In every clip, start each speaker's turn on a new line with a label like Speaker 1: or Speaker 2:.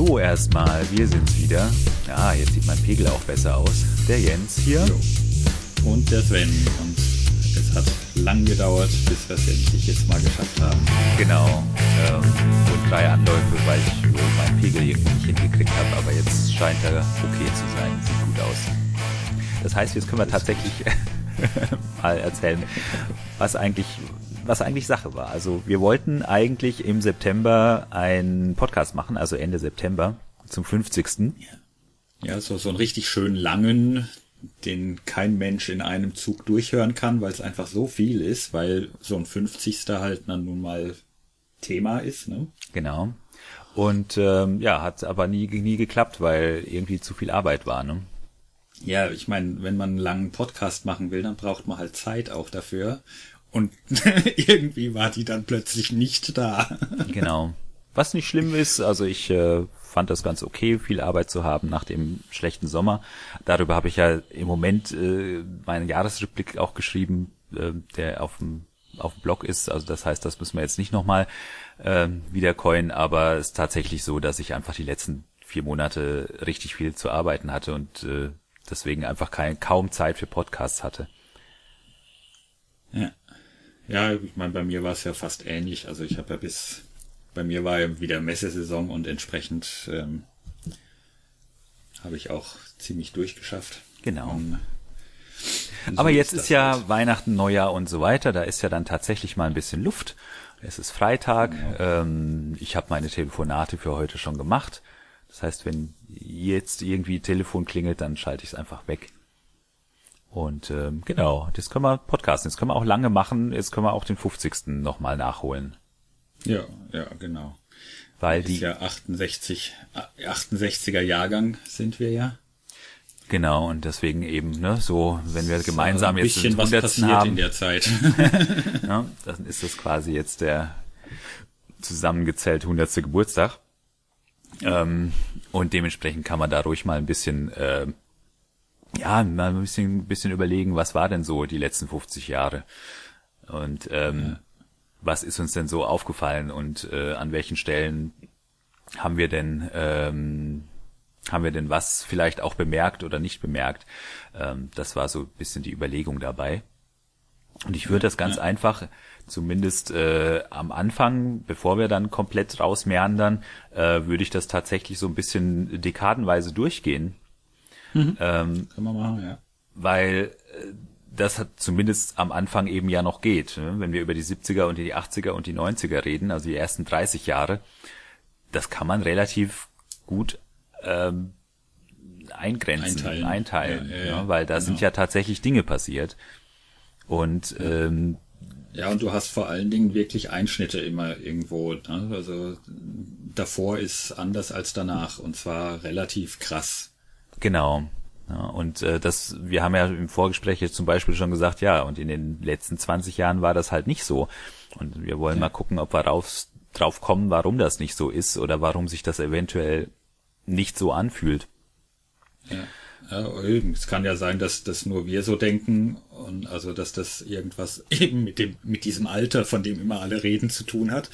Speaker 1: hallo erstmal, wir sind's wieder. Ah, jetzt sieht mein Pegel auch besser aus. Der Jens hier.
Speaker 2: Jo. Und der Sven. Und es hat lang gedauert, bis wir es endlich jetzt mal geschafft haben.
Speaker 1: Genau. Ähm, und drei Anläufe, weil ich meinen Pegel irgendwie nicht hingekriegt habe, aber jetzt scheint er okay zu sein. Sieht gut aus. Das heißt, jetzt können wir tatsächlich mal erzählen, was eigentlich was eigentlich Sache war. Also wir wollten eigentlich im September einen Podcast machen, also Ende September zum 50.
Speaker 2: Ja, so, so einen richtig schön langen, den kein Mensch in einem Zug durchhören kann, weil es einfach so viel ist, weil so ein 50. halt dann nun mal Thema ist. Ne?
Speaker 1: Genau. Und ähm, ja, hat aber nie, nie geklappt, weil irgendwie zu viel Arbeit war. Ne?
Speaker 2: Ja, ich meine, wenn man einen langen Podcast machen will, dann braucht man halt Zeit auch dafür. Und irgendwie war die dann plötzlich nicht da.
Speaker 1: genau. Was nicht schlimm ist, also ich äh, fand das ganz okay, viel Arbeit zu haben nach dem schlechten Sommer. Darüber habe ich ja im Moment äh, meinen Jahresrückblick auch geschrieben, äh, der auf dem auf dem Blog ist. Also das heißt, das müssen wir jetzt nicht nochmal äh, wieder coin, aber es ist tatsächlich so, dass ich einfach die letzten vier Monate richtig viel zu arbeiten hatte und äh, deswegen einfach kein, kaum Zeit für Podcasts hatte.
Speaker 2: Ja. Ja, ich meine, bei mir war es ja fast ähnlich. Also ich habe ja bis, bei mir war ja wieder Messesaison und entsprechend ähm, habe ich auch ziemlich durchgeschafft.
Speaker 1: Genau. Und, so Aber jetzt ist, ist ja halt. Weihnachten, Neujahr und so weiter. Da ist ja dann tatsächlich mal ein bisschen Luft. Es ist Freitag. Ja. Ähm, ich habe meine Telefonate für heute schon gemacht. Das heißt, wenn jetzt irgendwie Telefon klingelt, dann schalte ich es einfach weg. Und ähm, genau, das können wir podcasten. Das können wir auch lange machen. Jetzt können wir auch den 50. nochmal nachholen.
Speaker 2: Ja, ja, genau.
Speaker 1: Weil die
Speaker 2: ist ja 68, 68er Jahrgang sind wir ja.
Speaker 1: Genau, und deswegen eben, ne, so, wenn wir gemeinsam
Speaker 2: jetzt ein bisschen was passiert haben, in der Zeit.
Speaker 1: ja, dann ist das quasi jetzt der zusammengezählt 100. Geburtstag. Ähm, und dementsprechend kann man da ruhig mal ein bisschen äh, ja, mal ein bisschen, bisschen überlegen, was war denn so die letzten 50 Jahre? Und ähm, ja. was ist uns denn so aufgefallen und äh, an welchen Stellen haben wir denn ähm, haben wir denn was vielleicht auch bemerkt oder nicht bemerkt? Ähm, das war so ein bisschen die Überlegung dabei. Und ich würde das ganz ja. einfach, zumindest äh, am Anfang, bevor wir dann komplett rausmeandern, äh, würde ich das tatsächlich so ein bisschen dekadenweise durchgehen
Speaker 2: Mhm. Ähm, Kann man machen, ja.
Speaker 1: Weil äh, das hat zumindest am Anfang eben ja noch geht. Ne? Wenn wir über die 70er und die 80er und die 90er reden, also die ersten 30 Jahre, das kann man relativ gut ähm, eingrenzen, einteilen, einteilen ja, ja, ja, weil da genau. sind ja tatsächlich Dinge passiert. Und ähm,
Speaker 2: ja, und du hast vor allen Dingen wirklich Einschnitte immer irgendwo. Ne? Also davor ist anders als danach und zwar relativ krass.
Speaker 1: Genau. Ja, und äh, das, wir haben ja im Vorgespräch jetzt zum Beispiel schon gesagt, ja, und in den letzten 20 Jahren war das halt nicht so. Und wir wollen ja. mal gucken, ob wir rauf, drauf kommen, warum das nicht so ist oder warum sich das eventuell nicht so anfühlt.
Speaker 2: Ja. Ja, es kann ja sein, dass das nur wir so denken und also dass das irgendwas eben mit dem mit diesem Alter, von dem immer alle reden, zu tun hat.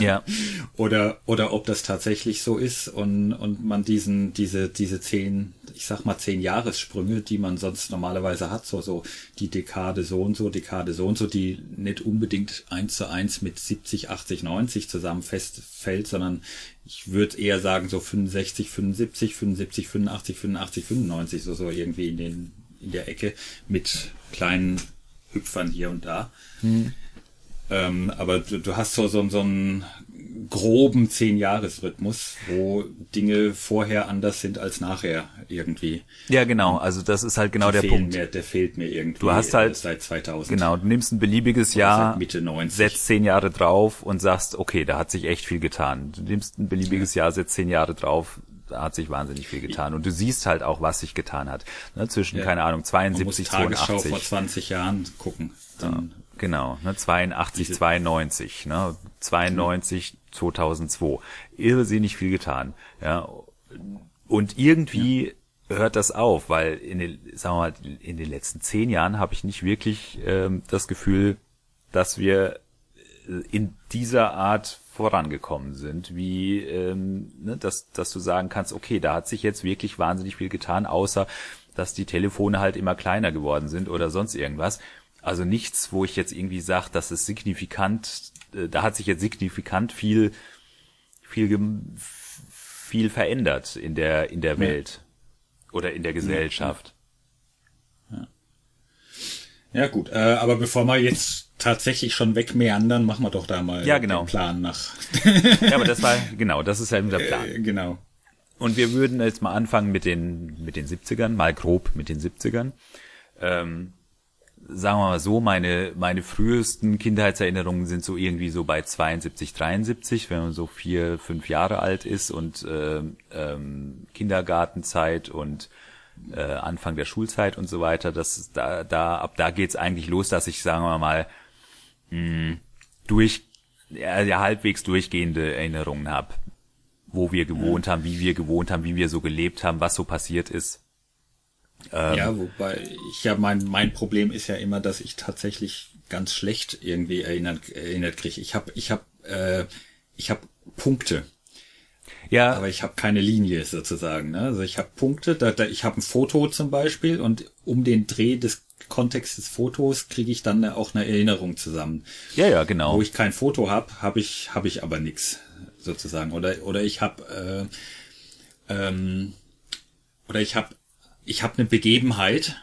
Speaker 1: ja.
Speaker 2: Oder oder ob das tatsächlich so ist und und man diesen diese diese zehn ich sag mal zehn Jahressprünge, die man sonst normalerweise hat, so so die Dekade so und so, Dekade so und so, die nicht unbedingt eins zu eins mit 70, 80, 90 zusammen festfällt, sondern ich würde eher sagen so 65, 75, 75, 85, 85, 95, so, so irgendwie in den, in der Ecke mit kleinen Hüpfern hier und da. Hm. Ähm, aber du, du hast so, so, so einen groben Zehn-Jahres-Rhythmus, wo Dinge vorher anders sind als nachher irgendwie.
Speaker 1: Ja, genau. Also das ist halt genau
Speaker 2: Die
Speaker 1: der Punkt.
Speaker 2: Mir, der fehlt mir irgendwie
Speaker 1: du hast halt,
Speaker 2: seit 2000.
Speaker 1: Genau, du nimmst ein beliebiges Jahr,
Speaker 2: Mitte 90.
Speaker 1: setzt zehn Jahre drauf und sagst, okay, da hat sich echt viel getan. Du nimmst ein beliebiges ja. Jahr, setzt zehn Jahre drauf, hat sich wahnsinnig viel getan. Und du siehst halt auch, was sich getan hat. Ne, zwischen, ja. keine Ahnung, 72, Man muss 82.
Speaker 2: vor 20 Jahren gucken.
Speaker 1: Ja. Genau, ne, 82, 92, ne, 92, 2002. Irrsinnig viel getan, ja. Und irgendwie ja. hört das auf, weil in den, sagen wir mal, in den letzten zehn Jahren habe ich nicht wirklich ähm, das Gefühl, dass wir äh, in dieser Art vorangekommen sind, wie ähm, ne, dass, dass du sagen kannst, okay, da hat sich jetzt wirklich wahnsinnig viel getan, außer dass die Telefone halt immer kleiner geworden sind oder sonst irgendwas. Also nichts, wo ich jetzt irgendwie sage, dass es signifikant, äh, da hat sich jetzt signifikant viel, viel, viel verändert in der in der Welt oder in der Gesellschaft.
Speaker 2: Ja, ja gut, äh, aber bevor wir jetzt tatsächlich schon wegmeandern, machen wir doch da mal
Speaker 1: ja, genau.
Speaker 2: den Plan nach.
Speaker 1: ja, aber das war, genau, das ist ja halt der Plan.
Speaker 2: Äh, genau.
Speaker 1: Und wir würden jetzt mal anfangen mit den, mit den 70ern, mal grob mit den 70ern. Ähm, sagen wir mal so, meine, meine frühesten Kindheitserinnerungen sind so irgendwie so bei 72, 73, wenn man so vier, fünf Jahre alt ist und äh, ähm, Kindergartenzeit und äh, Anfang der Schulzeit und so weiter. Das da, da ab da geht's eigentlich los, dass ich sagen wir mal mh, durch ja, ja, halbwegs durchgehende Erinnerungen habe, wo wir gewohnt haben, wie wir gewohnt haben, wie wir so gelebt haben, was so passiert ist.
Speaker 2: Ähm, ja, wobei ich ja mein mein Problem ist ja immer, dass ich tatsächlich ganz schlecht irgendwie erinnert erinnert kriege. Ich habe ich habe äh, ich habe Punkte. Ja. Aber ich habe keine Linie sozusagen. Ne? Also ich habe Punkte, da, da, ich habe ein Foto zum Beispiel und um den Dreh des Kontext des Fotos kriege ich dann auch eine Erinnerung zusammen.
Speaker 1: Ja, ja, genau.
Speaker 2: Wo ich kein Foto habe, habe ich habe ich aber nix sozusagen. Oder oder ich habe äh, ähm, oder ich habe ich habe eine Begebenheit,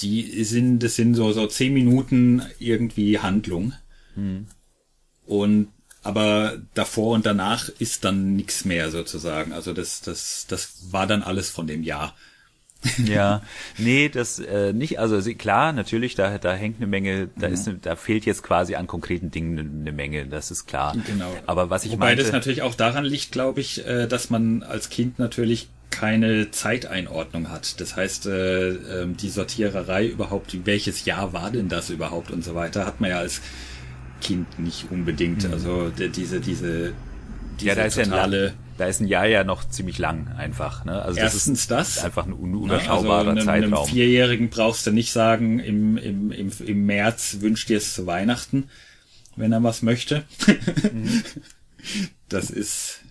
Speaker 2: die sind das sind so so zehn Minuten irgendwie Handlung. Hm. Und aber davor und danach ist dann nichts mehr sozusagen. Also das, das, das war dann alles von dem Jahr.
Speaker 1: ja, nee, das äh, nicht. Also klar, natürlich, da da hängt eine Menge, da mhm. ist, eine, da fehlt jetzt quasi an konkreten Dingen eine Menge. Das ist klar.
Speaker 2: Genau.
Speaker 1: Aber was ich
Speaker 2: Wobei
Speaker 1: meinte,
Speaker 2: das natürlich auch daran liegt, glaube ich, äh, dass man als Kind natürlich keine Zeiteinordnung hat. Das heißt, äh, äh, die Sortiererei überhaupt, welches Jahr war denn das überhaupt und so weiter, hat man ja als Kind nicht unbedingt. Mhm. Also diese, diese,
Speaker 1: diese ja, da ist totale, ja ein, da ist ein Jahr ja noch ziemlich lang einfach. Ne?
Speaker 2: Also erstens
Speaker 1: das,
Speaker 2: ist
Speaker 1: das einfach ein unüberschaubarer
Speaker 2: also
Speaker 1: einem, Zeitraum.
Speaker 2: Einem Vierjährigen brauchst du nicht sagen, im, im, im, im März wünscht dir es zu Weihnachten, wenn er was möchte. Mhm. Das ist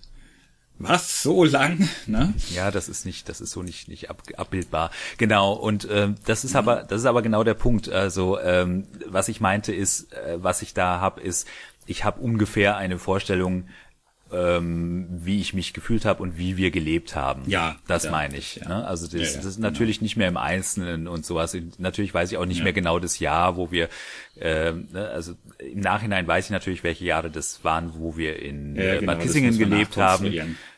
Speaker 2: was so lang, ne?
Speaker 1: Ja, das ist nicht, das ist so nicht nicht ab, abbildbar. Genau. Und ähm, das ist aber, das ist aber genau der Punkt. Also ähm, was ich meinte ist, äh, was ich da hab, ist, ich habe ungefähr eine Vorstellung, ähm, wie ich mich gefühlt habe und wie wir gelebt haben.
Speaker 2: Ja,
Speaker 1: das
Speaker 2: ja,
Speaker 1: meine ich.
Speaker 2: Ja.
Speaker 1: Ne? Also das,
Speaker 2: ja, ja,
Speaker 1: das ist natürlich genau. nicht mehr im Einzelnen und sowas. Natürlich weiß ich auch nicht mehr genau das Jahr, wo wir. Ähm, ne? Also im Nachhinein weiß ich natürlich, welche Jahre das waren, wo wir in äh, genau, gelebt haben.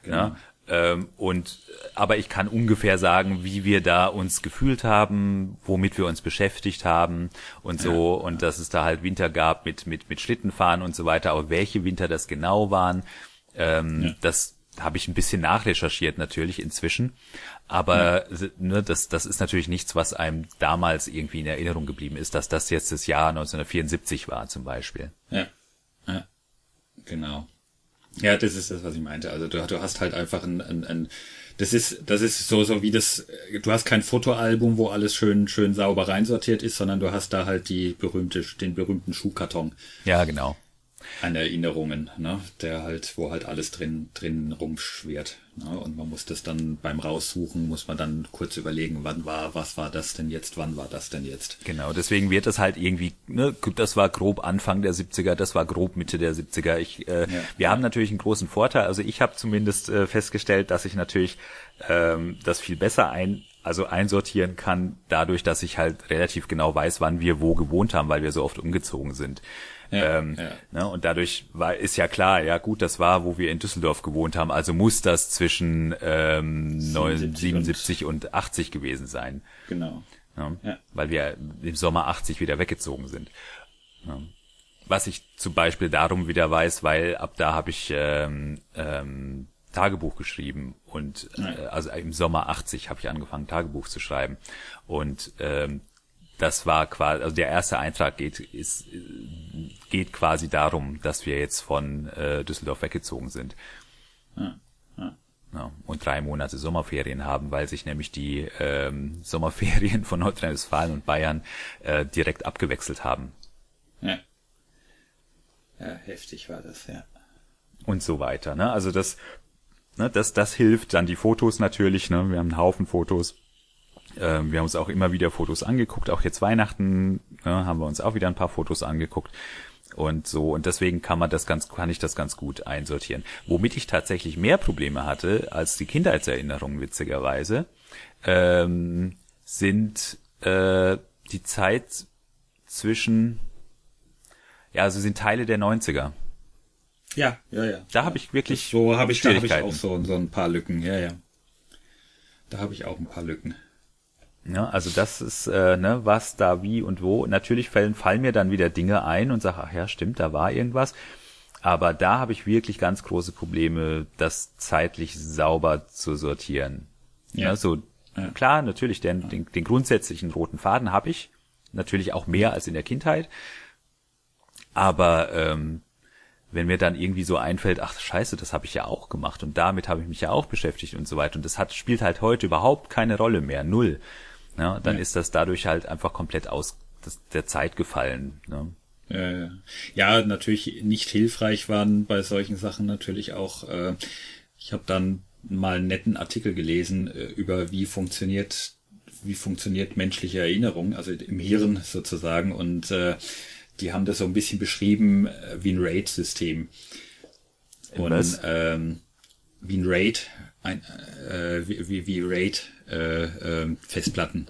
Speaker 1: Genau. Ja? Ähm, und aber ich kann ungefähr sagen, wie wir da uns gefühlt haben, womit wir uns beschäftigt haben und so und dass es da halt Winter gab mit mit mit Schlittenfahren und so weiter. Aber welche Winter das genau waren, ähm, ja. Das habe ich ein bisschen nachrecherchiert natürlich inzwischen. Aber ja. ne, das, das ist natürlich nichts, was einem damals irgendwie in Erinnerung geblieben ist, dass das jetzt das Jahr 1974 war zum Beispiel.
Speaker 2: Ja, ja. genau. Ja, das ist das, was ich meinte. Also du, du hast halt einfach ein, ein, ein das ist, das ist so, so wie das, du hast kein Fotoalbum, wo alles schön, schön sauber reinsortiert ist, sondern du hast da halt die berühmte, den berühmten Schuhkarton.
Speaker 1: Ja, genau
Speaker 2: an Erinnerungen, ne? der halt, wo halt alles drin, drin rumschwirrt. Ne? Und man muss das dann beim Raussuchen, muss man dann kurz überlegen, wann war, was war das denn jetzt, wann war das denn jetzt.
Speaker 1: Genau, deswegen wird das halt irgendwie, ne, das war grob Anfang der 70er, das war grob Mitte der 70er. Ich, äh, ja. Wir haben natürlich einen großen Vorteil, also ich habe zumindest äh, festgestellt, dass ich natürlich ähm, das viel besser ein, also einsortieren kann, dadurch, dass ich halt relativ genau weiß, wann wir wo gewohnt haben, weil wir so oft umgezogen sind. Ja, ähm, ja. Ne, und dadurch war ist ja klar, ja gut, das war, wo wir in Düsseldorf gewohnt haben, also muss das zwischen ähm, 77, 77 und, und 80 gewesen sein.
Speaker 2: Genau.
Speaker 1: Ja, ja. Weil wir im Sommer 80 wieder weggezogen sind. Ja. Was ich zum Beispiel darum wieder weiß, weil ab da habe ich ähm, ähm, Tagebuch geschrieben und äh, also im Sommer 80 habe ich angefangen Tagebuch zu schreiben und ähm, das war quasi, also der erste Eintrag geht, ist, geht quasi darum, dass wir jetzt von äh, Düsseldorf weggezogen sind. Ja, ja. Ja, und drei Monate Sommerferien haben, weil sich nämlich die ähm, Sommerferien von Nordrhein-Westfalen und Bayern äh, direkt abgewechselt haben.
Speaker 2: Ja. Ja, heftig war das, ja.
Speaker 1: und so weiter. Ne? Also das, ne, das, das hilft dann die Fotos natürlich. Ne? Wir haben einen Haufen Fotos. Ähm, wir haben uns auch immer wieder Fotos angeguckt. Auch jetzt Weihnachten ne, haben wir uns auch wieder ein paar Fotos angeguckt und so und deswegen kann man das ganz kann ich das ganz gut einsortieren. Womit ich tatsächlich mehr Probleme hatte als die Kindheitserinnerungen witzigerweise ähm, sind äh, die Zeit zwischen ja also sind Teile der 90er.
Speaker 2: Ja, ja, ja.
Speaker 1: Da habe ich wirklich
Speaker 2: so habe ich da habe ich auch so so ein paar Lücken. Ja, ja. Da habe ich auch ein paar Lücken.
Speaker 1: Ja, also das ist, äh, ne, was da wie und wo. Natürlich fallen, fallen mir dann wieder Dinge ein und sage, ach ja, stimmt, da war irgendwas. Aber da habe ich wirklich ganz große Probleme, das zeitlich sauber zu sortieren. Ja. ja so ja. klar, natürlich, den, den, den grundsätzlichen roten Faden habe ich. Natürlich auch mehr als in der Kindheit. Aber ähm, wenn mir dann irgendwie so einfällt, ach scheiße, das habe ich ja auch gemacht und damit habe ich mich ja auch beschäftigt und so weiter. Und das hat, spielt halt heute überhaupt keine Rolle mehr, null ne, dann ja. ist das dadurch halt einfach komplett aus der Zeit gefallen. Ne?
Speaker 2: Ja, ja, natürlich nicht hilfreich waren bei solchen Sachen natürlich auch. Äh, ich habe dann mal einen netten Artikel gelesen äh, über wie funktioniert wie funktioniert menschliche Erinnerung, also im Hirn sozusagen und äh, die haben das so ein bisschen beschrieben äh, wie ein RAID-System. Und ähm, wie ein RAID, ein, äh, wie, wie, wie RAID äh, äh, Festplatten.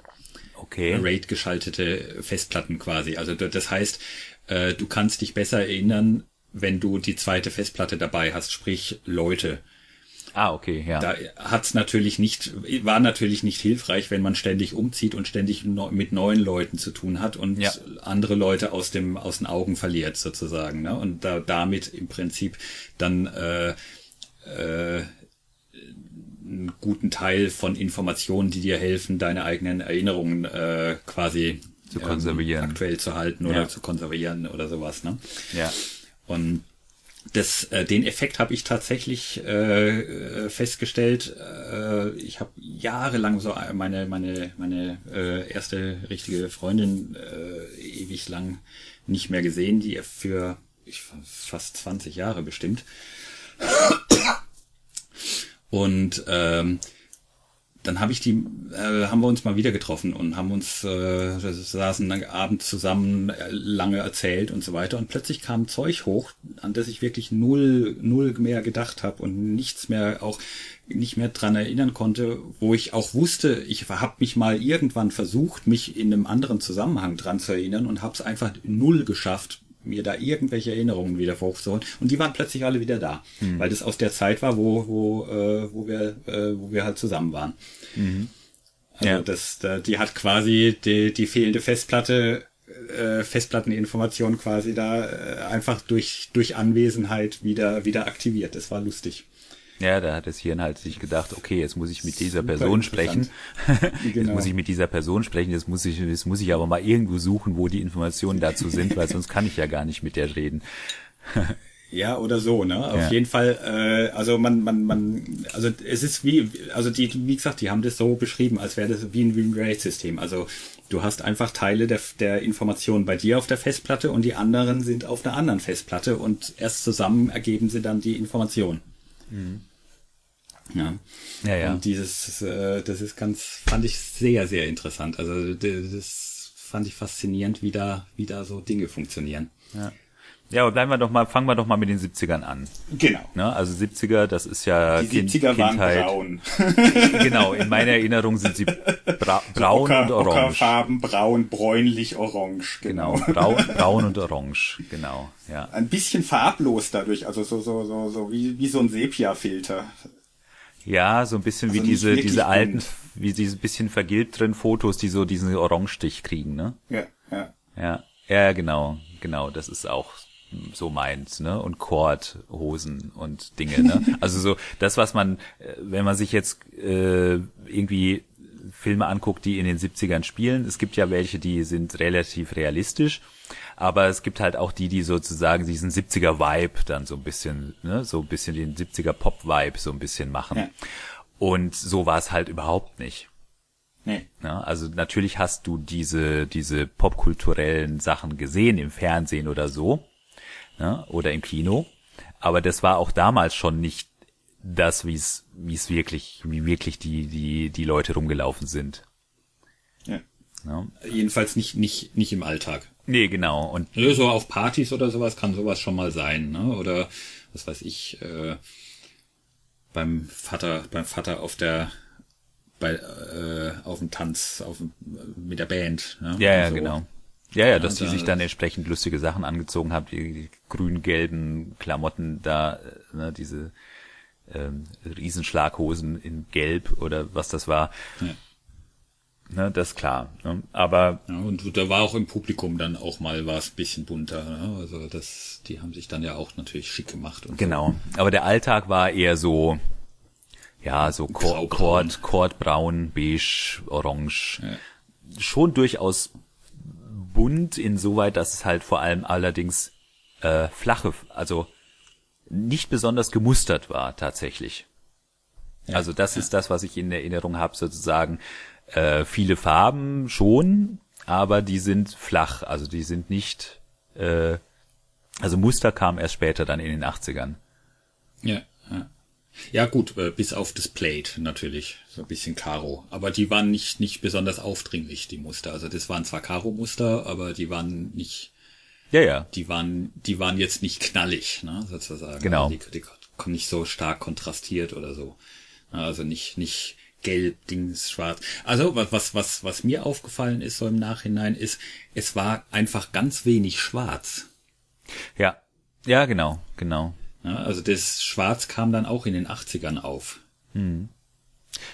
Speaker 1: Okay.
Speaker 2: RAID geschaltete Festplatten quasi. Also das heißt, äh, du kannst dich besser erinnern, wenn du die zweite Festplatte dabei hast, sprich Leute.
Speaker 1: Ah, okay, ja.
Speaker 2: Da hat's natürlich nicht, war natürlich nicht hilfreich, wenn man ständig umzieht und ständig mit neuen Leuten zu tun hat und ja. andere Leute aus dem aus den Augen verliert sozusagen, ne? Und da, damit im Prinzip dann äh, äh, einen guten Teil von Informationen, die dir helfen, deine eigenen Erinnerungen äh, quasi
Speaker 1: zu konservieren,
Speaker 2: ähm, aktuell zu halten oder ja. zu konservieren oder sowas. Ne?
Speaker 1: Ja.
Speaker 2: Und das, äh, den Effekt habe ich tatsächlich äh, äh, festgestellt. Äh, ich habe jahrelang so meine meine meine äh, erste richtige Freundin äh, ewig lang nicht mehr gesehen, die für ich, fast 20 Jahre bestimmt. Und ähm, dann habe ich die, äh, haben wir uns mal wieder getroffen und haben uns, äh, saßen dann abends zusammen, äh, lange erzählt und so weiter. Und plötzlich kam Zeug hoch, an das ich wirklich null, null mehr gedacht habe und nichts mehr auch nicht mehr dran erinnern konnte, wo ich auch wusste, ich habe mich mal irgendwann versucht, mich in einem anderen Zusammenhang dran zu erinnern und habe es einfach null geschafft, mir da irgendwelche Erinnerungen wieder hochzuholen. Und die waren plötzlich alle wieder da, mhm. weil das aus der Zeit war, wo, wo, äh, wo, wir, äh, wo wir halt zusammen waren. Mhm. Also ja. das, da, die hat quasi die, die fehlende Festplatte, äh, Festplatteninformation quasi da äh, einfach durch, durch Anwesenheit wieder, wieder aktiviert. Das war lustig.
Speaker 1: Ja, da hat das Hirn halt sich gedacht, okay, jetzt muss ich mit dieser Person sprechen. Genau. Jetzt muss ich mit dieser Person sprechen, jetzt muss ich, jetzt muss ich aber mal irgendwo suchen, wo die Informationen dazu sind, weil sonst kann ich ja gar nicht mit der reden.
Speaker 2: Ja, oder so, ne? Auf ja. jeden Fall, äh, also man, man, man, also es ist wie, also die, wie gesagt, die haben das so beschrieben, als wäre das wie ein, RAID-System. Also du hast einfach Teile der, der Informationen bei dir auf der Festplatte und die anderen sind auf einer anderen Festplatte und erst zusammen ergeben sie dann die Information. Mhm. Ja.
Speaker 1: ja, ja.
Speaker 2: Und dieses, äh, das ist ganz, fand ich sehr, sehr interessant. Also das fand ich faszinierend, wie da, wie da so Dinge funktionieren.
Speaker 1: Ja. Ja, aber bleiben wir doch mal, fangen wir doch mal mit den 70ern an.
Speaker 2: Genau.
Speaker 1: Ne? Also 70er, das ist ja
Speaker 2: Die 70er kind, Kindheit. waren
Speaker 1: braun. genau, in meiner Erinnerung sind sie bra braun Ocker, und orange.
Speaker 2: Ockerfarben, braun, bräunlich, orange.
Speaker 1: Genau, genau braun, braun und orange, genau, ja.
Speaker 2: Ein bisschen farblos dadurch, also so, so, so, so wie, wie so ein Sepia-Filter.
Speaker 1: Ja, so ein bisschen also wie diese, diese alten, wie diese bisschen vergilbteren Fotos, die so diesen Orangestich kriegen, ne?
Speaker 2: Ja, ja.
Speaker 1: Ja, ja, genau, genau, das ist auch so meint, ne? Und Kordhosen und Dinge, ne? Also so das, was man, äh, wenn man sich jetzt äh, irgendwie Filme anguckt, die in den 70ern spielen, es gibt ja welche, die sind relativ realistisch, aber es gibt halt auch die, die sozusagen diesen 70er Vibe dann so ein bisschen, ne, so ein bisschen den 70er Pop Vibe so ein bisschen machen. Ja. Und so war es halt überhaupt nicht.
Speaker 2: Nee.
Speaker 1: Ja, also natürlich hast du diese, diese popkulturellen Sachen gesehen im Fernsehen oder so ne, oder im Kino. aber das war auch damals schon nicht das, wie es, wie es wirklich, wie wirklich die, die, die Leute rumgelaufen sind.
Speaker 2: Ja.
Speaker 1: Ja.
Speaker 2: Jedenfalls nicht, nicht, nicht im Alltag.
Speaker 1: Nee, genau. Und
Speaker 2: Ja, so auf Partys oder sowas kann sowas schon mal sein, ne? Oder was weiß ich, äh, beim Vater, beim Vater auf der bei äh, auf dem Tanz, auf dem, mit der Band. Ne?
Speaker 1: ja, ja,
Speaker 2: so.
Speaker 1: genau. Ja, ja, dass die sich dann entsprechend lustige Sachen angezogen haben, die, die grün-gelben Klamotten da, äh, ne, diese ähm, Riesenschlaghosen in Gelb oder was das war.
Speaker 2: Ja.
Speaker 1: Ne, das ist klar. Ne? Aber
Speaker 2: Ja, und da war auch im Publikum dann auch mal ein bisschen bunter. Ne? Also das, die haben sich dann ja auch natürlich schick gemacht und
Speaker 1: Genau. Aber der Alltag war eher so, ja, so Kord. Kord, Kordbraun, beige, orange.
Speaker 2: Ja.
Speaker 1: Schon durchaus bunt, insoweit, dass es halt vor allem allerdings äh, flache, also nicht besonders gemustert war tatsächlich.
Speaker 2: Ja,
Speaker 1: also das ist das, was ich in Erinnerung habe, sozusagen. Äh, viele Farben schon, aber die sind flach, also die sind nicht, äh, also Muster kam erst später dann in den 80ern.
Speaker 2: Ja, ja. Ja gut, äh, bis auf das Plate natürlich, so ein bisschen Karo. Aber die waren nicht nicht besonders aufdringlich, die Muster. Also das waren zwar Karo-Muster, aber die waren nicht,
Speaker 1: Ja, ja,
Speaker 2: die waren, die waren jetzt nicht knallig, ne, sozusagen.
Speaker 1: Genau.
Speaker 2: Also die, die kommen nicht so stark kontrastiert oder so. Also nicht nicht gelb, Dings, schwarz. Also was was was was mir aufgefallen ist so im Nachhinein ist, es war einfach ganz wenig schwarz.
Speaker 1: ja, ja, genau, genau.
Speaker 2: Ja, also das Schwarz kam dann auch in den 80ern auf.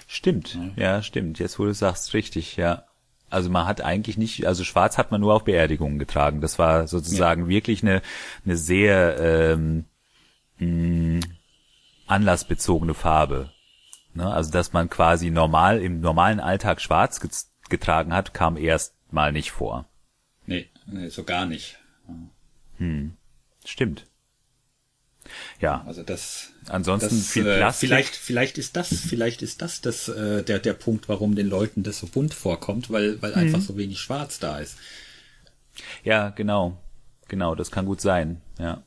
Speaker 1: Stimmt, ja, stimmt. Jetzt, wo du sagst, richtig, ja. Also man hat eigentlich nicht, also Schwarz hat man nur auf Beerdigungen getragen. Das war sozusagen wirklich eine, eine sehr ähm, mh, anlassbezogene Farbe. Ne? Also dass man quasi normal im normalen Alltag Schwarz ge getragen hat, kam erst mal nicht vor.
Speaker 2: Nee, nee so gar nicht.
Speaker 1: Stimmt. Ja,
Speaker 2: Also das
Speaker 1: ansonsten
Speaker 2: das,
Speaker 1: viel
Speaker 2: äh,
Speaker 1: Plastik.
Speaker 2: vielleicht vielleicht ist das vielleicht ist das das äh, der der Punkt, warum den Leuten das so bunt vorkommt, weil weil einfach so wenig Schwarz da ist.
Speaker 1: Ja, genau. Genau, das kann gut sein, ja.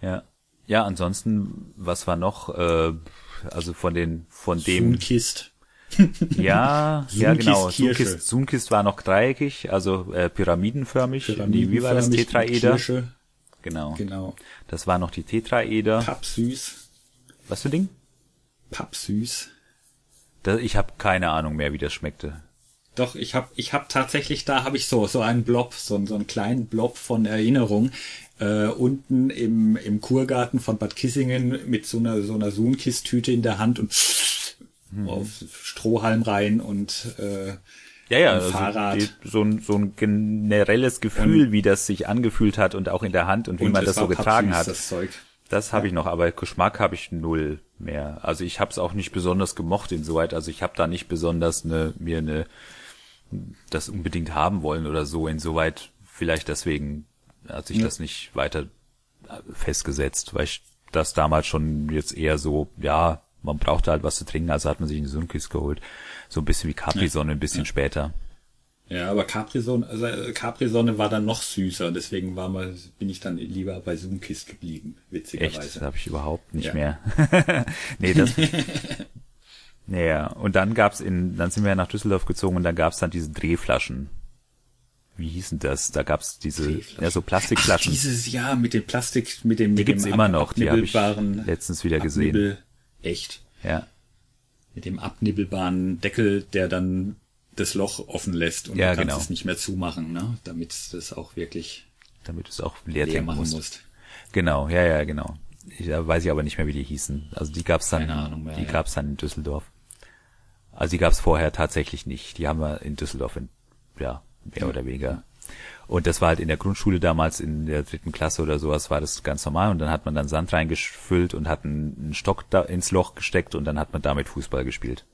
Speaker 1: Ja. Ja, ansonsten, was war noch, äh, also von den, von dem,
Speaker 2: Sunkist.
Speaker 1: ja, ja, genau,
Speaker 2: Sunkist Kirsche.
Speaker 1: Sunkist, war noch dreieckig, also äh, pyramidenförmig, Die, wie war das,
Speaker 2: Pyramidenförmig,
Speaker 1: Tetraeder?
Speaker 2: Kirsche,
Speaker 1: Genau.
Speaker 2: genau.
Speaker 1: Das war noch die Tetraeder.
Speaker 2: Pappsüß.
Speaker 1: Was für Ding?
Speaker 2: Pappsüß.
Speaker 1: Da, ich habe keine Ahnung mehr, wie das schmeckte.
Speaker 2: Doch, ich habe ich hab tatsächlich, da habe ich so so einen Blob, so, so einen kleinen Blob von Erinnerung. Äh, unten im, im Kurgarten von Bad Kissingen mit so einer so einer Sunkist-Tüte in der Hand und auf Strohhalm rein und äh,
Speaker 1: Ja, ja, also
Speaker 2: Fahrrad.
Speaker 1: die, so, ein, so ein generelles Gefühl, wie das sich angefühlt hat und auch in der Hand und wie
Speaker 2: und
Speaker 1: man das so getragen hat.
Speaker 2: Das Zeug.
Speaker 1: Das habe ich noch, aber Geschmack habe ich null mehr. Also ich habe es auch nicht besonders gemocht insoweit. Also ich habe da nicht besonders eine, mir eine das unbedingt haben wollen oder so. Insoweit vielleicht deswegen hat sich
Speaker 2: Ja.
Speaker 1: das nicht weiter festgesetzt, weil ich das damals schon jetzt eher so, ja, man brauchte halt was zu trinken, also hat man sich eine Sunkist geholt. So ein bisschen wie Capri-Sonne, ein bisschen später.
Speaker 2: Ja, aber Capri-Sonne, also äh, Capri-Sonne war dann noch süßer, deswegen war mal, bin ich dann lieber bei Zoomkist geblieben,
Speaker 1: Echt? Das
Speaker 2: witzigerweise.
Speaker 1: habe ich überhaupt nicht
Speaker 2: Ja.
Speaker 1: mehr. nee, das. naja, und dann gab's in, dann sind wir nach Düsseldorf gezogen und dann gab's dann diese Drehflaschen. Wie hießen das? Da gab's diese, ja, so Plastikflaschen.
Speaker 2: Ach, dieses Jahr mit dem Plastik, mit dem,
Speaker 1: die
Speaker 2: mit
Speaker 1: gibt's
Speaker 2: dem
Speaker 1: immer noch, die habe ich letztens wieder gesehen.
Speaker 2: Echt.
Speaker 1: Ja.
Speaker 2: Mit dem abnibbelbaren Deckel, der dann das Loch offen lässt und
Speaker 1: Ja,
Speaker 2: du kannst
Speaker 1: genau.
Speaker 2: es nicht mehr zumachen, ne? Damit das auch wirklich
Speaker 1: Damit du es auch leer
Speaker 2: leer machen
Speaker 1: musst.
Speaker 2: musst.
Speaker 1: Genau, ja, ja, genau. Ich, da weiß ich aber nicht mehr, wie die hießen. Also die gab's dann,
Speaker 2: Ahnung
Speaker 1: die
Speaker 2: ja.
Speaker 1: gab's dann in Düsseldorf. Also die gab's vorher tatsächlich nicht. Die haben wir in Düsseldorf, in, ja, mehr oder weniger. Und das war halt in der Grundschule damals in der dritten Klasse oder sowas war das ganz normal und dann hat man dann Sand reingefüllt und hat einen, Stock da ins Loch gesteckt und dann hat man damit Fußball gespielt.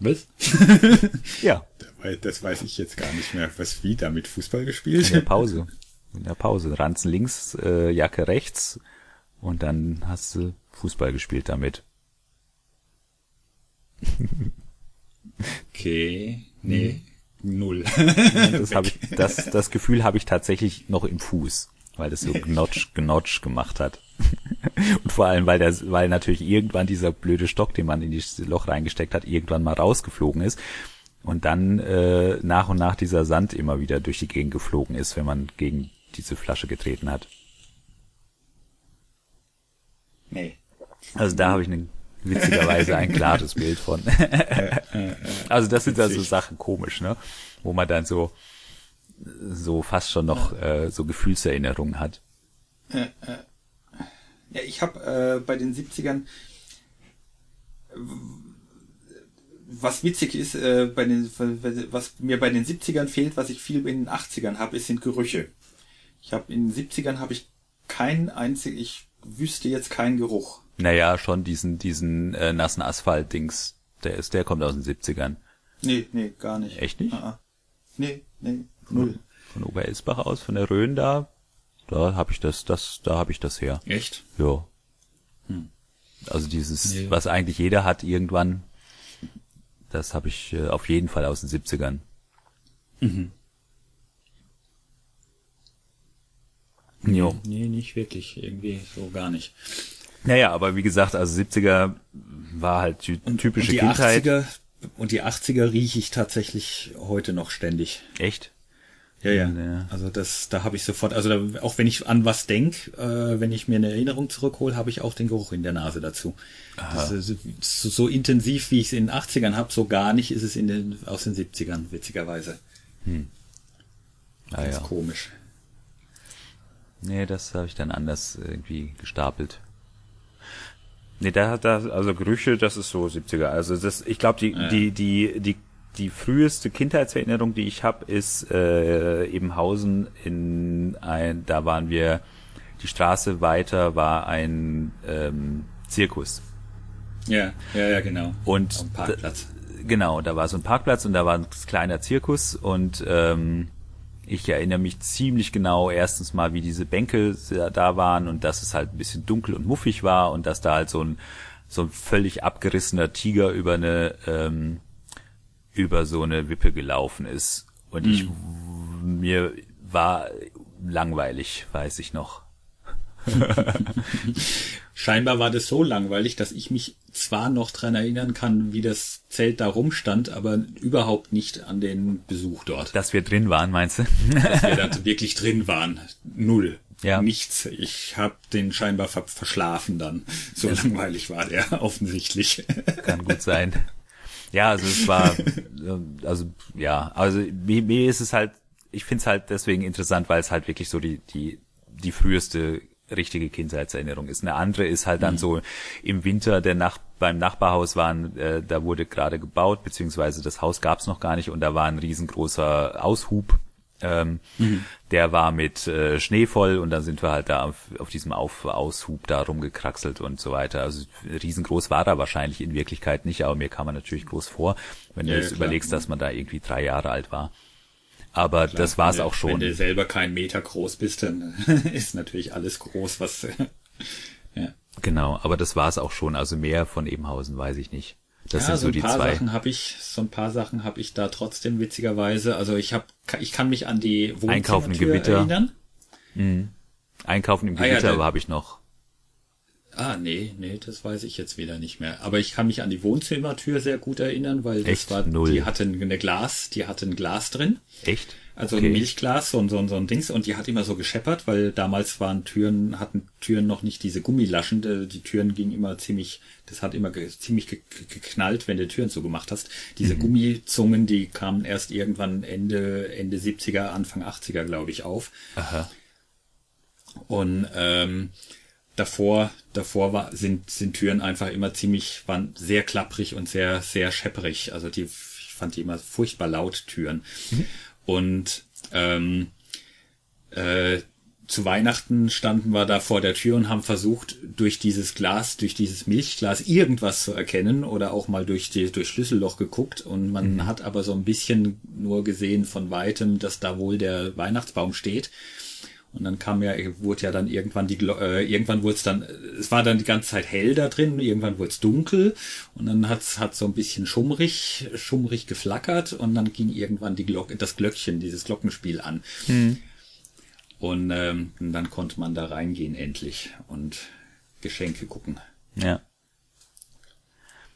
Speaker 2: Was?
Speaker 1: Ja,
Speaker 2: Das weiß ich jetzt gar nicht mehr. Was, wie, damit Fußball
Speaker 1: in der
Speaker 2: gespielt?
Speaker 1: Pause. In der Pause. Ranzen links, äh, Jacke rechts und dann hast du Fußball gespielt damit.
Speaker 2: Okay, nee. null.
Speaker 1: Das, hab ich, das, das Gefühl habe ich tatsächlich noch im Fuß, weil das so gnotsch, gnotsch gemacht hat. Und vor allem, weil der, weil natürlich irgendwann dieser blöde Stock, den man in das Loch reingesteckt hat, irgendwann mal rausgeflogen ist. Und dann äh, nach und nach dieser Sand immer wieder durch die Gegend geflogen ist, wenn man gegen diese Flasche getreten hat.
Speaker 2: Nee.
Speaker 1: Also da habe ich eine, witzigerweise ein klares Bild von. also das sind also Sachen komisch, ne? Wo man dann so so fast schon noch äh, so Gefühlserinnerungen hat.
Speaker 2: Ja, ich habe äh, bei den 70ern was witzig ist, äh, bei den, was mir bei den 70ern fehlt, was ich viel in den 80ern habe, ist sind Gerüche. Ich habe in den 70ern habe ich keinen einzigen, ich wüsste jetzt keinen Geruch.
Speaker 1: Naja, schon diesen, diesen äh, nassen Asphalt-Dings. Der ist, der kommt aus den 70ern.
Speaker 2: Nee, nee, gar nicht.
Speaker 1: Echt nicht?
Speaker 2: Ah, ah. Nee, nee, null.
Speaker 1: Von Oberelsbach aus, von der Rhön da, da habe ich das, das, da habe ich das her.
Speaker 2: Echt?
Speaker 1: Ja. Also dieses,
Speaker 2: Nee.
Speaker 1: was eigentlich jeder hat irgendwann, das habe ich äh, auf jeden Fall aus den 70ern. Jo.
Speaker 2: Nee, nicht wirklich. Irgendwie so gar nicht.
Speaker 1: Naja, aber wie gesagt, also 70er war halt ty typische
Speaker 2: und die
Speaker 1: Kindheit.
Speaker 2: 80er, und die 80er rieche ich tatsächlich heute noch ständig.
Speaker 1: Echt?
Speaker 2: Ja, ja.
Speaker 1: Ja.
Speaker 2: Also das, da habe ich sofort, also da, auch wenn ich an was denk, äh, wenn ich mir eine Erinnerung zurückhole, habe ich auch den Geruch in der Nase dazu. Das so, so intensiv, wie ich es in den 80ern habe, so gar nicht ist es in den, aus den 70ern, witzigerweise.
Speaker 1: Ah,
Speaker 2: Ganz
Speaker 1: ja.
Speaker 2: komisch.
Speaker 1: Nee, das habe ich dann anders irgendwie gestapelt. Nee, da hat da also Gerüche, das ist so 70er. Also das ich glaube die die die die die früheste Kindheitserinnerung, die ich habe, ist äh, Ebenhausen in ein da waren wir die Straße weiter war ein ähm, Zirkus.
Speaker 2: Ja, ja, ja, genau.
Speaker 1: Und
Speaker 2: Parkplatz.
Speaker 1: Da, genau, da war so ein Parkplatz und da war ein kleiner Zirkus und ähm, ich erinnere mich ziemlich genau erstens mal, wie diese Bänke da waren und dass es halt ein bisschen dunkel und muffig war und dass da halt so ein so ein völlig abgerissener Tiger über eine ähm, über so eine Wippe gelaufen ist und ich mir war langweilig, weiß ich noch.
Speaker 2: Scheinbar war das so langweilig, dass ich mich zwar noch dran erinnern kann, wie das Zelt da rumstand, aber überhaupt nicht an den Besuch dort.
Speaker 1: Dass wir drin waren, meinst du?
Speaker 2: Dass wir da wirklich drin waren. Null.
Speaker 1: Ja.
Speaker 2: Nichts. Ich habe den scheinbar ver verschlafen dann. So langweilig war der offensichtlich.
Speaker 1: Kann gut sein. Ja, also es war, äh, also ja, also mir, mir ist es halt, ich finde es halt deswegen interessant, weil es halt wirklich so die die die früheste richtige Kindheitserinnerung ist. Eine andere ist halt dann so im Winter der Nach beim Nachbarhaus waren, äh, da wurde gerade gebaut, beziehungsweise das Haus gab es noch gar nicht und da war ein riesengroßer Aushub. Ähm, Der war mit äh, Schnee voll und dann sind wir halt da auf, auf diesem auf Aushub da rumgekraxelt und so weiter. Also riesengroß war er wahrscheinlich in Wirklichkeit nicht, aber mir kam man natürlich groß vor, wenn
Speaker 2: Ja,
Speaker 1: du
Speaker 2: ja,
Speaker 1: jetzt
Speaker 2: klar.
Speaker 1: überlegst, dass man da irgendwie drei Jahre alt war. Aber das war es
Speaker 2: Wenn
Speaker 1: auch schon.
Speaker 2: Wenn du selber keinen Meter groß bist, dann ist natürlich alles groß, was. ja.
Speaker 1: Genau, aber das war es auch schon. Also mehr von Ebenhausen weiß ich nicht. Das
Speaker 2: ja,
Speaker 1: sind so,
Speaker 2: ein
Speaker 1: die
Speaker 2: paar
Speaker 1: zwei.
Speaker 2: Sachen habe ich, so ein paar Sachen habe ich da trotzdem witzigerweise. Also ich habe, ich kann mich an die
Speaker 1: Einkaufen im
Speaker 2: Wohnzimmertür
Speaker 1: Gewitter.
Speaker 2: erinnern.
Speaker 1: Einkaufen im
Speaker 2: Ah, ja,
Speaker 1: Gewitter
Speaker 2: da-
Speaker 1: habe ich noch.
Speaker 2: Ah, nee, nee, das weiß ich jetzt wieder nicht mehr. Aber ich kann mich an die Wohnzimmertür sehr gut erinnern, weil das
Speaker 1: Echt?
Speaker 2: war,
Speaker 1: Null.
Speaker 2: die hatten eine Glas, die hatten Glas drin.
Speaker 1: Echt?
Speaker 2: Also
Speaker 1: Okay.
Speaker 2: ein Milchglas, so ein, so, ein, so ein Dings, und die hat immer so gescheppert, weil damals waren Türen, hatten Türen noch nicht diese Gummilaschen, äh, die Türen gingen immer ziemlich, das hat immer ge, ziemlich ge, geknallt, wenn du Türen zugemacht hast. Diese
Speaker 1: Mhm.
Speaker 2: Gummizungen, die kamen erst irgendwann Ende, Ende 70er, Anfang 80er, glaube ich, auf.
Speaker 1: Aha.
Speaker 2: Und ähm, davor, davor war, sind, sind Türen einfach immer ziemlich, waren sehr klapprig und sehr, sehr schepperig. Also die, ich fand die immer furchtbar laut, Türen. Und ähm, äh, zu Weihnachten standen wir da vor der Tür und haben versucht, durch dieses Glas, durch dieses Milchglas irgendwas zu erkennen oder auch mal durch die, durch Schlüsselloch geguckt und man hat aber so ein bisschen nur gesehen von weitem, dass da wohl der Weihnachtsbaum steht. Und dann kam ja, wurde ja dann irgendwann die, äh, irgendwann wurde es dann, es war dann die ganze Zeit hell da drin, irgendwann wurde es dunkel und dann hat's hat so ein bisschen schummrig, schummrig geflackert und dann ging irgendwann die Glocke, das Glöckchen, dieses Glockenspiel an. Hm. Und ähm, dann konnte man da reingehen endlich und Geschenke gucken.
Speaker 1: Ja.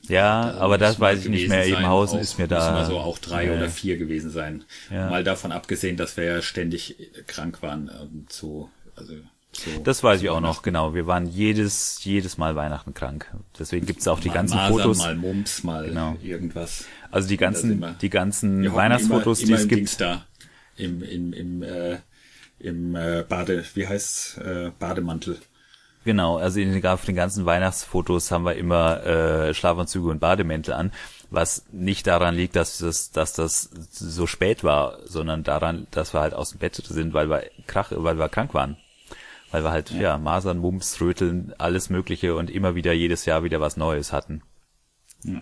Speaker 1: Ja, da aber das weiß ich nicht mehr. Ebenhausen ist mir da.
Speaker 2: Müssen so auch drei äh, oder vier gewesen sein. Ja. Mal davon abgesehen, dass wir ja ständig krank waren. Ähm, so, also,
Speaker 1: so, das weiß ich auch noch, genau. Wir waren jedes, jedes Mal Weihnachten krank. Deswegen gibt's auch die
Speaker 2: mal
Speaker 1: ganzen
Speaker 2: Masern,
Speaker 1: Fotos.
Speaker 2: Mal Mumps, mal genau. irgendwas.
Speaker 1: Also die ganzen, die ganzen Weihnachtsfotos,
Speaker 2: immer, immer
Speaker 1: die es
Speaker 2: gibt. Da, Im, im, im, äh, im äh, Bade, wie heißt äh, Bademantel.
Speaker 1: Genau, also in den, auf den ganzen Weihnachtsfotos haben wir immer äh, Schlafanzüge und Bademäntel an, was nicht daran liegt, dass das, dass das so spät war, sondern daran, dass wir halt aus dem Bett sind, weil wir krach, weil wir krank waren. Weil wir halt, ja, ja Masern, Mumps, Röteln, alles Mögliche und immer wieder jedes Jahr wieder was Neues hatten. Ja.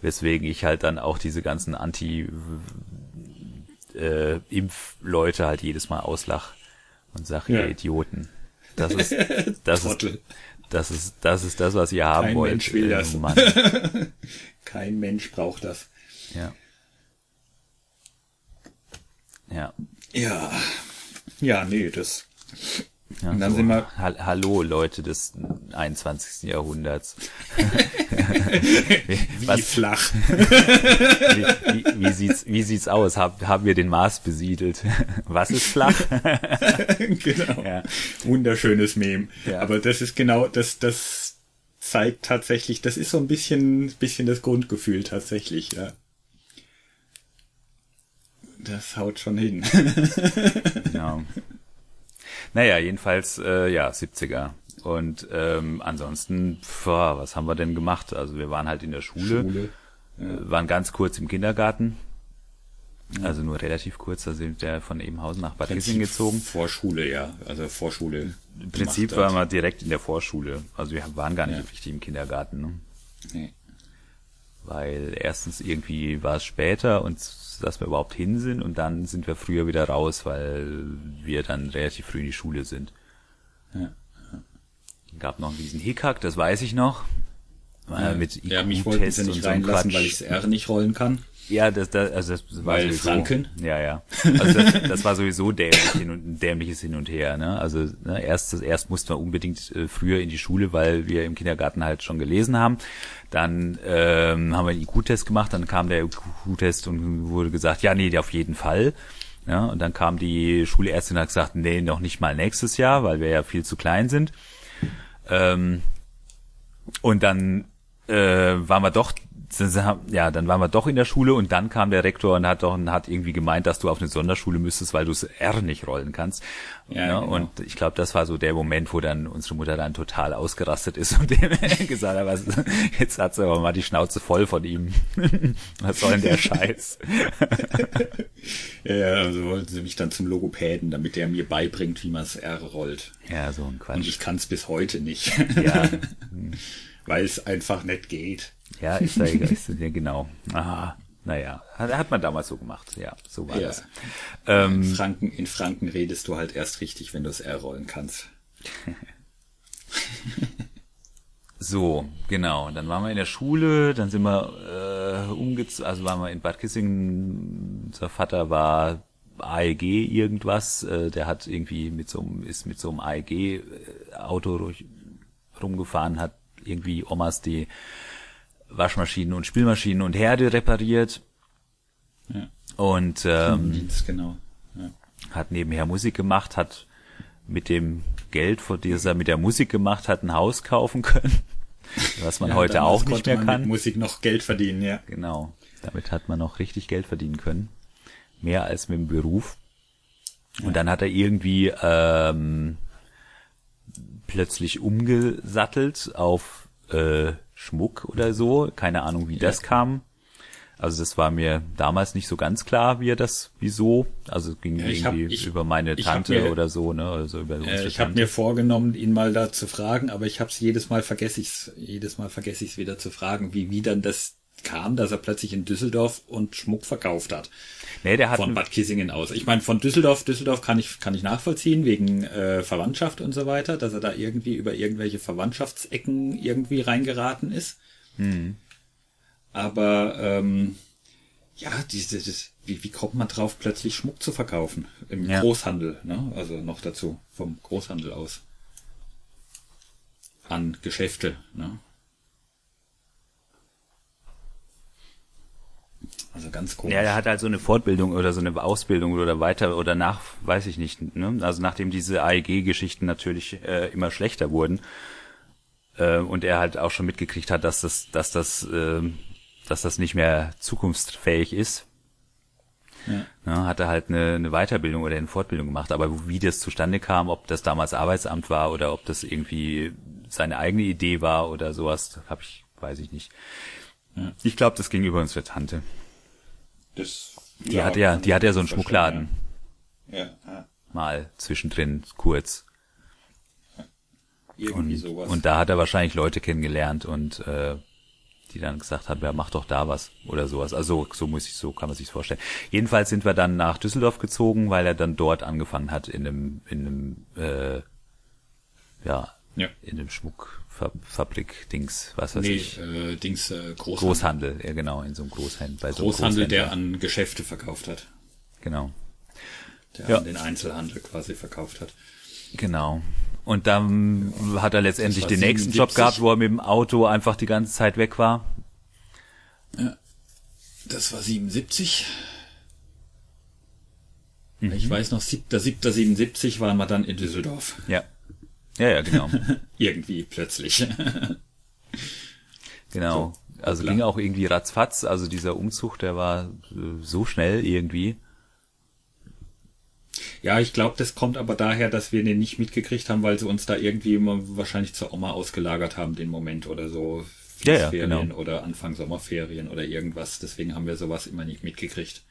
Speaker 1: Weswegen ich halt dann auch diese ganzen Anti-Impf-Leute äh, halt jedes Mal auslach und sag, ja. ihr Idioten. Das ist, das ist, das ist, das ist das, was ihr haben
Speaker 2: Kein
Speaker 1: wollt.
Speaker 2: Mensch will das. Mann. Kein Mensch braucht das.
Speaker 1: Ja. Ja.
Speaker 2: Ja. Ja, nee, das.
Speaker 1: Ja, und dann so, sind wir. Hallo, Leute des 21. Jahrhunderts.
Speaker 2: wie Was, flach.
Speaker 1: wie, wie, wie, sieht's, wie sieht's aus? Hab, haben wir den Mars besiedelt? Was ist flach?
Speaker 2: genau. Ja. Wunderschönes Mem. Ja. Aber das ist genau, das, das zeigt tatsächlich, das ist so ein bisschen, bisschen das Grundgefühl tatsächlich, ja. Das haut schon hin.
Speaker 1: genau. Naja, jedenfalls, äh, ja, 70er. Und ähm, ansonsten, pf, was haben wir denn gemacht? Also wir waren halt in der Schule, Schule ja. äh, waren ganz kurz im Kindergarten. Also nur relativ kurz, da sind wir von Ebenhausen nach Bad Kissing gezogen.
Speaker 2: Vorschule, ja, also Vorschule.
Speaker 1: Im Prinzip waren wir direkt in der Vorschule. Also wir waren gar nicht ja. richtig im Kindergarten. Ne? Nee. Weil erstens irgendwie war es später und dass wir überhaupt hin sind und dann sind wir früher wieder raus, weil wir dann relativ früh in die Schule sind. Ja. Gab noch einen riesen Hickhack, das weiß ich noch.
Speaker 2: Ja, mit ja mich wollten sie nicht reinlassen, so weil ich das R nicht rollen kann.
Speaker 1: Ja, das, das, also das
Speaker 2: war Weil sowieso, Franken?
Speaker 1: Ja, ja. Also das, das war sowieso dämlich hin und, dämliches Hin und Her. Ne? Also ne, erst, erst mussten wir unbedingt äh, früher in die Schule, weil wir im Kindergarten halt schon gelesen haben. Dann ähm, haben wir einen IQ-Test gemacht, dann kam der IQ-Test und wurde gesagt, ja, nee, auf jeden Fall. Ja, und dann kam die Schulärztin und hat gesagt, nee, noch nicht mal nächstes Jahr, weil wir ja viel zu klein sind. Ähm, und dann äh, waren wir doch ja, dann waren wir doch in der Schule und dann kam der Rektor und hat doch und hat irgendwie gemeint, dass du auf eine Sonderschule müsstest, weil du das R nicht rollen kannst. Ja, ja genau. Und ich glaube, das war so der Moment, wo dann unsere Mutter dann total ausgerastet ist und dem gesagt hat, was, jetzt hat sie aber mal die Schnauze voll von ihm. was soll denn der Scheiß?
Speaker 2: ja, also wollten sie mich dann zum Logopäden, damit der mir beibringt, wie man das R rollt.
Speaker 1: Ja, so ein Quatsch.
Speaker 2: Und ich kann es bis heute nicht. ja. Weil es einfach nicht geht.
Speaker 1: Ja, ist ja egal. Ist, ja, genau. Aha. Naja, hat, hat man damals so gemacht. Ja, so war ja. das.
Speaker 2: Ähm, in, Franken, in Franken redest du halt erst richtig, wenn du es R rollen kannst.
Speaker 1: so, genau. Dann waren wir in der Schule, dann sind wir äh, umgezogen, also waren wir in Bad Kissingen. Unser Vater war AEG irgendwas. Äh, der hat irgendwie mit so einem, ist mit so einem AEG-Auto rumgefahren, hat irgendwie Omas die Waschmaschinen und Spülmaschinen und Herde repariert. Ja. Und ähm,
Speaker 2: genau. Ja.
Speaker 1: hat nebenher Musik gemacht, hat mit dem Geld, von das er mit der Musik gemacht hat, ein Haus kaufen können, was man ja, heute auch nicht mehr kann. Mit
Speaker 2: Musik noch Geld verdienen, ja.
Speaker 1: Genau. Damit hat man noch richtig Geld verdienen können. Mehr als mit dem Beruf. Und dann hat er irgendwie ähm, plötzlich umgesattelt auf äh, Schmuck oder so. Keine Ahnung, wie das kam. Also das war mir damals nicht so ganz klar, wie er das, wieso. Also es ging ja, irgendwie hab, ich, über meine Tante mir, oder so, ne? Also über
Speaker 2: äh, ich habe mir vorgenommen, ihn mal da zu fragen, aber ich habe es jedes Mal vergesse ich's, jedes Mal vergesse ich es wieder zu fragen, wie wie dann das kam, dass er plötzlich in Düsseldorf und Schmuck verkauft hat.
Speaker 1: Nee, der hat
Speaker 2: von Bad Kissingen aus. Ich meine, von Düsseldorf, Düsseldorf kann ich, kann ich nachvollziehen, wegen äh, Verwandtschaft und so weiter, dass er da irgendwie über irgendwelche Verwandtschaftsecken irgendwie reingeraten ist.
Speaker 1: Mhm.
Speaker 2: Aber ähm, ja, diese, das, wie, wie kommt man drauf, plötzlich Schmuck zu verkaufen? Im
Speaker 1: Ja.
Speaker 2: Großhandel, ne? Also noch dazu, vom Großhandel aus. An Geschäfte, ne? Also ganz komisch.
Speaker 1: Ja, der hat halt so eine Fortbildung oder so eine Ausbildung oder weiter oder nach, weiß ich nicht. Ne? Also nachdem diese AEG-Geschichten natürlich äh, immer schlechter wurden äh, und er halt auch schon mitgekriegt hat, dass das, dass das, äh, dass das nicht mehr zukunftsfähig ist,
Speaker 2: Ja.
Speaker 1: ne, hat er halt eine, eine Weiterbildung oder eine Fortbildung gemacht. Aber wie das zustande kam, ob das damals Arbeitsamt war oder ob das irgendwie seine eigene Idee war oder sowas, habe ich, weiß ich nicht.
Speaker 2: Ja.
Speaker 1: Ich glaube, das ging über unsere Tante.
Speaker 2: Das,
Speaker 1: Die hat ja, die hat ja so einen Schmuckladen.
Speaker 2: Ja, ja.
Speaker 1: mal zwischendrin kurz.
Speaker 2: Irgendwie
Speaker 1: Und,
Speaker 2: sowas.
Speaker 1: und da hat er wahrscheinlich Leute kennengelernt und äh, die dann gesagt haben, ja, mach doch da was oder sowas. Also so muss ich, so kann man sich vorstellen. Jedenfalls sind wir dann nach Düsseldorf gezogen, weil er dann dort angefangen hat in einem, in einem, äh, ja,
Speaker 2: ja.
Speaker 1: in einem Schmuckfabrik-Dings, was weiß
Speaker 2: Nee,
Speaker 1: ich.
Speaker 2: äh, Dings, äh, Großhandel.
Speaker 1: Großhandel, ja genau, in so einem Großhandel. Bei so
Speaker 2: Großhandel, der
Speaker 1: Großhändler.
Speaker 2: an Geschäfte verkauft hat.
Speaker 1: Genau.
Speaker 2: Der
Speaker 1: Ja.
Speaker 2: an den Einzelhandel quasi verkauft hat.
Speaker 1: Genau. Und dann hat er letztendlich den nächsten
Speaker 2: 77.
Speaker 1: Job gehabt, wo er mit dem Auto einfach die ganze Zeit weg war.
Speaker 2: Das war 77.
Speaker 1: Mhm.
Speaker 2: Ich weiß noch, 7.7.77 waren wir dann in Düsseldorf.
Speaker 1: Ja. Ja, ja, genau.
Speaker 2: Irgendwie plötzlich.
Speaker 1: Genau. Also
Speaker 2: hoppla.
Speaker 1: ging auch irgendwie ratzfatz. Also dieser Umzug, der war äh, so schnell irgendwie.
Speaker 2: ja, ich glaube, das kommt aber daher, dass wir den nicht mitgekriegt haben, weil sie uns da irgendwie immer wahrscheinlich zur Oma ausgelagert haben, den Moment oder so.
Speaker 1: Ja, ja,
Speaker 2: Ferien
Speaker 1: genau.
Speaker 2: oder Anfang Sommerferien oder irgendwas. Deswegen haben wir sowas immer nicht mitgekriegt.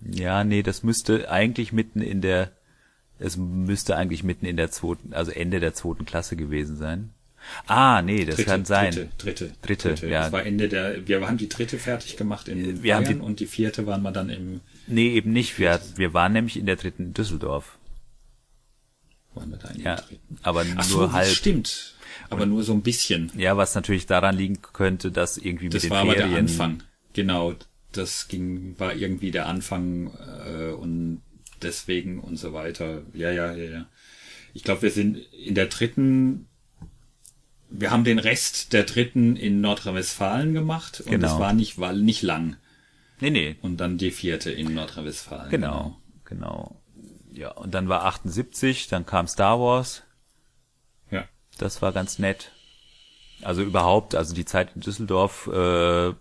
Speaker 1: Ja, nee, das müsste eigentlich mitten in der, es müsste eigentlich mitten in der zweiten, also Ende der zweiten Klasse gewesen sein. Ah, nee, das kann sein.
Speaker 2: Dritte, dritte,
Speaker 1: Dritte, ja.
Speaker 2: Das war Ende der, wir haben die dritte fertig gemacht in
Speaker 1: Wir haben
Speaker 2: Bayern
Speaker 1: die-
Speaker 2: und die vierte waren wir dann im,
Speaker 1: Nee, eben nicht. Wir, wir waren nämlich in der dritten in Düsseldorf.
Speaker 2: waren wir da in
Speaker 1: Ja,
Speaker 2: der dritten.
Speaker 1: aber
Speaker 2: Ach
Speaker 1: nur
Speaker 2: so,
Speaker 1: halb.
Speaker 2: stimmt. Aber nur so ein bisschen.
Speaker 1: Ja, was natürlich daran liegen könnte, dass irgendwie mit
Speaker 2: Das
Speaker 1: den
Speaker 2: war aber
Speaker 1: Ferien.
Speaker 2: der Anfang. Genau. Das ging, war irgendwie der Anfang äh, und deswegen und so weiter. Ja, ja, ja, ja. Ich glaube, wir sind in der dritten, wir haben den Rest der dritten in Nordrhein-Westfalen gemacht und
Speaker 1: Genau.
Speaker 2: das war nicht, war nicht lang.
Speaker 1: Nee, nee,
Speaker 2: Und dann die vierte in Nordrhein-Westfalen.
Speaker 1: Genau, genau. Ja, und dann war 78, dann kam Star Wars,
Speaker 2: Ja.
Speaker 1: das war ganz nett. Also überhaupt, also die Zeit in Düsseldorf äh,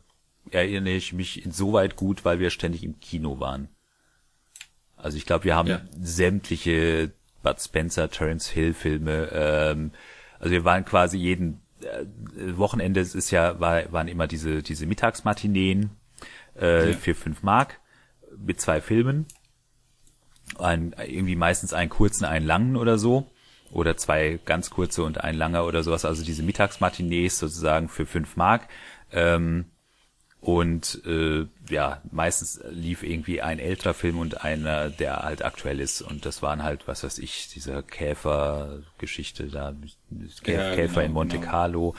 Speaker 1: erinnere ich mich insoweit gut, weil wir ständig im Kino waren. Also ich glaube, wir haben
Speaker 2: Ja.
Speaker 1: sämtliche Bud Spencer, Terence Hill Filme, ähm, also wir waren quasi jeden äh, Wochenende, es ist ja, war, waren immer diese, diese Mittagsmatineen äh,
Speaker 2: Ja.
Speaker 1: für fünf Mark mit zwei Filmen ein, irgendwie meistens einen kurzen, einen langen oder so. Oder zwei ganz kurze und ein langer oder sowas. Also diese Mittagsmatinees sozusagen für fünf Mark. Ähm, und äh, ja, meistens lief irgendwie ein älterer Film und einer, der halt aktuell ist. Und das waren halt, was weiß ich, diese Käfer-Geschichte da, Kä
Speaker 2: Ja,
Speaker 1: Käfer
Speaker 2: genau,
Speaker 1: in Monte
Speaker 2: genau.
Speaker 1: Carlo,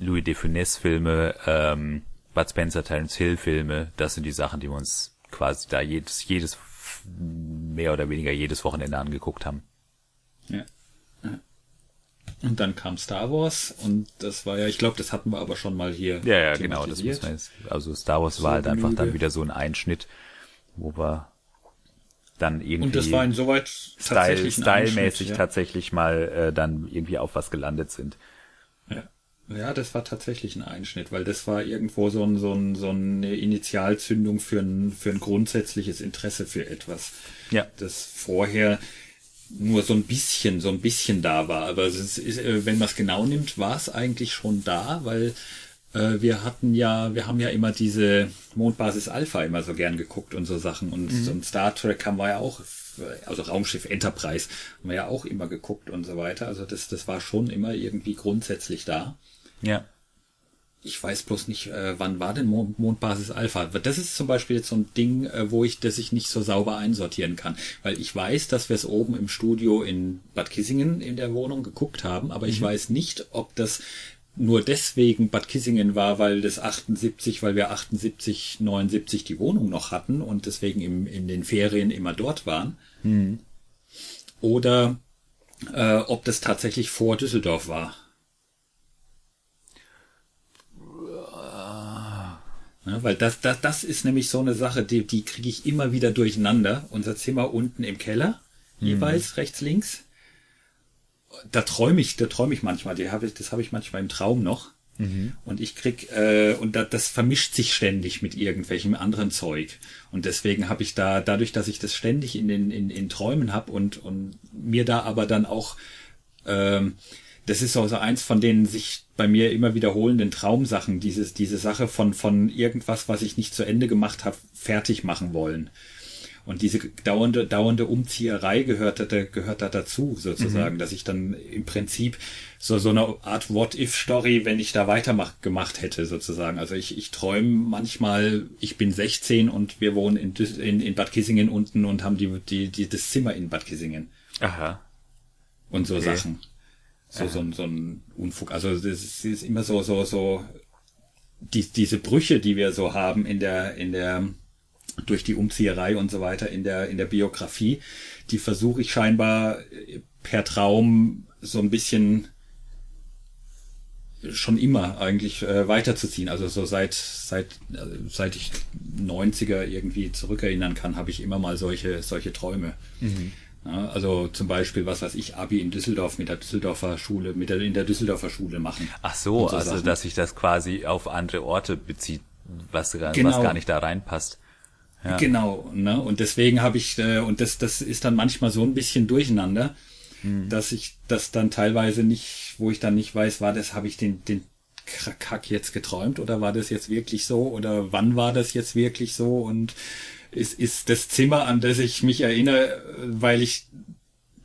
Speaker 1: Louis de Funès-Filme, ähm, Bud Spencer, Terence Hill-Filme. Das sind die Sachen, die wir uns quasi da jedes, jedes mehr oder weniger jedes Wochenende angeguckt haben.
Speaker 2: Ja. Und dann kam Star Wars und das war ja, ich glaube, das hatten wir aber schon mal hier.
Speaker 1: Ja, ja, genau, das muss man jetzt. Also Star Wars
Speaker 2: So
Speaker 1: war halt einfach dann wieder so ein Einschnitt, wo wir dann irgendwie
Speaker 2: Und das war insoweit
Speaker 1: Style,
Speaker 2: tatsächlich
Speaker 1: stylmäßig
Speaker 2: ja.
Speaker 1: tatsächlich mal äh, dann irgendwie auf was gelandet sind.
Speaker 2: Ja. ja, das war tatsächlich ein Einschnitt, weil das war irgendwo so, ein, so, ein, so eine Initialzündung für ein, für ein grundsätzliches Interesse für etwas.
Speaker 1: Ja.
Speaker 2: Das vorher nur so ein bisschen, so ein bisschen da war. Aber es ist, äh, wenn man es genau nimmt, war es eigentlich schon da, weil äh, wir hatten ja, wir haben ja immer diese Mondbasis Alpha immer so gern geguckt und so Sachen. Und so ein Star Trek haben wir ja auch, also Raumschiff Enterprise haben wir ja auch immer geguckt und so weiter. Also das, das war schon immer irgendwie grundsätzlich da.
Speaker 1: Ja.
Speaker 2: Ich weiß bloß nicht, äh, wann war denn Mond, Mondbasis Alpha? Das ist zum Beispiel jetzt so ein Ding, äh, wo ich, das ich nicht so sauber einsortieren kann, weil ich weiß, dass wir es oben im Studio in Bad Kissingen in der Wohnung geguckt haben, aber ich mhm. weiß nicht, ob das nur deswegen Bad Kissingen war, weil das 78, weil wir 78, 79 die Wohnung noch hatten und deswegen im, in den Ferien immer dort waren. Mhm. Oder äh, ob das tatsächlich vor Düsseldorf war. Ja, weil das, das, das ist nämlich so eine Sache, die, die kriege ich immer wieder durcheinander. Unser Zimmer unten im Keller, mhm. jeweils rechts, links. Da träume ich, da träume ich manchmal. Die hab ich, das habe ich manchmal im Traum noch. Mhm. Und ich krieg, äh, und da, das vermischt sich ständig mit irgendwelchem anderen Zeug. Und deswegen habe ich da, dadurch, dass ich das ständig in den in, in Träumen habe und, und mir da aber dann auch ähm, das ist so, so eins von den sich bei mir immer wiederholenden Traumsachen, dieses, diese Sache von, von irgendwas, was ich nicht zu Ende gemacht habe, fertig machen wollen. Und diese dauernde, dauernde Umzieherei gehört gehört da dazu, sozusagen, mhm. dass ich dann im Prinzip so, so eine Art What-If-Story, wenn ich da weitermacht, gemacht hätte, sozusagen. Also ich, ich träume manchmal, ich bin 16 und wir wohnen in, in, in Bad Kissingen unten und haben die, die, die, das Zimmer in Bad Kissingen.
Speaker 1: Aha.
Speaker 2: Und so okay. Sachen so, so, so ein Unfug. Also das ist, ist immer so, so, so, die, diese Brüche, die wir so haben in der, in der, durch die Umzieherei und so weiter in der, in der Biografie, die versuche ich scheinbar per Traum so ein bisschen schon immer eigentlich äh, weiterzuziehen. Also so seit seit äh, seit ich 90er irgendwie zurückerinnern kann, habe ich immer mal solche solche Träume. Mhm. Also zum Beispiel, was weiß ich, Abi in Düsseldorf mit der Düsseldorfer Schule, mit der, in der Düsseldorfer Schule machen.
Speaker 1: Ach so, so also Sachen. dass sich das quasi auf andere Orte bezieht, was, genau. was gar nicht da reinpasst.
Speaker 2: Ja. Genau, ne? Und deswegen habe ich, äh, und das, das ist dann manchmal so ein bisschen durcheinander, hm. dass ich das dann teilweise nicht, wo ich dann nicht weiß, war das, habe ich den, den Kack jetzt geträumt oder war das jetzt wirklich so oder wann war das jetzt wirklich so und ist, ist das Zimmer, an das ich mich erinnere, weil ich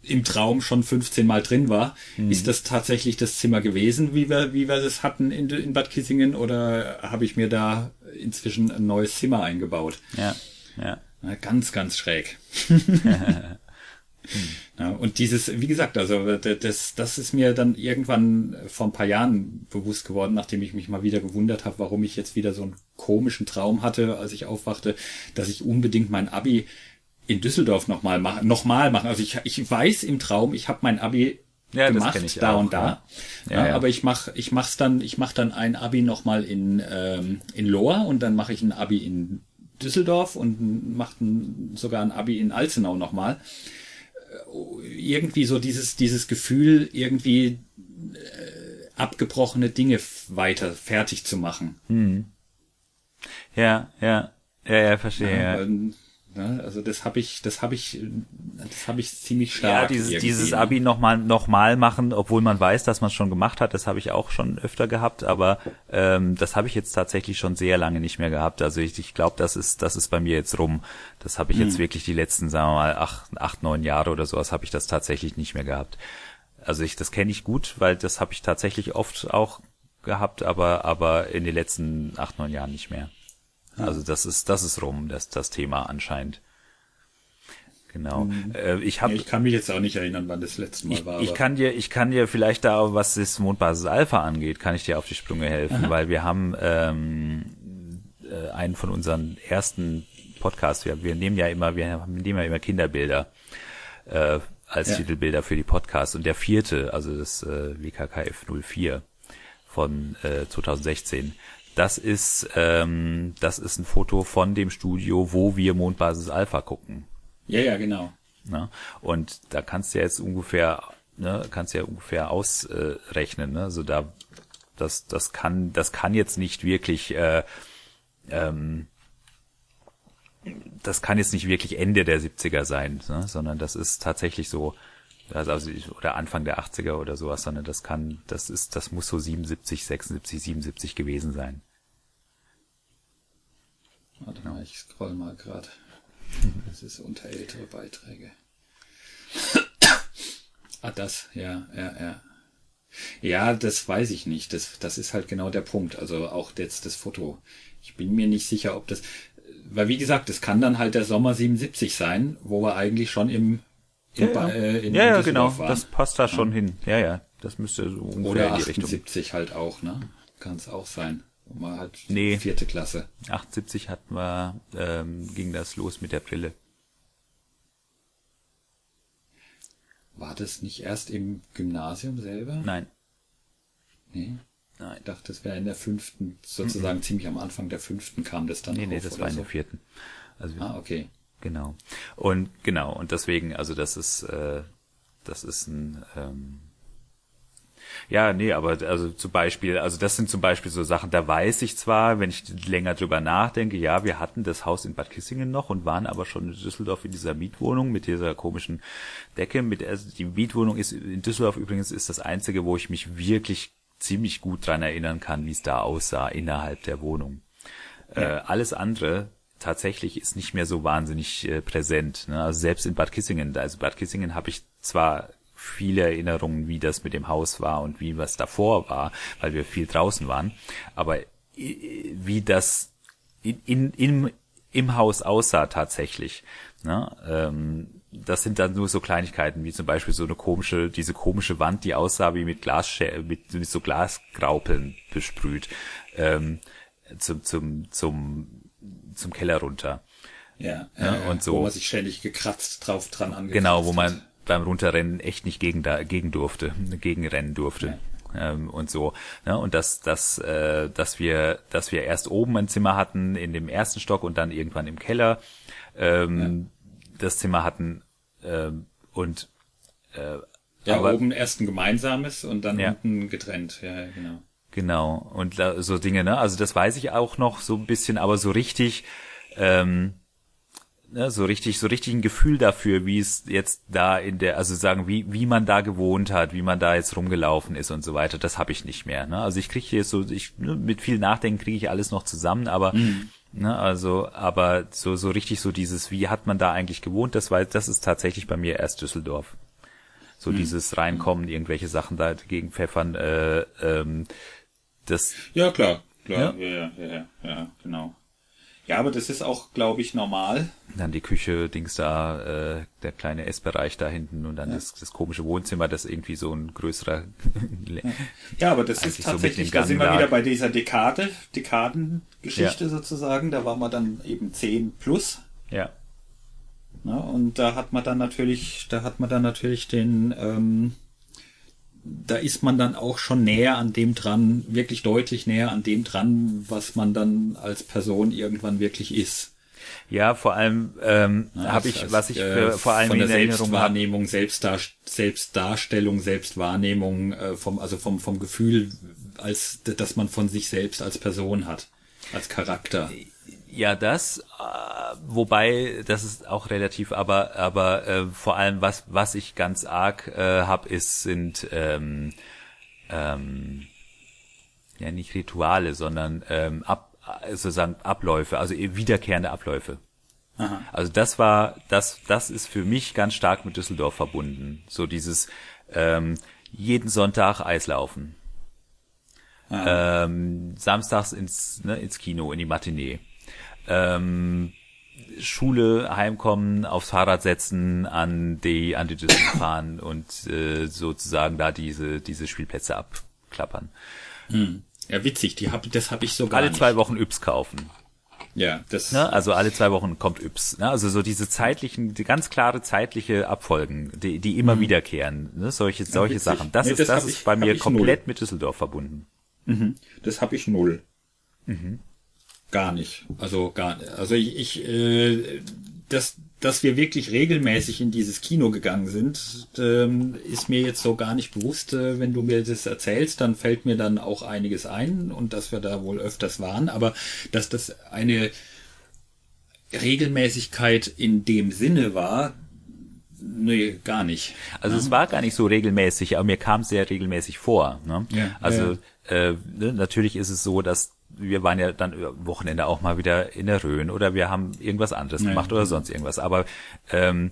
Speaker 2: im Traum schon 15 Mal drin war. Mhm. Ist das tatsächlich das Zimmer gewesen, wie wir, wie wir das hatten in, in Bad Kissingen, oder habe ich mir da inzwischen ein neues Zimmer eingebaut?
Speaker 1: Ja, ja.
Speaker 2: Ganz, ganz schräg. Ja, und dieses, wie gesagt, also das, das ist mir dann irgendwann vor ein paar Jahren bewusst geworden, nachdem ich mich mal wieder gewundert habe, warum ich jetzt wieder so einen komischen Traum hatte, als ich aufwachte, dass ich unbedingt mein Abi in Düsseldorf nochmal machen, nochmal machen. Also ich, ich weiß im Traum, ich habe mein Abi ja, gemacht, da auch, und da. Ja. Ja, ja, aber ich mach, ich mach's dann, ich mach dann ein Abi nochmal in ähm, in Lohr und dann mache ich ein Abi in Düsseldorf und mache sogar ein Abi in Alzenau nochmal. mal irgendwie so dieses, dieses Gefühl, irgendwie äh, abgebrochene Dinge weiter fertig zu machen.
Speaker 1: Hm. Ja, ja, ja, ja, verstehe. Ja, ja.
Speaker 2: Ne? Also das habe ich, das habe ich, das habe ich ziemlich stark.
Speaker 1: Ja, dieses, dieses Abi nochmal noch mal machen, obwohl man weiß, dass man es schon gemacht hat, das habe ich auch schon öfter gehabt, aber ähm, das habe ich jetzt tatsächlich schon sehr lange nicht mehr gehabt. Also ich, ich glaube, das ist, das ist bei mir jetzt rum. Das habe ich jetzt hm. wirklich die letzten, sagen wir mal, acht, acht, neun Jahre oder sowas habe ich das tatsächlich nicht mehr gehabt. Also ich, das kenne ich gut, weil das habe ich tatsächlich oft auch gehabt, aber aber in den letzten acht, neun Jahren nicht mehr. Also das ist, das ist rum, das, das Thema anscheinend. Genau.
Speaker 2: Mhm. Äh, ich hab, ich kann mich jetzt auch nicht erinnern, wann das letzte Mal
Speaker 1: ich,
Speaker 2: war.
Speaker 1: Ich kann dir, ich kann dir vielleicht da, was das Mondbasis Alpha angeht, kann ich dir auf die Sprünge helfen, Aha. weil wir haben ähm, äh, einen von unseren ersten Podcasts. Wir, wir nehmen ja immer, wir nehmen ja immer Kinderbilder äh, als ja. Titelbilder für die Podcasts und der vierte, also das äh, WKKF 04 von äh, 2016 das ist, ähm, das ist ein Foto von dem Studio, wo wir Mondbasis Alpha gucken.
Speaker 2: Ja, ja, genau.
Speaker 1: Na? Und da kannst du ja jetzt ungefähr, ne, kannst du ja ungefähr ausrechnen, ne? So da, das, das kann, das kann jetzt nicht wirklich, äh, ähm, das kann jetzt nicht wirklich Ende der 70er sein, ne? sondern das ist tatsächlich so, also, also oder Anfang der 80er oder sowas, sondern das kann, das ist, das muss so 77, 76, 77 gewesen sein.
Speaker 2: Warte mal, ich scroll mal gerade. Das ist unter ältere Beiträge. ah, das, ja, ja, ja. Ja, das weiß ich nicht. Das, das ist halt genau der Punkt. Also auch jetzt das Foto. Ich bin mir nicht sicher, ob das, weil wie gesagt, es kann dann halt der Sommer 77 sein, wo wir eigentlich schon im,
Speaker 1: im ja, ja. Äh, in, ja, ja genau. Waren. Das passt da schon hin. Ja, ja. Das müsste so
Speaker 2: ungefähr Oder in die 78 Richtung. halt auch, ne? Kann es auch sein. Man hat
Speaker 1: nee.
Speaker 2: vierte Klasse.
Speaker 1: 78 hatten wir, ähm, ging das los mit der Brille.
Speaker 2: War das nicht erst im Gymnasium selber?
Speaker 1: Nein.
Speaker 2: Nee? Nein. Ich dachte, das wäre in der fünften, sozusagen mhm. ziemlich am Anfang der fünften kam das dann
Speaker 1: Nee, nee, das war in so. der vierten.
Speaker 2: Also, ah, okay.
Speaker 1: Genau. Und genau, und deswegen, also das ist, äh, das ist ein, ähm, ja, nee, aber also zum Beispiel, also das sind zum Beispiel so Sachen, da weiß ich zwar, wenn ich länger drüber nachdenke, ja, wir hatten das Haus in Bad Kissingen noch und waren aber schon in Düsseldorf in dieser Mietwohnung mit dieser komischen Decke. Mit, also die Mietwohnung ist in Düsseldorf übrigens ist das einzige, wo ich mich wirklich ziemlich gut dran erinnern kann, wie es da aussah innerhalb der Wohnung. Ja. Äh, alles andere tatsächlich ist nicht mehr so wahnsinnig äh, präsent. Ne? Also selbst in Bad Kissingen, also Bad Kissingen habe ich zwar viele Erinnerungen, wie das mit dem Haus war und wie was davor war, weil wir viel draußen waren. Aber wie das in, in, im, im Haus aussah tatsächlich, ne? ähm, das sind dann nur so Kleinigkeiten, wie zum Beispiel so eine komische, diese komische Wand, die aussah wie mit Glas, mit, mit so Glasgraupeln besprüht, ähm, zum, zum, zum, zum Keller runter.
Speaker 2: Ja, ja, ja, und so. Wo man sich ständig gekratzt drauf dran angekratzt
Speaker 1: Genau, wo man, beim Runterrennen echt nicht gegen da gegen durfte, gegenrennen durfte. Ja. Ähm, und so. Ja, und dass, dass, äh, dass wir, dass wir erst oben ein Zimmer hatten in dem ersten Stock und dann irgendwann im Keller ähm. Das Zimmer hatten ähm, und
Speaker 2: äh, ja, aber, oben erst ein gemeinsames und dann ja. unten getrennt, ja, genau.
Speaker 1: Genau. Und so Dinge, ne? Also das weiß ich auch noch so ein bisschen, aber so richtig, ähm, ne, so richtig, so richtig ein Gefühl dafür, wie es jetzt da in der, also sagen, wie, wie man da gewohnt hat, wie man da jetzt rumgelaufen ist und so weiter, das habe ich nicht mehr. Ne? Also ich kriege jetzt so, ich, ne, mit viel Nachdenken kriege ich alles noch zusammen, aber mhm. Ne, also, aber so, so richtig so dieses, wie hat man da eigentlich gewohnt, das war, das ist tatsächlich bei mir erst Düsseldorf. So mhm. dieses Reinkommen, irgendwelche Sachen da gegen pfeffern, äh, ähm, das.
Speaker 2: Ja, klar, klar, ja, ja, ja, ja, ja genau. Ja, aber das ist auch, glaube ich, normal.
Speaker 1: Dann die Küche, Dings da, äh, der kleine Essbereich da hinten und dann ja. das, das komische Wohnzimmer, das irgendwie so ein größerer.
Speaker 2: ja, aber das ist tatsächlich, so da sind wir wieder bei dieser Dekade, Dekadengeschichte ja. sozusagen. Da war man dann eben 10 plus.
Speaker 1: Ja.
Speaker 2: Na, und da hat man dann natürlich, da hat man dann natürlich den, ähm, da ist man dann auch schon näher an dem dran, wirklich deutlich näher an dem dran, was man dann als Person irgendwann wirklich ist.
Speaker 1: Ja, vor allem ähm, ja, habe ich, was ich äh, vor allem
Speaker 2: von der Selbstwahrnehmung, Selbstdar Selbstdarstellung, Selbstwahrnehmung äh, vom also vom vom Gefühl, als dass man von sich selbst als Person hat, als Charakter.
Speaker 1: Ja, das, äh, wobei das ist auch relativ, aber aber äh, vor allem was was ich ganz arg äh, habe, ist sind ähm, ähm, ja nicht Rituale, sondern ähm, ab, sozusagen Abläufe, also wiederkehrende Abläufe. Aha. Also das war das das ist für mich ganz stark mit Düsseldorf verbunden. So dieses ähm, jeden Sonntag Eislaufen. Ähm, samstags ins, ne, ins Kino, in die Matinee ähm, Schule heimkommen, aufs Fahrrad setzen, an die an die Düssen fahren und äh, sozusagen da diese diese Spielplätze abklappern.
Speaker 2: Hm. Ja, witzig, die hab, das habe ich sogar
Speaker 1: Alle nicht. zwei Wochen Yps kaufen.
Speaker 2: Ja, das.
Speaker 1: Ne? Also alle zwei Wochen kommt Yps. Ne? Also so diese zeitlichen, die ganz klare zeitliche Abfolgen, die, die immer mhm. wiederkehren. Ne? Solche, solche ja, Sachen. Das nee, ist, das, das ist ich, bei mir komplett null. mit Düsseldorf verbunden.
Speaker 2: Mhm. Das habe ich null. Mhm. Gar nicht. Also gar also ich, ich äh, dass, dass wir wirklich regelmäßig in dieses Kino gegangen sind, ähm, ist mir jetzt so gar nicht bewusst. Äh, wenn du mir das erzählst, dann fällt mir dann auch einiges ein und dass wir da wohl öfters waren. Aber dass das eine Regelmäßigkeit in dem Sinne war, Nee, gar nicht.
Speaker 1: Also ja. es war gar nicht so regelmäßig, aber mir kam es sehr regelmäßig vor. Ne? Ja, also ja. Äh, ne, natürlich ist es so, dass wir waren ja dann Wochenende auch mal wieder in der Rhön oder wir haben irgendwas anderes ja, gemacht oder sonst irgendwas. Aber ähm,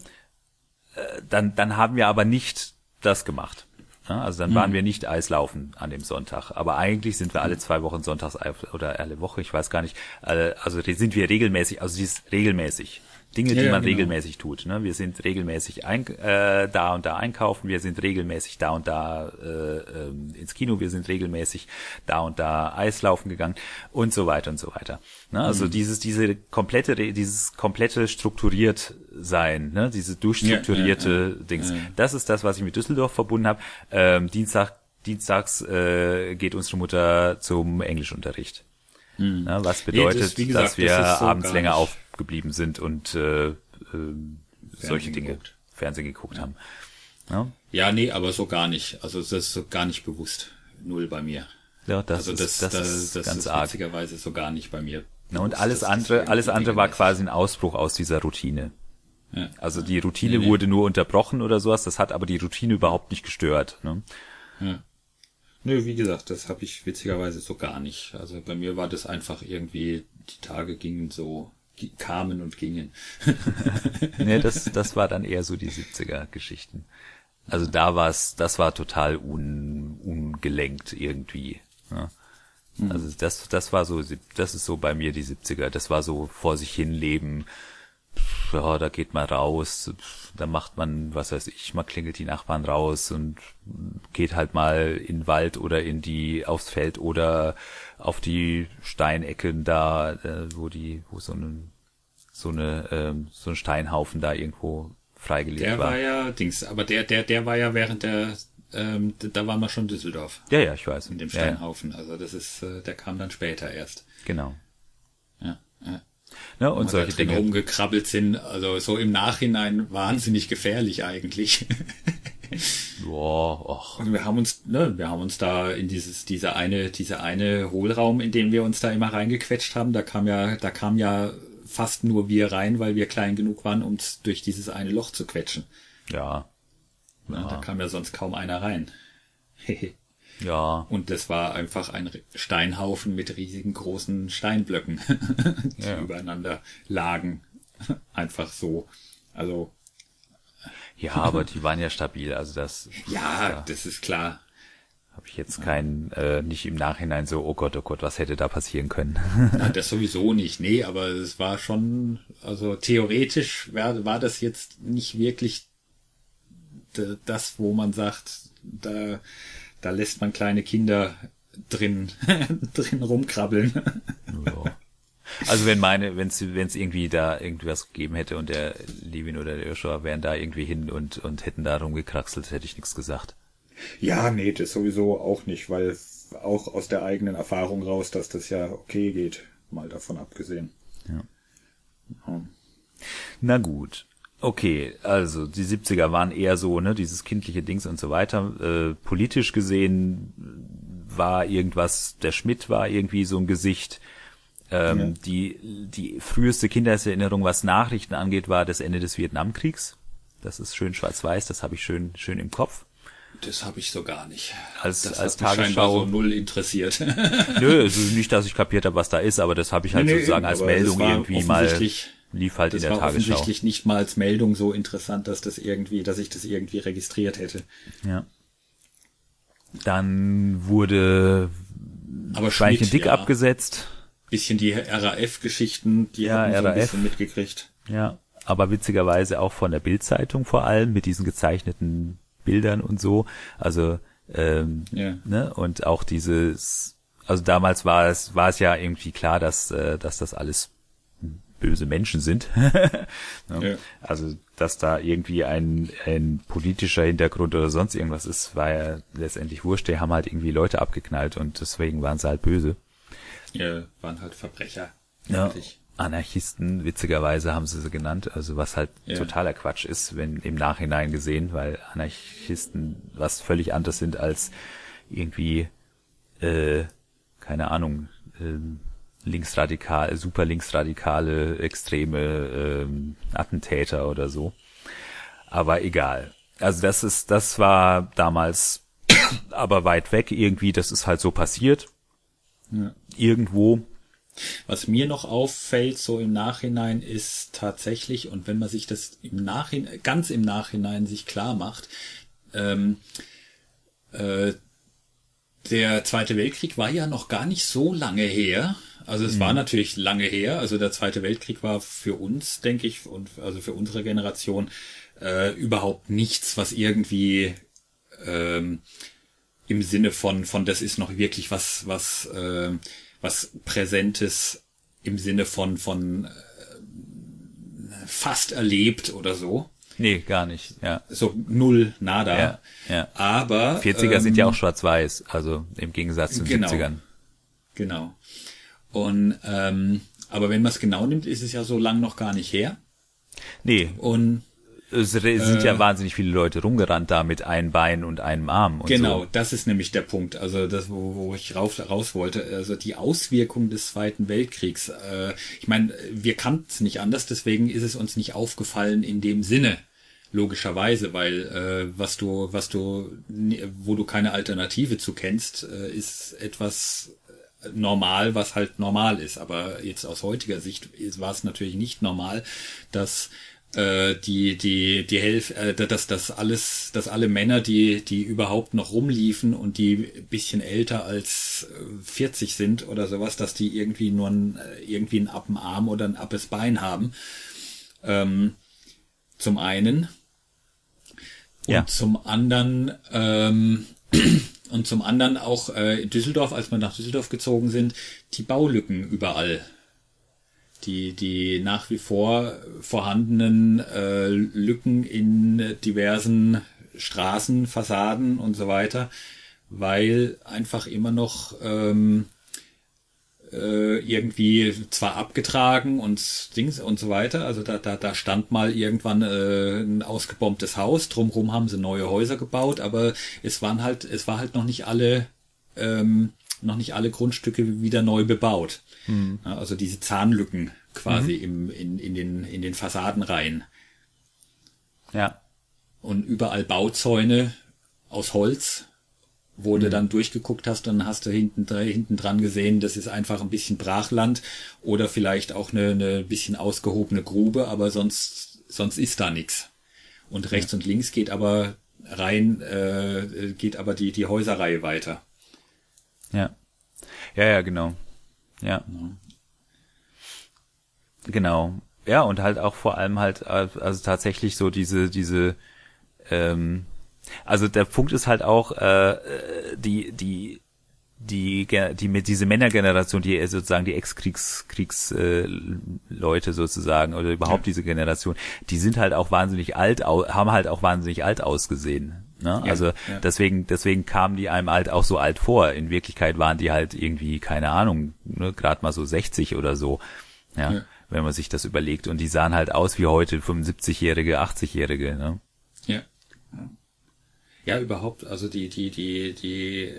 Speaker 1: äh, dann, dann haben wir aber nicht das gemacht. Also dann waren wir nicht Eislaufen an dem Sonntag. Aber eigentlich sind wir alle zwei Wochen sonntags oder alle Woche, ich weiß gar nicht. äh, Also sind wir regelmäßig, also dies regelmäßig. Dinge, die
Speaker 2: Ja,
Speaker 1: man
Speaker 2: genau.
Speaker 1: regelmäßig tut. Ne? Wir sind regelmäßig ein, äh, da und da einkaufen, wir sind regelmäßig da und da äh, ähm, ins Kino, wir sind regelmäßig da und da Eislaufen gegangen und so weiter und so weiter. Ne? Also
Speaker 2: Mhm.
Speaker 1: dieses diese komplette dieses komplette strukturiert sein, ne? diese durchstrukturierte Dings. Das ist das, was ich mit Düsseldorf verbunden habe. Ähm, Dienstag Dienstags äh, geht unsere Mutter zum Englischunterricht. Ne? Was bedeutet,
Speaker 2: das- gesagt,
Speaker 1: dass wir
Speaker 2: das so
Speaker 1: abends länger aufgeblieben sind und äh, äh, solche Dinge
Speaker 2: geguckt.
Speaker 1: Fernsehen geguckt haben. Ja,
Speaker 2: Ja, nee, aber so gar nicht. Also das ist so gar nicht bewusst. Null bei mir.
Speaker 1: ja das,
Speaker 2: Also das,
Speaker 1: ist, das, ist
Speaker 2: das
Speaker 1: ganz
Speaker 2: ist
Speaker 1: arg.
Speaker 2: witzigerweise so gar nicht bei mir.
Speaker 1: Ne? Und alles
Speaker 2: das
Speaker 1: andere, alles andere war quasi ein Ausbruch aus dieser Routine.
Speaker 2: Ja.
Speaker 1: Also die Routine
Speaker 2: Nee, nee.
Speaker 1: wurde nur unterbrochen oder sowas, das hat aber die Routine überhaupt nicht gestört. Ne?
Speaker 2: Ja. Nö, wie gesagt, das habe ich witzigerweise so gar nicht. Also bei mir war das einfach irgendwie, die Tage gingen so, kamen und gingen.
Speaker 1: Nee, das, das war dann eher so die 70er-Geschichten. Also da war es, das war total un, ungelenkt irgendwie. Ja. Also das, das war so, das ist so bei mir die 70er. Das war so vor sich hin leben. Ja, da geht man raus, da macht man, was weiß ich, mal klingelt die Nachbarn raus und geht halt mal in den Wald oder in die, aufs Feld oder auf die Steinecken da, äh, wo die, wo so ein, so eine, ähm, so ein Steinhaufen da irgendwo freigelegt
Speaker 2: Der
Speaker 1: war.
Speaker 2: war ja Dings, aber der, der, der war ja während der, ähm, da waren wir schon in Düsseldorf
Speaker 1: Ja, ja, ich weiß.
Speaker 2: in dem
Speaker 1: ja, ja,
Speaker 2: Steinhaufen. Also das ist, äh, der kam dann später erst.
Speaker 1: genau.
Speaker 2: Ja, ja.
Speaker 1: Ne, und
Speaker 2: Und
Speaker 1: solche Dinge.
Speaker 2: rumgekrabbelt sind, also so im Nachhinein wahnsinnig gefährlich eigentlich.
Speaker 1: Boah, och.
Speaker 2: Und wir haben uns, ne, wir haben uns da in dieses, diese eine, diese eine Hohlraum, in den wir uns da immer reingequetscht haben, da kam ja, da kam ja fast nur wir rein, weil wir klein genug waren, um durch dieses eine Loch zu quetschen.
Speaker 1: Ja,
Speaker 2: Ne, Da kam ja sonst kaum einer rein.
Speaker 1: ja,
Speaker 2: Und das war einfach ein Steinhaufen mit riesigen großen Steinblöcken, die
Speaker 1: Ja.
Speaker 2: übereinander lagen. Einfach so. Also,
Speaker 1: ja, aber die waren ja stabil. Also das
Speaker 2: ja, das ist klar.
Speaker 1: habe ich jetzt kein, äh, nicht im Nachhinein so, oh Gott, oh Gott, was hätte da passieren können.
Speaker 2: Na, das sowieso nicht. Nee, aber es war schon, also theoretisch war, war das jetzt nicht wirklich das, wo man sagt, da, da lässt man kleine Kinder drin, drin rumkrabbeln.
Speaker 1: ja. Also wenn meine, wenn es wenn es irgendwie da irgendwas gegeben hätte und der Levin oder der Joshua wären da irgendwie hin und und hätten da rumgekraxelt, hätte ich nichts gesagt.
Speaker 3: Ja, nee, das sowieso auch nicht, weil auch aus der eigenen Erfahrung raus, dass das ja okay geht, mal davon abgesehen.
Speaker 1: Na gut. Okay, also die 70er waren eher so, ne, dieses kindliche Dings und so weiter. Äh, politisch gesehen war irgendwas, der Schmidt war irgendwie so ein Gesicht. Ähm, die, die früheste Kindheitserinnerung, was Nachrichten angeht, war das Ende des Vietnamkriegs. Das ist schön schwarz-weiß, das habe ich schön, schön im Kopf.
Speaker 2: Das habe ich so gar nicht.
Speaker 1: Als-
Speaker 2: das
Speaker 1: als
Speaker 2: hat
Speaker 1: Tagesschau-
Speaker 2: so null interessiert.
Speaker 1: Nö, also nicht, dass ich kapiert habe, was da ist, aber das habe ich halt
Speaker 3: Nee,
Speaker 1: sozusagen als Meldung irgendwie mal, lief halt in
Speaker 2: Das
Speaker 1: der
Speaker 2: war
Speaker 1: Tagesschau.
Speaker 2: offensichtlich nicht mal als Meldung so interessant, dass das irgendwie, dass ich das irgendwie registriert hätte.
Speaker 1: Ja. Dann wurde
Speaker 2: Aber
Speaker 1: Schweinchen
Speaker 2: Schmidt,
Speaker 1: dick
Speaker 2: ja,
Speaker 1: abgesetzt.
Speaker 2: Bisschen die RAF-Geschichten, die
Speaker 1: Ja,
Speaker 2: haben so ein
Speaker 1: RAF.
Speaker 2: bisschen mitgekriegt.
Speaker 1: Ja, aber witzigerweise auch von der Bildzeitung vor allem mit diesen gezeichneten Bildern und so. Also ähm,
Speaker 2: Ja.
Speaker 1: ne und auch dieses, also damals war es war es ja irgendwie klar, dass äh, dass das alles böse Menschen sind. ne?
Speaker 2: Ja.
Speaker 1: Also dass da irgendwie ein ein politischer Hintergrund oder sonst irgendwas ist, war ja letztendlich wurscht. Die haben halt irgendwie Leute abgeknallt und deswegen waren sie halt böse.
Speaker 2: Ja, waren halt Verbrecher.
Speaker 1: Ja. Anarchisten, witzigerweise haben sie sie genannt, also was halt
Speaker 2: Ja.
Speaker 1: totaler Quatsch ist, wenn im Nachhinein gesehen, weil Anarchisten was völlig anderes sind als irgendwie, äh, keine Ahnung, ähm, linksradikal, super linksradikale, extreme ähm, Attentäter oder so. Aber egal. Also das ist, das war damals aber weit weg irgendwie, das ist halt so passiert.
Speaker 2: Ja.
Speaker 1: Irgendwo.
Speaker 2: Was mir noch auffällt, so im Nachhinein, ist tatsächlich, und wenn man sich das im Nachhinein, ganz im Nachhinein sich klar macht, ähm, äh, der Zweite Weltkrieg war ja noch gar nicht so lange her. Also es mhm. war natürlich lange her. Also der Zweite Weltkrieg war für uns, denke ich, und also für unsere Generation äh, überhaupt nichts, was irgendwie ähm, im Sinne von von das ist noch wirklich was was äh, was Präsentes im Sinne von von äh, fast erlebt oder so.
Speaker 1: Nee, gar nicht, ja.
Speaker 2: So null, nada.
Speaker 1: Ja, ja.
Speaker 2: Aber
Speaker 1: 40er ähm, sind ja ähm, auch schwarz-weiß, also im Gegensatz zu den
Speaker 2: genau,
Speaker 1: 70ern.
Speaker 2: Genau. Und ähm, aber wenn man es genau nimmt, ist es ja so lang noch gar nicht her.
Speaker 1: Nee.
Speaker 2: Und
Speaker 1: es sind äh, ja wahnsinnig viele Leute rumgerannt da mit einem Bein und einem Arm. Und
Speaker 2: genau,
Speaker 1: so.
Speaker 2: das ist nämlich der Punkt. Also das, wo, wo ich rauf, raus wollte. Also die Auswirkungen des Zweiten Weltkriegs. Äh, ich meine, wir kannten es nicht anders, deswegen ist es uns nicht aufgefallen in dem Sinne logischerweise, weil äh, was du, was du, wo du keine Alternative zu kennst, äh, ist etwas normal, was halt normal ist. Aber jetzt aus heutiger Sicht war es natürlich nicht normal, dass äh, die die die Hälfte, äh, dass das alles, dass alle Männer, die die überhaupt noch rumliefen und die bisschen älter als 40 äh, sind oder sowas, dass die irgendwie nur ein, äh, irgendwie einen Appenarm oder ein Appes Bein haben. Ähm, zum einen und ja. zum anderen ähm, und zum anderen auch äh, in Düsseldorf, als wir nach Düsseldorf gezogen sind, die Baulücken überall. Die, die nach wie vor vorhandenen äh, Lücken in diversen Straßen, Fassaden und so weiter, weil einfach immer noch ähm, äh, irgendwie zwar abgetragen und Dings und so weiter, also da, da, da stand mal irgendwann äh, ein ausgebombtes Haus, drumherum haben sie neue Häuser gebaut, aber es waren halt, es war halt noch nicht alle ähm, noch nicht alle Grundstücke wieder neu bebaut. Mhm. Also diese Zahnlücken quasi mhm. im, in, in, den, in den Fassadenreihen.
Speaker 1: Ja.
Speaker 2: Und überall Bauzäune aus Holz, wo mhm. du dann durchgeguckt hast, dann hast du hinten, hinten dran gesehen, das ist einfach ein bisschen Brachland oder vielleicht auch eine, eine bisschen ausgehobene Grube, aber sonst, sonst ist da nichts. Und rechts ja. und links geht aber rein, äh, geht aber die, die Häuserreihe weiter.
Speaker 1: Ja. Ja, ja, genau. Ja. Genau. Ja, und halt auch vor allem halt, also tatsächlich so diese, diese, ähm, also der Punkt ist halt auch, äh, die, die, die, die mit diese Männergeneration, die sozusagen die Ex-Kriegs, Kriegs, äh, Leute sozusagen oder überhaupt ja. diese Generation, die sind halt auch wahnsinnig alt, haben halt auch wahnsinnig alt ausgesehen. Ne? Ja, also ja. deswegen, deswegen kamen die einem halt auch so alt vor. In Wirklichkeit waren die halt irgendwie, keine Ahnung, ne, gerade mal so 60 oder so. Ja, ja, wenn man sich das überlegt. Und die sahen halt aus wie heute 75-Jährige, 80-Jährige. Ne?
Speaker 2: Ja. Ja, überhaupt. Also die, die, die, die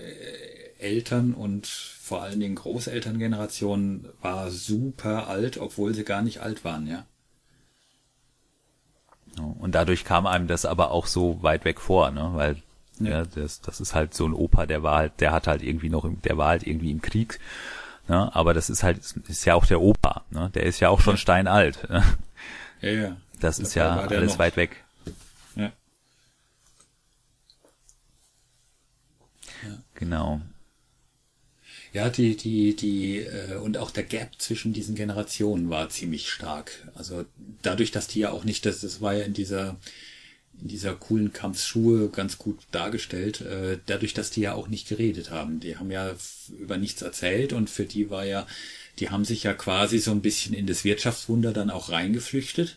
Speaker 2: Eltern und vor allen Dingen Großelterngeneration war super alt, obwohl sie gar nicht alt waren, ja.
Speaker 1: Und dadurch kam einem das aber auch so weit weg vor, ne? Weil ja. ja, das, das ist halt so ein Opa, der war halt, der hat halt irgendwie noch, im, der war halt irgendwie im Krieg, ne? Aber das ist halt, ist ja auch der Opa, ne? Der ist ja auch schon steinalt. Ne?
Speaker 2: Ja, ja.
Speaker 1: Das ist ja alles noch. weit weg.
Speaker 2: Ja.
Speaker 1: ja. Genau.
Speaker 2: Ja, die, die, die, äh, und auch der Gap zwischen diesen Generationen war ziemlich stark. Also dadurch, dass die ja auch nicht, das, das war ja in dieser, in dieser coolen Kampfschuhe ganz gut dargestellt, äh, dadurch, dass die ja auch nicht geredet haben. Die haben ja über nichts erzählt und für die war ja, die haben sich ja quasi so ein bisschen in das Wirtschaftswunder dann auch reingeflüchtet.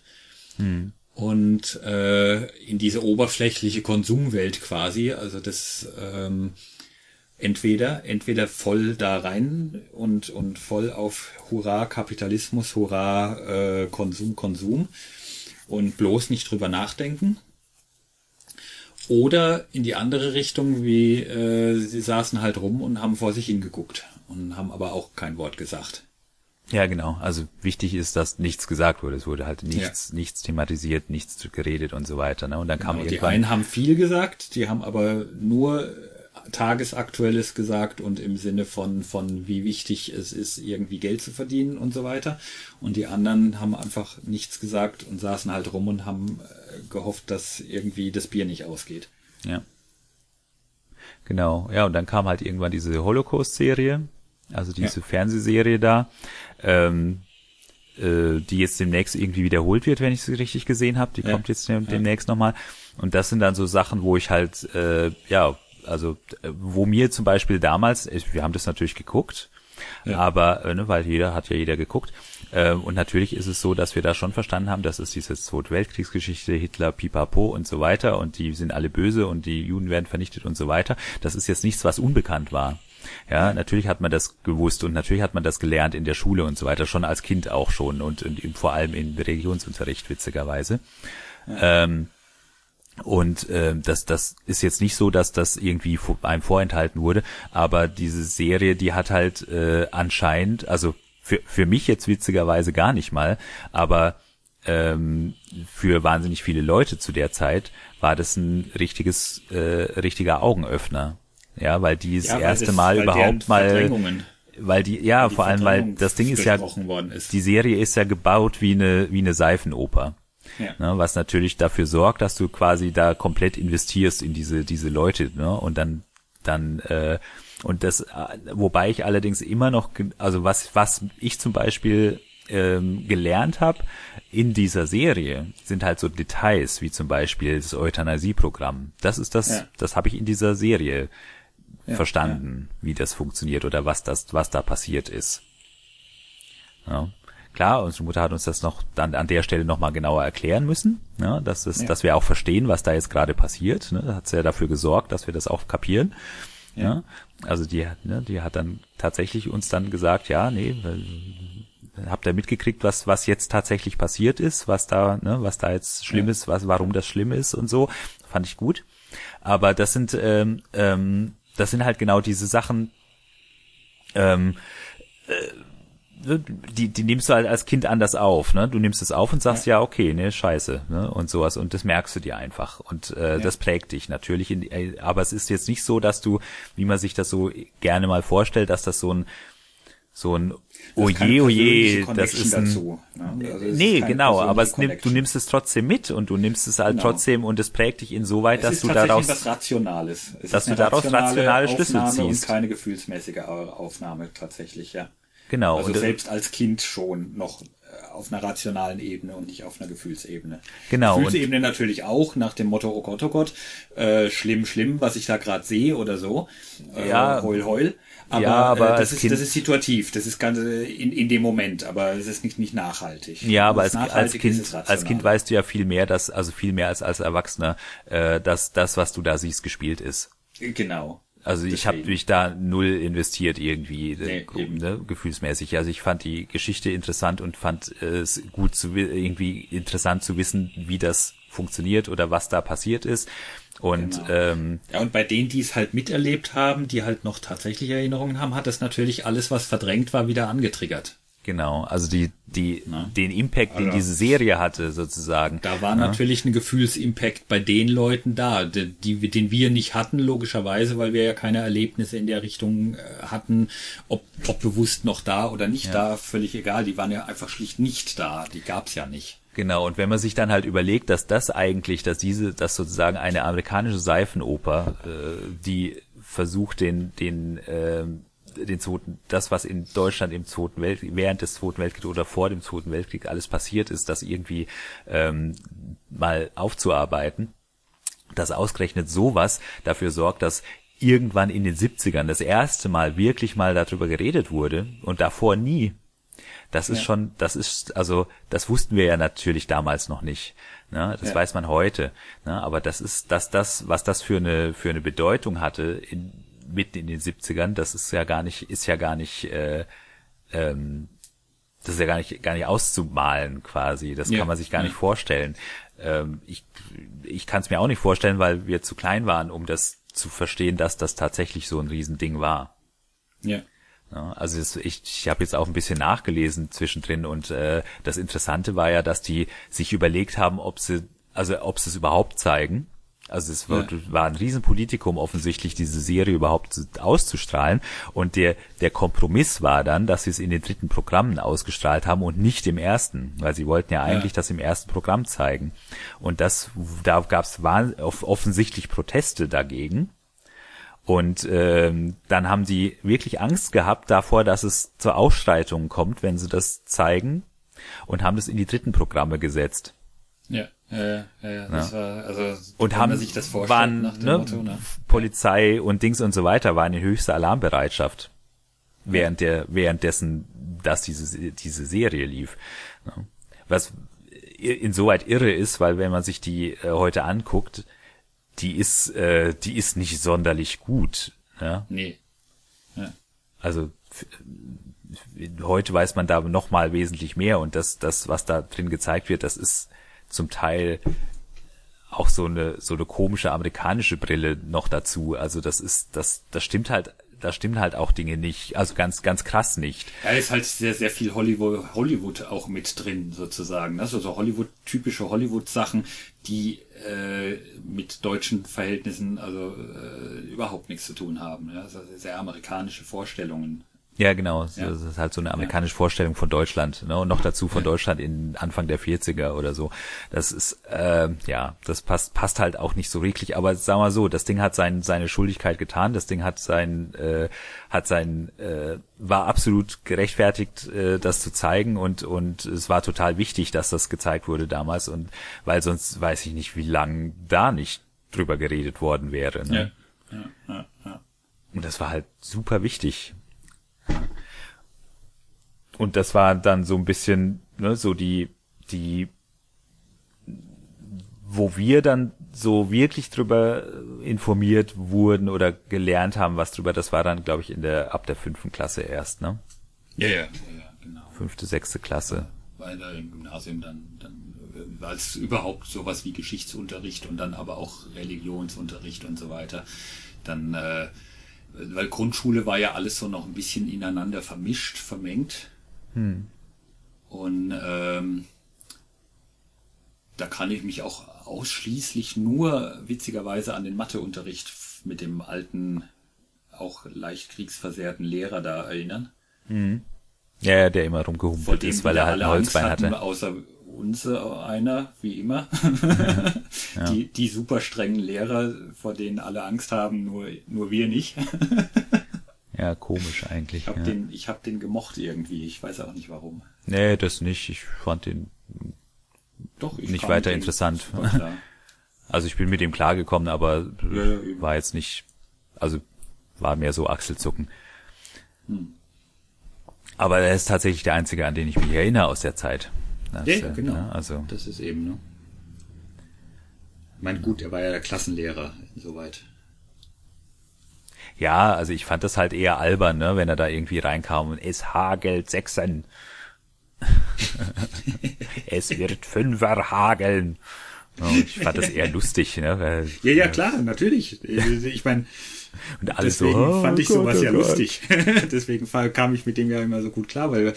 Speaker 2: Hm. Und äh, in diese oberflächliche Konsumwelt quasi, also das ähm, entweder, entweder voll da rein und, und voll auf Hurra Kapitalismus, Hurra äh, Konsum, Konsum und bloß nicht drüber nachdenken. Oder in die andere Richtung, wie äh, sie saßen halt rum und haben vor sich hingeguckt und haben aber auch kein Wort gesagt.
Speaker 1: Ja, genau. Also wichtig ist, dass nichts gesagt wurde. Es wurde halt nichts, ja. nichts thematisiert, nichts geredet und so weiter. Ne? Und dann kam
Speaker 2: genau, Die einen haben viel gesagt, die haben aber nur Tagesaktuelles gesagt und im Sinne von, von wie wichtig es ist, irgendwie Geld zu verdienen und so weiter. Und die anderen haben einfach nichts gesagt und saßen halt rum und haben äh, gehofft, dass irgendwie das Bier nicht ausgeht.
Speaker 1: Ja. Genau, ja, und dann kam halt irgendwann diese Holocaust-Serie, also diese ja. Fernsehserie da, ähm, äh, die jetzt demnächst irgendwie wiederholt wird, wenn ich es richtig gesehen habe. Die ja. kommt jetzt demnächst ja. nochmal. Und das sind dann so Sachen, wo ich halt, äh, ja, also wo mir zum Beispiel damals, wir haben das natürlich geguckt, ja. aber äh, ne, weil jeder hat ja jeder geguckt. Äh, und natürlich ist es so, dass wir da schon verstanden haben, dass es diese Zweite Weltkriegsgeschichte, Hitler, Pipapo und so weiter und die sind alle böse und die Juden werden vernichtet und so weiter. Das ist jetzt nichts, was unbekannt war. Ja, natürlich hat man das gewusst und natürlich hat man das gelernt in der Schule und so weiter, schon als Kind auch schon und, und vor allem im Religionsunterricht witzigerweise. Ja. Ähm, und äh, das, das ist jetzt nicht so, dass das irgendwie einem vorenthalten wurde, aber diese Serie, die hat halt äh, anscheinend, also für, für mich jetzt witzigerweise gar nicht mal, aber ähm, für wahnsinnig viele Leute zu der Zeit war das ein richtiges, äh, richtiger Augenöffner. Ja, weil die das ja, erste das, Mal überhaupt mal, weil die, ja, die vor allem, weil das Ding ist ja, ist. die Serie ist ja gebaut wie eine, wie eine Seifenoper. Ja. Ne, was natürlich dafür sorgt, dass du quasi da komplett investierst in diese, diese Leute, ne, und dann, dann, äh, und das, äh, wobei ich allerdings immer noch, also was, was ich zum Beispiel ähm, gelernt habe in dieser Serie, sind halt so Details, wie zum Beispiel das Euthanasieprogramm. Das ist das, ja. das habe ich in dieser Serie ja, verstanden, wie das funktioniert oder was das, was da passiert ist. Ja. Klar, unsere Mutter hat uns das noch dann an der Stelle nochmal genauer erklären müssen, ja, dass, es, ja. dass wir auch verstehen, was da jetzt gerade passiert. Ne? Hat sie ja dafür gesorgt, dass wir das auch kapieren. Ja. ja. Also die, ne, die hat dann tatsächlich uns dann gesagt, ja, nee, habt ihr mitgekriegt, was, was jetzt tatsächlich passiert ist, was da, ne, was da jetzt schlimm ja. ist, was, warum das schlimm ist und so. Fand ich gut. Aber das sind, ähm, ähm, das sind halt genau diese Sachen, ähm, äh, die, die nimmst du halt als Kind anders auf, ne? Du nimmst es auf und sagst, ja, ja okay, ne, scheiße, ne? Und sowas. Und das merkst du dir einfach. Und äh, ja. das prägt dich natürlich. In, äh, aber es ist jetzt nicht so, dass du, wie man sich das so gerne mal vorstellt, dass das so ein so ein Oje, oje, das ist ein, dazu, ne? also nee, genau, aber es nimmt, du nimmst es trotzdem mit und du nimmst es halt genau. trotzdem und es prägt dich insoweit, dass du daraus,
Speaker 2: was Rationales.
Speaker 1: Es dass du daraus rationale Schlüssel
Speaker 2: Aufnahme
Speaker 1: ziehst.
Speaker 2: Und keine gefühlsmäßige Aufnahme tatsächlich, ja.
Speaker 1: Genau.
Speaker 2: Also selbst als Kind schon noch äh, auf einer rationalen Ebene und nicht auf einer Gefühlsebene.
Speaker 1: Genau.
Speaker 2: Gefühlsebene natürlich auch nach dem Motto, oh Gott, oh Gott, äh, schlimm, schlimm, was ich da gerade sehe oder so. Äh,
Speaker 1: ja.
Speaker 2: Heul, heul. Aber, ja, aber äh, das, ist, das ist situativ, das ist ganz äh, in, in dem Moment, aber es ist nicht, nicht nachhaltig.
Speaker 1: Ja, aber als, als Kind, als Kind weißt du ja viel mehr, dass, also viel mehr als als Erwachsener, äh, dass das, was du da siehst, gespielt ist.
Speaker 2: Genau.
Speaker 1: Also ich habe mich da null investiert irgendwie nee, ne, gefühlsmäßig. Also ich fand die Geschichte interessant und fand es gut zu irgendwie interessant zu wissen, wie das funktioniert oder was da passiert ist. Und genau. ähm,
Speaker 2: ja, und bei denen, die es halt miterlebt haben, die halt noch tatsächlich Erinnerungen haben, hat das natürlich alles, was verdrängt war, wieder angetriggert.
Speaker 1: Genau, also die, die, Na? den Impact, den also, diese Serie hatte, sozusagen.
Speaker 2: Da war Na? natürlich ein Gefühlsimpact bei den Leuten da, die, die, den wir nicht hatten, logischerweise, weil wir ja keine Erlebnisse in der Richtung äh, hatten, ob, ob bewusst noch da oder nicht ja. da, völlig egal. Die waren ja einfach schlicht nicht da, die gab's ja nicht.
Speaker 1: Genau, und wenn man sich dann halt überlegt, dass das eigentlich, dass diese, dass sozusagen eine amerikanische Seifenoper, äh, die versucht, den, den, äh, den zweiten, das, was in Deutschland im Zweiten Weltkrieg, während des Zweiten Weltkriegs oder vor dem Zweiten Weltkrieg alles passiert ist, das irgendwie ähm, mal aufzuarbeiten, dass ausgerechnet sowas dafür sorgt, dass irgendwann in den 70ern das erste Mal wirklich mal darüber geredet wurde und davor nie. Das ist ja. schon, das ist, also, das wussten wir ja natürlich damals noch nicht. Ne? Das ja. weiß man heute. Ne? Aber das ist, dass das, was das für eine, für eine Bedeutung hatte in, mitten in den 70ern, das ist ja gar nicht, ist ja gar nicht, äh, ähm, das ist ja gar nicht, gar nicht auszumalen quasi. Das ja. kann man sich gar nicht vorstellen. Ähm, ich ich kann es mir auch nicht vorstellen, weil wir zu klein waren, um das zu verstehen, dass das tatsächlich so ein Riesending war.
Speaker 2: Ja.
Speaker 1: ja also es, ich, ich habe jetzt auch ein bisschen nachgelesen zwischendrin und äh, das Interessante war ja, dass die sich überlegt haben, ob sie, also ob sie es überhaupt zeigen also es war, ja. war ein Riesenpolitikum offensichtlich, diese Serie überhaupt auszustrahlen. Und der, der Kompromiss war dann, dass sie es in den dritten Programmen ausgestrahlt haben und nicht im ersten, weil sie wollten ja eigentlich ja. das im ersten Programm zeigen. Und das, da gab es offensichtlich Proteste dagegen. Und ähm, dann haben die wirklich Angst gehabt davor, dass es zur Ausschreitung kommt, wenn sie das zeigen und haben das in die dritten Programme gesetzt.
Speaker 2: Ja, ja, ja, ja, das war, also,
Speaker 1: Und haben
Speaker 2: sich das vorstellt,
Speaker 1: waren
Speaker 2: nach dem
Speaker 1: ne,
Speaker 2: Motto, ne?
Speaker 1: Polizei und Dings und so weiter waren in höchster Alarmbereitschaft während der währenddessen, dass diese diese Serie lief. Ne? Was insoweit irre ist, weil wenn man sich die äh, heute anguckt, die ist äh, die ist nicht sonderlich gut. Ja?
Speaker 2: Nee. Ja.
Speaker 1: Also heute weiß man da noch mal wesentlich mehr und das das was da drin gezeigt wird, das ist zum Teil auch so eine so eine komische amerikanische Brille noch dazu. Also das ist das das stimmt halt da stimmen halt auch Dinge nicht, also ganz ganz krass nicht.
Speaker 2: Ja, ist halt sehr, sehr viel Hollywood, Hollywood auch mit drin, sozusagen. Ne? So, Hollywood, typische Hollywood-Sachen, die äh, mit deutschen Verhältnissen also äh, überhaupt nichts zu tun haben. Ja? Also sehr amerikanische Vorstellungen.
Speaker 1: Ja, genau.
Speaker 2: Ja.
Speaker 1: Das ist halt so eine amerikanische Vorstellung von Deutschland. Ne? Und noch dazu von Deutschland in Anfang der 40er oder so. Das ist, äh, ja, das passt, passt halt auch nicht so wirklich. Aber sag mal so, das Ding hat sein, seine Schuldigkeit getan. Das Ding hat sein, äh, hat sein, äh, war absolut gerechtfertigt, äh, das zu zeigen. Und, und es war total wichtig, dass das gezeigt wurde damals. Und weil sonst weiß ich nicht, wie lang da nicht drüber geredet worden wäre. Ne?
Speaker 2: Ja, ja, ja.
Speaker 1: Und das war halt super wichtig. Und das war dann so ein bisschen, ne, so die, die, wo wir dann so wirklich drüber informiert wurden oder gelernt haben, was drüber, das war dann, glaube ich, in der, ab der fünften Klasse erst, ne?
Speaker 2: Ja, ja, ja, genau.
Speaker 1: Fünfte, sechste Klasse.
Speaker 2: Weil da im Gymnasium dann, dann war es überhaupt sowas wie Geschichtsunterricht und dann aber auch Religionsunterricht und so weiter. Dann, äh, weil Grundschule war ja alles so noch ein bisschen ineinander vermischt, vermengt. Und ähm, da kann ich mich auch ausschließlich nur witzigerweise an den Matheunterricht mit dem alten, auch leicht kriegsversehrten Lehrer da erinnern.
Speaker 1: Ja, ja, der immer rumgehumpelt ist, weil er halt ein Holzbein
Speaker 2: hatten,
Speaker 1: hatte.
Speaker 2: außer uns äh, einer, wie immer. die, die super strengen Lehrer, vor denen alle Angst haben, nur, nur wir nicht.
Speaker 1: Ja, komisch eigentlich.
Speaker 2: Ich habe
Speaker 1: ja.
Speaker 2: den, ich hab den gemocht irgendwie. Ich weiß auch nicht warum.
Speaker 1: Nee, das nicht. Ich fand den,
Speaker 2: Doch, ich
Speaker 1: Nicht weiter
Speaker 2: dem
Speaker 1: interessant. also ich bin mit ihm klargekommen, aber
Speaker 2: Ja, ja,
Speaker 1: war jetzt nicht, also war mehr so Achselzucken.
Speaker 2: Hm.
Speaker 1: Aber er ist tatsächlich der einzige, an den ich mich erinnere aus der Zeit. Das,
Speaker 2: Ja, genau.
Speaker 1: ne, also
Speaker 2: Das ist eben, ne? Ich meine, gut, er war ja der Klassenlehrer, insoweit.
Speaker 1: ja, also ich fand das halt eher albern, ne, wenn er da irgendwie reinkam und es hagelt Sechsen. es wird Fünfer hageln. Ich fand das eher lustig, ne? Weil,
Speaker 2: Ja, ja, klar, natürlich. Ich meine,
Speaker 1: Und alles
Speaker 2: deswegen
Speaker 1: so, oh
Speaker 2: fand ich
Speaker 1: Gott,
Speaker 2: sowas
Speaker 1: oh
Speaker 2: ja
Speaker 1: Gott.
Speaker 2: lustig. deswegen kam ich mit dem ja immer so gut klar, weil,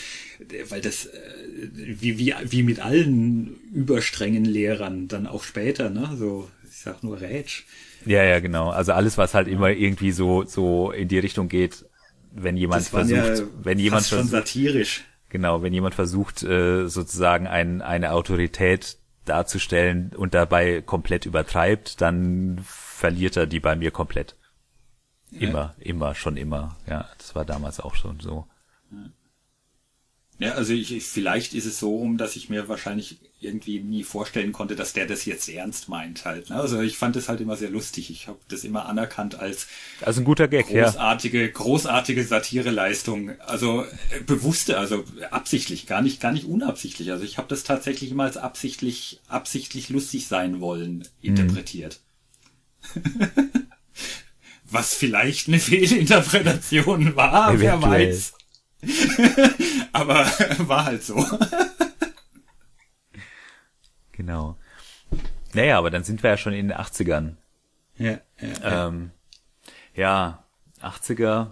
Speaker 2: weil das, äh, wie, wie, wie mit allen überstrengen Lehrern dann auch später, ne, so, ich sag nur Rätsch.
Speaker 1: Ja, ja, genau. Also alles, was halt immer irgendwie so, so in die Richtung geht, wenn jemand versucht,
Speaker 2: ja
Speaker 1: wenn jemand
Speaker 2: schon
Speaker 1: versucht,
Speaker 2: satirisch.
Speaker 1: genau, wenn jemand versucht, äh, sozusagen ein, eine Autorität darzustellen und dabei komplett übertreibt, dann verliert er die bei mir komplett. Immer, immer, schon immer. Ja, das war damals auch schon so.
Speaker 2: Ja, also ich, ich- vielleicht ist es so, um dass ich mir wahrscheinlich irgendwie nie vorstellen konnte, dass der das jetzt ernst meint halt. Ne? Also ich fand das halt immer sehr lustig. Ich habe das immer anerkannt als
Speaker 1: Also ein guter Gag, ja.
Speaker 2: großartige, großartige Satireleistung. Also äh, bewusste, also absichtlich, gar nicht, gar nicht unabsichtlich. Also ich habe das tatsächlich immer als absichtlich, absichtlich lustig sein wollen interpretiert. Was vielleicht eine Fehlinterpretation war, wer
Speaker 1: Eventuell.
Speaker 2: weiß. Aber war halt so.
Speaker 1: Genau. Naja, aber dann sind wir ja schon in den 80ern.
Speaker 2: Ja, ja.
Speaker 1: Ähm, ja, 80er.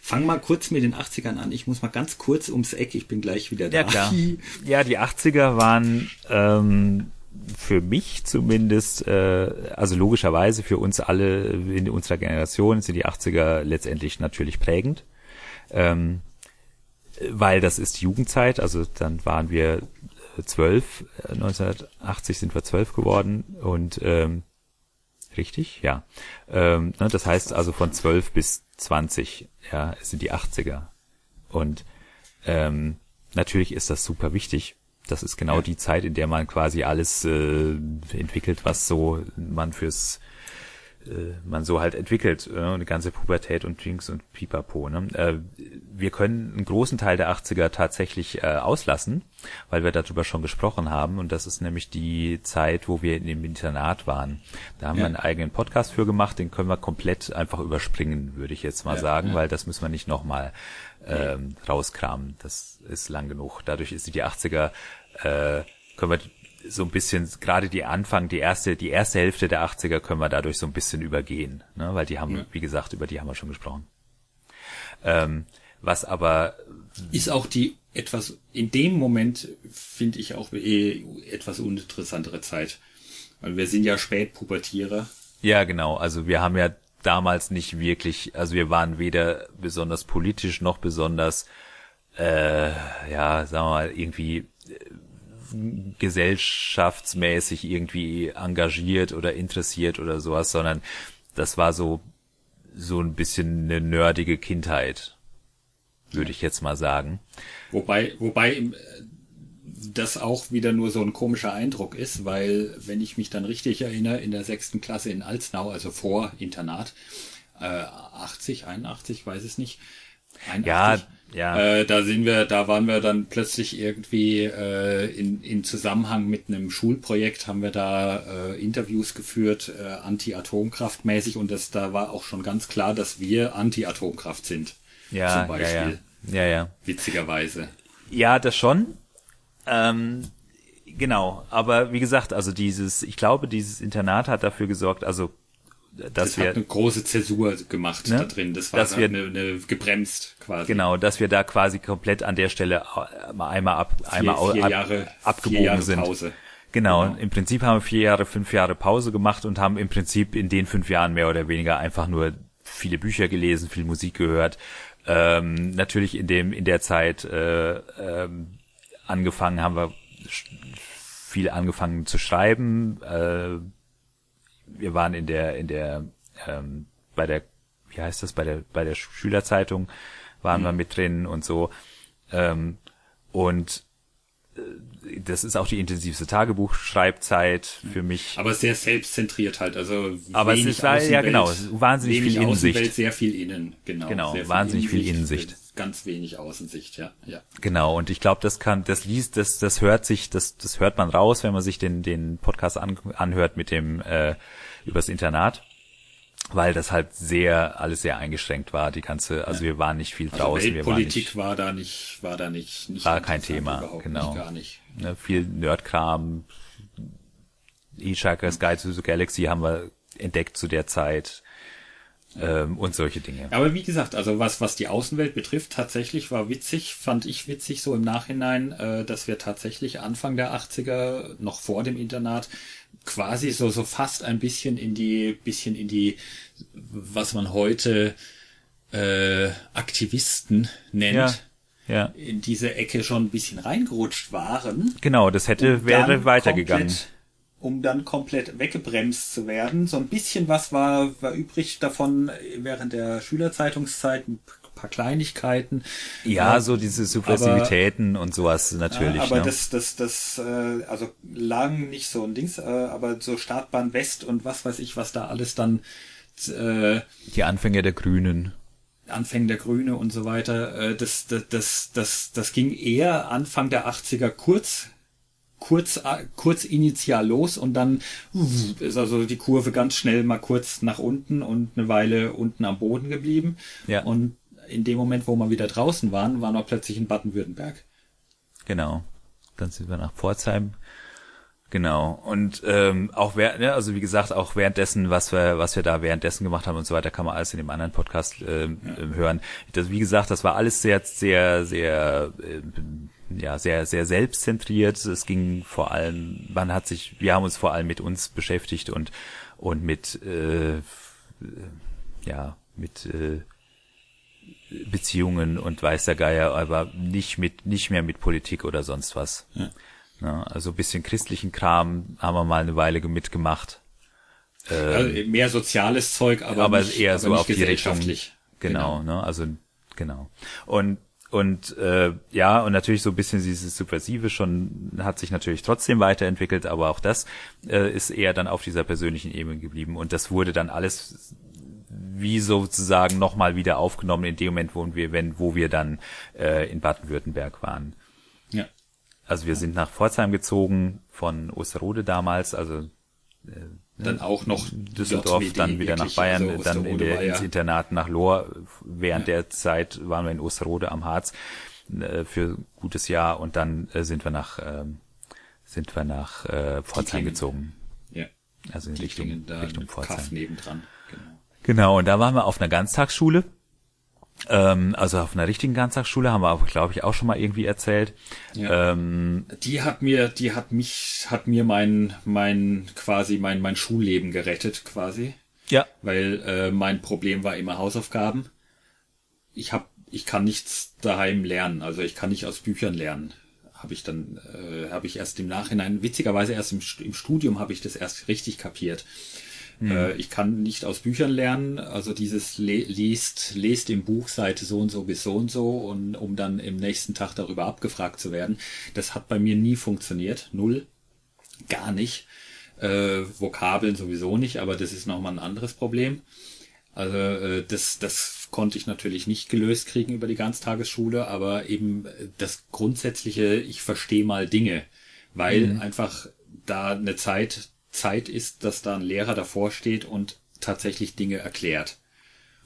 Speaker 2: Fang mal kurz mit den 80ern an. Ich muss mal ganz kurz ums Eck. Ich bin gleich wieder da.
Speaker 1: Ja, klar. Ja, die 80er waren ähm, für mich zumindest, äh, also logischerweise für uns alle in unserer Generation sind die 80er letztendlich natürlich prägend. Ähm, weil das ist Jugendzeit, also dann waren wir äh, zwölf, äh, 1980 sind wir zwölf geworden und ähm, Richtig? Ja. Ähm, ne, das heißt also von 12 bis 20, ja, es sind die 80er. Und ähm, natürlich ist das super wichtig. Das ist genau die Zeit, in der man quasi alles äh, entwickelt, was so man fürs äh, man so halt entwickelt, äh, eine ganze Pubertät und Drinks und Pipapo. Ne? Äh, wir können einen großen Teil der 80er tatsächlich äh, auslassen, weil wir darüber schon gesprochen haben und das ist nämlich die Zeit, wo wir in dem Internat waren. Da haben
Speaker 2: Ja.
Speaker 1: wir einen eigenen Podcast für gemacht, den können wir komplett einfach überspringen, würde ich jetzt mal
Speaker 2: Ja,
Speaker 1: sagen,
Speaker 2: ja.
Speaker 1: weil das müssen wir nicht nochmal ähm, rauskramen. Das ist lang genug. Dadurch ist die 80er, äh, können wir so ein bisschen, gerade die Anfang, die erste, die erste Hälfte der 80er können wir dadurch so ein bisschen übergehen, ne? weil die haben,
Speaker 2: Ja.
Speaker 1: wie gesagt, über die haben wir schon gesprochen. Ähm, was aber,
Speaker 2: Ist auch die etwas, in dem Moment finde ich auch eh etwas uninteressantere Zeit. Weil wir sind ja Spätpubertierer.
Speaker 1: ja genau, also wir haben ja damals nicht wirklich, also wir waren weder besonders politisch noch besonders, äh, ja, sagen wir mal, irgendwie gesellschaftsmäßig irgendwie engagiert oder interessiert oder sowas, sondern das war so, so ein bisschen eine nerdige Kindheit, würde ich jetzt mal sagen.
Speaker 2: Wobei, wobei äh, das auch wieder nur so ein komischer Eindruck ist, weil, wenn ich mich dann richtig erinnere, in der sechsten Klasse in Alznau, also vor Internat, äh, 80, 81, weiß es nicht. 81,
Speaker 1: Ja, ja.
Speaker 2: Äh, da sind wir, da waren wir dann plötzlich irgendwie äh, in, in Zusammenhang mit einem Schulprojekt haben wir da äh, Interviews geführt, äh, Anti-Atomkraft mäßig und das da war auch schon ganz klar, dass wir Anti-Atomkraft sind.
Speaker 1: Ja,
Speaker 2: zum
Speaker 1: ja,
Speaker 2: Beispiel.
Speaker 1: ja, ja, ja.
Speaker 2: Witzigerweise.
Speaker 1: Ja, das schon. Ähm, genau, aber wie gesagt, also dieses, ich glaube, dieses Internat hat dafür gesorgt, also dass
Speaker 2: Das
Speaker 1: wir
Speaker 2: hat eine große Zäsur gemacht
Speaker 1: Ne?
Speaker 2: da drin. Das war
Speaker 1: Dass wir-
Speaker 2: eine, eine gebremst quasi.
Speaker 1: genau, dass wir da quasi komplett an der Stelle äh, einmal ab, einmal au-
Speaker 2: vier
Speaker 1: ab,
Speaker 2: Jahre,
Speaker 1: abgebogen
Speaker 2: vier Jahre
Speaker 1: sind.
Speaker 2: Pause.
Speaker 1: Genau,
Speaker 2: Genau.
Speaker 1: im Prinzip haben wir vier Jahre, fünf Jahre Pause gemacht und haben im Prinzip in den fünf Jahren mehr oder weniger einfach nur viele Bücher gelesen, viel Musik gehört. Ähm, natürlich in dem in der Zeit äh, ähm, angefangen haben wir viel angefangen zu schreiben. Äh, wir waren in der in der ähm, bei der wie heißt das bei der bei der Schülerzeitung waren wir mit drin und so ähm, und äh, das ist auch die intensivste Tagebuchschreibzeit für mich.
Speaker 2: Aber sehr selbstzentriert halt. Also
Speaker 1: Aber es ist ja- genau, wahnsinnig viel Innensicht.
Speaker 2: Außenwelt, sehr viel innen. Genau,
Speaker 1: Genau,
Speaker 2: sehr
Speaker 1: wahnsinnig viel Innensicht.
Speaker 2: Ganz wenig Außensicht, ja. ja.
Speaker 1: Genau, und ich glaube, das kann, das liest, das, das hört sich, das, das hört man raus, wenn man sich den, den Podcast an, anhört mit dem äh, übers Internat, weil das halt sehr, alles sehr eingeschränkt war, die ganze, also wir waren nicht viel
Speaker 2: Also
Speaker 1: draußen,
Speaker 2: Weltpolitik
Speaker 1: nicht,
Speaker 2: war da nicht, war da nicht, nicht
Speaker 1: War kein Thema, genau.
Speaker 2: Nicht, gar nicht.
Speaker 1: ne, viel Nerdkram, Hitchhiker's Guide to the Galaxy haben wir entdeckt zu der Zeit ähm, und solche Dinge.
Speaker 2: Aber wie gesagt, also was, was die Außenwelt betrifft, tatsächlich war witzig, fand ich witzig so im Nachhinein, äh, dass wir tatsächlich Anfang der 80er, noch vor dem Internat, quasi so, so fast ein bisschen in die, bisschen in die, was man heute äh, Aktivisten nennt,
Speaker 1: Ja, ja.
Speaker 2: in diese Ecke schon ein bisschen reingerutscht waren.
Speaker 1: Genau, das hätte, wäre weitergegangen.
Speaker 2: komplett- Um dann komplett weggebremst zu werden. So ein bisschen was war, war übrig davon während der Schülerzeitungszeit, ein paar Kleinigkeiten.
Speaker 1: Ja,
Speaker 2: Äh,
Speaker 1: so diese Subversivitäten und sowas natürlich.
Speaker 2: aber
Speaker 1: ne?
Speaker 2: das, das, das, äh, also lang nicht so ein Dings, äh, aber so Startbahn West und was weiß ich, was da alles dann äh,
Speaker 1: die Anfänge der Grünen.
Speaker 2: Anfängen der Grüne und so weiter, äh, das, das, das, das, das ging eher Anfang der 80er kurz, kurz, äh, kurz initial los und dann ist also die Kurve ganz schnell mal kurz nach unten und eine Weile unten am Boden geblieben.
Speaker 1: Ja.
Speaker 2: Und in dem Moment, wo wir wieder draußen waren, waren wir plötzlich in Baden-Württemberg.
Speaker 1: Genau. Dann sind wir nach Pforzheim. Genau. Und ähm, auch während, ne, also wie gesagt, auch währenddessen, was wir, was wir da währenddessen gemacht haben und so weiter, kann man alles in dem anderen Podcast ähm, ähm, hören. Das, wie gesagt, das war alles sehr, sehr, sehr, ähm, ja, sehr, sehr selbstzentriert. Es ging vor allem, man hat sich, wir haben uns vor allem mit uns beschäftigt und und mit, äh, ja, mit äh, Beziehungen und weiß der Geier, aber nicht mit, nicht mehr mit Politik oder sonst was.
Speaker 2: Ja.
Speaker 1: Ja, also ein bisschen christlichen Kram haben wir mal eine Weile mitgemacht.
Speaker 2: also mehr soziales Zeug, aber,
Speaker 1: aber
Speaker 2: nicht,
Speaker 1: eher
Speaker 2: aber
Speaker 1: so auf die Richtung.
Speaker 2: gesellschaftlich.
Speaker 1: Genau, ne? Also genau. Und und äh, ja, und natürlich so ein bisschen dieses Subversive schon hat sich natürlich trotzdem weiterentwickelt, aber auch das äh, ist eher dann auf dieser persönlichen Ebene geblieben. Und das wurde dann alles wie sozusagen nochmal wieder aufgenommen in dem Moment, wo wir, wenn, wo wir dann äh, in Baden-Württemberg waren.
Speaker 2: Ja.
Speaker 1: Also wir sind nach Pforzheim gezogen von Osterode damals, also
Speaker 2: Dann auch noch
Speaker 1: Düsseldorf,
Speaker 2: JWD
Speaker 1: dann wieder nach
Speaker 2: wirklich,
Speaker 1: Bayern,
Speaker 2: also
Speaker 1: dann in der,
Speaker 2: ja-
Speaker 1: ins Internat nach Lohr. Während der Zeit waren wir in Osterode am Harz äh, für ein gutes Jahr und dann äh, sind wir nach ähm, sind wir nach äh, Pforzheim gezogen.
Speaker 2: Ja.
Speaker 1: Also in Richtung, Richtung Pforzheim.
Speaker 2: Kaff nebendran. Genau.
Speaker 1: Genau, und da waren wir auf einer Ganztagsschule. Ähm, also auf einer richtigen Ganztagsschule, haben wir aber, glaube ich, auch schon mal irgendwie erzählt.
Speaker 2: Ja.
Speaker 1: Ähm,
Speaker 2: Die hat mir, die hat mich, hat mir mein, mein, quasi mein, mein Schulleben gerettet, quasi.
Speaker 1: ja,
Speaker 2: Weil äh, mein Problem war immer Hausaufgaben. Ich hab, ich kann nichts daheim lernen, also ich kann nicht aus Büchern lernen. Habe ich dann, äh, habe ich erst im Nachhinein, witzigerweise erst im, im Studium habe ich das erst richtig kapiert. Äh, ich kann nicht aus Büchern lernen, also dieses le liest, lest im Buch Seite so und so bis so und so und um dann im nächsten Tag darüber abgefragt zu werden. Das hat bei mir nie funktioniert, null, gar nicht. Äh, Vokabeln sowieso nicht, aber das ist nochmal ein anderes Problem. Also äh, das, das konnte ich natürlich nicht gelöst kriegen über die Ganztagesschule, aber eben das grundsätzliche, ich verstehe mal Dinge, weil einfach da eine Zeit Zeit ist, dass da ein Lehrer davor steht und tatsächlich Dinge erklärt.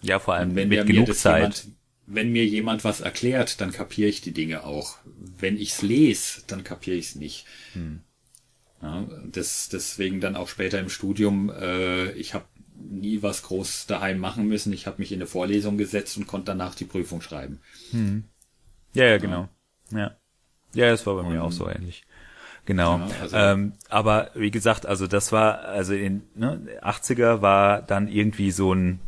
Speaker 1: ja, vor allem
Speaker 2: Wenn
Speaker 1: mit genug Zeit.
Speaker 2: Jemand, wenn mir jemand was erklärt, dann kapiere ich die Dinge auch. Wenn ich's lese, dann kapiere ich's nicht.
Speaker 1: Hm.
Speaker 2: Ja, das, deswegen dann auch später im Studium, äh, ich habe nie was groß daheim machen müssen. Ich habe mich in eine Vorlesung gesetzt und konnte danach die Prüfung schreiben.
Speaker 1: Ja, ja, genau. Ja. Ja, das war bei mir auch so ähnlich. Genau.
Speaker 2: Ja, also-
Speaker 1: ähm, aber wie gesagt, also das war, also in ne, 80er war dann irgendwie so ein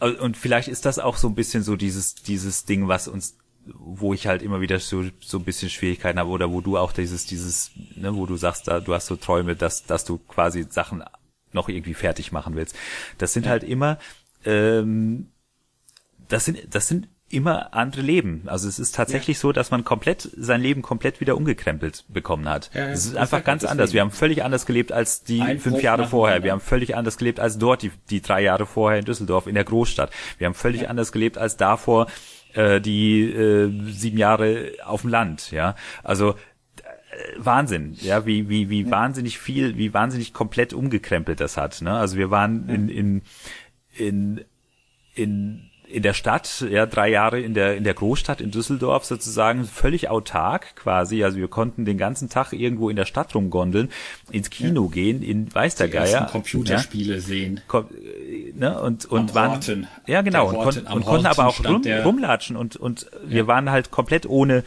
Speaker 1: äh, und vielleicht ist das auch so ein bisschen so dieses, dieses Ding, was uns, wo ich halt immer wieder so, so ein bisschen Schwierigkeiten habe, oder wo du auch dieses, dieses, ne, wo du sagst, da, du hast so Träume, dass, dass du quasi Sachen noch irgendwie fertig machen willst. Das sind halt immer, ähm, das sind, das sind immer andere Leben. Also es ist tatsächlich so, dass man komplett sein Leben komplett wieder umgekrempelt bekommen hat.
Speaker 2: Ja, ja,
Speaker 1: es ist einfach ganz anders. Wir haben völlig anders gelebt als die
Speaker 2: Ein
Speaker 1: fünf
Speaker 2: Bruch
Speaker 1: Jahre vorher. Wir haben völlig anders gelebt als dort die, die drei Jahre vorher in Düsseldorf in der Großstadt. Wir haben völlig anders gelebt als davor äh, die äh, sieben Jahre auf dem Land. Ja, also äh, Wahnsinn, ja, wie wie wie wahnsinnig viel, wie wahnsinnig komplett umgekrempelt das hat. Ne? Also wir waren in in in in in der Stadt, ja, drei Jahre in der in der Großstadt in Düsseldorf sozusagen völlig autark quasi. Also wir konnten den ganzen Tag irgendwo in der Stadt rumgondeln, ins Kino gehen, in weiß der Geier.
Speaker 2: Computerspiele sehen.
Speaker 1: Kom- äh, ne, und und
Speaker 2: Am
Speaker 1: waren
Speaker 2: Horten.
Speaker 1: ja genau und,
Speaker 2: Horten-
Speaker 1: kon
Speaker 2: am
Speaker 1: und konnten aber auch rum, rumlatschen und und wir waren halt komplett ohne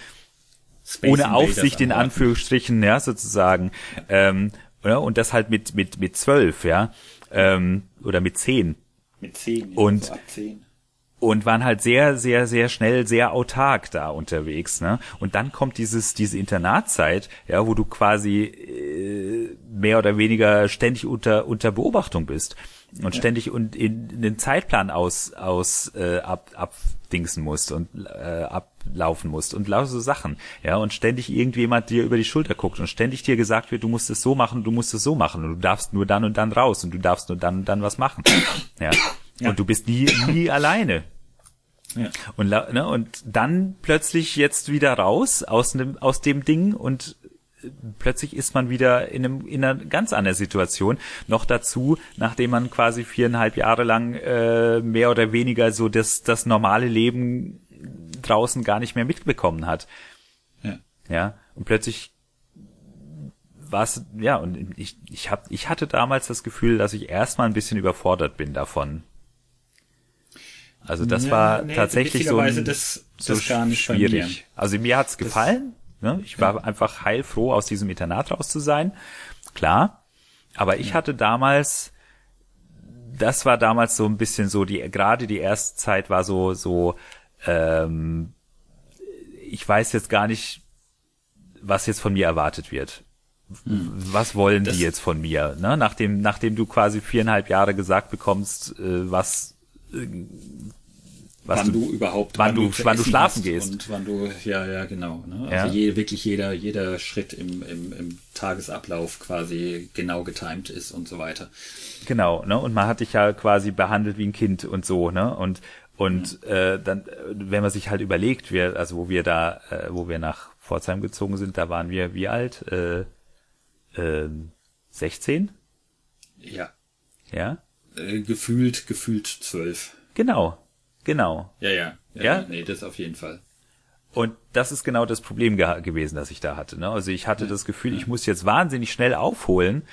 Speaker 2: Space
Speaker 1: ohne Aufsicht in. Anführungsstrichen, ja, sozusagen. Ähm, ja, und das halt mit, mit, mit zwölf, ja. Ähm, oder mit zehn.
Speaker 2: Mit zehn.
Speaker 1: Und-
Speaker 2: so ab zehn.
Speaker 1: Und waren halt sehr, sehr, sehr schnell, sehr autark da unterwegs, ne? Und dann kommt dieses, diese Internatzeit, ja, wo du quasi äh, mehr oder weniger ständig unter, unter Beobachtung bist und ständig und in, in den Zeitplan aus, aus äh, ab, abdingsen musst und äh, ablaufen musst und lauter so Sachen, ja, und ständig irgendjemand dir über die Schulter guckt und ständig dir gesagt wird, du musst es so machen, du musst es so machen und du darfst nur dann und dann raus und du darfst nur dann und dann was machen, ja. Und du bist nie, nie alleine.
Speaker 2: Ja.
Speaker 1: Und, ne, und dann plötzlich jetzt wieder raus aus dem, aus dem Ding und äh, plötzlich ist man wieder in, einem, in einer ganz anderen Situation. Noch dazu, nachdem man quasi viereinhalb Jahre lang äh, mehr oder weniger so das, das normale Leben draußen gar nicht mehr mitbekommen hat.
Speaker 2: Ja.
Speaker 1: Ja, und plötzlich war es, ja, und ich, ich, hab, ich hatte damals das Gefühl, dass ich erstmal ein bisschen überfordert bin davon. Also das
Speaker 2: Ja,
Speaker 1: war
Speaker 2: nee,
Speaker 1: tatsächlich so, ein,
Speaker 2: das-
Speaker 1: so
Speaker 2: das
Speaker 1: schwierig. Also mir hat's gefallen. Ne? Ich war einfach heilfroh, aus diesem Internat raus zu sein. Klar. Aber ich hatte damals, das war damals so ein bisschen so, die, gerade die erste Zeit war so, so, ähm, ich weiß jetzt gar nicht, was jetzt von mir erwartet wird. was wollen
Speaker 2: Das-
Speaker 1: die jetzt von mir? Ne? Nachdem, nachdem du quasi viereinhalb Jahre gesagt bekommst, äh, was, was
Speaker 2: wann du, überhaupt,
Speaker 1: wann du- wann du schlafen gehst.
Speaker 2: Und wann du, ja, ja, genau. Ne? Also
Speaker 1: Ja.
Speaker 2: je, wirklich jeder, jeder Schritt im, im, im Tagesablauf quasi genau getimt ist und so weiter.
Speaker 1: Genau, ne? Und man hat dich ja quasi behandelt wie ein Kind und so, ne? Und und äh, dann, äh, wenn man sich halt überlegt, wir, also wo wir da, äh, wo wir nach Pforzheim gezogen sind, da waren wir wie alt? Äh, äh, 16?
Speaker 2: Ja.
Speaker 1: Ja?
Speaker 2: Äh, gefühlt, gefühlt zwölf.
Speaker 1: Genau, genau.
Speaker 2: Ja, ja.
Speaker 1: Ja?
Speaker 2: Nee, das auf jeden Fall.
Speaker 1: Und das ist genau das Problem geha- gewesen, das ich da hatte. Ne? Also ich hatte das Gefühl, ich muss jetzt wahnsinnig schnell aufholen,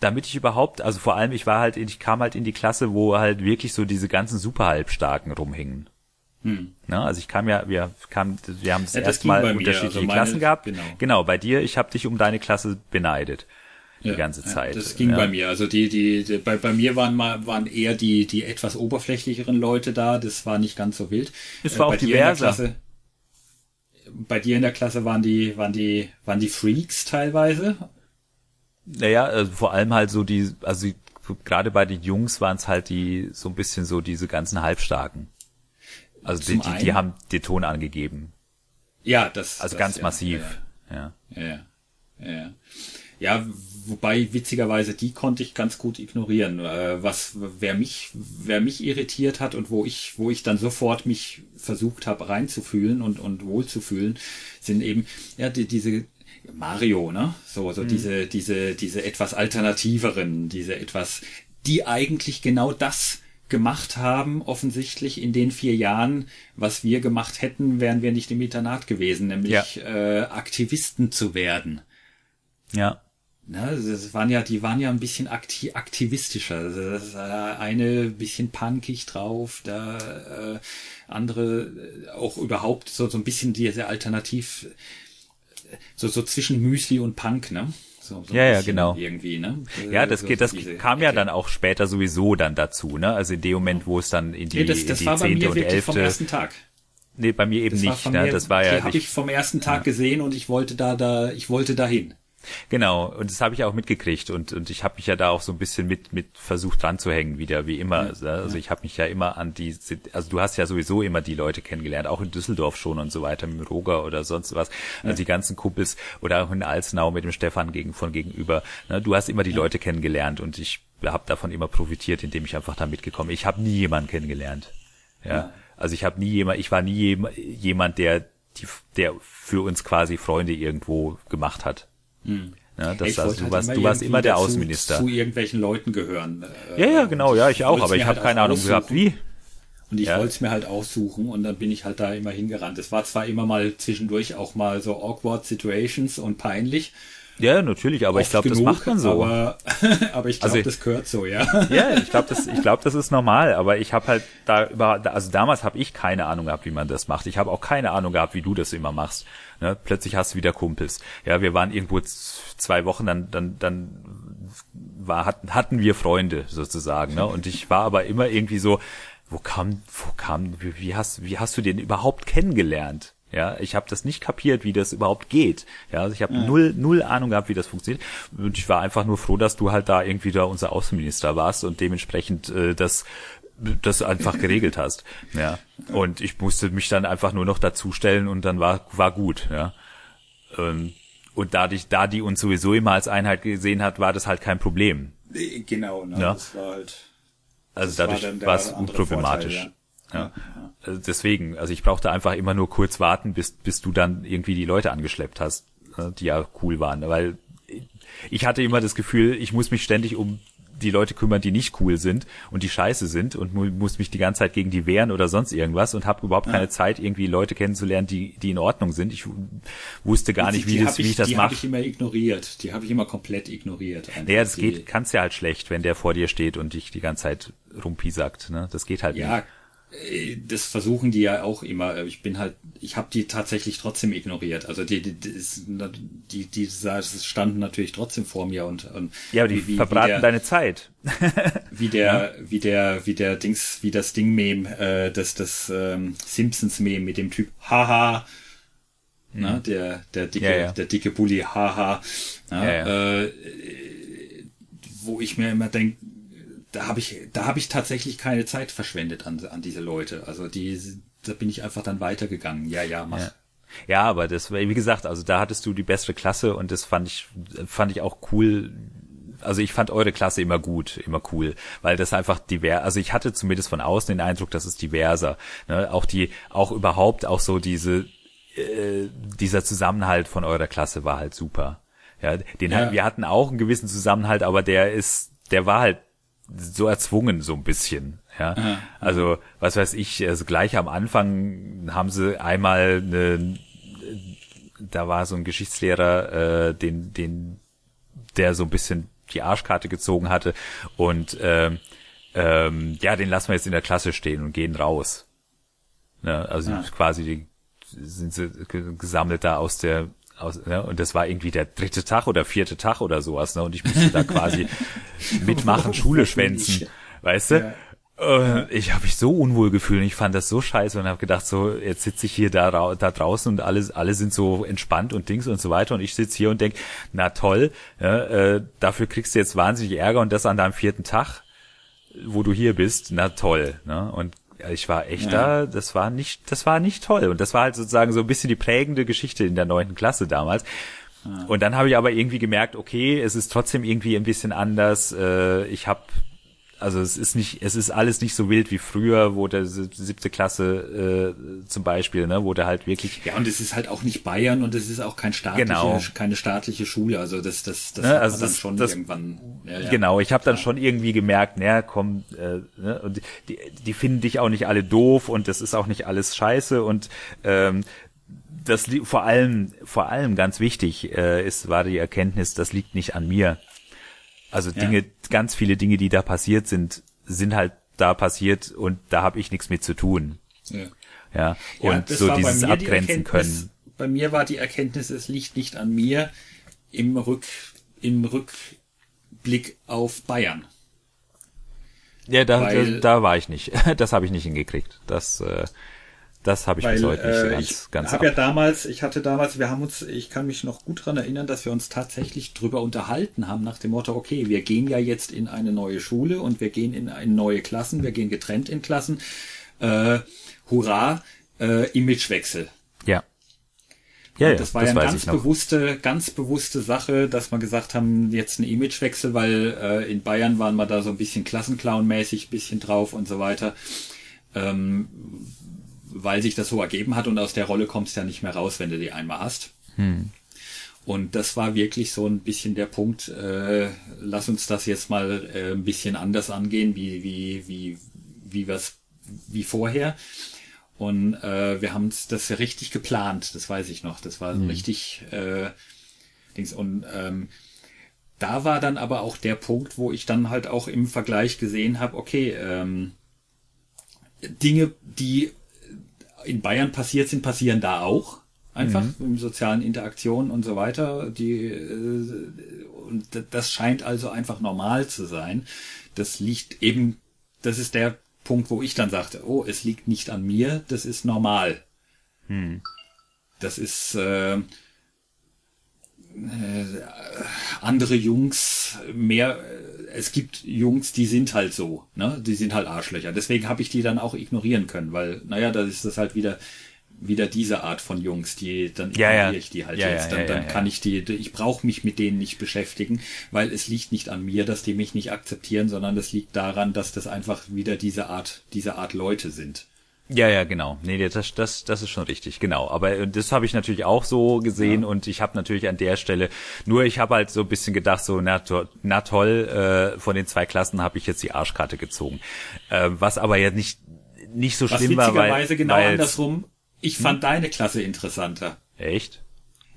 Speaker 1: damit ich überhaupt, also vor allem, ich war halt, ich kam halt in die Klasse, wo halt wirklich so diese ganzen Superhalbstarken rumhingen.
Speaker 2: Hm.
Speaker 1: Ne? Also ich kam ja, wir kamen, wir haben das,
Speaker 2: Ja, das bei mir,
Speaker 1: unterschiedliche
Speaker 2: also meine-
Speaker 1: Klassen gehabt.
Speaker 2: genau.
Speaker 1: genau, bei dir, ich habe dich um deine Klasse beneidet. Die ganze Zeit.
Speaker 2: Ja, das ging
Speaker 1: ja.
Speaker 2: bei mir. Also die, die, die bei, bei mir waren mal waren eher die, die etwas oberflächlicheren Leute da. Das war nicht ganz so wild.
Speaker 1: Es war
Speaker 2: bei
Speaker 1: auch
Speaker 2: dir in der
Speaker 1: diverser.
Speaker 2: Klasse, bei dir in der Klasse waren die, waren die, waren die Freaks teilweise.
Speaker 1: Naja, also vor allem halt so die, also die, gerade bei den Jungs waren es halt die, so ein bisschen so diese ganzen Halbstarken. Also die,
Speaker 2: Zum
Speaker 1: die, die haben den Ton angegeben.
Speaker 2: Ja, das.
Speaker 1: Also
Speaker 2: das,
Speaker 1: ganz
Speaker 2: ja,
Speaker 1: massiv.
Speaker 2: Ja,
Speaker 1: Ja.
Speaker 2: ja, ja, ja. ja. Ja, wobei witzigerweise die konnte ich ganz gut ignorieren. Äh, was wer mich wer mich irritiert hat und wo ich wo ich dann sofort mich versucht habe reinzufühlen und und wohlzufühlen, sind eben ja die, diese Mario, ne? So so diese diese diese etwas alternativeren, diese etwas die eigentlich genau das gemacht haben, offensichtlich in den vier Jahren, was wir gemacht hätten, wären wir nicht im Internat gewesen, nämlich äh, Aktivisten zu werden.
Speaker 1: Ja.
Speaker 2: Ne, das waren ja, die waren ja ein bisschen akti aktivistischer. Also Das äh, eine bisschen punkig drauf, da äh, andere äh, auch überhaupt so so ein bisschen diese Alternativ, so so zwischen Müsli und Punk, ne? So, so
Speaker 1: Ja, ja, genau.
Speaker 2: Irgendwie, ne?
Speaker 1: Ja, das
Speaker 2: so
Speaker 1: geht, das kam ja dann auch später sowieso dann dazu, ne? Also in dem Moment, wo es dann in die,
Speaker 2: Nee, das, das
Speaker 1: in die
Speaker 2: war bei
Speaker 1: zehnte
Speaker 2: mir
Speaker 1: und
Speaker 2: wirklich vom
Speaker 1: elfte.
Speaker 2: ersten Tag.
Speaker 1: Nee, bei mir eben
Speaker 2: Das
Speaker 1: nicht, ne?
Speaker 2: mir,
Speaker 1: Das war
Speaker 2: die
Speaker 1: ja
Speaker 2: habe
Speaker 1: nicht,
Speaker 2: ich vom ersten Tag gesehen und ich wollte da, da, ich wollte dahin.
Speaker 1: Genau. Und das habe ich auch mitgekriegt und und ich habe mich ja da auch so ein bisschen mit mit versucht dran zu hängen wieder, wie immer. ne? Also ich habe mich ja immer an die, also du hast ja sowieso immer die Leute kennengelernt, auch in Düsseldorf schon und so weiter mit dem Roger oder sonst was. Also die ganzen Kumpels oder auch in Alzenau mit dem Stefan gegen von gegenüber. Ne? Du hast immer die Leute kennengelernt und ich habe davon immer profitiert, indem ich einfach da mitgekommen. Ich habe nie jemanden kennengelernt. Ja. Also ich habe nie jemand, ich war nie jem- jemand, der die, der für uns quasi Freunde irgendwo gemacht hat. Ja, das,
Speaker 2: Ich
Speaker 1: also, du warst,
Speaker 2: immer
Speaker 1: du warst immer der
Speaker 2: dazu-
Speaker 1: Außenminister.
Speaker 2: Zu irgendwelchen Leuten gehören. Äh,
Speaker 1: ja, ja, genau, ja, ich auch, aber ich
Speaker 2: halt
Speaker 1: habe keine Ahnung gehabt, wie.
Speaker 2: Und ich
Speaker 1: Ja.
Speaker 2: wollte es mir halt aussuchen und dann bin ich halt da immer hingerannt. Es war zwar immer mal zwischendurch auch mal so awkward situations und peinlich.
Speaker 1: Ja, natürlich, aber ich glaube, das macht man so.
Speaker 2: Aber, aber ich glaube,
Speaker 1: Also-
Speaker 2: das gehört so, ja.
Speaker 1: Ja, ich glaube, das, ich glaube, das ist normal. Aber ich habe halt da über, also damals habe ich keine Ahnung gehabt, wie man das macht. Ich habe auch keine Ahnung gehabt, wie du das immer machst. Ne? Plötzlich hast du wieder Kumpels. Ja, wir waren irgendwo zwei Wochen, dann, dann, dann war, hatten, hatten wir Freunde sozusagen. Ne? Und ich war aber immer irgendwie so, wo kam, wo kam, wie, wie hast, wie hast du den überhaupt kennengelernt? Ja, ich habe das nicht kapiert, wie das überhaupt geht. Ja, also ich habe null, null Ahnung gehabt, wie das funktioniert. Und ich war einfach nur froh, dass du halt da irgendwie da unser Außenminister warst und dementsprechend äh, das das einfach geregelt hast. Ja. Und ich musste mich dann einfach nur noch dazustellen und dann war war gut. Ja. Ähm, Und da die, da die uns sowieso immer als Einheit gesehen hat, war das halt kein Problem.
Speaker 2: Genau, ne?
Speaker 1: Ja.
Speaker 2: Das war halt.
Speaker 1: Also dadurch war es unproblematisch.
Speaker 2: Vorteil,
Speaker 1: ja. Also deswegen, also ich brauchte einfach immer nur kurz warten, bis, bis du dann irgendwie die Leute angeschleppt hast, äh, die ja cool waren. Weil ich hatte immer das Gefühl, ich muss mich ständig um die Leute kümmern, die nicht cool sind und die scheiße sind und mu muss mich die ganze Zeit gegen die wehren oder sonst irgendwas und habe überhaupt keine Zeit, irgendwie Leute kennenzulernen, die, die in Ordnung sind. Ich wusste gar nicht, wie,
Speaker 2: die
Speaker 1: das,
Speaker 2: hab
Speaker 1: wie ich das
Speaker 2: Die habe
Speaker 1: mache.
Speaker 2: ich immer ignoriert. Die habe ich immer komplett ignoriert. einfach.
Speaker 1: Naja, das
Speaker 2: Die-
Speaker 1: geht, kannst ja halt schlecht, wenn der vor dir steht und dich die ganze Zeit rumpiesackt. Ne? Das geht halt nicht.
Speaker 2: Ja, äh, das versuchen die ja auch immer. Ich bin halt, ich habe die tatsächlich trotzdem ignoriert. Also die, die, die, die, standen natürlich trotzdem vor mir und, und
Speaker 1: Ja, aber die
Speaker 2: wie,
Speaker 1: verbraten
Speaker 2: wie der,
Speaker 1: deine Zeit.
Speaker 2: wie der, wie der, wie der Dings, wie das Ding-Meme, äh, das, das ähm, Simpsons-Meme mit dem Typ, haha, ne? der, der dicke,
Speaker 1: Ja, ja.
Speaker 2: der dicke Bully, haha, ja,
Speaker 1: Ja, ja.
Speaker 2: Äh, wo ich mir immer denke, da habe ich, da habe ich tatsächlich keine Zeit verschwendet an, an diese Leute. Also die, da bin ich einfach dann weitergegangen. Ja, ja, mach.
Speaker 1: Ja. Ja, aber das war, wie gesagt, also da hattest du die bessere Klasse und das fand ich, fand ich auch cool. Also ich fand eure Klasse immer gut, immer cool, weil das einfach divers, also ich hatte zumindest von außen den Eindruck, das ist diverser. Ne? Auch die, auch überhaupt auch so diese, äh, dieser Zusammenhalt von eurer Klasse war halt super. Ja, den
Speaker 2: Ja.
Speaker 1: Wir hatten auch einen gewissen Zusammenhalt, aber der ist, der war halt so erzwungen so ein bisschen. Ja, also was weiß ich, also gleich am Anfang haben sie einmal eine, da war so ein Geschichtslehrer, äh, den, den, der so ein bisschen die Arschkarte gezogen hatte und ähm, ähm, ja, den lassen wir jetzt in der Klasse stehen und gehen raus. Ne, also
Speaker 2: Ja.
Speaker 1: quasi die, sind sie ge- gesammelt da aus der aus, ne, und das war irgendwie der dritte Tag oder vierte Tag oder sowas, ne, und ich musste da quasi mitmachen, Schule schwänzen, weißt du? Äh, Ich habe mich so unwohl gefühlt und ich fand das so scheiße und habe gedacht, so jetzt sitze ich hier da, da draußen und alle, alle sind so entspannt und Dings und so weiter und ich sitze hier und denk, na toll, ja, äh, dafür kriegst du jetzt wahnsinnig Ärger und das an deinem vierten Tag, wo du hier bist, na toll. Ne? Und ich war echt da, das war nicht, das war nicht toll und das war halt sozusagen so ein bisschen die prägende Geschichte in der neunten Klasse damals. Und dann habe ich aber irgendwie gemerkt, okay, es ist trotzdem irgendwie ein bisschen anders. Äh, ich habe also es ist nicht, es ist alles nicht so wild wie früher, wo der sieb- siebte Klasse äh, zum Beispiel, ne, wo der halt wirklich
Speaker 2: Ja, und es ist halt auch nicht Bayern und es ist auch kein staatliche,
Speaker 1: Genau.
Speaker 2: keine staatliche Schule. Also das, das, das
Speaker 1: Ne,
Speaker 2: hat
Speaker 1: also
Speaker 2: man dann
Speaker 1: das-
Speaker 2: schon
Speaker 1: das-
Speaker 2: irgendwann. Ja, ja.
Speaker 1: Genau, ich habe dann schon irgendwie gemerkt, naja, komm, äh, ne, und die, die finden dich auch nicht alle doof und das ist auch nicht alles scheiße und ähm, das vor allem, vor allem ganz wichtig äh, ist, war die Erkenntnis, das liegt nicht an mir. Also
Speaker 2: Ja.
Speaker 1: Dinge, ganz viele Dinge, die da passiert sind, sind halt da passiert und da habe ich nichts mit zu tun.
Speaker 2: Ja.
Speaker 1: Ja,
Speaker 2: Ja,
Speaker 1: und
Speaker 2: das
Speaker 1: so dieses
Speaker 2: die
Speaker 1: Abgrenzen
Speaker 2: Erkenntnis-
Speaker 1: können.
Speaker 2: Bei mir war die Erkenntnis, es liegt nicht an mir im Rück, im Rückblick auf Bayern.
Speaker 1: Ja, da, da,
Speaker 2: weil-
Speaker 1: da war ich nicht. Das habe ich nicht hingekriegt. Das, äh, das habe ich bis
Speaker 2: Weil
Speaker 1: heute nicht so
Speaker 2: äh,
Speaker 1: ganz,
Speaker 2: ich
Speaker 1: ganz
Speaker 2: habe ja damals, ich hatte damals, wir haben uns, ich kann mich noch gut dran erinnern, dass wir uns tatsächlich drüber unterhalten haben nach dem Motto, okay, wir gehen ja jetzt in eine neue Schule und wir gehen in, in neue Klassen, wir gehen getrennt in Klassen. Äh, hurra, äh, Imagewechsel.
Speaker 1: Ja. Ja, ja,
Speaker 2: das war ja eine ganz
Speaker 1: ich
Speaker 2: bewusste, ganz bewusste Sache, dass wir gesagt haben, jetzt ein Imagewechsel, weil äh, in Bayern waren wir da so ein bisschen Klassenclown-mäßig ein bisschen drauf und so weiter. Ähm, weil sich das so ergeben hat und aus der Rolle kommst du ja nicht mehr raus, wenn du die einmal hast. Und das war wirklich so ein bisschen der Punkt, äh, lass uns das jetzt mal äh, ein bisschen anders angehen, wie, wie, wie, wie wir's, wie vorher. Und äh, wir haben das richtig geplant, das weiß ich noch. Das war so richtig äh, Dings. Und ähm, da war dann aber auch der Punkt, wo ich dann halt auch im Vergleich gesehen habe, okay, ähm, Dinge, die in Bayern passiert sind, passieren da auch. Einfach in sozialen Interaktionen und so weiter. Die, äh, und das scheint also einfach normal zu sein. Das liegt eben, das ist der Punkt, wo ich dann sagte, oh, es liegt nicht an mir, das ist normal. Das ist äh, äh, andere Jungs mehr. Es gibt Jungs, die sind halt so, ne? Die sind halt Arschlöcher. Deswegen habe ich die dann auch ignorieren können, weil, naja, da ist das halt wieder wieder diese Art von Jungs, die dann
Speaker 1: Ja,
Speaker 2: ignoriere
Speaker 1: ja.
Speaker 2: ich die halt
Speaker 1: Ja,
Speaker 2: jetzt. Dann,
Speaker 1: ja,
Speaker 2: dann kann ich die, ich brauche mich mit denen nicht beschäftigen, weil es liegt nicht an mir, dass die mich nicht akzeptieren, sondern es liegt daran, dass das einfach wieder diese Art, diese Art Leute sind.
Speaker 1: Ja, ja, genau. Nee, das, das, das ist schon richtig, genau. Aber äh, das habe ich natürlich auch so gesehen und ich habe natürlich an der Stelle, nur ich habe halt so ein bisschen gedacht, so, na, to na toll, äh, von den zwei Klassen habe ich jetzt die Arschkarte gezogen. Äh, was aber ja nicht, nicht so
Speaker 2: Was
Speaker 1: schlimm war, weil...
Speaker 2: witzigerweise genau andersrum. Ich
Speaker 1: Hm?
Speaker 2: fand deine Klasse interessanter.
Speaker 1: Echt?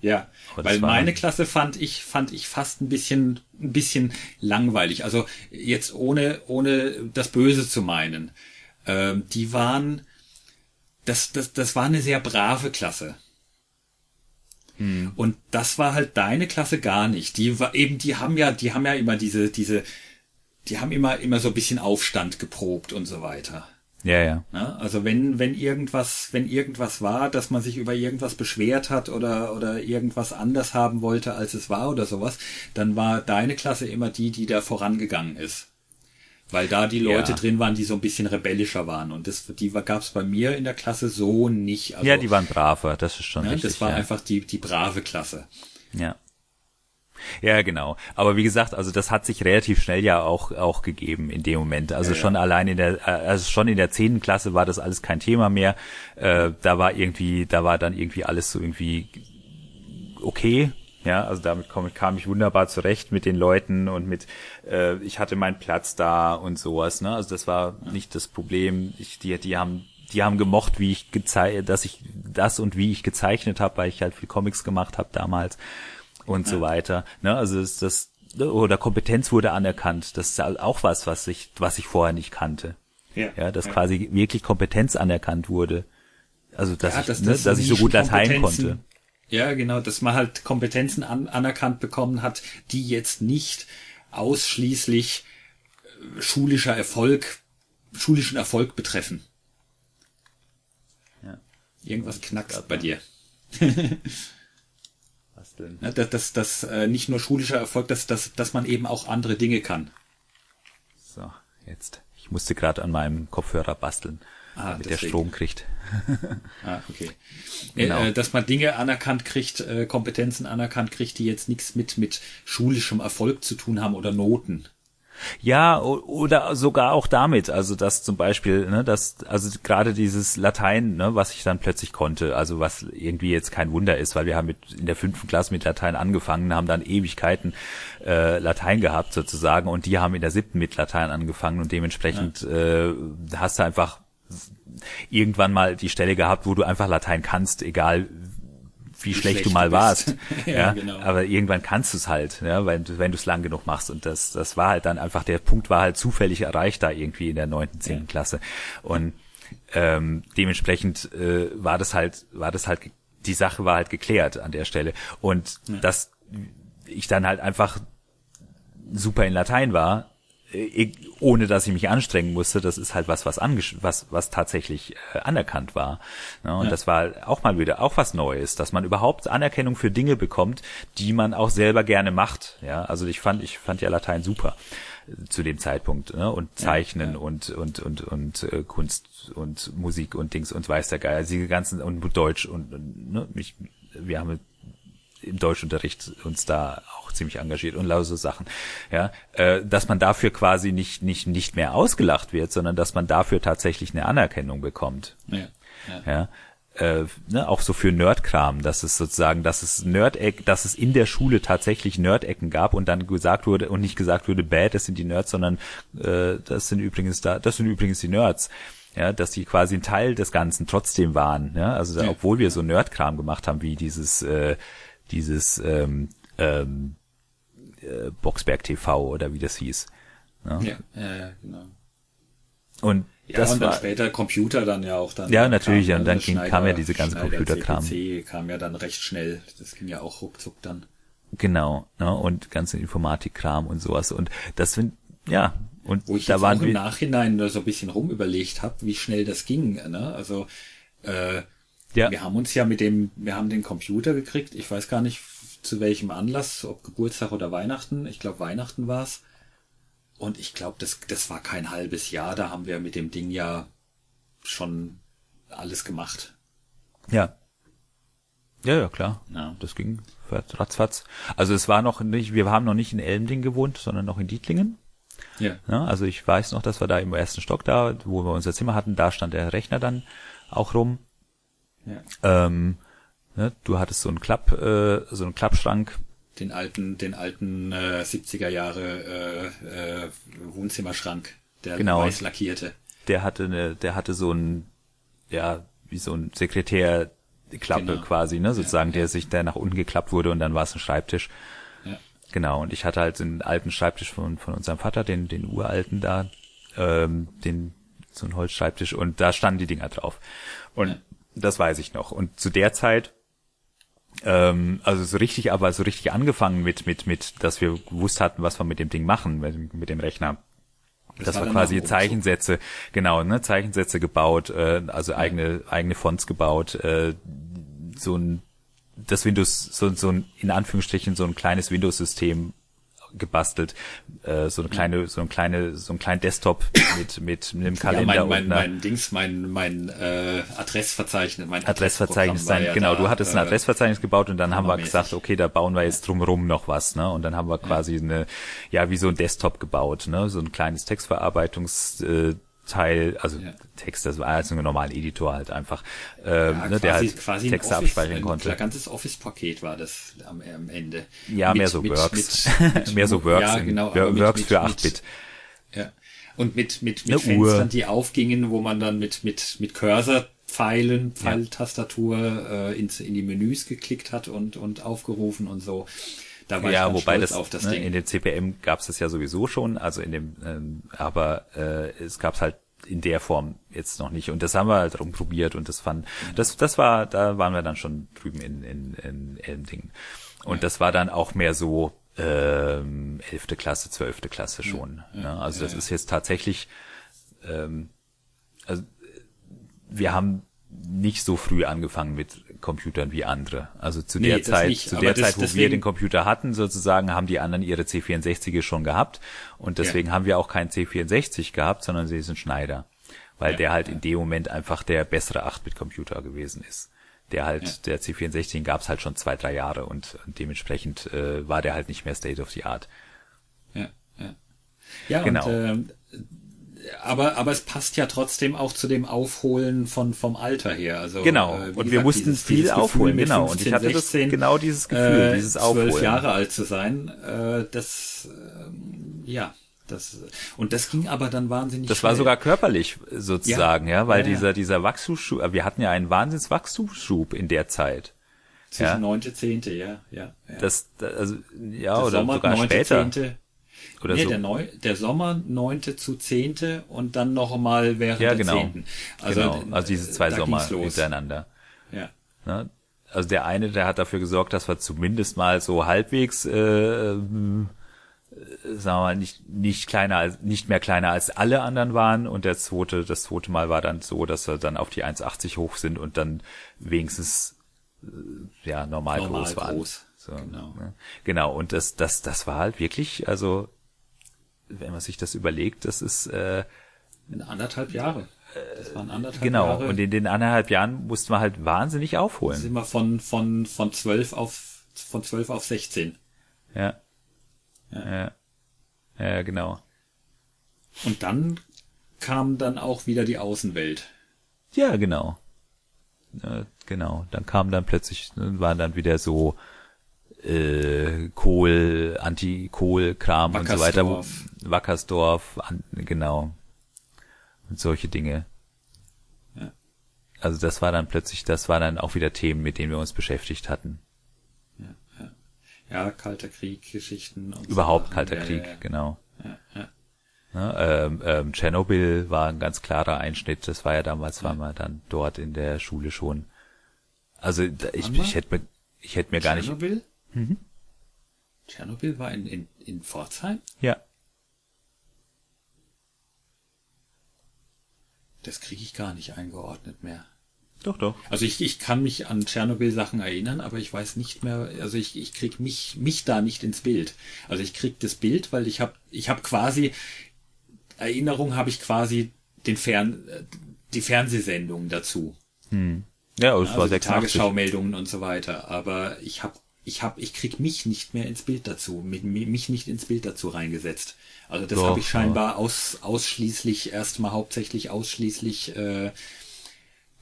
Speaker 2: Ja,
Speaker 1: Aber das
Speaker 2: weil meine Klasse fand ich fand ich fast ein bisschen ein bisschen langweilig. Also jetzt ohne ohne das Böse zu meinen. Ähm, die waren das das das war eine sehr brave Klasse.
Speaker 1: Hm.
Speaker 2: Und das war halt deine Klasse gar nicht. Die war eben die haben ja die haben ja immer diese diese die haben immer immer so ein bisschen Aufstand geprobt und so weiter.
Speaker 1: Ja, ja.
Speaker 2: Ja, also wenn, wenn irgendwas, wenn irgendwas war, dass man sich über irgendwas beschwert hat oder, oder irgendwas anders haben wollte, als es war oder sowas, dann war deine Klasse immer die, die da vorangegangen ist. Weil da die Leute
Speaker 1: Ja.
Speaker 2: drin waren, die so ein bisschen rebellischer waren. Und das, die gab es bei mir in der Klasse so nicht. Also,
Speaker 1: ja, die waren braver, das ist schon
Speaker 2: ja,
Speaker 1: richtig.
Speaker 2: das war
Speaker 1: ja.
Speaker 2: einfach die, die brave Klasse.
Speaker 1: Ja. Ja, genau. Aber wie gesagt, also das hat sich relativ schnell ja auch auch gegeben in dem Moment. Also
Speaker 2: Ja, ja.
Speaker 1: schon allein in der, äh, also schon in der zehnten Klasse war das alles kein Thema mehr. Äh, da war irgendwie, da war dann irgendwie alles so irgendwie okay. Ja, also damit kam, kam ich wunderbar zurecht mit den Leuten und mit, äh, ich hatte meinen Platz da und sowas. Ne? Also das war nicht das Problem. Ich, die, die haben, die haben gemocht, wie ich gezeichnet, dass ich das und wie ich gezeichnet habe, weil ich halt viel Comics gemacht habe damals und so weiter. Ne? Also das, das oder Kompetenz wurde anerkannt. Das ist halt auch was, was ich, was ich vorher nicht kannte. Ja, dass quasi wirklich Kompetenz anerkannt wurde. Also dass
Speaker 2: Ja,
Speaker 1: ich,
Speaker 2: dass
Speaker 1: ne,
Speaker 2: das
Speaker 1: dass ich so gut Latein konnte.
Speaker 2: Ja, genau, dass man halt Kompetenzen an, anerkannt bekommen hat, die jetzt nicht ausschließlich äh, schulischer Erfolg, schulischen Erfolg betreffen.
Speaker 1: Ja.
Speaker 2: Irgendwas knackst bei dir.
Speaker 1: Was denn?
Speaker 2: Dass dass, dass äh, nicht nur schulischer Erfolg, dass, dass, dass man eben auch andere Dinge kann.
Speaker 1: So, jetzt. Ich musste gerade an meinem Kopfhörer basteln,
Speaker 2: Ah,
Speaker 1: damit der. Strom kriegt.
Speaker 2: Ah, okay.
Speaker 1: Genau.
Speaker 2: Äh, äh, dass man Dinge anerkannt kriegt, äh, Kompetenzen anerkannt kriegt, die jetzt nichts mit, mit schulischem Erfolg zu tun haben oder Noten.
Speaker 1: Ja, oder sogar auch damit, also dass zum Beispiel, ne, dass, also gerade dieses Latein, ne, was ich dann plötzlich konnte, also was irgendwie jetzt kein Wunder ist, weil wir haben mit, in der fünften Klasse mit Latein angefangen, haben dann Ewigkeiten äh, Latein gehabt sozusagen und die haben in der siebten mit Latein angefangen und dementsprechend äh, hast du einfach irgendwann mal die Stelle gehabt, wo du einfach Latein kannst, egal wie, schlecht,
Speaker 2: schlecht
Speaker 1: du mal warst.
Speaker 2: Ja,
Speaker 1: ja,
Speaker 2: genau.
Speaker 1: Aber irgendwann kannst du es halt, ja, wenn du wenn du es lang genug machst. Und das, das war halt dann einfach, der Punkt war halt zufällig erreicht da irgendwie in der neunten, zehnten Klasse. Und ähm, dementsprechend äh, war das halt, war das halt, die Sache war halt geklärt an der Stelle. Und dass ich dann halt einfach super in Latein war, ohne dass ich mich anstrengen musste, das ist halt was, was angesch was, was tatsächlich äh, anerkannt war. Ne? Und
Speaker 2: Ja.
Speaker 1: das war auch mal wieder auch was Neues, dass man überhaupt Anerkennung für Dinge bekommt, die man auch selber gerne macht. Ja, also ich fand, ich fand ja Latein super äh, zu dem Zeitpunkt ne? und Zeichnen und und und und äh, Kunst und Musik und Dings und weiß der Geier, also die ganzen und Deutsch und, und ne? mich, wir haben im Deutschunterricht uns da auch ziemlich engagiert und lauter so Sachen, ja, äh, dass man dafür quasi nicht nicht nicht mehr ausgelacht wird, sondern dass man dafür tatsächlich eine Anerkennung bekommt,
Speaker 2: Ja. ja.
Speaker 1: ja, äh, ne, auch so für Nerdkram, dass es sozusagen, dass es Nerdeck, dass es in der Schule tatsächlich Nerdecken gab und dann gesagt wurde und nicht gesagt wurde, bad, das sind die Nerds, sondern äh, das sind übrigens da, das sind übrigens die Nerds. Ja, dass die quasi ein Teil des Ganzen trotzdem waren, ja, also da, obwohl wir so Nerdkram gemacht haben, wie dieses äh, dieses ähm, ähm, äh, Boxberg TV oder wie das hieß.
Speaker 2: Ja, ja, genau.
Speaker 1: Und
Speaker 2: Ja,
Speaker 1: das
Speaker 2: und dann
Speaker 1: war
Speaker 2: später Computer dann ja auch dann.
Speaker 1: Ja, natürlich,
Speaker 2: kam
Speaker 1: und dann ging- kam ja diese ganze Computerkram.
Speaker 2: CPC kam ja dann recht schnell. Das ging ja auch ruckzuck dann.
Speaker 1: genau, ne, und ganze Informatikkram und sowas und das sind ja und
Speaker 2: Wo ich
Speaker 1: da
Speaker 2: jetzt
Speaker 1: waren
Speaker 2: auch im Nachhinein so ein bisschen rumüberlegt habe, wie schnell das ging. Ne? Also äh,
Speaker 1: ja
Speaker 2: wir haben uns ja mit dem, wir haben den Computer gekriegt. Ich weiß gar nicht zu welchem Anlass, ob Geburtstag oder Weihnachten. Ich glaube Weihnachten war's. Und ich glaube, das, das war kein halbes Jahr. Da haben wir mit dem Ding ja schon alles gemacht.
Speaker 1: ja ja ja klar
Speaker 2: Ja.
Speaker 1: das ging ratzfatz also es war noch nicht wir haben noch nicht in Elmding gewohnt sondern noch in Dietlingen
Speaker 2: Ja.
Speaker 1: Ja, also ich weiß noch, dass wir da im ersten Stock da, wo wir unser Zimmer hatten, da stand der Rechner dann auch rum.
Speaker 2: Ja.
Speaker 1: Ähm, ne, du hattest so einen Klapp, äh, so einen Klappschrank.
Speaker 2: Den alten, den alten äh, 70er Jahre äh, äh, Wohnzimmerschrank, der
Speaker 1: Genau.
Speaker 2: weiß lackierte.
Speaker 1: Der hatte eine, der hatte so ein, ja, wie so ein Sekretärklappe
Speaker 2: Genau.
Speaker 1: quasi, ne, sozusagen, der sich, der nach unten geklappt wurde und dann war es ein Schreibtisch.
Speaker 2: Ja.
Speaker 1: Genau, und ich hatte halt den alten Schreibtisch von, von unserem Vater, den, den uralten da, ähm, den, so ein Holzschreibtisch und da standen die Dinger drauf. Und
Speaker 2: Ja.
Speaker 1: Das weiß ich noch. Und zu der Zeit, ähm, also so richtig, aber so richtig angefangen mit, mit, mit, dass wir gewusst hatten, was wir mit dem Ding machen, mit, mit dem Rechner, Das, war
Speaker 2: dann
Speaker 1: quasi Zeichensätze, genau, ne, Zeichensätze gebaut, äh, also eigene eigene Fonts gebaut, äh, so ein das Windows so, so ein in Anführungsstrichen so ein kleines Windows-System gebastelt, äh, so eine kleine so ein kleine so ein kleinen Desktop mit mit einem
Speaker 2: Ja,
Speaker 1: Kalender
Speaker 2: mein, mein,
Speaker 1: einer
Speaker 2: mein Dings, mein, mein äh, Adressverzeichnis, mein
Speaker 1: Adressverzeichnis sein.
Speaker 2: ja
Speaker 1: genau,
Speaker 2: da,
Speaker 1: du hattest ein
Speaker 2: äh,
Speaker 1: Adressverzeichnis gebaut und dann haben wir gesagt, okay, da bauen wir jetzt drumherum noch was, ne? Und dann haben wir quasi eine, ja, wie so ein Desktop gebaut, ne? So ein kleines Textverarbeitungsteil, also
Speaker 2: Ja.
Speaker 1: Text, das war also ein normaler Editor halt einfach, ähm,
Speaker 2: Ja,
Speaker 1: ne, der
Speaker 2: quasi,
Speaker 1: halt
Speaker 2: quasi ein
Speaker 1: Texte
Speaker 2: Office,
Speaker 1: abspeichern
Speaker 2: ein
Speaker 1: konnte.
Speaker 2: ganzes Office-Paket war das am, am Ende.
Speaker 1: Ja, mehr so Works. Mehr so Works
Speaker 2: Ja,
Speaker 1: in-
Speaker 2: genau, mit-
Speaker 1: Works
Speaker 2: mit-
Speaker 1: für
Speaker 2: mit-
Speaker 1: 8-Bit.
Speaker 2: Ja. Und mit, mit,
Speaker 1: Eine
Speaker 2: mit Fenstern,
Speaker 1: Uhr.
Speaker 2: die aufgingen, wo man dann mit, mit, mit Cursor Pfeilen, Pfeiltastatur äh, ins, in die Menüs geklickt hat und, und aufgerufen und so. Da war
Speaker 1: Ja, wobei das,
Speaker 2: auf das
Speaker 1: ne,
Speaker 2: Ding.
Speaker 1: in dem CPM gab's das ja sowieso schon, also in dem, ähm, aber äh, es gab's halt in der Form jetzt noch nicht und das haben wir halt rumprobiert und das fand, das, das war, da waren wir dann schon drüben in in, in Elmdingen und das war dann auch mehr so ähm, 11. Klasse, 12. Klasse schon. ne? Also das ist jetzt tatsächlich, ähm, also wir haben nicht so früh angefangen mit Computern wie andere. Also zu
Speaker 2: Nee,
Speaker 1: der Zeit,
Speaker 2: nicht,
Speaker 1: zu der Zeit, wo wir
Speaker 2: deswegen-
Speaker 1: den Computer hatten, sozusagen, haben die anderen ihre C64 schon gehabt. Und deswegen haben wir auch keinen C64 gehabt, sondern sie sind Schneider. Weil
Speaker 2: Ja,
Speaker 1: der halt in dem Moment einfach der bessere 8-Bit-Computer gewesen ist. Der halt, der C64, den gab's halt schon zwei, drei Jahre und dementsprechend äh, war der halt nicht mehr State of the Art.
Speaker 2: Ja, ja. ja
Speaker 1: Genau.
Speaker 2: und ähm, aber, aber es passt ja trotzdem auch zu dem Aufholen von vom Alter her. Also,
Speaker 1: Genau.
Speaker 2: äh,
Speaker 1: und wir
Speaker 2: gesagt,
Speaker 1: mussten
Speaker 2: dieses-
Speaker 1: viel
Speaker 2: dieses
Speaker 1: aufholen, genau. Und ich
Speaker 2: 15,
Speaker 1: hatte
Speaker 2: 16,
Speaker 1: das genau dieses Gefühl,
Speaker 2: äh,
Speaker 1: dieses
Speaker 2: zwölf
Speaker 1: Aufholen.
Speaker 2: Jahre alt zu sein, äh, das ähm, ja, das und das ging aber dann wahnsinnig.
Speaker 1: Das war
Speaker 2: schnell.
Speaker 1: sogar körperlich sozusagen, ja, weil
Speaker 2: Ja, ja.
Speaker 1: dieser dieser Wachstumsschub, äh, wir hatten ja einen Wahnsinnswachstumsschub in der Zeit.
Speaker 2: zwischen
Speaker 1: ja.
Speaker 2: neunte, zehnte, ja, ja. ja.
Speaker 1: Das, das also ja
Speaker 2: Der
Speaker 1: oder
Speaker 2: Sommer,
Speaker 1: sogar
Speaker 2: neunte,
Speaker 1: später
Speaker 2: zehnte,
Speaker 1: oder
Speaker 2: nee,
Speaker 1: so.
Speaker 2: der, Neu der Sommer neunte zu zehnte und dann noch mal während
Speaker 1: ja,
Speaker 2: der
Speaker 1: genau.
Speaker 2: zehnten. Also,
Speaker 1: genau. Also diese zwei Sommer hintereinander.
Speaker 2: Ja.
Speaker 1: Ne? Also der eine, der hat dafür gesorgt, dass wir zumindest mal so halbwegs, äh, ähm, äh, sagen wir mal, nicht, nicht kleiner als, nicht mehr kleiner als alle anderen waren. Und der zweite, das zweite Mal war dann so, dass wir dann auf die 1,80 hoch sind und dann wenigstens, äh, ja, normal,
Speaker 2: Normal
Speaker 1: groß waren.
Speaker 2: groß.
Speaker 1: So,
Speaker 2: Genau.
Speaker 1: ne? Genau. Und das, das, das war halt wirklich, also, wenn man sich das überlegt, das ist, äh,
Speaker 2: In anderthalb Jahre. Das waren anderthalb
Speaker 1: genau.
Speaker 2: Jahre.
Speaker 1: Und in den anderthalb Jahren mussten wir halt wahnsinnig aufholen.
Speaker 2: sind wir von, von, von zwölf auf, von zwölf auf 16.
Speaker 1: Ja. Ja. Ja, genau.
Speaker 2: Und dann kam dann auch wieder die Außenwelt.
Speaker 1: Ja, genau. Äh, genau. Dann kam dann plötzlich, ne, war dann wieder so äh, Kohl, Anti-Kohl-Kram und so weiter.
Speaker 2: Wackersdorf.
Speaker 1: Genau. Und solche Dinge.
Speaker 2: Ja.
Speaker 1: Also das war dann plötzlich, das war dann auch wieder Themen, mit denen wir uns beschäftigt hatten.
Speaker 2: Ja, Kalter Krieg, Geschichten. Und so
Speaker 1: Überhaupt
Speaker 2: Sachen.
Speaker 1: Kalter
Speaker 2: ja,
Speaker 1: Krieg,
Speaker 2: Ja, ja.
Speaker 1: genau.
Speaker 2: Ja, ja.
Speaker 1: Ne, ähm, ähm, Tschernobyl war ein ganz klarer Einschnitt. Das war ja damals, waren wir dann dort in der Schule schon. Also da, ich,
Speaker 2: war?
Speaker 1: ich hätte mir, ich hätte mir gar nicht.
Speaker 2: Tschernobyl? Tschernobyl war in, in, in Pforzheim?
Speaker 1: Ja,
Speaker 2: Das kriege ich gar nicht eingeordnet mehr.
Speaker 1: doch, doch.
Speaker 2: Also ich, ich kann mich an Tschernobyl-Sachen erinnern, aber ich weiß nicht mehr, also ich, ich krieg mich, mich da nicht ins Bild. Also ich krieg das Bild, weil ich habe ich hab quasi, Erinnerung habe ich quasi den Fern, äh, die Fernsehsendungen dazu.
Speaker 1: Ja, es
Speaker 2: Also
Speaker 1: war
Speaker 2: die
Speaker 1: 86.
Speaker 2: Tagesschau-Meldungen und so weiter. Aber ich habe, ich habe, ich krieg mich nicht mehr ins Bild dazu, mit, mich nicht ins Bild dazu reingesetzt. Also das habe ich scheinbar aus, ausschließlich, erstmal hauptsächlich ausschließlich äh,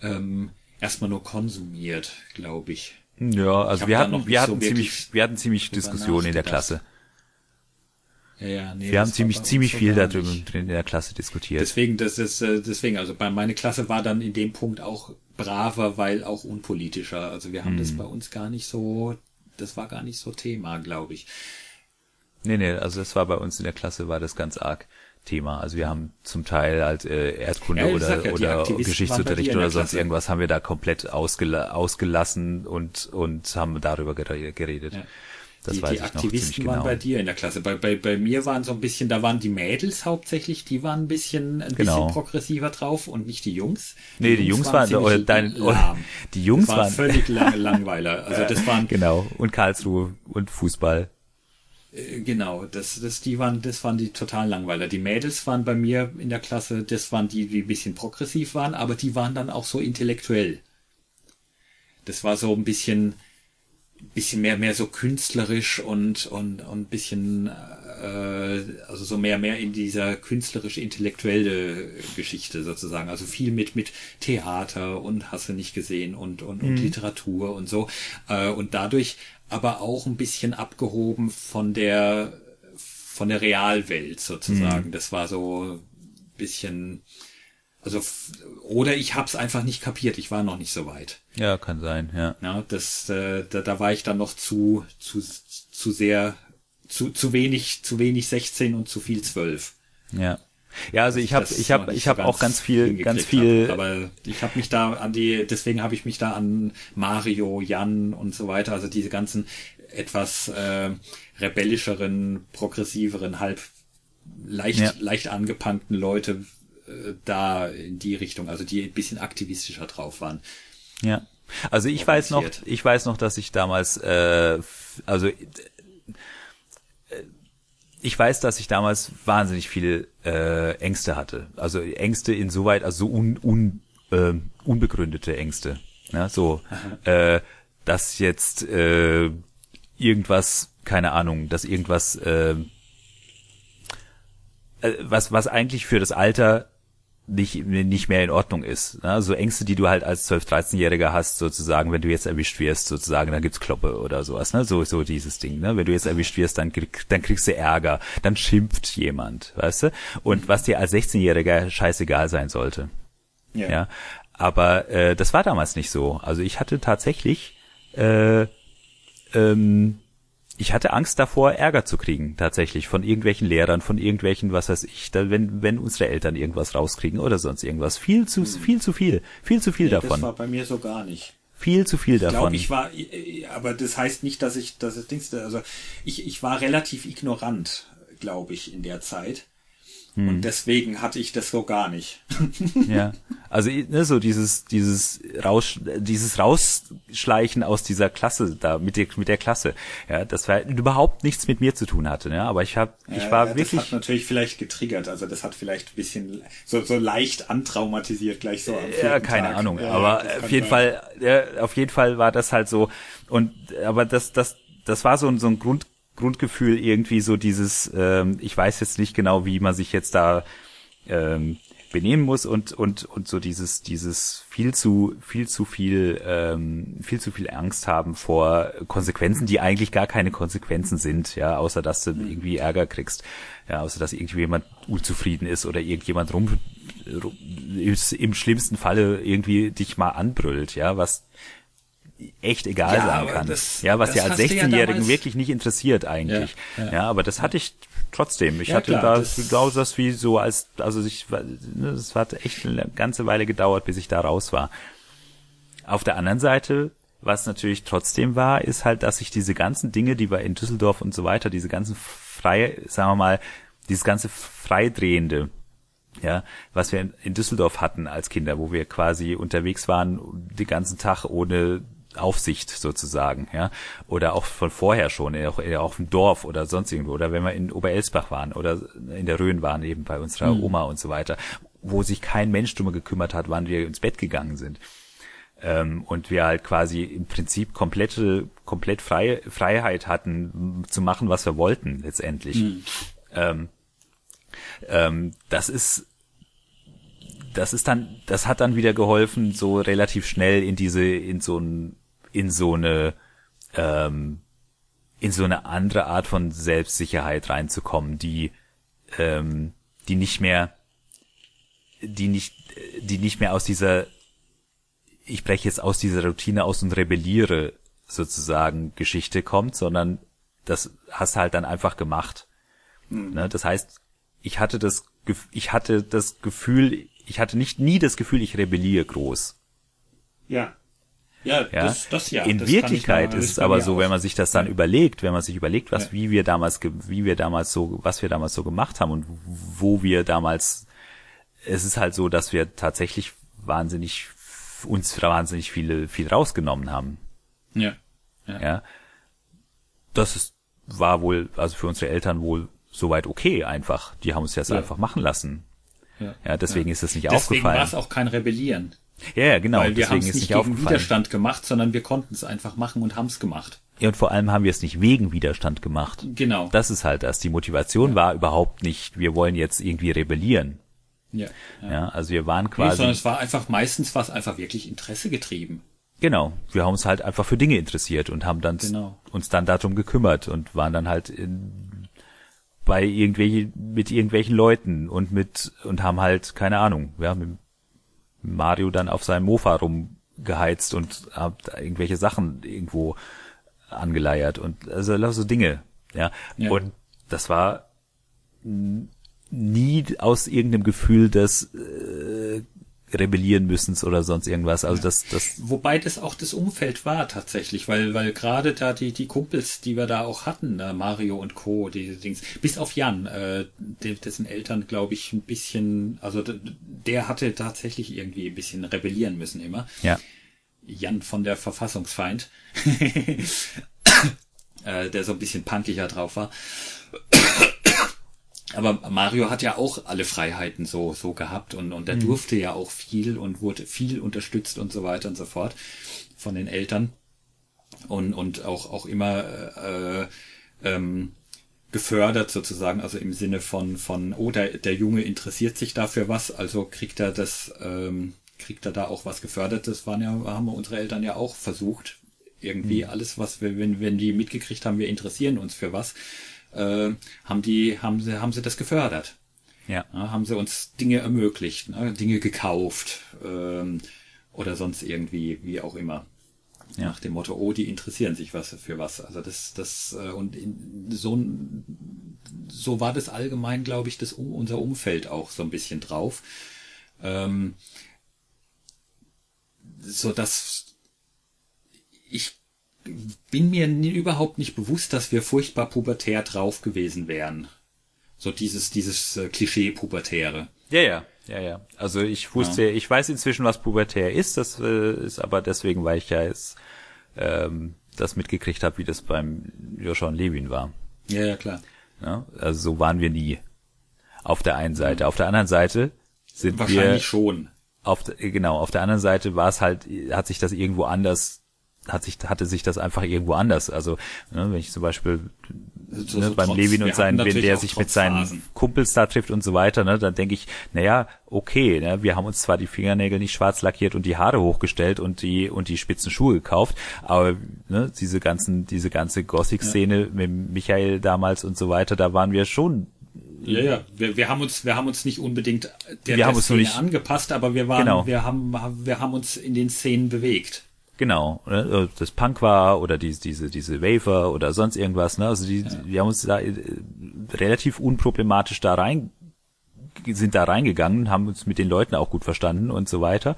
Speaker 2: ähm, erstmal nur konsumiert, glaube ich.
Speaker 1: Ja, also wir hatten, wir
Speaker 2: so
Speaker 1: hatten
Speaker 2: wirklich
Speaker 1: ziemlich, wir hatten ziemlich Diskussionen in der. Klasse.
Speaker 2: Ja, ja, nee,
Speaker 1: Wir haben ziemlich, ziemlich
Speaker 2: so
Speaker 1: viel darüber in der Klasse diskutiert.
Speaker 2: Deswegen, das ist, äh, deswegen, also bei meine Klasse war dann in dem Punkt auch braver, weil auch unpolitischer. Also wir haben
Speaker 1: Hm.
Speaker 2: das bei uns gar nicht so, das war gar nicht so Thema, glaube ich.
Speaker 1: Nee, nee, also das war bei uns in der Klasse, war das ganz arg Thema. Also wir haben zum Teil halt äh, Erdkunde
Speaker 2: Ja,
Speaker 1: oder,
Speaker 2: ja,
Speaker 1: oder Geschichtsunterricht oder sonst
Speaker 2: Klasse.
Speaker 1: irgendwas haben wir da komplett ausgela ausgelassen und, und haben darüber gere- geredet.
Speaker 2: Ja.
Speaker 1: Das
Speaker 2: die, die Aktivisten waren
Speaker 1: genau.
Speaker 2: bei dir in der Klasse. Bei, bei, bei mir waren so ein bisschen, da waren die Mädels hauptsächlich, die waren ein bisschen, ein
Speaker 1: Genau.
Speaker 2: bisschen progressiver drauf und nicht die Jungs.
Speaker 1: Nee, die Jungs waren-
Speaker 2: ziemlich
Speaker 1: oder dein- die Jungs
Speaker 2: das waren,
Speaker 1: waren-
Speaker 2: völlig lang, Langweiler. Also das waren,
Speaker 1: Genau. Und Karlsruhe und Fußball.
Speaker 2: äh, genau, das, das, die waren, das waren die totalen Langweiler. Die Mädels waren bei mir in der Klasse, das waren die, die ein bisschen progressiv waren, aber die waren dann auch so intellektuell. Das war so ein bisschen, bisschen mehr, mehr so künstlerisch und, und, und ein bisschen, äh, also so mehr, mehr in dieser künstlerisch-intellektuelle Geschichte sozusagen. Also viel mit, mit Theater und hast du nicht gesehen und, und, und Literatur und so. Äh, und dadurch aber auch ein bisschen abgehoben von der, von der Realwelt sozusagen. Das war so ein bisschen, also, oder ich hab's einfach nicht kapiert. Ich war noch nicht so weit.
Speaker 1: Ja, kann sein, ja.
Speaker 2: Ja, das, äh, da, da war ich dann noch zu, zu, zu sehr, zu, zu wenig, zu wenig 16 und zu viel 12.
Speaker 1: Ja. Ja, also ich habe ich habe ich habe auch ganz viel ganz viel
Speaker 2: Hab. Aber ich habe mich da an die, deswegen habe ich mich da an Mario, Jan und so weiter, also diese ganzen etwas äh, rebellischeren, progressiveren, halb leicht,
Speaker 1: Ja.
Speaker 2: leicht angepunkten Leute da in die Richtung, also die ein bisschen aktivistischer drauf waren.
Speaker 1: Ja. Also ich weiß noch, ich weiß noch, dass ich damals, äh, also äh, ich weiß, dass ich damals wahnsinnig viele äh, Ängste hatte. Also Ängste insoweit, also so un, un, äh, unbegründete Ängste. Ja, so, äh, dass jetzt äh, irgendwas, keine Ahnung, dass irgendwas, äh, äh, was, was eigentlich für das Alter nicht, nicht mehr in Ordnung ist. Ne? So Ängste, die du halt als 12-, 13-Jähriger hast, sozusagen, wenn du jetzt erwischt wirst, sozusagen, dann gibt's Kloppe oder sowas, ne? So, so dieses Ding, ne? Wenn du jetzt erwischt wirst, dann, krieg, dann kriegst du Ärger, dann schimpft jemand, weißt du? Und was dir als 16-Jähriger scheißegal sein sollte. Ja. Aber äh, das war damals nicht so. Also ich hatte tatsächlich äh, ähm, ich hatte Angst davor, Ärger zu kriegen, tatsächlich, von irgendwelchen Lehrern, von irgendwelchen, was weiß ich, da, wenn, wenn unsere Eltern irgendwas rauskriegen oder sonst irgendwas. Viel zu, viel zu viel, viel zu viel
Speaker 2: Das
Speaker 1: davon.
Speaker 2: war bei mir so gar nicht.
Speaker 1: Viel zu viel
Speaker 2: Ich
Speaker 1: davon.
Speaker 2: glaube, ich war, äh, aber das heißt nicht, dass ich, dass ich Dings, also ich, ich war relativ ignorant, glaube ich, in der Zeit.
Speaker 1: Hm.
Speaker 2: Und deswegen hatte ich das so gar nicht.
Speaker 1: Ja. Also ne, so dieses dieses Raus dieses Rausschleichen aus dieser Klasse da mit der mit der Klasse. Ja, das war überhaupt nichts mit mir zu tun hatte, ja, aber ich habe ich war
Speaker 2: das
Speaker 1: wirklich
Speaker 2: hat natürlich vielleicht getriggert, also das hat vielleicht ein bisschen so, so leicht antraumatisiert gleich so am
Speaker 1: Ja, keine
Speaker 2: Tag.
Speaker 1: Ahnung,
Speaker 2: Ja,
Speaker 1: aber auf jeden
Speaker 2: sein.
Speaker 1: Fall, ja, auf jeden Fall war das halt so und aber das das das war so ein so ein Grund Grundgefühl irgendwie so dieses ähm, ich weiß jetzt nicht genau, wie man sich jetzt da ähm, benehmen muss und und und so dieses dieses viel zu viel zu viel ähm, viel zu viel Angst haben vor Konsequenzen, die eigentlich gar keine Konsequenzen sind, ja, außer dass du irgendwie Ärger kriegst, ja, außer dass irgendjemand unzufrieden ist oder irgendjemand rum, rum im schlimmsten Falle irgendwie dich mal anbrüllt, ja, was echt egal
Speaker 2: Ja,
Speaker 1: sein kann.
Speaker 2: das-
Speaker 1: ja, was dir als
Speaker 2: hast du ja
Speaker 1: 16-Jährigen
Speaker 2: damals-
Speaker 1: wirklich nicht interessiert eigentlich.
Speaker 2: Ja,
Speaker 1: Ja,
Speaker 2: ja.
Speaker 1: aber das hatte ich trotzdem. Ich
Speaker 2: Ja,
Speaker 1: hatte
Speaker 2: klar,
Speaker 1: da
Speaker 2: das-
Speaker 1: genau das wie so als, also ich, ne, es hat echt eine ganze Weile gedauert, bis ich da raus war. Auf der anderen Seite, was natürlich trotzdem war, ist halt, dass ich diese ganzen Dinge, die wir in Düsseldorf und so weiter, diese ganzen freie, sagen wir mal, dieses ganze Freidrehende, ja, was wir in Düsseldorf hatten als Kinder, wo wir quasi unterwegs waren den ganzen Tag ohne Aufsicht sozusagen, ja, oder auch von vorher schon, auch, auch im Dorf oder sonst irgendwo, oder wenn wir in Oberelsbach waren oder in der Rhön waren eben bei unserer Oma und so weiter, wo sich kein Mensch drum gekümmert hat, wann wir ins Bett gegangen sind. Ähm, und wir halt quasi im Prinzip komplette, komplett freie Freiheit hatten, zu machen, was wir wollten, letztendlich. Ähm, ähm, das ist, das ist dann, das hat dann wieder geholfen, so relativ schnell in diese, in so ein, in so eine, ähm, in so eine andere Art von Selbstsicherheit reinzukommen, die, ähm, die nicht mehr, die nicht, die nicht mehr aus dieser, ich breche jetzt aus dieser Routine aus und rebelliere sozusagen Geschichte kommt, sondern das hast halt dann einfach gemacht. Ne? Das heißt, ich hatte das, ich hatte das Gefühl, ich hatte nicht nie das Gefühl, ich rebelliere groß.
Speaker 2: Ja. Ja,
Speaker 1: Ja,
Speaker 2: das, das ja.
Speaker 1: In
Speaker 2: das
Speaker 1: Wirklichkeit ist es aber so, wenn man sich das dann überlegt, wenn man sich überlegt, was
Speaker 2: Ja.
Speaker 1: wie wir damals wie wir damals so was wir damals so gemacht haben und wo wir damals es ist halt so, dass wir tatsächlich wahnsinnig uns wahnsinnig viele viel rausgenommen haben.
Speaker 2: Ja.
Speaker 1: Ja. Das ist war wohl also für unsere Eltern wohl soweit okay einfach. Die haben uns das
Speaker 2: Ja.
Speaker 1: einfach machen lassen.
Speaker 2: Ja,
Speaker 1: Ja, deswegen ist es nicht
Speaker 2: Deswegen war
Speaker 1: aufgefallen.
Speaker 2: es auch kein Rebellieren.
Speaker 1: Ja, ja, genau,
Speaker 2: weil wir haben es nicht
Speaker 1: nicht
Speaker 2: gegen. Widerstand gemacht, sondern wir konnten es einfach machen und haben es gemacht.
Speaker 1: Ja, und vor allem haben wir es nicht wegen Widerstand gemacht.
Speaker 2: Genau.
Speaker 1: Das ist halt das. Die Motivation war überhaupt nicht, wir wollen jetzt irgendwie rebellieren.
Speaker 2: ja. ja.
Speaker 1: Ja, also wir waren
Speaker 2: Nee,
Speaker 1: quasi,
Speaker 2: sondern es war einfach, meistens war es einfach wirklich Interesse getrieben.
Speaker 1: genau, wir haben uns halt einfach für Dinge interessiert und haben dann
Speaker 2: Genau.
Speaker 1: uns dann darum gekümmert und waren dann halt in, bei irgendwelche, mit irgendwelchen Leuten und mit, und haben halt, keine Ahnung, wir haben Mario dann auf seinem Mofa rumgeheizt und da irgendwelche Sachen irgendwo angeleiert und also so Dinge, ja.
Speaker 2: Ja.
Speaker 1: Und das war nie aus irgendeinem Gefühl des äh, rebellieren müssens oder sonst irgendwas. Also das, das,
Speaker 2: Wobei das auch das Umfeld war tatsächlich, weil, weil gerade da die, die Kumpels, die wir da auch hatten, Mario und Co., diese Dings, bis auf Jan, äh, de- dessen Eltern, glaube ich, ein bisschen, also der hatte tatsächlich irgendwie ein bisschen rebellieren müssen immer.
Speaker 1: ja,
Speaker 2: Jan von der Verfassungsfeind, äh, der so ein bisschen punkiger drauf war. Aber Mario hat ja auch alle Freiheiten so, so gehabt und, und er durfte ja auch viel und wurde viel unterstützt und so weiter und so fort von den Eltern und, und auch, auch immer äh, ähm, gefördert sozusagen, also im Sinne von, von oh, der, der Junge interessiert sich dafür was, also kriegt er das, ähm, kriegt er da auch was gefördert. Das waren ja, haben wir unsere Eltern ja auch versucht. Irgendwie alles, was wir, wenn, wenn die mitgekriegt haben, wir interessieren uns für was, äh, haben die, haben sie, haben sie das gefördert.
Speaker 1: ja.
Speaker 2: Ja, haben sie uns Dinge ermöglicht, ne? Dinge gekauft ähm, oder sonst irgendwie, wie auch immer.
Speaker 1: Ja.
Speaker 2: Nach dem Motto, oh, die interessieren sich was für was. Also das, das äh, und in, so so war das allgemein, glaube ich, das unser Umfeld auch so ein bisschen drauf. Ähm, so dass ich bin mir überhaupt nicht bewusst, dass wir furchtbar pubertär drauf gewesen wären. So dieses, dieses äh, Klischee-Pubertäre.
Speaker 1: Ja, ja, ja, ja. Also ich wusste, ich weiß inzwischen, was pubertär ist. Das äh, ist aber deswegen, weil ich ja jetzt ähm, das mitgekriegt habe, wie das beim Joshua und Levin war.
Speaker 2: Ja, ja, klar.
Speaker 1: Ja? Also so waren wir nie. Auf der einen Seite. Auf der anderen Seite sind wir
Speaker 2: Wahrscheinlich schon.
Speaker 1: auf genau auf der anderen Seite war es halt hat sich das irgendwo anders hat sich hatte sich das einfach irgendwo anders also ne, wenn ich zum Beispiel
Speaker 2: So-
Speaker 1: ne,
Speaker 2: so
Speaker 1: beim
Speaker 2: trotz-
Speaker 1: Levin und seinen wenn der sich mit seinen
Speaker 2: Trotzphasen.
Speaker 1: Kumpels da trifft und so weiter ne dann denke ich naja okay ne, wir haben uns zwar die Fingernägel nicht schwarz lackiert und die Haare hochgestellt und die und die spitzen Schuhe gekauft aber ne, diese ganzen diese ganze Gothic Szene mit Michael damals und so weiter da waren wir schon
Speaker 2: Ja, ja. Wir, wir haben uns, wir haben uns nicht unbedingt der,
Speaker 1: Wir
Speaker 2: der Szene
Speaker 1: nicht-
Speaker 2: angepasst, aber wir waren,
Speaker 1: Genau.
Speaker 2: wir haben, wir haben uns in den Szenen bewegt.
Speaker 1: Genau, ne, ob das Punk war oder die, diese, diese Wafer oder sonst irgendwas, ne? Also die, wir haben uns da äh, relativ unproblematisch da rein, sind da reingegangen, haben uns mit den Leuten auch gut verstanden und so weiter.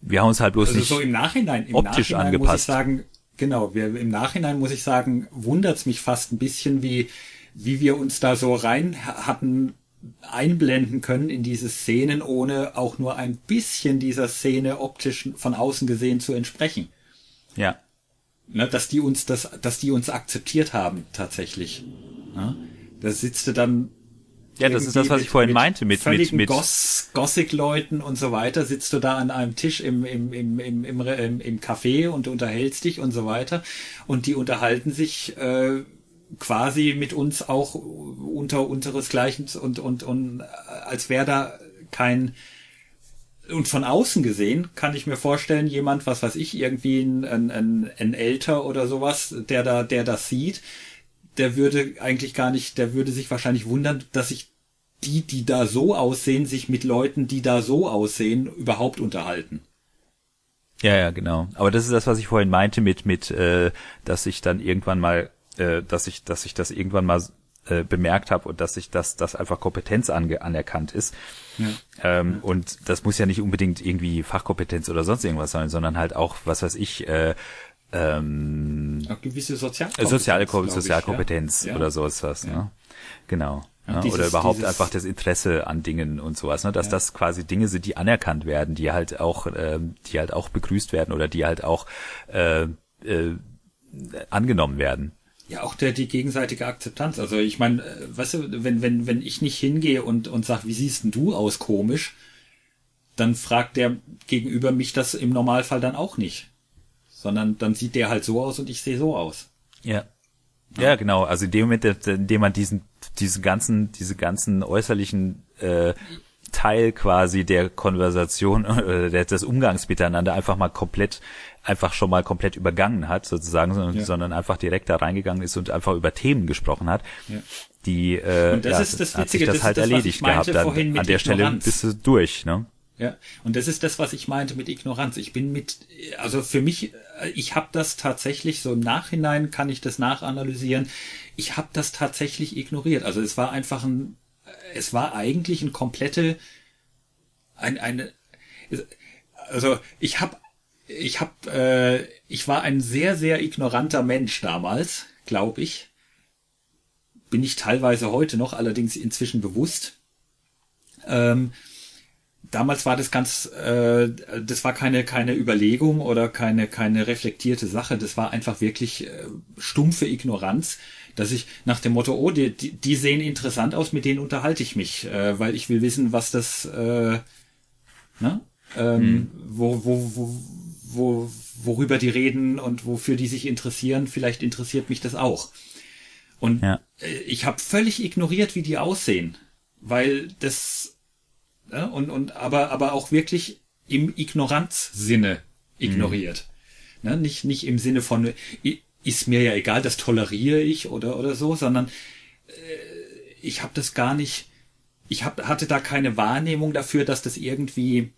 Speaker 1: Wir haben uns halt bloß
Speaker 2: Also
Speaker 1: nicht.
Speaker 2: so im Nachhinein, im
Speaker 1: optisch
Speaker 2: Nachhinein muss
Speaker 1: angepasst.
Speaker 2: ich sagen, genau, wir, im Nachhinein muss ich sagen, wundert's mich fast ein bisschen, wie, wie wir uns da so rein ha- hatten einblenden können in diese Szenen, ohne auch nur ein bisschen dieser Szene optisch von außen gesehen zu entsprechen.
Speaker 1: ja,
Speaker 2: ne, dass die uns das, dass die uns akzeptiert haben tatsächlich. Ne? Da sitzt du dann
Speaker 1: ja, das ist das, was ich vorhin
Speaker 2: mit
Speaker 1: meinte mit mit mit
Speaker 2: Goss, Gothic-Leuten und so weiter, sitzt du da an einem Tisch im, im, im, im, im, im, im Café und unterhältst dich und so weiter. Und die unterhalten sich äh, quasi mit uns auch unter unseresgleichen und, und, und äh, als wäre da kein und von außen gesehen kann ich mir vorstellen, jemand, was weiß ich, irgendwie ein, ein, ein, ein Älter oder sowas, der da, der das sieht, der würde eigentlich gar nicht, der würde sich wahrscheinlich wundern, dass sich die, die da so aussehen, sich mit Leuten, die da so aussehen, überhaupt unterhalten.
Speaker 1: Ja, ja, genau. Aber das ist das, was ich vorhin meinte mit mit, äh, dass ich dann irgendwann mal, äh, dass ich, dass ich das irgendwann mal äh, bemerkt habe und dass ich das, dass einfach Kompetenz ange, anerkannt ist. Ja. Ähm, ja. Und das muss ja nicht unbedingt irgendwie Fachkompetenz oder sonst irgendwas sein, sondern halt auch, was weiß ich, äh, ähm,
Speaker 2: auch gewisse Sozialkompetenz,
Speaker 1: soziale Ko Sozialkompetenz ja. oder sowas was, ne? Genau. Ja, dieses, oder überhaupt dieses, einfach das Interesse an Dingen und sowas, ne? dass ja. das quasi Dinge sind, die anerkannt werden, die halt auch, äh, die halt auch begrüßt werden oder die halt auch äh, äh, angenommen werden.
Speaker 2: Ja, auch der die gegenseitige Akzeptanz. Also ich meine, äh, weißt du, wenn wenn wenn ich nicht hingehe und und sag, wie siehst denn du aus komisch, dann fragt der gegenüber mich das im Normalfall dann auch nicht, sondern dann sieht der halt so aus und ich sehe so aus.
Speaker 1: Ja. Ja, genau. Also in dem Moment, in dem man diesen, diesen ganzen, diese ganzen äußerlichen äh, Teil quasi der Konversation äh, des Umgangs miteinander einfach mal komplett, einfach schon mal komplett übergangen hat, sozusagen, sondern, ja. sondern einfach direkt da reingegangen ist und einfach über Themen gesprochen hat. Ja. Die äh,
Speaker 2: und das ja, ist das Witzige, hat sich das,
Speaker 1: das halt
Speaker 2: das,
Speaker 1: erledigt gehabt. Dann, an der Ignoranz. Stelle bist du durch, ne?
Speaker 2: Ja, und das ist das, was ich meinte mit Ignoranz. Ich bin mit, also für mich, ich habe das tatsächlich so im Nachhinein kann ich das nachanalysieren. Ich habe das tatsächlich ignoriert. Also es war einfach ein, es war eigentlich ein komplette, ein, eine, also ich habe, ich habe, äh, ich war ein sehr sehr ignoranter Mensch damals, glaube ich. Bin ich teilweise heute noch, allerdings inzwischen bewusst. Ähm, damals war das ganz, äh, das war keine keine Überlegung oder keine keine reflektierte Sache. Das war einfach wirklich äh, stumpfe Ignoranz, dass ich nach dem Motto, oh, die, die, sehen interessant aus, mit denen unterhalte ich mich, äh, weil ich will wissen, was das, äh, ne? Ähm, hm. wo, wo, wo, wo, worüber die reden und wofür die sich interessieren. Vielleicht interessiert mich das auch. Und ja. Äh, ich habe völlig ignoriert, wie die aussehen, weil das ja, und, und aber, aber auch wirklich im Ignoranzsinne ignoriert. Mhm. Ne, nicht, nicht im Sinne von, ist mir ja egal, das toleriere ich oder, oder so, sondern äh, ich habe das gar nicht, ich hab, hatte da keine Wahrnehmung dafür, dass das irgendwie,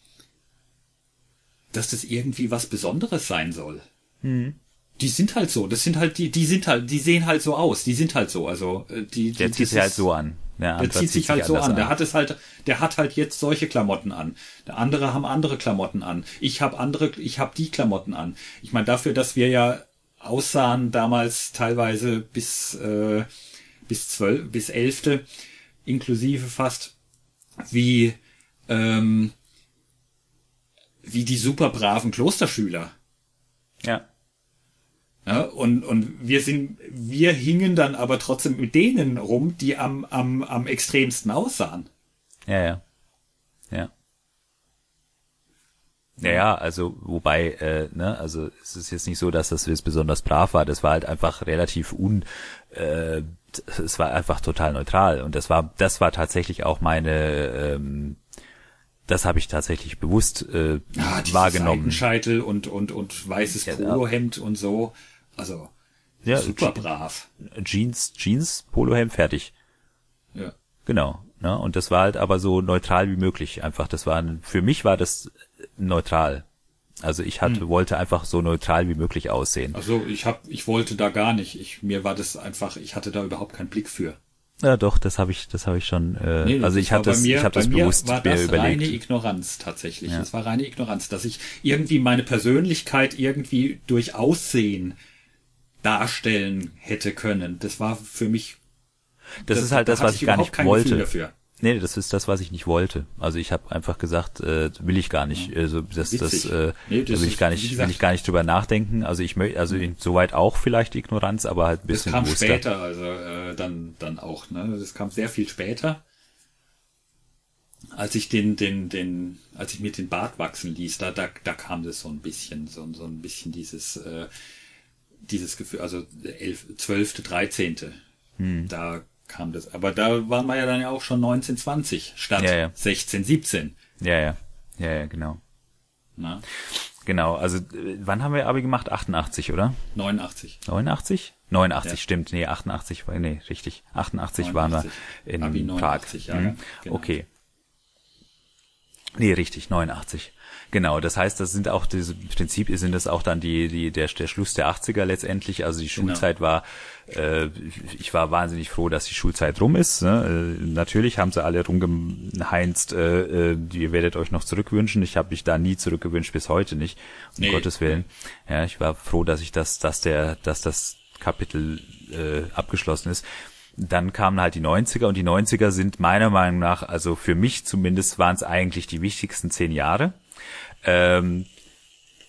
Speaker 2: dass das irgendwie was Besonderes sein soll. Mhm. Die sind halt so, das sind halt die, die sind halt, die sehen halt so aus, die sind halt so, also äh, die.
Speaker 1: Der zieht sie halt so an.
Speaker 2: Der, der zieht sich halt so an. Der hat es halt, der hat halt jetzt solche Klamotten an. Der andere haben andere Klamotten an. Ich habe andere, ich habe die Klamotten an. Ich meine dafür, dass wir ja aussahen damals teilweise bis äh, bis zwölf, bis elfte, inklusive fast wie ähm, wie die super braven Klosterschüler.
Speaker 1: Ja.
Speaker 2: Ja, und, und wir sind, wir hingen dann aber trotzdem mit denen rum, die am, am, am extremsten aussahen.
Speaker 1: Ja, ja. Ja. Ja, ja, also wobei, äh, ne, also es ist jetzt nicht so, dass das jetzt besonders brav war. Das war halt einfach relativ un, äh, es war einfach total neutral und das war, das war tatsächlich auch meine, ähm, das habe ich tatsächlich bewusst äh,
Speaker 2: ja, wahrgenommen. Seitenscheitel und und und weißes ja, Polohemd und so. Also ja, super brav.
Speaker 1: Jeans, Jeans, Polohemd, fertig.
Speaker 2: Ja.
Speaker 1: Genau. Ne? Und das war halt aber so neutral wie möglich. Einfach, das war für mich war das neutral. Also ich hatte, hm. wollte einfach so neutral wie möglich aussehen.
Speaker 2: Also ich hab, ich wollte da gar nicht. Ich, mir war das einfach, ich hatte da überhaupt keinen Blick für.
Speaker 1: Ja, doch, das habe ich, das habe ich schon. Äh, nee, also ich habe das, mir, ich habe das bewusst
Speaker 2: war das überlegt. reine Ignoranz tatsächlich. Es war reine Ignoranz, dass ich irgendwie meine Persönlichkeit irgendwie durch Aussehen darstellen hätte können. Das war für mich.
Speaker 1: Das, das ist halt das, was ich, gar nicht wollte. Nee, das ist das, was ich nicht wollte. Also ich habe einfach gesagt, äh, will ich gar nicht. Also das, das, äh, nee, das will ich gar nicht, will ich gar nicht drüber nachdenken. Also ich möchte, also insoweit auch vielleicht Ignoranz, aber halt ein bisschen.
Speaker 2: Das kam bewusster. später, also äh, dann dann auch. Ne, das kam sehr viel später, als ich den den den, als ich mir den Bart wachsen ließ. Da da da kam das so ein bisschen, so so ein bisschen dieses. Äh, dieses Gefühl, also elf, zwölfte, dreizehnte, hm. da kam das. Aber da waren wir ja dann ja auch schon 19, 20 statt ja, ja. 16, 17.
Speaker 1: Ja, ja. Ja, ja, genau. Na? Genau, also wann haben wir Abi gemacht? 88, oder?
Speaker 2: 89.
Speaker 1: 89? 89, ja. stimmt. Nee, 88 war, nee, richtig. 88 89. waren wir in Abi 89, Prag. Ja, hm. genau. Okay. Nee, richtig, 89. Genau, das heißt, das sind auch diese im Prinzip sind das auch dann die die der der Schluss der 80er letztendlich, also die
Speaker 2: Genau.
Speaker 1: Schulzeit war äh, ich war wahnsinnig froh, dass die Schulzeit rum ist. Ne? Äh, natürlich haben sie alle rumgeheinzt, äh, äh, ihr werdet euch noch zurückwünschen. Ich habe mich da nie zurückgewünscht, bis heute nicht, um
Speaker 2: Nee.
Speaker 1: Gottes Willen. Ja, ich war froh, dass ich das, dass der, dass das Kapitel äh, abgeschlossen ist. Dann kamen halt die 90er und die 90er sind meiner Meinung nach, also für mich zumindest, waren es eigentlich die wichtigsten zehn Jahre. Ähm,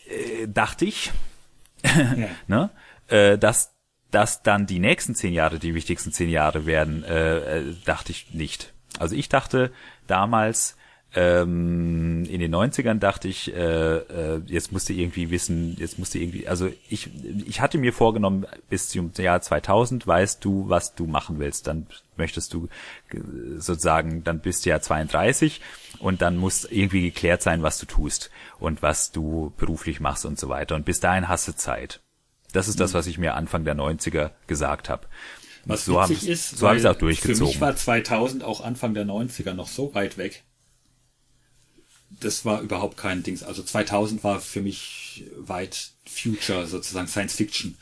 Speaker 1: äh, dachte ich,
Speaker 2: Ja.
Speaker 1: ne? äh, dass, dass dann die nächsten zehn Jahre die wichtigsten zehn Jahre werden, äh, äh, dachte ich nicht. Also ich dachte damals, ähm, in den 90ern dachte ich, äh, äh, jetzt musste irgendwie wissen, jetzt musste irgendwie, also ich, ich hatte mir vorgenommen, bis zum Jahr 2000 weißt du, was du machen willst. Dann möchtest du äh, sozusagen, dann bist du ja 32 und dann muss irgendwie geklärt sein, was du tust und was du beruflich machst und so weiter. Und bis dahin hast du Zeit. Das ist das, was ich mir Anfang der 90er gesagt habe.
Speaker 2: Was
Speaker 1: so
Speaker 2: witzig
Speaker 1: ich
Speaker 2: ist,
Speaker 1: so hab ich's
Speaker 2: weil
Speaker 1: auch durchgezogen.
Speaker 2: Für mich war 2000 auch Anfang der 90er noch so weit weg. Das war überhaupt kein Dings. Also 2000 war für mich weit Future, sozusagen Science Fiction.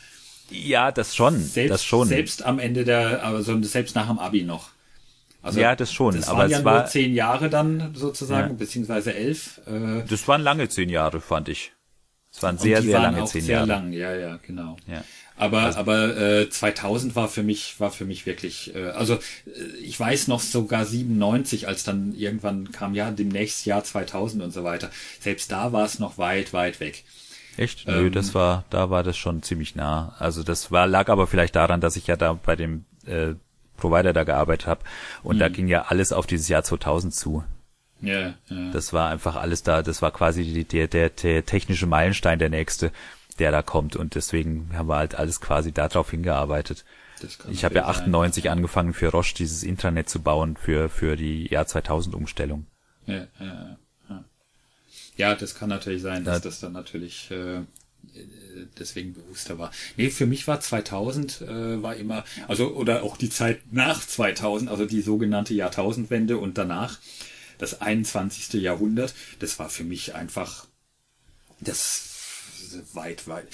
Speaker 1: ja, das schon,
Speaker 2: Selbst,
Speaker 1: das schon.
Speaker 2: selbst am Ende der, also selbst nach dem Abi noch. Also
Speaker 1: Ja, das schon,
Speaker 2: Das
Speaker 1: aber
Speaker 2: waren
Speaker 1: es
Speaker 2: ja
Speaker 1: war-
Speaker 2: nur zehn Jahre dann sozusagen,
Speaker 1: Ja.
Speaker 2: beziehungsweise elf. Äh,
Speaker 1: Das waren lange zehn Jahre, fand ich. Es waren sehr, sehr
Speaker 2: waren
Speaker 1: lange
Speaker 2: auch
Speaker 1: zehn
Speaker 2: sehr
Speaker 1: Jahre.
Speaker 2: lang, ja, ja, genau.
Speaker 1: Ja.
Speaker 2: Aber aber äh, 2000 war für mich war für mich wirklich äh, also äh, ich weiß noch sogar 97 als dann irgendwann kam ja demnächst Jahr 2000 und so weiter selbst da war es noch weit weit weg
Speaker 1: Echt? Nö,
Speaker 2: Ähm,
Speaker 1: das war, da war das schon ziemlich nah. Also das war, lag aber vielleicht daran, dass ich ja da bei dem äh, Provider da gearbeitet habe und
Speaker 2: Mhm.
Speaker 1: da ging ja alles auf dieses Jahr 2000 zu.
Speaker 2: Ja, ja.
Speaker 1: Das war einfach alles da, das war quasi die, der, der, der technische Meilenstein, der nächste, der da kommt und deswegen haben wir halt alles quasi darauf hingearbeitet. Ich habe ja
Speaker 2: natürlich sein.
Speaker 1: 98 angefangen für Roche dieses Intranet zu bauen für, für die Jahr 2000 Umstellung.
Speaker 2: ja, ja, ja. ja das kann natürlich sein dass das dann natürlich äh, deswegen bewusster war. Nee, für mich war 2000 äh, war immer, also oder auch die Zeit nach 2000, also die sogenannte Jahrtausendwende und danach, das 21. Jahrhundert, das war für mich einfach das weit, weit.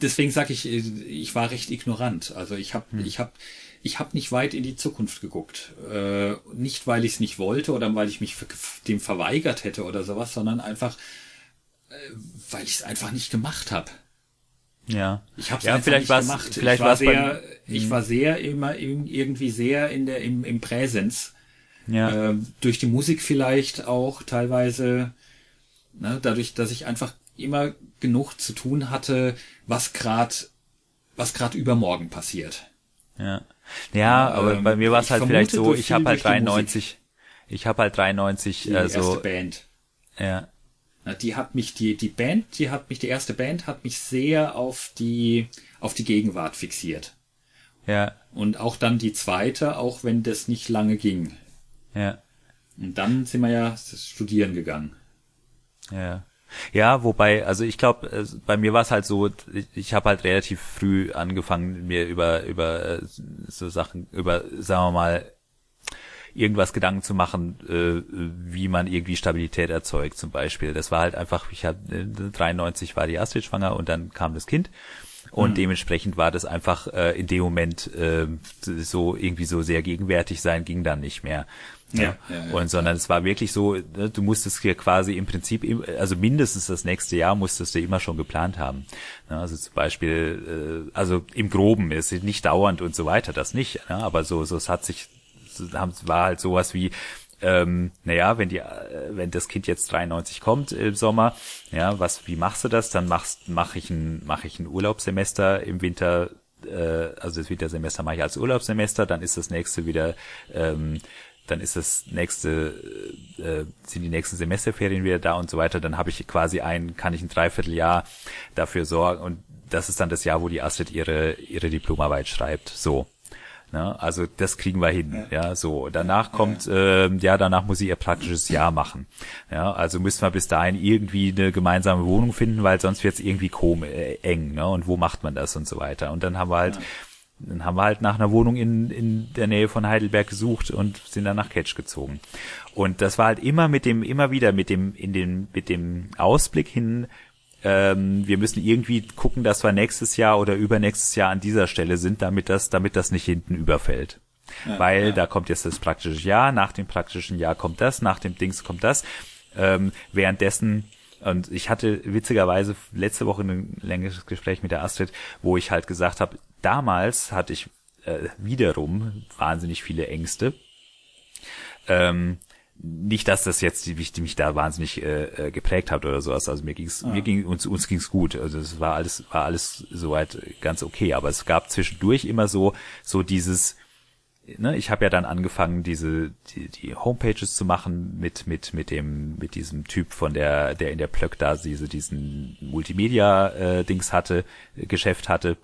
Speaker 2: Deswegen sage ich, ich war recht ignorant. Also ich habe, ich habe, ich habe nicht weit in die Zukunft geguckt. Äh, nicht, weil ich es nicht wollte oder weil ich mich dem verweigert hätte oder sowas, sondern einfach, äh, weil ich es einfach nicht gemacht habe.
Speaker 1: Ja.
Speaker 2: Ich habe es
Speaker 1: ja, vielleicht
Speaker 2: nicht gemacht.
Speaker 1: vielleicht
Speaker 2: ich war sehr,
Speaker 1: beim,
Speaker 2: ich war sehr immer irgendwie sehr in der im, im Präsens.
Speaker 1: Ja.
Speaker 2: Ähm, durch die Musik vielleicht auch teilweise, ne, dadurch, dass ich einfach immer genug zu tun hatte, was grad, was grad übermorgen passiert.
Speaker 1: Ja, ja aber
Speaker 2: ähm,
Speaker 1: bei mir war es halt vielleicht so, ich habe halt
Speaker 2: durch die
Speaker 1: 93, ich habe halt 93,
Speaker 2: Die
Speaker 1: also
Speaker 2: erste Band.
Speaker 1: ja,
Speaker 2: Na, Die hat mich, die, die Band, die hat mich, die erste Band hat mich sehr auf die, auf die Gegenwart fixiert.
Speaker 1: ja,
Speaker 2: Und auch dann die zweite, auch wenn das nicht lange ging.
Speaker 1: Ja,
Speaker 2: Und dann sind wir ja studieren gegangen.
Speaker 1: ja. Ja, wobei, also ich glaube, bei mir war es halt so, ich, ich habe halt relativ früh angefangen, mir über über äh, so Sachen, über, sagen wir mal, irgendwas Gedanken zu machen, äh, wie man irgendwie Stabilität erzeugt, zum Beispiel. Das war halt einfach, ich habe äh, 93 war die Astrid schwanger und dann kam das Kind. Und dementsprechend war das einfach äh, in dem Moment äh, so irgendwie so sehr gegenwärtig sein, ging dann nicht mehr.
Speaker 2: Ja, ja, ja,
Speaker 1: und sondern es war wirklich so, ne, du musstest hier quasi im Prinzip, also mindestens das nächste Jahr musstest du immer schon geplant haben. Ne, Also zum Beispiel, äh, also im Groben ist es nicht dauernd und so weiter, das nicht. Ne, aber so, so es hat sich, war halt sowas wie, ähm, naja, wenn die, äh, wenn das Kind jetzt 93 kommt im Sommer, ja, was, wie machst du das? Dann machst, mache ich ein, mache ich ein Urlaubssemester im Winter, äh, also das Wintersemester mache ich als Urlaubssemester, dann ist das nächste wieder, ähm, dann ist das nächste, äh, sind die nächsten Semesterferien wieder da und so weiter. Dann habe ich quasi ein, kann ich ein Dreivierteljahr dafür sorgen und das ist dann das Jahr, wo die Astrid ihre ihre Diplomarbeit schreibt. So. Ne? Also das kriegen wir hin, ja, so. Danach kommt, ähm, ja, danach muss sie ihr praktisches Jahr machen. Ja, also müssen wir bis dahin irgendwie eine gemeinsame Wohnung finden, weil sonst wird's irgendwie komisch, äh, eng, ne? Und wo macht man das und so weiter. Und dann haben wir halt dann haben wir halt nach einer Wohnung in, in der Nähe von Heidelberg gesucht und sind dann nach Ketsch gezogen. Und das war halt immer mit dem, immer wieder mit dem, in dem, mit dem Ausblick hin, ähm, wir müssen irgendwie gucken, dass wir nächstes Jahr oder übernächstes Jahr an dieser Stelle sind, damit das, damit das nicht hinten überfällt. Ja, Weil ja. da kommt jetzt das praktische Jahr, nach dem praktischen Jahr kommt das, nach dem Dings kommt das. Ähm, währenddessen und ich hatte witzigerweise letzte Woche ein längeres Gespräch mit der Astrid, wo ich halt gesagt habe, damals hatte ich äh, wiederum wahnsinnig viele Ängste. Ähm, nicht, dass das jetzt die, die mich da wahnsinnig äh, äh, geprägt hat oder sowas. Also mir ging's, ja. mir ging uns uns ging's gut. Also es war alles war alles soweit ganz okay. Aber es gab zwischendurch immer so so dieses ne, ich habe ja dann angefangen, diese die, die Homepages zu machen mit mit mit dem mit diesem Typ von der der in der Plöck da diese diesen Multimedia äh, Dings hatte Geschäft hatte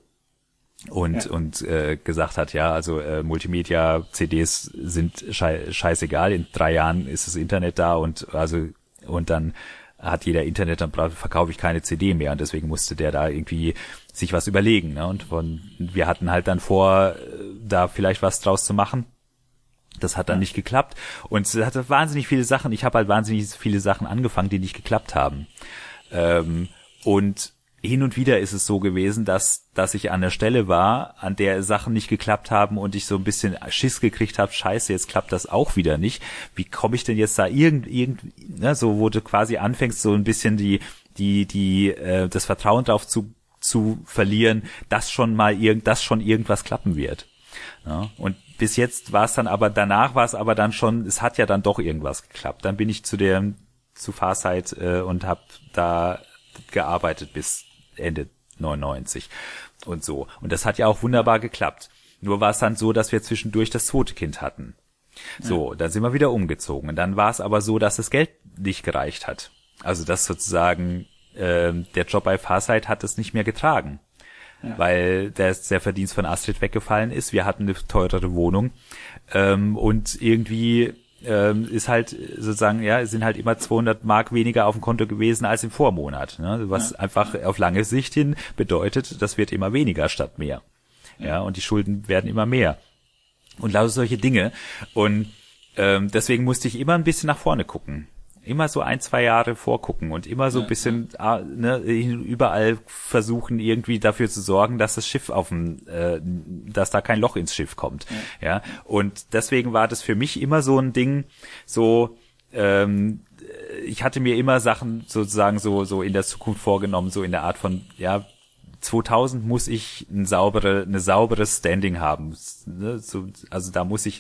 Speaker 1: und ja. und äh, gesagt hat, ja, also äh, Multimedia CDs sind schei scheißegal, in drei Jahren ist das Internet da und also und dann hat jeder Internet, dann verkaufe ich keine CD mehr und deswegen musste der da irgendwie sich was überlegen. Ne? Und von, wir hatten halt dann vor, da vielleicht was draus zu machen. Das hat dann ja. nicht geklappt. Und es hatte wahnsinnig viele Sachen. Ich habe halt wahnsinnig viele Sachen angefangen, die nicht geklappt haben. Ähm, und hin und wieder ist es so gewesen, dass, dass ich an der Stelle war, an der Sachen nicht geklappt haben und ich so ein bisschen Schiss gekriegt habe, scheiße, jetzt klappt das auch wieder nicht. Wie komme ich denn jetzt da irgend, irgend, ne, so wo du quasi anfängst, so ein bisschen die, die, die, äh, das Vertrauen drauf zu zu verlieren, dass schon mal irgend, dass schon irgendwas klappen wird. Ja, und bis jetzt war es dann aber, danach war es aber dann schon, es hat ja dann doch irgendwas geklappt. Dann bin ich zu der, zu Farsight äh, und habe da gearbeitet bis Ende 99 und so. Und das hat ja auch wunderbar geklappt. Nur war es dann so, dass wir zwischendurch das zweite Kind hatten. So, ja. dann sind wir wieder umgezogen. Und dann war es aber so, dass das Geld nicht gereicht hat. Also dass sozusagen äh, der Job bei Farsight hat es nicht mehr getragen. Ja. Weil der, der Verdienst von Astrid weggefallen ist. Wir hatten eine teurere Wohnung. Ähm, und irgendwie ähm, ist halt sozusagen, ja, es sind halt immer 200 Mark weniger auf dem Konto gewesen als im Vormonat. Ne? Was ja. einfach auf lange Sicht hin bedeutet, das wird immer weniger statt mehr. Ja, ja und die Schulden werden immer mehr. Und lauter solche Dinge. Und ähm, deswegen musste ich immer ein bisschen nach vorne gucken immer so ein, zwei Jahre vorgucken und immer so ein bisschen ja. ne, überall versuchen, irgendwie dafür zu sorgen, dass das Schiff auf dem, äh, dass da kein Loch ins Schiff kommt. Ja. ja. Und deswegen war das für mich immer so ein Ding, so, ähm, ich hatte mir immer Sachen sozusagen so, so in der Zukunft vorgenommen, so in der Art von, ja, 2000 muss ich ein saubere, eine saubere Standing haben. Ne? So, also da muss ich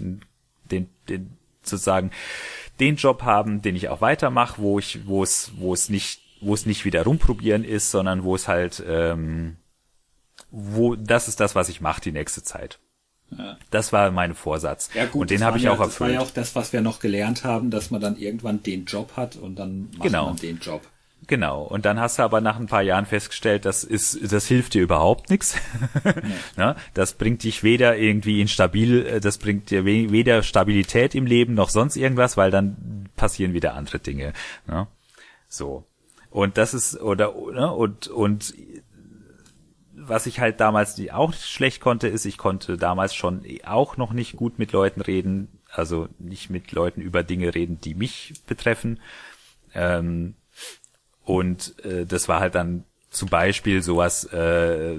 Speaker 1: den, den sozusagen den Job haben, den ich auch weitermache, wo ich, wo es, wo es nicht, wo es nicht wieder rumprobieren ist, sondern wo es halt, ähm, wo das ist das, was ich mache die nächste Zeit. Ja. Das war mein Vorsatz. Ja, gut, und den habe ich
Speaker 2: ja,
Speaker 1: auch erfüllt.
Speaker 2: Das war ja auch das, was wir noch gelernt haben, dass man dann irgendwann den Job hat und dann macht
Speaker 1: genau.
Speaker 2: man den Job.
Speaker 1: Genau. Und dann hast du aber nach ein paar Jahren festgestellt, das ist, das hilft dir überhaupt nichts. Ja. das bringt dich weder irgendwie in stabil, äh, das bringt dir weder Stabilität im Leben noch sonst irgendwas, weil dann passieren wieder andere Dinge. Ne? So. Und das ist, oder, ne? und, und, was ich halt damals auch schlecht konnte, ist, ich konnte damals schon auch noch nicht gut mit Leuten reden, also nicht mit Leuten über Dinge reden, die mich betreffen. Ähm, und äh, das war halt dann zum Beispiel sowas, äh,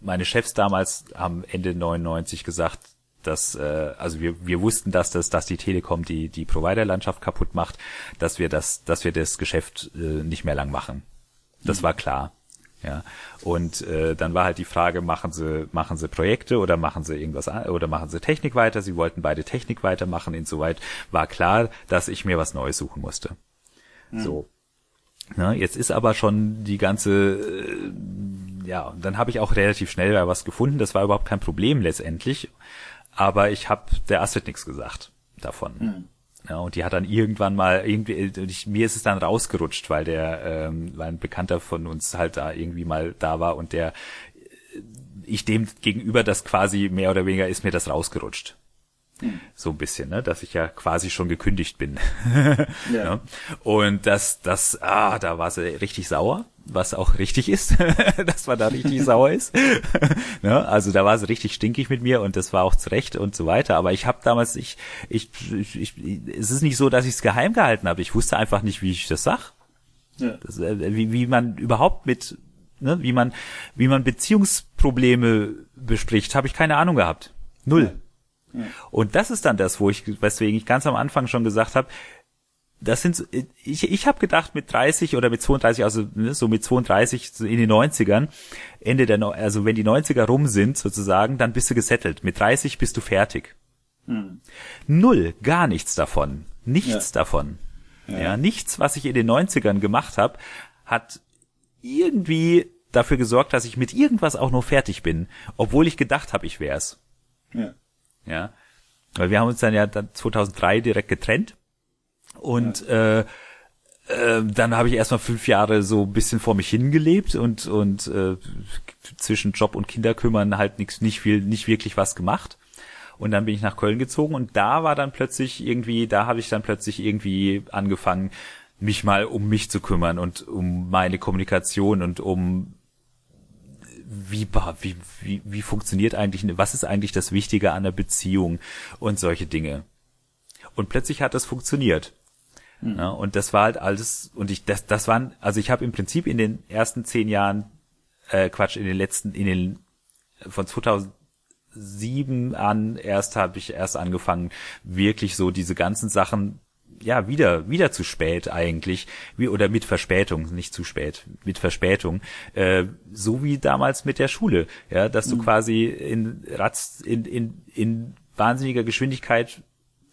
Speaker 1: meine Chefs damals haben Ende 99 gesagt, dass, äh, also wir, wir wussten, dass das, dass die Telekom die, die Providerlandschaft kaputt macht, dass wir das, dass wir das Geschäft äh, nicht mehr lang machen. Das mhm. war klar. Ja, und äh, dann war halt die Frage, machen sie, machen sie Projekte oder machen sie irgendwas oder machen sie Technik weiter? Sie wollten beide Technik weitermachen. Insoweit war klar, dass ich mir was Neues suchen musste. Mhm. So. Na, jetzt ist aber schon die ganze, äh, ja, dann habe ich auch relativ schnell was gefunden. Das war überhaupt kein Problem letztendlich. Aber ich habe der Astrid nichts gesagt davon. Mhm. Ja, und die hat dann irgendwann mal irgendwie, ich, mir ist es dann rausgerutscht, weil der, ähm, weil ein Bekannter von uns halt da irgendwie mal da war und der, ich dem gegenüber das quasi mehr oder weniger ist mir das rausgerutscht. So ein bisschen, ne? dass ich ja quasi schon gekündigt bin. ja. Und das, das, ah, da war sie richtig sauer. was auch richtig ist, dass man da richtig sauer ist. ne? Also da war sie richtig stinkig mit mir und das war auch zurecht und so weiter. Aber ich habe damals, ich, ich, ich, ich, es ist nicht so, dass ich es geheim gehalten habe. Ich wusste einfach nicht, wie ich das sag. Ja. Das, äh, wie, wie man überhaupt mit, ne, wie man, wie man Beziehungsprobleme bespricht, habe ich keine Ahnung gehabt. Null. Ja. Und das ist dann das, wo ich, weswegen ich ganz am Anfang schon gesagt habe, das sind, ich, ich habe gedacht mit 30 oder mit 32, also ne, so mit 32 in den 90ern, Ende der, also wenn die 90er rum sind sozusagen, dann bist du gesettelt. Mit 30 bist du fertig. Hm. Null, gar nichts davon. Nichts ja. davon. Ja. ja. nichts, was ich in den 90ern gemacht habe, hat irgendwie dafür gesorgt, dass ich mit irgendwas auch nur fertig bin, obwohl ich gedacht habe, ich wär's. Ja. Ja. Weil wir haben uns dann ja dann 2003 direkt getrennt und ja. äh, äh, dann habe ich erstmal fünf Jahre so ein bisschen vor mich hingelebt und und äh, zwischen Job und Kinder kümmern halt nichts nicht viel nicht wirklich was gemacht und dann bin ich nach Köln gezogen und da war dann plötzlich irgendwie da habe ich dann plötzlich irgendwie angefangen mich mal um mich zu kümmern und um meine Kommunikation und um wie, wie, wie, wie funktioniert eigentlich, was ist eigentlich das Wichtige an der Beziehung und solche Dinge. Und plötzlich hat das funktioniert. Mhm. Ja, und das war halt alles, und ich, das, das waren, also ich habe im Prinzip in den ersten zehn Jahren, äh, Quatsch, in den letzten, in den, von 2007 an erst habe ich erst angefangen, wirklich so diese ganzen Sachen ja wieder wieder zu spät eigentlich wie oder mit Verspätung nicht zu spät mit Verspätung äh, so wie damals mit der Schule ja dass du mhm. quasi in Ratz in in in wahnsinniger Geschwindigkeit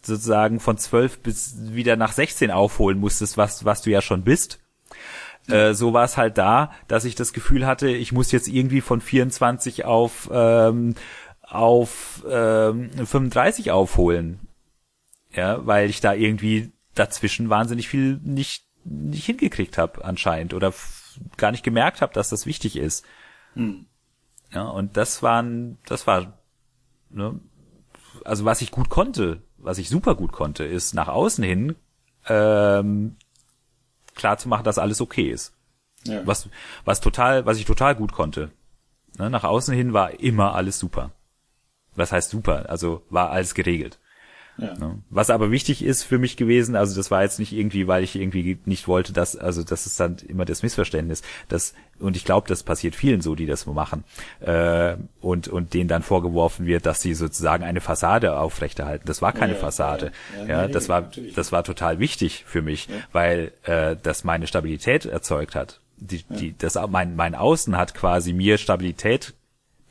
Speaker 1: sozusagen von zwölf bis wieder nach 16 aufholen musstest, was, was du ja schon bist. Äh, so war es halt da, dass ich das Gefühl hatte, ich muss jetzt irgendwie von 24 auf, ähm, auf ähm, 35 aufholen. Ja, weil ich da irgendwie dazwischen wahnsinnig viel nicht, nicht hingekriegt habe anscheinend oder gar nicht gemerkt habe, dass das wichtig ist. Hm. Ja, und das waren, das war, ne, also was ich gut konnte, was ich super gut konnte, ist nach außen hin ähm, klar zu machen, dass alles okay ist. Ja. Was, was total, was ich total gut konnte. Ne, nach außen hin war immer alles super. Was heißt super? Also war alles geregelt. Ja. Ne? Was aber wichtig ist für mich gewesen, also das war jetzt nicht irgendwie, weil ich irgendwie nicht wollte, dass, also das ist dann immer das Missverständnis, dass, und ich glaube, das passiert vielen so, die das machen, äh, und, und denen dann vorgeworfen wird, dass sie sozusagen eine Fassade aufrechterhalten. Das war keine ja, Fassade. Ja, ja, das war, das war total wichtig für mich, weil äh, das meine Stabilität erzeugt hat. Die, die, das, mein, mein Außen hat quasi mir Stabilität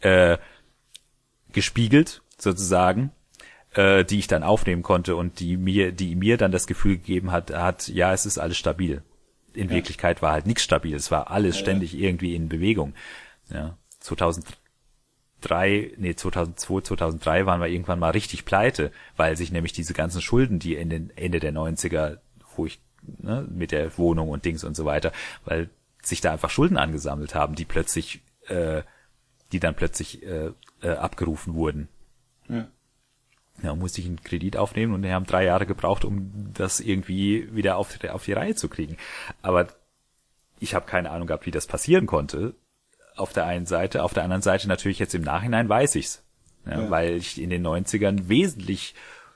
Speaker 1: äh, gespiegelt, sozusagen, äh, die ich dann aufnehmen konnte und die mir, die mir dann das Gefühl gegeben hat, hat, ja, es ist alles stabil. In ja. Wirklichkeit war halt nichts stabil, es war alles ja, ständig ja. irgendwie in Bewegung. Ja, 2003, nee, 2002, 2003 waren wir irgendwann mal richtig pleite, weil sich nämlich diese ganzen Schulden, die in den Ende der 90er, wo ich, ne, mit der Wohnung und Dings und so weiter, weil sich da einfach Schulden angesammelt haben, die plötzlich, äh, die dann plötzlich äh, äh, abgerufen wurden. Ja ja, musste ich einen Kredit aufnehmen und wir haben drei Jahre gebraucht, um das irgendwie wieder auf, auf die Reihe zu kriegen. Aber ich habe keine Ahnung gehabt, wie das passieren konnte. Auf der einen Seite, auf der anderen Seite natürlich jetzt im Nachhinein weiß ich's, ja, ja. weil ich in den 90ern wesentlich,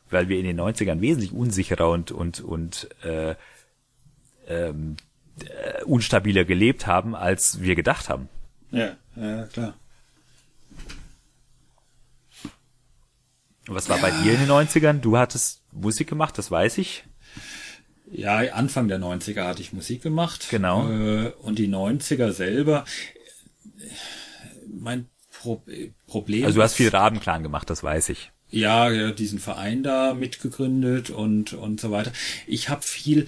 Speaker 1: weil wir in den 90ern wesentlich unsicherer und und und äh, ähm, äh, unstabiler gelebt haben, als wir gedacht haben.
Speaker 2: Ja, ja klar.
Speaker 1: Was war ja. bei dir in den 90ern? Du hattest Musik gemacht, das weiß ich.
Speaker 2: Ja, Anfang der 90er hatte ich Musik gemacht.
Speaker 1: Genau.
Speaker 2: Äh, und die 90er selber, mein Pro Problem.
Speaker 1: Also du hast viel Rabenclan gemacht, das weiß ich.
Speaker 2: Ja, ja, diesen Verein da mitgegründet und und so weiter. Ich habe viel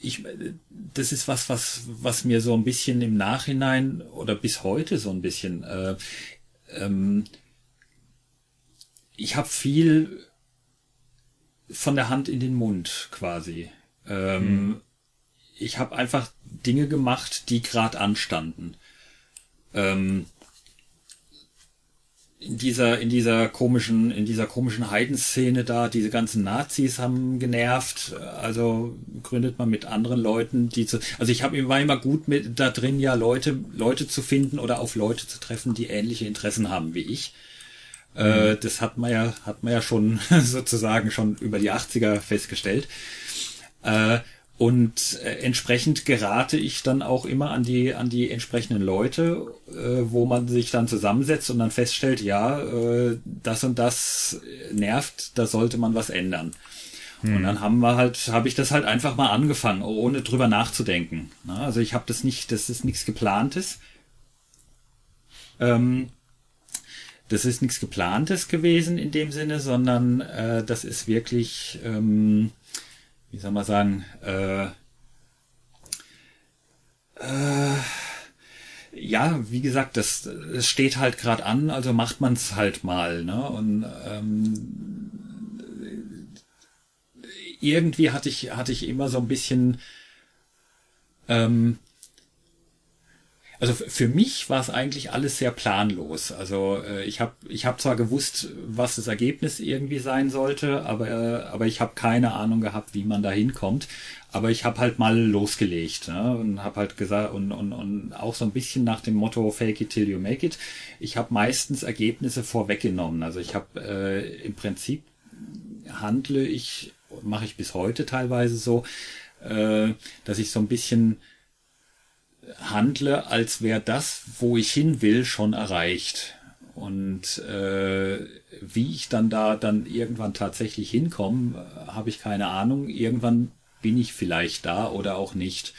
Speaker 2: ich das ist was was was mir so ein bisschen im Nachhinein oder bis heute so ein bisschen äh, ähm, ich habe viel von der Hand in den Mund quasi. Ähm, hm. Ich habe einfach Dinge gemacht, die gerade anstanden. Ähm, in dieser, in dieser komischen, in dieser komischen Heidenszene da, diese ganzen Nazis haben genervt, also gründet man mit anderen Leuten, die zu, also ich habe war immer gut mit da drin, ja Leute, Leute zu finden oder auf Leute zu treffen, die ähnliche Interessen haben wie ich. Mhm. Das hat man ja, hat man ja schon sozusagen schon über die 80er festgestellt. Äh, und äh, entsprechend gerate ich dann auch immer an die, an die entsprechenden Leute, wo man sich dann zusammensetzt und dann feststellt, ja, das und das nervt, da sollte man was ändern. Hm. Und dann haben wir halt, habe ich das halt einfach mal angefangen, ohne drüber nachzudenken. Na, also ich habe das nicht, das ist nichts geplantes. Ähm, das ist nichts geplantes gewesen in dem Sinne, sondern äh, das ist wirklich ähm, wie soll man sagen, äh, äh, ja, wie gesagt, das, das steht halt gerade an, also macht man es halt mal, ne? Und ähm, irgendwie hatte ich hatte ich immer so ein bisschen ähm, also für mich war es eigentlich alles sehr planlos. Also äh, ich habe ich hab zwar gewusst, was das Ergebnis irgendwie sein sollte, aber, äh, aber ich habe keine Ahnung gehabt, wie man da hinkommt. Aber ich habe halt mal losgelegt ne? und habe halt gesagt und, und, und auch so ein bisschen nach dem Motto Fake it till you make it. Ich habe meistens Ergebnisse vorweggenommen. Also ich habe äh, im Prinzip handle ich, mache ich bis heute teilweise so, äh, dass ich so ein bisschen handle, als wäre das, wo ich hin will, schon erreicht. Und äh, wie ich dann da dann irgendwann tatsächlich hinkomme, habe ich keine Ahnung. Irgendwann bin ich vielleicht da oder auch nicht.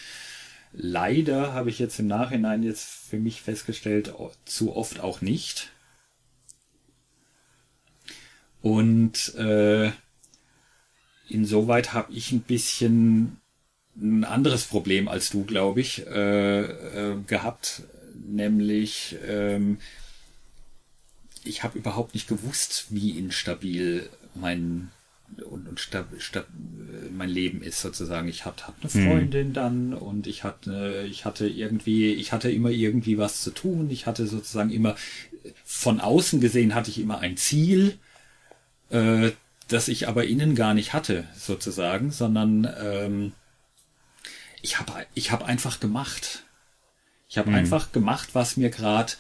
Speaker 2: Leider habe ich jetzt im Nachhinein jetzt für mich festgestellt, zu oft auch nicht. Und äh, insoweit habe ich ein bisschen ein anderes Problem als du, glaube ich, äh, äh, gehabt, nämlich ähm, ich habe überhaupt nicht gewusst, wie instabil mein und, und stab, stab, mein Leben ist sozusagen. Ich hatte hab eine mhm. Freundin mhm. dann und ich hatte ich hatte irgendwie ich hatte immer irgendwie was zu tun. Ich hatte sozusagen immer von außen gesehen hatte ich immer ein Ziel, äh, das ich aber innen gar nicht hatte sozusagen, sondern ähm, ich habe ich hab einfach gemacht. Ich habe mhm. einfach gemacht, was mir gerade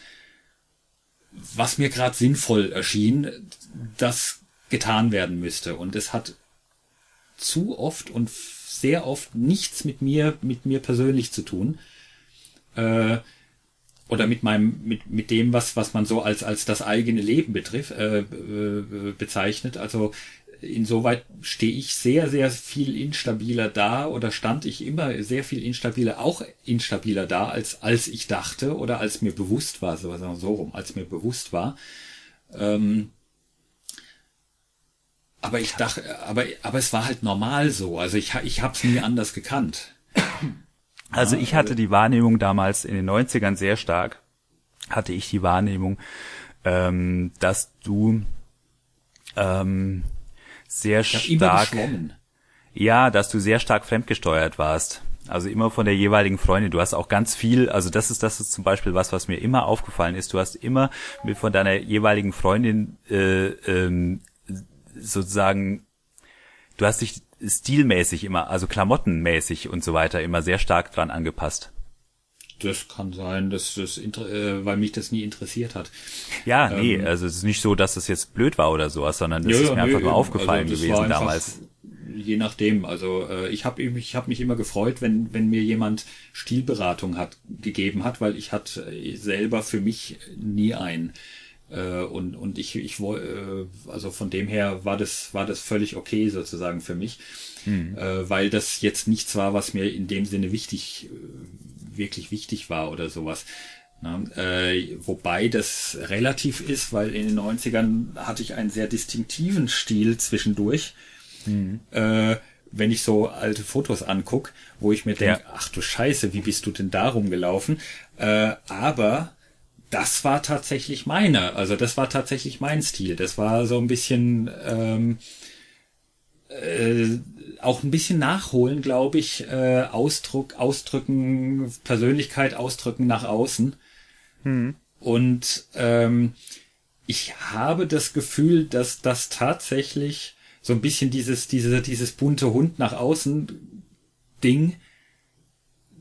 Speaker 2: was mir gerade sinnvoll erschien, das getan werden müsste. Und es hat zu oft und sehr oft nichts mit mir, mit mir persönlich zu tun. Äh, oder mit meinem, mit, mit dem, was, was man so als, als das eigene Leben betrifft, äh, äh, bezeichnet. Also insoweit stehe ich sehr, sehr viel instabiler da oder stand ich immer sehr viel instabiler, auch instabiler da, als, als ich dachte oder als mir bewusst war, so, so rum, als mir bewusst war. Ähm, aber ich dachte, aber, aber es war halt normal so. Also ich, ich habe es nie anders gekannt.
Speaker 1: Also ich hatte die Wahrnehmung damals in den 90ern sehr stark, hatte ich die Wahrnehmung, ähm, dass du ähm, sehr stark. Ja, dass du sehr stark fremdgesteuert warst. Also immer von der jeweiligen Freundin. Du hast auch ganz viel, also das ist das ist zum Beispiel was, was mir immer aufgefallen ist. Du hast immer mit von deiner jeweiligen Freundin äh, ähm, sozusagen, du hast dich stilmäßig immer, also klamottenmäßig und so weiter immer sehr stark dran angepasst.
Speaker 2: Das kann sein, dass das, äh, weil mich das nie interessiert hat.
Speaker 1: Ja, nee, ähm, also es ist nicht so, dass das jetzt blöd war oder sowas, sondern das ja, ist mir nee, einfach nur aufgefallen also gewesen einfach, damals.
Speaker 2: Je nachdem, also äh, ich habe ich hab mich immer gefreut, wenn wenn mir jemand Stilberatung hat gegeben hat, weil ich hatte selber für mich nie ein äh, und und ich ich äh, also von dem her war das war das völlig okay sozusagen für mich, hm. äh, weil das jetzt nichts war, was mir in dem Sinne wichtig äh, wirklich wichtig war oder sowas. Äh, wobei das relativ ist, weil in den 90ern hatte ich einen sehr distinktiven Stil zwischendurch. Mhm. Äh, wenn ich so alte Fotos anguck, wo ich mir denke, ja. ach du Scheiße, wie bist du denn da rumgelaufen? Äh, aber das war tatsächlich meiner. Also das war tatsächlich mein Stil. Das war so ein bisschen ähm, äh, auch ein bisschen nachholen, glaube ich, äh, Ausdruck, ausdrücken, Persönlichkeit ausdrücken nach außen. Mhm. Und ähm, ich habe das Gefühl, dass das tatsächlich so ein bisschen dieses, diese, dieses bunte Hund nach außen Ding,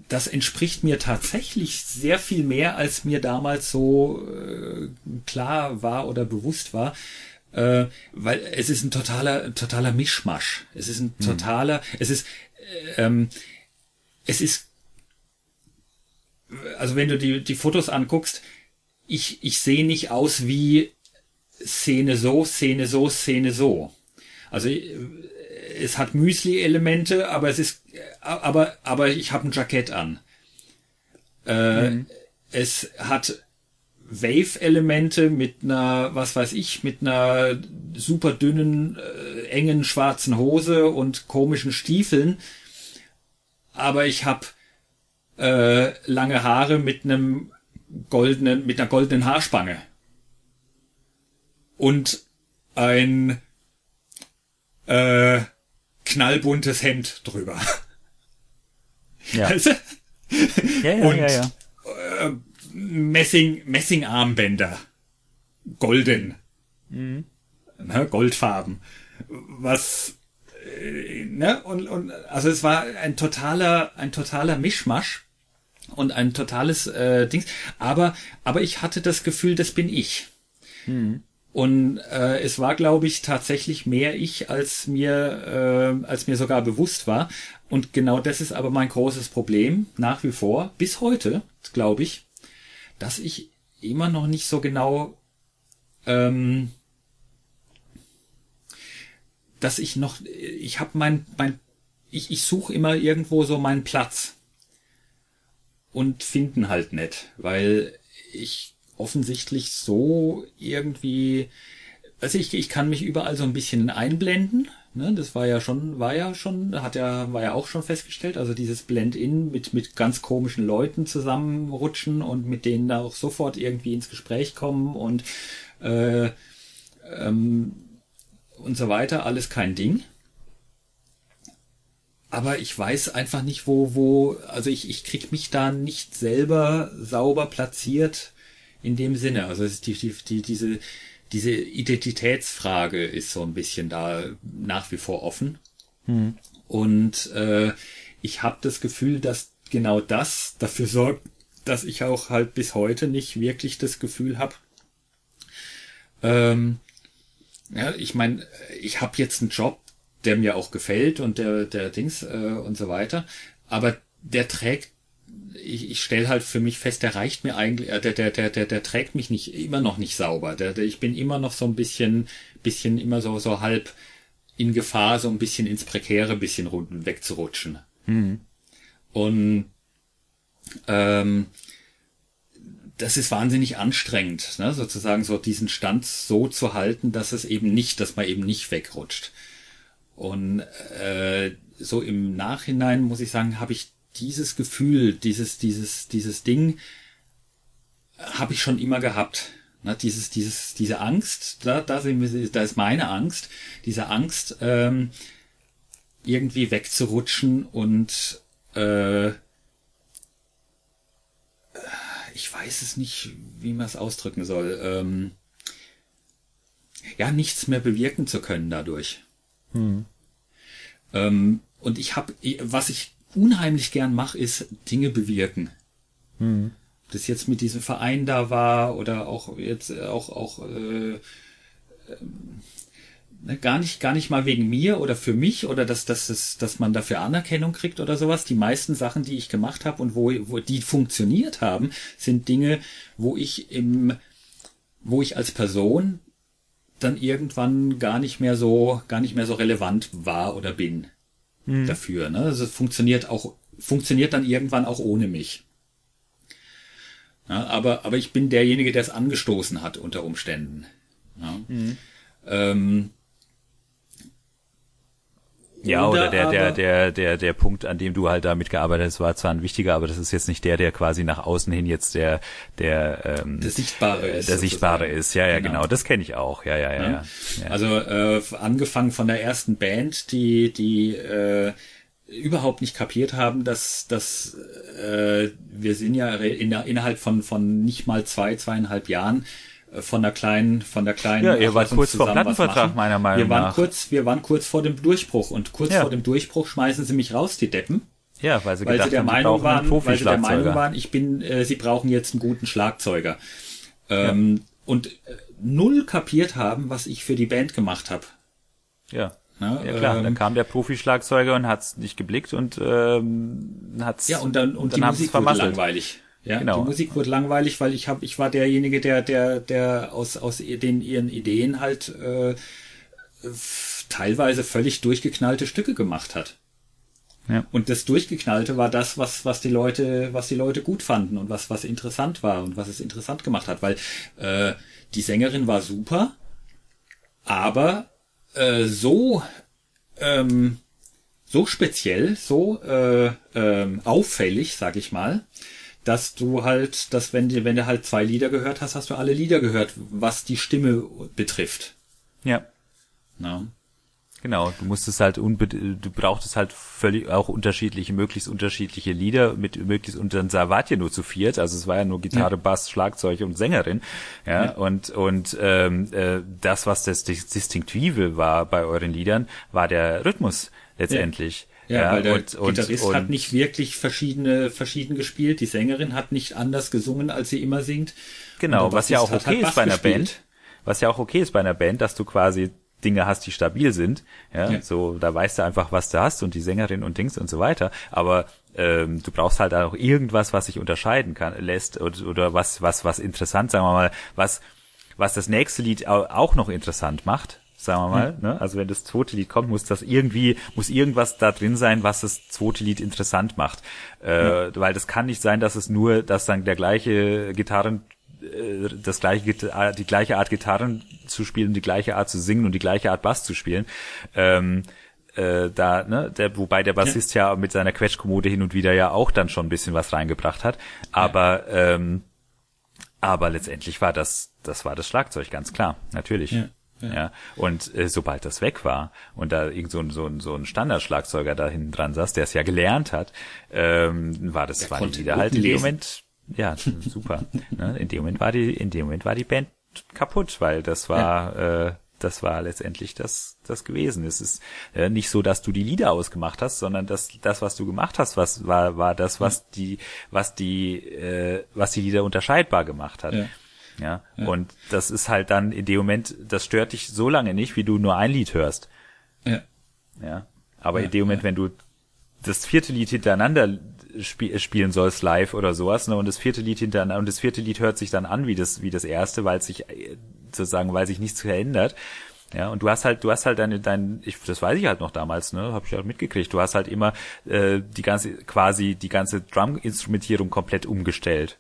Speaker 2: das entspricht mir tatsächlich sehr viel mehr, als mir damals so äh, klar war oder bewusst war. Äh, weil es ist ein totaler, totaler Mischmasch. Es ist ein totaler, hm. es ist, äh, ähm, es ist, also wenn du die, die Fotos anguckst, ich, ich sehe nicht aus wie Szene so, Szene so, Szene so. Also äh, es hat Müsli-Elemente, aber es ist, aber, aber ich habe ein Jackett an. Äh, mhm. Es hat Wave-Elemente mit einer, was weiß ich, mit einer super dünnen, äh, engen schwarzen Hose und komischen Stiefeln. Aber ich habe äh, lange Haare mit einem goldenen, mit einer goldenen Haarspange. Und ein äh, knallbuntes Hemd drüber.
Speaker 1: Ja. Also, ja, ja,
Speaker 2: und
Speaker 1: ja, ja.
Speaker 2: Messing, Messingarmbänder. Golden.
Speaker 1: Mhm.
Speaker 2: Ne, Goldfarben. Was äh, ne, und, und also es war ein totaler, ein totaler Mischmasch und ein totales äh, Dings. Aber, aber ich hatte das Gefühl, das bin ich.
Speaker 1: Mhm.
Speaker 2: Und äh, es war, glaube ich, tatsächlich mehr ich, als mir, äh, als mir sogar bewusst war. Und genau das ist aber mein großes Problem nach wie vor, bis heute, glaube ich, dass ich immer noch nicht so genau, ähm, dass ich noch, ich habe mein, mein, ich, ich suche immer irgendwo so meinen Platz und finden halt nicht, weil ich offensichtlich so irgendwie, also ich, ich kann mich überall so ein bisschen einblenden. Ne, das war ja schon, war ja schon, hat ja, war ja auch schon festgestellt. Also dieses Blend-in mit, mit ganz komischen Leuten zusammenrutschen und mit denen da auch sofort irgendwie ins Gespräch kommen und, äh, ähm, und so weiter. Alles kein Ding. Aber ich weiß einfach nicht, wo, wo, also ich, ich krieg mich da nicht selber sauber platziert in dem Sinne. Also es ist die, die, die, diese, diese Identitätsfrage ist so ein bisschen da nach wie vor offen.
Speaker 1: Hm.
Speaker 2: Und äh, ich habe das Gefühl, dass genau das dafür sorgt, dass ich auch halt bis heute nicht wirklich das Gefühl habe, ähm, ja, ich meine, ich habe jetzt einen Job, der mir auch gefällt und der, der Dings äh, und so weiter, aber der trägt ich, ich stelle halt für mich fest, der reicht mir eigentlich, äh, der, der, der, der, der trägt mich nicht, immer noch nicht sauber. Der, der, ich bin immer noch so ein bisschen, bisschen immer so, so halb in Gefahr, so ein bisschen ins Prekäre bisschen runden, wegzurutschen.
Speaker 1: Mhm.
Speaker 2: Und ähm, das ist wahnsinnig anstrengend, ne? sozusagen so diesen Stand so zu halten, dass es eben nicht, dass man eben nicht wegrutscht. Und äh, so im Nachhinein muss ich sagen, habe ich dieses Gefühl, dieses, dieses, dieses Ding habe ich schon immer gehabt. Ne, dieses, dieses, diese Angst, da, da, sind wir, da ist meine Angst, diese Angst, ähm, irgendwie wegzurutschen und äh, ich weiß es nicht, wie man es ausdrücken soll. Ähm, ja, nichts mehr bewirken zu können dadurch.
Speaker 1: Hm.
Speaker 2: Ähm, und ich habe, was ich unheimlich gern mache, ist Dinge bewirken.
Speaker 1: Mhm.
Speaker 2: Das jetzt mit diesem Verein da war oder auch jetzt auch auch äh, äh, gar nicht gar nicht mal wegen mir oder für mich oder dass dass dass, dass man dafür Anerkennung kriegt oder sowas. Die meisten Sachen, die ich gemacht habe und wo, wo die funktioniert haben, sind Dinge, wo ich im wo ich als Person dann irgendwann gar nicht mehr so gar nicht mehr so relevant war oder bin mhm. dafür. Ne? Also es funktioniert auch, funktioniert dann irgendwann auch ohne mich. Ja, aber, aber ich bin derjenige, der es angestoßen hat unter Umständen. Ja.
Speaker 1: Mhm.
Speaker 2: Ähm,
Speaker 1: ja, oder, oder der, der, der, der, der Punkt, an dem du halt damit gearbeitet hast, war zwar ein wichtiger, aber das ist jetzt nicht der, der quasi nach außen hin jetzt der, der, ähm,
Speaker 2: der Sichtbare ist.
Speaker 1: Der Sichtbare ist, ja, ja, genau. genau. Das kenne ich auch, ja, ja, ja. ja.
Speaker 2: ja. Also äh, angefangen von der ersten Band, die, die äh, überhaupt nicht kapiert haben, dass, dass äh, wir sind ja in, innerhalb von, von nicht mal zwei, zweieinhalb Jahren äh, von der kleinen, von der kleinen.
Speaker 1: Ja, ihr wart kurz vor Plattenvertrag, meiner Meinung
Speaker 2: wir waren
Speaker 1: nach.
Speaker 2: Kurz, wir waren kurz vor dem Durchbruch und kurz
Speaker 1: Ja.
Speaker 2: vor dem Durchbruch schmeißen sie mich raus, die Deppen,
Speaker 1: Ja, weil sie
Speaker 2: weil sie der
Speaker 1: die
Speaker 2: Meinung waren, weil sie der Meinung waren, ich bin, äh, sie brauchen jetzt einen guten Schlagzeuger. Ähm, Und äh, null kapiert haben, was ich für die Band gemacht habe.
Speaker 1: Ja.
Speaker 2: Ja,
Speaker 1: Ja klar,
Speaker 2: ähm,
Speaker 1: dann kam der Profi-Schlagzeuger und hat's nicht geblickt und ähm, hat's
Speaker 2: Ja, und dann, und die
Speaker 1: dann sie's
Speaker 2: Musik wurde langweilig. Ja,
Speaker 1: Genau.
Speaker 2: die Musik wurde langweilig, weil ich habe, ich war derjenige, der, der, der aus, aus den ihren Ideen halt äh, teilweise völlig durchgeknallte Stücke gemacht hat.
Speaker 1: Ja.
Speaker 2: Und das Durchgeknallte war das, was, was die Leute, was die Leute gut fanden und was, was interessant war und was es interessant gemacht hat, weil äh, die Sängerin war super, aber äh, so ähm, so speziell, so äh, ähm, auffällig, sag ich mal, dass du halt, dass wenn du, wenn du halt zwei Lieder gehört hast, hast du alle Lieder gehört, was die Stimme betrifft.
Speaker 1: Ja,
Speaker 2: Na?
Speaker 1: genau. Du musstest halt unbe du brauchtest halt völlig auch unterschiedliche, möglichst unterschiedliche Lieder mit möglichst und dann wart ihr nur zu viert, also es war ja nur Gitarre, Bass, Schlagzeug und Sängerin. Ja,
Speaker 2: Ja.
Speaker 1: und und ähm, äh, das, was das Distinktive war bei euren Liedern, war der Rhythmus letztendlich.
Speaker 2: Ja, weil der
Speaker 1: und,
Speaker 2: Gitarrist
Speaker 1: und,
Speaker 2: hat nicht wirklich verschiedene, verschieden gespielt. Die Sängerin hat nicht anders gesungen, als sie immer singt.
Speaker 1: Genau, was ja auch okay
Speaker 2: hat halt
Speaker 1: ist bei einer
Speaker 2: gespielt.
Speaker 1: Band. Was ja auch okay ist bei einer Band, dass du quasi Dinge hast, die stabil sind. Ja,
Speaker 2: Ja.
Speaker 1: so, da weißt du einfach, was du hast und die Sängerin und Dings und so weiter. Aber ähm, du brauchst halt auch irgendwas, was sich unterscheiden kann, lässt oder, oder was, was, was interessant, sagen wir mal, was, was das nächste Lied au- auch noch interessant macht. Sagen wir mal, ne? also wenn das zweite Lied kommt, muss das irgendwie, muss irgendwas da drin sein, was das zweite Lied interessant macht. Äh, Weil das kann nicht sein, dass es nur, dass dann der gleiche Gitarren äh, das gleiche die gleiche Art Gitarren zu spielen, die gleiche Art zu singen und die gleiche Art Bass zu spielen. Ähm, äh, da, ne, der, wobei der Bassist ja. mit seiner Quetschkommode hin und wieder ja auch dann schon ein bisschen was reingebracht hat. Aber ähm, aber letztendlich war das das war das Schlagzeug ganz klar, natürlich.
Speaker 2: Ja,
Speaker 1: Ja,
Speaker 2: ja.
Speaker 1: und äh, sobald das weg war und da irgend so ein, so ein, so ein Standardschlagzeuger da hinten dran saß, der es ja gelernt hat, ähm, war das,
Speaker 2: Der
Speaker 1: war die wieder halt in dem. Moment, ja, super. ne? In dem Moment war die, in dem Moment war die Band kaputt, weil das war, äh, das war letztendlich das, das gewesen. Es ist äh, nicht so, dass du die Lieder ausgemacht hast, sondern das, das, was du gemacht hast, was war, war das, was die, was die, äh, was die Lieder unterscheidbar gemacht hat.
Speaker 2: Ja.
Speaker 1: Ja, und das ist halt dann in dem Moment, das stört dich so lange nicht, wie du nur ein Lied hörst.
Speaker 2: Ja.
Speaker 1: Ja. Aber
Speaker 2: Ja,
Speaker 1: in dem Moment, wenn du das vierte Lied hintereinander spie spielen sollst live oder sowas, ne, und das vierte Lied hintereinander, und das vierte Lied hört sich dann an wie das, wie das erste, weil es sich, äh, sozusagen, weil sich nichts verändert. Ja, und du hast halt, du hast halt deine, dein, ich, das weiß ich halt noch damals, ne, habe ich halt mitgekriegt. Du hast halt immer äh, die ganze, quasi die ganze Drum-Instrumentierung komplett umgestellt.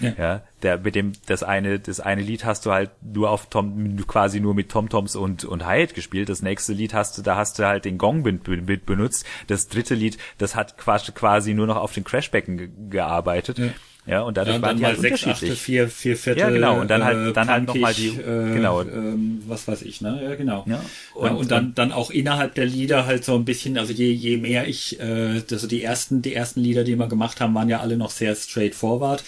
Speaker 2: Ja.
Speaker 1: Ja, der mit dem das eine das eine Lied hast du halt nur auf Tom quasi nur mit Tom-Toms und und Hi-Hat gespielt. Das nächste Lied hast du da hast du halt den Gong mit, mit benutzt. Das dritte Lied, das hat quasi quasi nur noch auf den Crashbecken ge gearbeitet. Ja.
Speaker 2: Ja.
Speaker 1: und dadurch
Speaker 2: Ja,
Speaker 1: waren
Speaker 2: dann
Speaker 1: die halt
Speaker 2: sechs
Speaker 1: unterschiedlich.
Speaker 2: vier, vier Viertel.
Speaker 1: Ja, genau. Und dann halt-
Speaker 2: äh,
Speaker 1: dann halt noch mal
Speaker 2: punkig,
Speaker 1: die-
Speaker 2: äh,
Speaker 1: genau.
Speaker 2: Ähm, was weiß ich, ne? Ja, genau.
Speaker 1: Ja.
Speaker 2: Ja,
Speaker 1: Und-
Speaker 2: und, dann, dann auch innerhalb der Lieder halt so ein bisschen, also je, je mehr ich, äh, also die ersten, die ersten Lieder, die wir gemacht haben, waren ja alle noch sehr straightforward.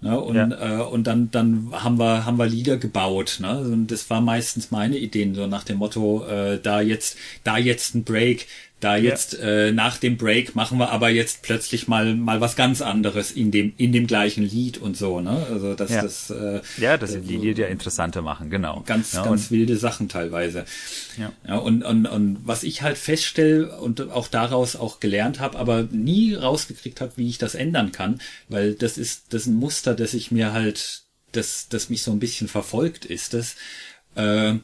Speaker 2: Ne, und
Speaker 1: Ja.
Speaker 2: äh, und dann dann haben wir haben wir Lieder gebaut ne und das war meistens meine Ideen so nach dem Motto äh, da jetzt da jetzt ein Break da jetzt äh, nach dem Break machen wir aber jetzt plötzlich mal mal was ganz anderes in dem in dem gleichen Lied und so ne also das
Speaker 1: Ja.
Speaker 2: das äh,
Speaker 1: Ja, das sind die Lieder interessanter machen, genau.
Speaker 2: ganz
Speaker 1: ja,
Speaker 2: ganz wilde Sachen teilweise
Speaker 1: Ja.
Speaker 2: ja und, und und was ich halt feststelle und auch daraus auch gelernt habe aber nie rausgekriegt habe wie ich das ändern kann weil das ist das ist ein Muster das ich mir halt das das mich so ein bisschen verfolgt ist das äh,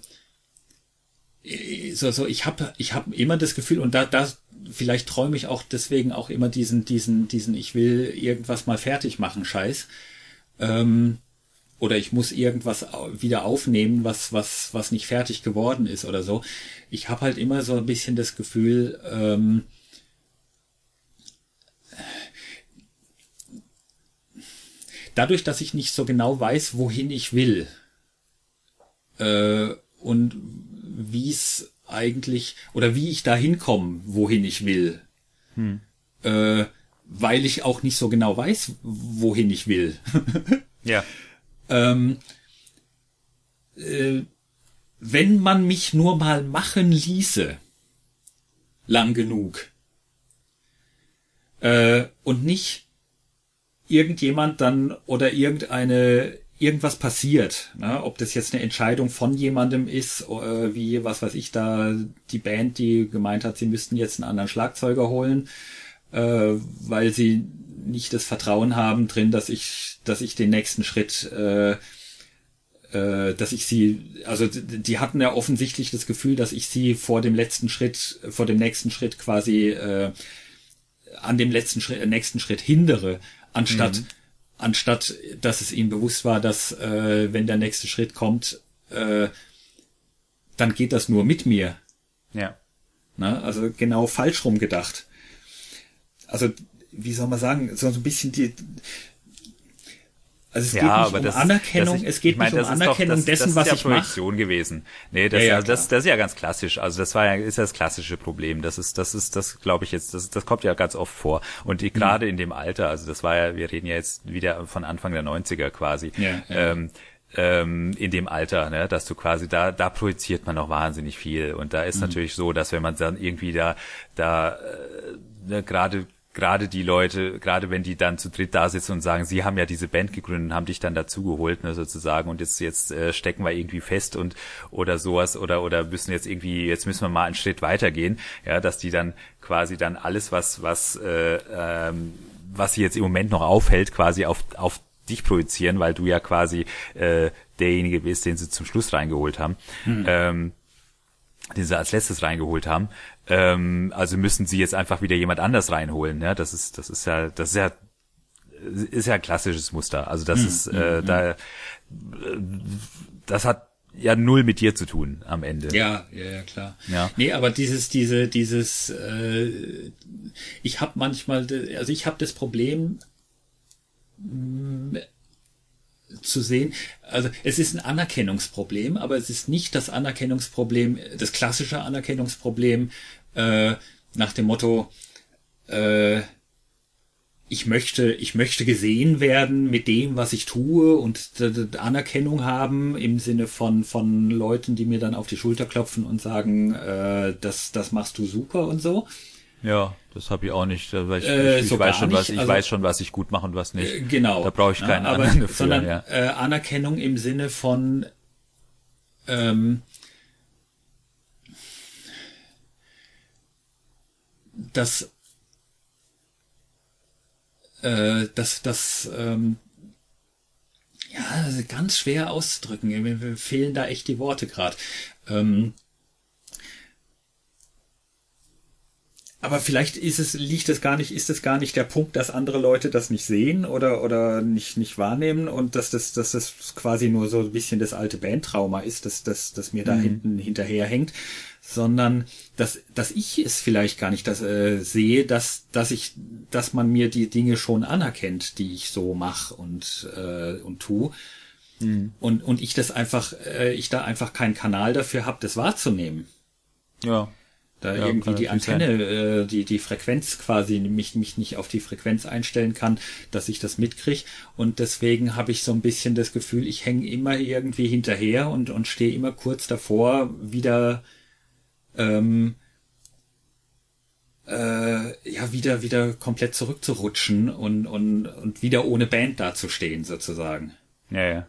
Speaker 2: so, so ich habe ich habe immer das Gefühl und da da vielleicht träume ich auch deswegen auch immer diesen diesen diesen ich will irgendwas mal fertig machen Scheiß ähm, oder ich muss irgendwas wieder aufnehmen, was was was nicht fertig geworden ist oder so. Ich habe halt immer so ein bisschen das Gefühl, ähm, dadurch, dass ich nicht so genau weiß, wohin ich will äh, und wie es eigentlich oder wie ich da hinkomme, wohin ich will, äh, weil ich auch nicht so genau weiß, wohin ich will.
Speaker 1: ja.
Speaker 2: ähm, äh, wenn man mich nur mal machen ließe, lang genug, äh, und nicht irgendjemand dann oder irgendeine irgendwas passiert, ne? ob das jetzt eine Entscheidung von jemandem ist, äh, wie was weiß ich da die Band, die gemeint hat, sie müssten jetzt einen anderen Schlagzeuger holen, äh, weil sie nicht das Vertrauen haben drin, dass ich, dass ich den nächsten Schritt, äh, äh, dass ich sie, also die hatten ja offensichtlich das Gefühl, dass ich sie vor dem letzten Schritt, vor dem nächsten Schritt quasi äh, an dem letzten Schritt, nächsten Schritt hindere, anstatt mhm anstatt dass es ihm bewusst war, dass äh, wenn der nächste Schritt kommt, äh, dann geht das nur mit mir.
Speaker 1: Ja.
Speaker 2: Na, also genau falsch rum gedacht. Also, wie soll man sagen, so ein bisschen die, also es ja, geht nicht um das, Anerkennung, ich, es geht ich mein, nicht um Anerkennung doch, das, dessen, das was ja ich Projektion
Speaker 1: mache. gewesen. Nee, das, ja, ja, das, das ist ja ganz klassisch. Also das war ja, ist ja das klassische Problem. Das ist, das ist, das glaube ich jetzt, das, das kommt ja ganz oft vor. Und die, gerade mhm. in dem Alter, also das war ja, wir reden ja jetzt wieder von Anfang der 90er quasi. Ja, ja. Ähm, ähm, in dem Alter, ne, dass du quasi da, da projiziert man noch wahnsinnig viel. Und da ist mhm. natürlich so, dass wenn man dann irgendwie da, da äh, ne, gerade gerade die Leute, gerade wenn die dann zu dritt da sitzen und sagen, sie haben ja diese Band gegründet und haben dich dann dazugeholt, ne, sozusagen, und jetzt, jetzt äh, stecken wir irgendwie fest und oder sowas oder oder müssen jetzt irgendwie, jetzt müssen wir mal einen Schritt weitergehen, ja, dass die dann quasi dann alles, was, was, äh, ähm, was sie jetzt im Moment noch aufhält, quasi auf, auf dich projizieren, weil du ja quasi äh, derjenige bist, den sie zum Schluss reingeholt haben. Mhm. Ähm, den sie als letztes reingeholt haben. Ähm, also müssen sie jetzt einfach wieder jemand anders reinholen. Ja, das ist, das ist ja, das ist ja, ist ja ein klassisches Muster. Also das mhm. ist, äh, mhm. da, das hat ja null mit dir zu tun am Ende.
Speaker 2: Ja, ja, ja klar. Ja. Nee, aber dieses, diese, dieses, äh, ich habe manchmal, also ich habe das Problem zu sehen. Also es ist ein Anerkennungsproblem, aber es ist nicht das Anerkennungsproblem, das klassische Anerkennungsproblem äh, nach dem Motto, äh, ich möchte, ich möchte gesehen werden mit dem, was ich tue und Anerkennung haben im Sinne von, von Leuten, die mir dann auf die Schulter klopfen und sagen, äh, das, das machst du super und so.
Speaker 1: Ja, das habe ich auch nicht. Weil ich, äh, ich, ich weiß schon, nicht. was ich also, weiß schon, was ich gut mache und was nicht. Äh,
Speaker 2: genau.
Speaker 1: Da brauche ich keinen
Speaker 2: ja, aber, dafür. Sondern ja. äh, Anerkennung im Sinne von ähm, dass äh, dass das ähm, ja ganz schwer auszudrücken. Mir fehlen da echt die Worte gerade. Ähm, Aber vielleicht ist es, liegt es gar nicht, ist es gar nicht der Punkt, dass andere Leute das nicht sehen oder, oder nicht, nicht wahrnehmen und dass das, dass das quasi nur so ein bisschen das alte Bandtrauma ist, dass, dass, dass mir da mhm. hinten hinterherhängt, sondern dass, dass ich es vielleicht gar nicht das, äh, sehe, dass, dass ich, dass man mir die Dinge schon anerkennt, die ich so mache und, äh, und tu. Mhm. Und, und ich das einfach, äh, ich da einfach keinen Kanal dafür habe, das wahrzunehmen.
Speaker 1: Ja
Speaker 2: da ja, irgendwie die Antenne, äh, die, die Frequenz quasi, mich, mich nicht auf die Frequenz einstellen kann, dass ich das mitkriege. Und deswegen habe ich so ein bisschen das Gefühl, ich hänge immer irgendwie hinterher und, und stehe immer kurz davor, wieder ähm, äh, ja, wieder, wieder komplett zurückzurutschen und, und, und wieder ohne Band dazustehen, sozusagen.
Speaker 1: Ja, ja.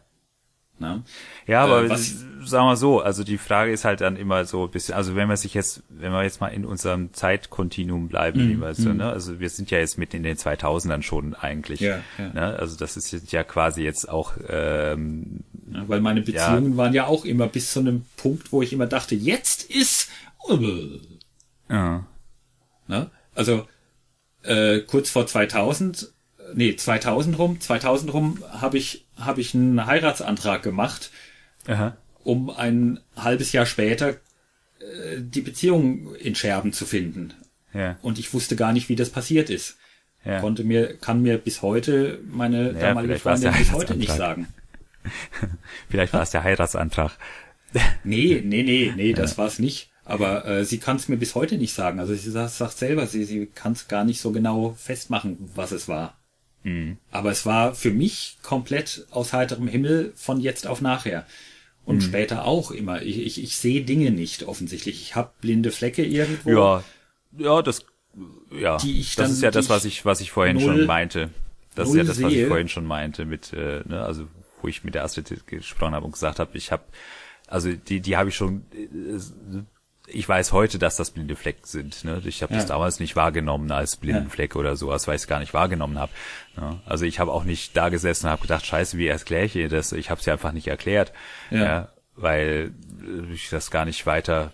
Speaker 1: Na? Ja, aber äh, was, sagen wir so, also die Frage ist halt dann immer so ein bisschen, also wenn wir sich jetzt, wenn wir jetzt mal in unserem Zeitkontinuum bleiben, mm, so, mm. ne? also wir sind ja jetzt mitten in den 2000ern schon eigentlich, ja, ja. Ne? also das ist ja quasi jetzt auch, ähm,
Speaker 2: ja, weil meine Beziehungen ja. waren ja auch immer bis zu einem Punkt, wo ich immer dachte, jetzt ist, ja. Ne? also äh, kurz vor 2000 nee, 2000 rum, 2000 rum habe ich, habe ich einen Heiratsantrag gemacht, Aha. Um ein halbes Jahr später äh, die Beziehung in Scherben zu finden. Ja. Und ich wusste gar nicht, wie das passiert ist. Ja. Konnte mir, kann mir bis heute meine ja, damalige Freundin bis heute nicht sagen.
Speaker 1: vielleicht war es der Heiratsantrag.
Speaker 2: nee, nee, nee, nee, das ja. war es nicht. Aber äh, sie kann es mir bis heute nicht sagen. Also sie sagt, sagt selber, sie, sie kann es gar nicht so genau festmachen, was es war. Mhm. Aber es war für mich komplett aus heiterem Himmel von jetzt auf nachher. Und später auch immer. Ich, ich, ich sehe Dinge nicht offensichtlich. Ich habe blinde Flecke irgendwo.
Speaker 1: Ja, ja, das, ja,
Speaker 2: Die ich
Speaker 1: das
Speaker 2: dann-
Speaker 1: ist ja das, was
Speaker 2: ich
Speaker 1: ich, was ich vorhin
Speaker 2: null-
Speaker 1: schon meinte. Das ist ja das, was ich
Speaker 2: sehe.
Speaker 1: vorhin schon meinte mit, äh, ne, also wo ich mit der Astrid gesprochen habe und gesagt habe, ich habe, also die, die habe ich schon, äh, ich weiß heute, dass das blinde Flecken sind. Ne? Ich habe das
Speaker 2: Ja.
Speaker 1: damals nicht wahrgenommen als blinden
Speaker 2: Ja.
Speaker 1: Fleck oder sowas, weil ich es gar nicht wahrgenommen habe. Ne? Also ich habe auch nicht da gesessen und habe gedacht, scheiße, wie erkläre ich ihr das? Ich habe es ja einfach nicht erklärt,
Speaker 2: Ja.
Speaker 1: weil äh, ich das gar nicht weiter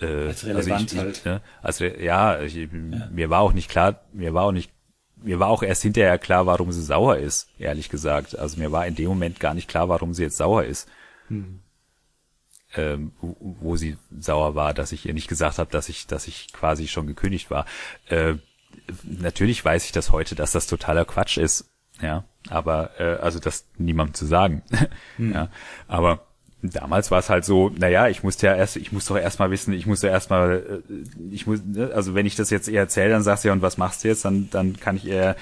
Speaker 1: äh,
Speaker 2: Als relevant
Speaker 1: also ich,
Speaker 2: halt.
Speaker 1: Ich, ne? Also ja, ich, mir war auch nicht klar, mir war auch nicht, mir war auch erst hinterher klar, warum sie sauer ist, ehrlich gesagt. Also mir war in dem Moment gar nicht klar, warum sie jetzt sauer ist. Ähm, wo, sie sauer war, dass ich ihr nicht gesagt habe, dass ich, dass ich quasi schon gekündigt war. Äh, natürlich weiß ich das heute, dass das totaler Quatsch ist, ja. Aber äh, also das niemandem zu sagen, ja. Aber damals war es halt so, naja, ich musste ja erst, ich muss doch erstmal wissen, ich muss ja erstmal, äh, ich muss, ne, also wenn ich das jetzt ihr erzähle, dann sagst du ja, und was machst du jetzt, dann, dann kann ich eher,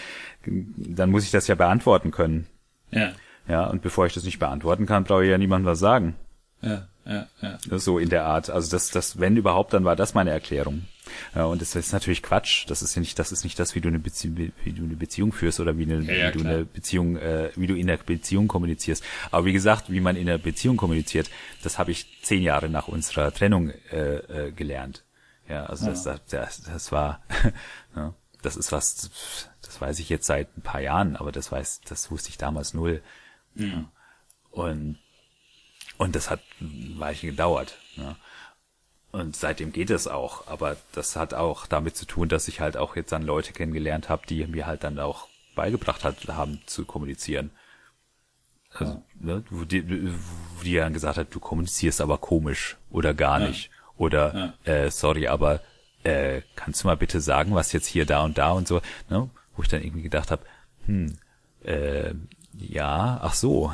Speaker 1: dann muss ich das ja beantworten können.
Speaker 2: Ja,
Speaker 1: Ja, und bevor ich das nicht beantworten kann, brauche ich ja niemandem was sagen.
Speaker 2: ja, ja, ja.
Speaker 1: So in der Art. Also das, das, wenn überhaupt, dann war das meine Erklärung. Ja, und das ist natürlich Quatsch. Das ist ja nicht, das ist nicht das, wie du eine Beziehung, wie du eine Beziehung führst oder wie, eine,
Speaker 2: Ja,
Speaker 1: wie du eine Beziehung, äh, wie du in der Beziehung kommunizierst. Aber wie gesagt, wie man in der Beziehung kommuniziert, das habe ich zehn Jahre nach unserer Trennung äh, äh, gelernt. Ja, also das, das, das, das war, ja, das ist was, das weiß ich jetzt seit ein paar Jahren, aber das weiß, das wusste ich damals null. Ja. Und und das hat ein Weilchen gedauert. Ne? Und seitdem geht es auch. Aber das hat auch damit zu tun, dass ich halt auch jetzt dann Leute kennengelernt habe, die mir halt dann auch beigebracht hat, haben zu kommunizieren. Also, ne, wo, die, wo die dann gesagt hat, du kommunizierst aber komisch oder gar nicht. Oder äh, sorry, aber äh, kannst du mal bitte sagen, was jetzt hier, da und da und so, ne? Wo ich dann irgendwie gedacht habe, hm, äh, ja, ach so.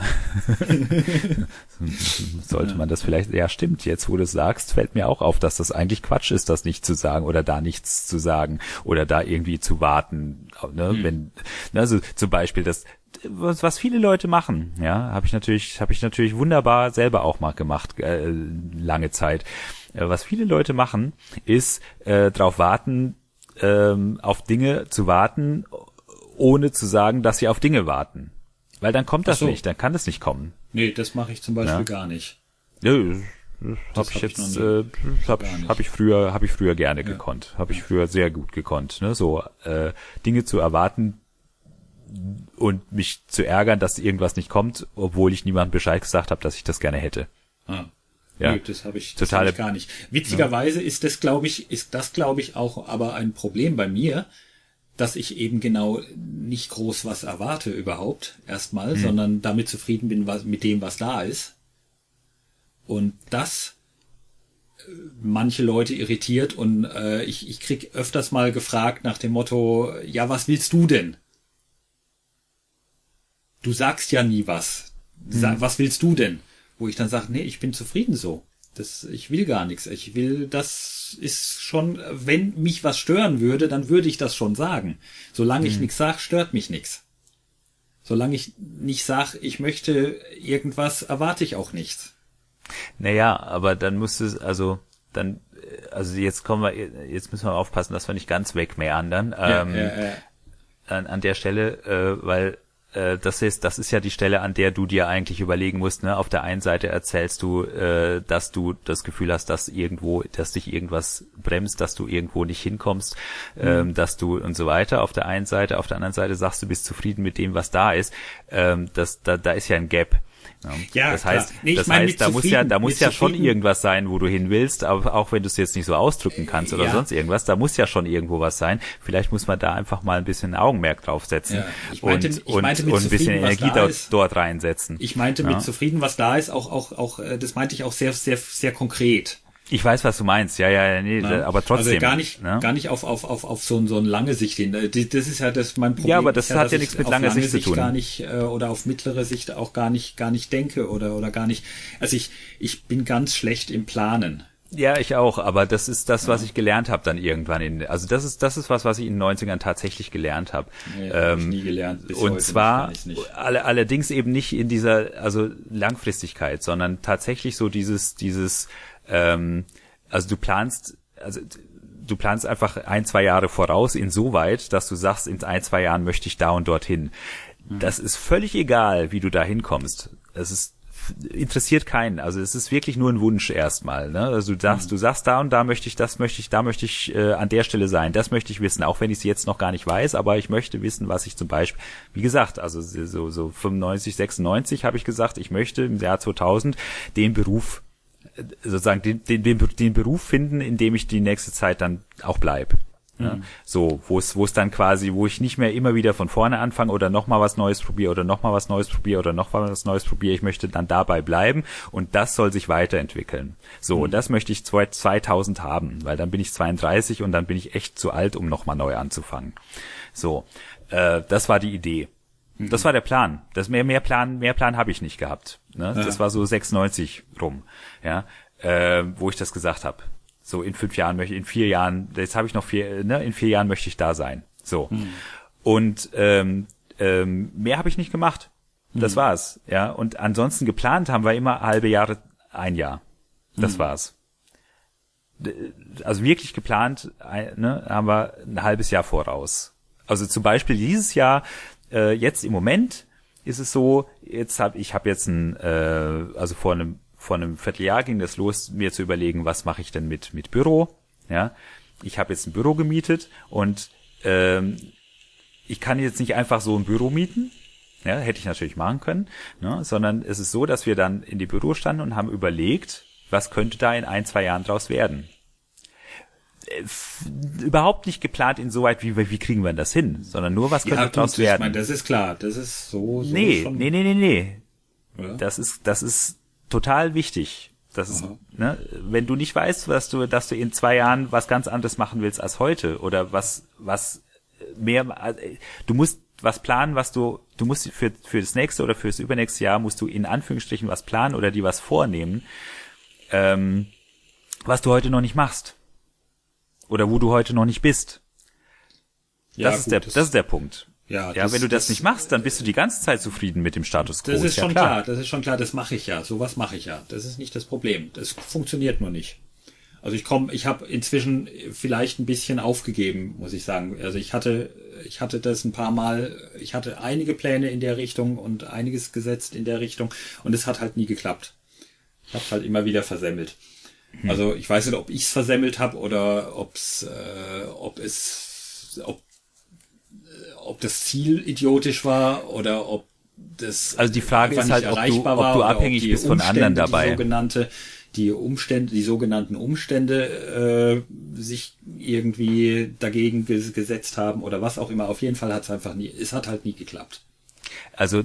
Speaker 1: Sollte man das vielleicht, ja stimmt, jetzt wo du es sagst, fällt mir auch auf, dass das eigentlich Quatsch ist, das nicht zu sagen oder da nichts zu sagen oder da irgendwie zu warten. Ne? Wenn, also zum Beispiel das, was, was viele Leute machen, ja, habe ich natürlich, habe ich natürlich wunderbar selber auch mal gemacht, äh, lange Zeit. Äh, was viele Leute machen, ist äh, darauf warten, ähm, auf Dinge zu warten, ohne zu sagen, dass sie auf Dinge warten. Weil dann kommt das
Speaker 2: so.
Speaker 1: nicht, dann kann das nicht kommen.
Speaker 2: Nee, das mache ich zum Beispiel
Speaker 1: Ja.
Speaker 2: gar nicht.
Speaker 1: Ja, das habe ich
Speaker 2: hab ich
Speaker 1: jetzt, äh, habe hab ich früher, habe ich früher gerne gekonnt, habe ich früher sehr gut gekonnt, ne? So äh, Dinge zu erwarten und mich zu ärgern, dass irgendwas nicht kommt, obwohl ich niemandem Bescheid gesagt habe, dass ich das gerne hätte.
Speaker 2: Ah.
Speaker 1: Ja.
Speaker 2: Nee, das habe ich, das
Speaker 1: Totale-
Speaker 2: hab ich gar nicht. Witzigerweise ist das, glaube ich, ist das, glaube ich, auch aber ein Problem bei mir, dass ich eben genau nicht groß was erwarte überhaupt erstmal, sondern damit zufrieden bin was, mit dem, was da ist. Und das äh, manche Leute irritiert und äh, ich, ich krieg öfters mal gefragt nach dem Motto, ja, was willst du denn? Du sagst ja nie was. Sa Was willst du denn? Wo ich dann sage, nee, ich bin zufrieden so. Das, ich will gar nichts. Ich will, das ist schon, wenn mich was stören würde, dann würde ich das schon sagen. Solange ich nichts sage, stört mich nichts. Solange ich nicht sage, ich möchte irgendwas, erwarte ich auch nichts.
Speaker 1: Naja, aber dann muss es, also dann, äh, also jetzt kommen wir, jetzt müssen wir aufpassen, dass wir nicht ganz wegmeandern. Ähm,
Speaker 2: ja, ja.
Speaker 1: an, an der Stelle, äh, weil äh, das ist das ist ja die Stelle, an der du dir eigentlich überlegen musst. Ne? Auf der einen Seite erzählst du, äh, dass du das Gefühl hast, dass irgendwo, dass dich irgendwas bremst, dass du irgendwo nicht hinkommst, ähm, dass du und so weiter. Auf der einen Seite, auf der anderen Seite sagst du, bist zufrieden mit dem, was da ist. Ähm, das, da, da ist ja ein Gap.
Speaker 2: Ja,
Speaker 1: das
Speaker 2: klar.
Speaker 1: heißt,
Speaker 2: Nee,
Speaker 1: das heißt, da muss ja, da muss ja schon irgendwas sein, wo du hin willst, aber auch wenn du es jetzt nicht so ausdrücken kannst oder
Speaker 2: Ja.
Speaker 1: sonst irgendwas, da muss ja schon irgendwo was sein. Vielleicht muss man da einfach mal ein bisschen Augenmerk draufsetzen
Speaker 2: Ja, ich meinte-
Speaker 1: und,
Speaker 2: ich
Speaker 1: und,
Speaker 2: meinte
Speaker 1: und ein bisschen Energie dort,
Speaker 2: ist.
Speaker 1: dort reinsetzen.
Speaker 2: Ich meinte
Speaker 1: Ja.
Speaker 2: mit zufrieden, was da ist, auch, auch, auch, äh, das meinte ich auch sehr, sehr, sehr konkret.
Speaker 1: Ich weiß, was du meinst, ja, ja, nee,
Speaker 2: Ne?
Speaker 1: aber trotzdem.
Speaker 2: Also gar nicht,
Speaker 1: ne?
Speaker 2: gar nicht auf, auf, auf, auf so, ein- so eine lange Sicht hin. Äh, Das ist ja das mein Problem.
Speaker 1: Ja, aber das
Speaker 2: ist
Speaker 1: hat ja
Speaker 2: ich
Speaker 1: nichts mit langer
Speaker 2: lange
Speaker 1: Sicht zu tun.
Speaker 2: Gar nicht, äh, oder auf mittlere Sicht auch gar nicht, gar nicht denke oder, oder gar nicht. Also ich, ich bin ganz schlecht im Planen.
Speaker 1: Ja, ich auch, aber das ist das, was ich gelernt habe dann irgendwann in, also das ist das ist was, was ich in den 90ern tatsächlich gelernt habe.
Speaker 2: Nee, hab ich nie gelernt. Bis
Speaker 1: und zwar alle, allerdings eben nicht in dieser also Langfristigkeit, sondern tatsächlich so dieses dieses ähm, also du planst also du planst einfach ein, zwei Jahre voraus insoweit, dass du sagst, in ein, zwei Jahren möchte ich da und dorthin. Das ist völlig egal, wie du da hinkommst. Es ist interessiert keinen. Also es ist wirklich nur ein Wunsch erstmal. Ne? Also du sagst, du sagst da und da möchte ich, das möchte ich, da möchte ich äh, an der Stelle sein. Das möchte ich wissen, auch wenn ich es jetzt noch gar nicht weiß. Aber ich möchte wissen, was ich zum Beispiel, wie gesagt, also so so 95, 96 habe ich gesagt, ich möchte im Jahr 2000 den Beruf sozusagen den, den, den, Beruf finden, in dem ich die nächste Zeit dann auch bleib. Ja, so, wo es, wo es dann quasi, wo ich nicht mehr immer wieder von vorne anfange oder nochmal was Neues probiere oder nochmal was Neues probiere oder noch mal was Neues probiere. Ich möchte dann dabei bleiben und das soll sich weiterentwickeln. So, und das möchte ich 2000 haben, weil dann bin ich 32 und dann bin ich echt zu alt, um nochmal neu anzufangen. So, äh, das war die Idee. Das war der Plan. Das mehr, mehr Plan, mehr Plan habe ich nicht gehabt. Ne? Das war so 96 rum, ja, äh, wo ich das gesagt habe. So in fünf Jahren möchte, in vier Jahren, jetzt habe ich noch vier, ne, in vier Jahren möchte ich da sein. So. Und ähm, ähm, mehr habe ich nicht gemacht. Das war's. Ja. Und ansonsten geplant haben wir immer halbe Jahre, ein Jahr. Das war's. D- Also wirklich geplant, ne, haben wir ein halbes Jahr voraus. Also zum Beispiel dieses Jahr, äh, jetzt im Moment ist es so, jetzt habe ich habe jetzt ein, äh, also vor einem vor einem Vierteljahr ging das los, mir zu überlegen, was mache ich denn mit mit Büro. Ja, ich habe jetzt ein Büro gemietet und ähm, ich kann jetzt nicht einfach so ein Büro mieten. Ja, hätte ich natürlich machen können, ne? sondern es ist so, dass wir dann in die Büro standen und haben überlegt, was könnte da in ein, zwei Jahren draus werden. Äh, Überhaupt nicht geplant insoweit, wie, wie kriegen wir das hin, sondern nur, was könnte
Speaker 2: Ja, gut,
Speaker 1: draus
Speaker 2: ich
Speaker 1: werden.
Speaker 2: meine, das ist klar. Das ist so, so
Speaker 1: nee,
Speaker 2: schon.
Speaker 1: nee, nee, nee, nee.
Speaker 2: Ja.
Speaker 1: Das ist, das ist total wichtig. Das ist,
Speaker 2: Aha.
Speaker 1: ne, wenn du nicht weißt, was du, dass du in zwei Jahren was ganz anderes machen willst als heute oder was, was mehr, äh, du musst was planen, was du, du musst für, für das nächste oder für das übernächste Jahr musst du in Anführungsstrichen was planen oder dir was vornehmen, ähm, was du heute noch nicht machst. Oder wo du heute noch nicht bist.
Speaker 2: Ja,
Speaker 1: das, ist
Speaker 2: gut,
Speaker 1: der, das, ist der Punkt.
Speaker 2: Ja,
Speaker 1: Ja,
Speaker 2: das-
Speaker 1: wenn du das,
Speaker 2: das-
Speaker 1: nicht machst, dann bist du die ganze Zeit zufrieden mit dem Status quo.
Speaker 2: Das ist
Speaker 1: ja
Speaker 2: schon klar. das ist schon klar, das mache ich ja. Sowas mache ich ja. Das ist nicht das Problem. Das funktioniert nur nicht. Also ich komme, ich habe inzwischen vielleicht ein bisschen aufgegeben, muss ich sagen. Also ich hatte, ich hatte das ein paar Mal, ich hatte einige Pläne in der Richtung und einiges gesetzt in der Richtung und es hat halt nie geklappt. Ich habe halt immer wieder versemmelt. Also ich weiß nicht, ob ich es versemmelt habe oder ob's, äh, ob es, ob, äh, ob das Ziel idiotisch war oder ob das
Speaker 1: Also die Frage ist halt,
Speaker 2: nicht
Speaker 1: ob du- ob du abhängig
Speaker 2: die
Speaker 1: bist von anderen
Speaker 2: Umstände,
Speaker 1: dabei.
Speaker 2: Die sogenannte, die Umstände, die sogenannten Umstände äh, sich irgendwie dagegen ges gesetzt haben oder was auch immer. Auf jeden Fall hat es einfach nie, es hat halt nie geklappt.
Speaker 1: Also äh,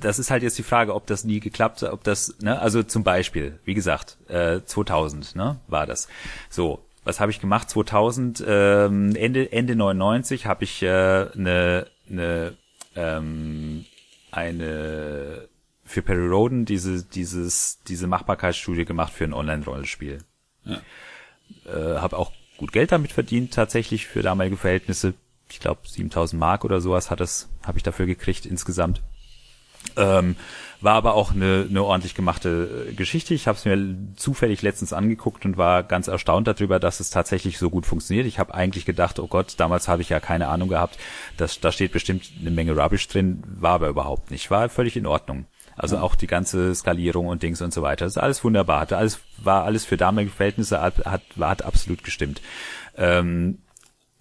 Speaker 1: das ist halt jetzt die Frage, ob das nie geklappt hat, ob das, ne, also zum Beispiel, wie gesagt, äh, 2000, ne, war das. So, was habe ich gemacht? 2000, ähm, Ende Ende 99 habe ich äh, eine eine ähm, eine für Perry Roden diese dieses diese Machbarkeitsstudie gemacht für ein Online-Rollenspiel.
Speaker 2: Ja.
Speaker 1: Äh, habe auch gut Geld damit verdient tatsächlich für damalige Verhältnisse. Ich glaube 7000 Mark oder sowas hat es habe ich dafür gekriegt insgesamt. Ähm, war aber auch eine, eine ordentlich gemachte äh, Geschichte. Ich habe es mir zufällig letztens angeguckt und war ganz erstaunt darüber, dass es tatsächlich so gut funktioniert. Ich habe eigentlich gedacht, oh Gott, damals habe ich ja keine Ahnung gehabt, dass da steht bestimmt eine Menge Rubbish drin, war aber überhaupt nicht. War völlig in Ordnung. Also auch die ganze Skalierung und Dings und so weiter. Das ist alles wunderbar. Hatte alles, war alles für damalige Verhältnisse, hat, hat, hat absolut gestimmt. Ähm,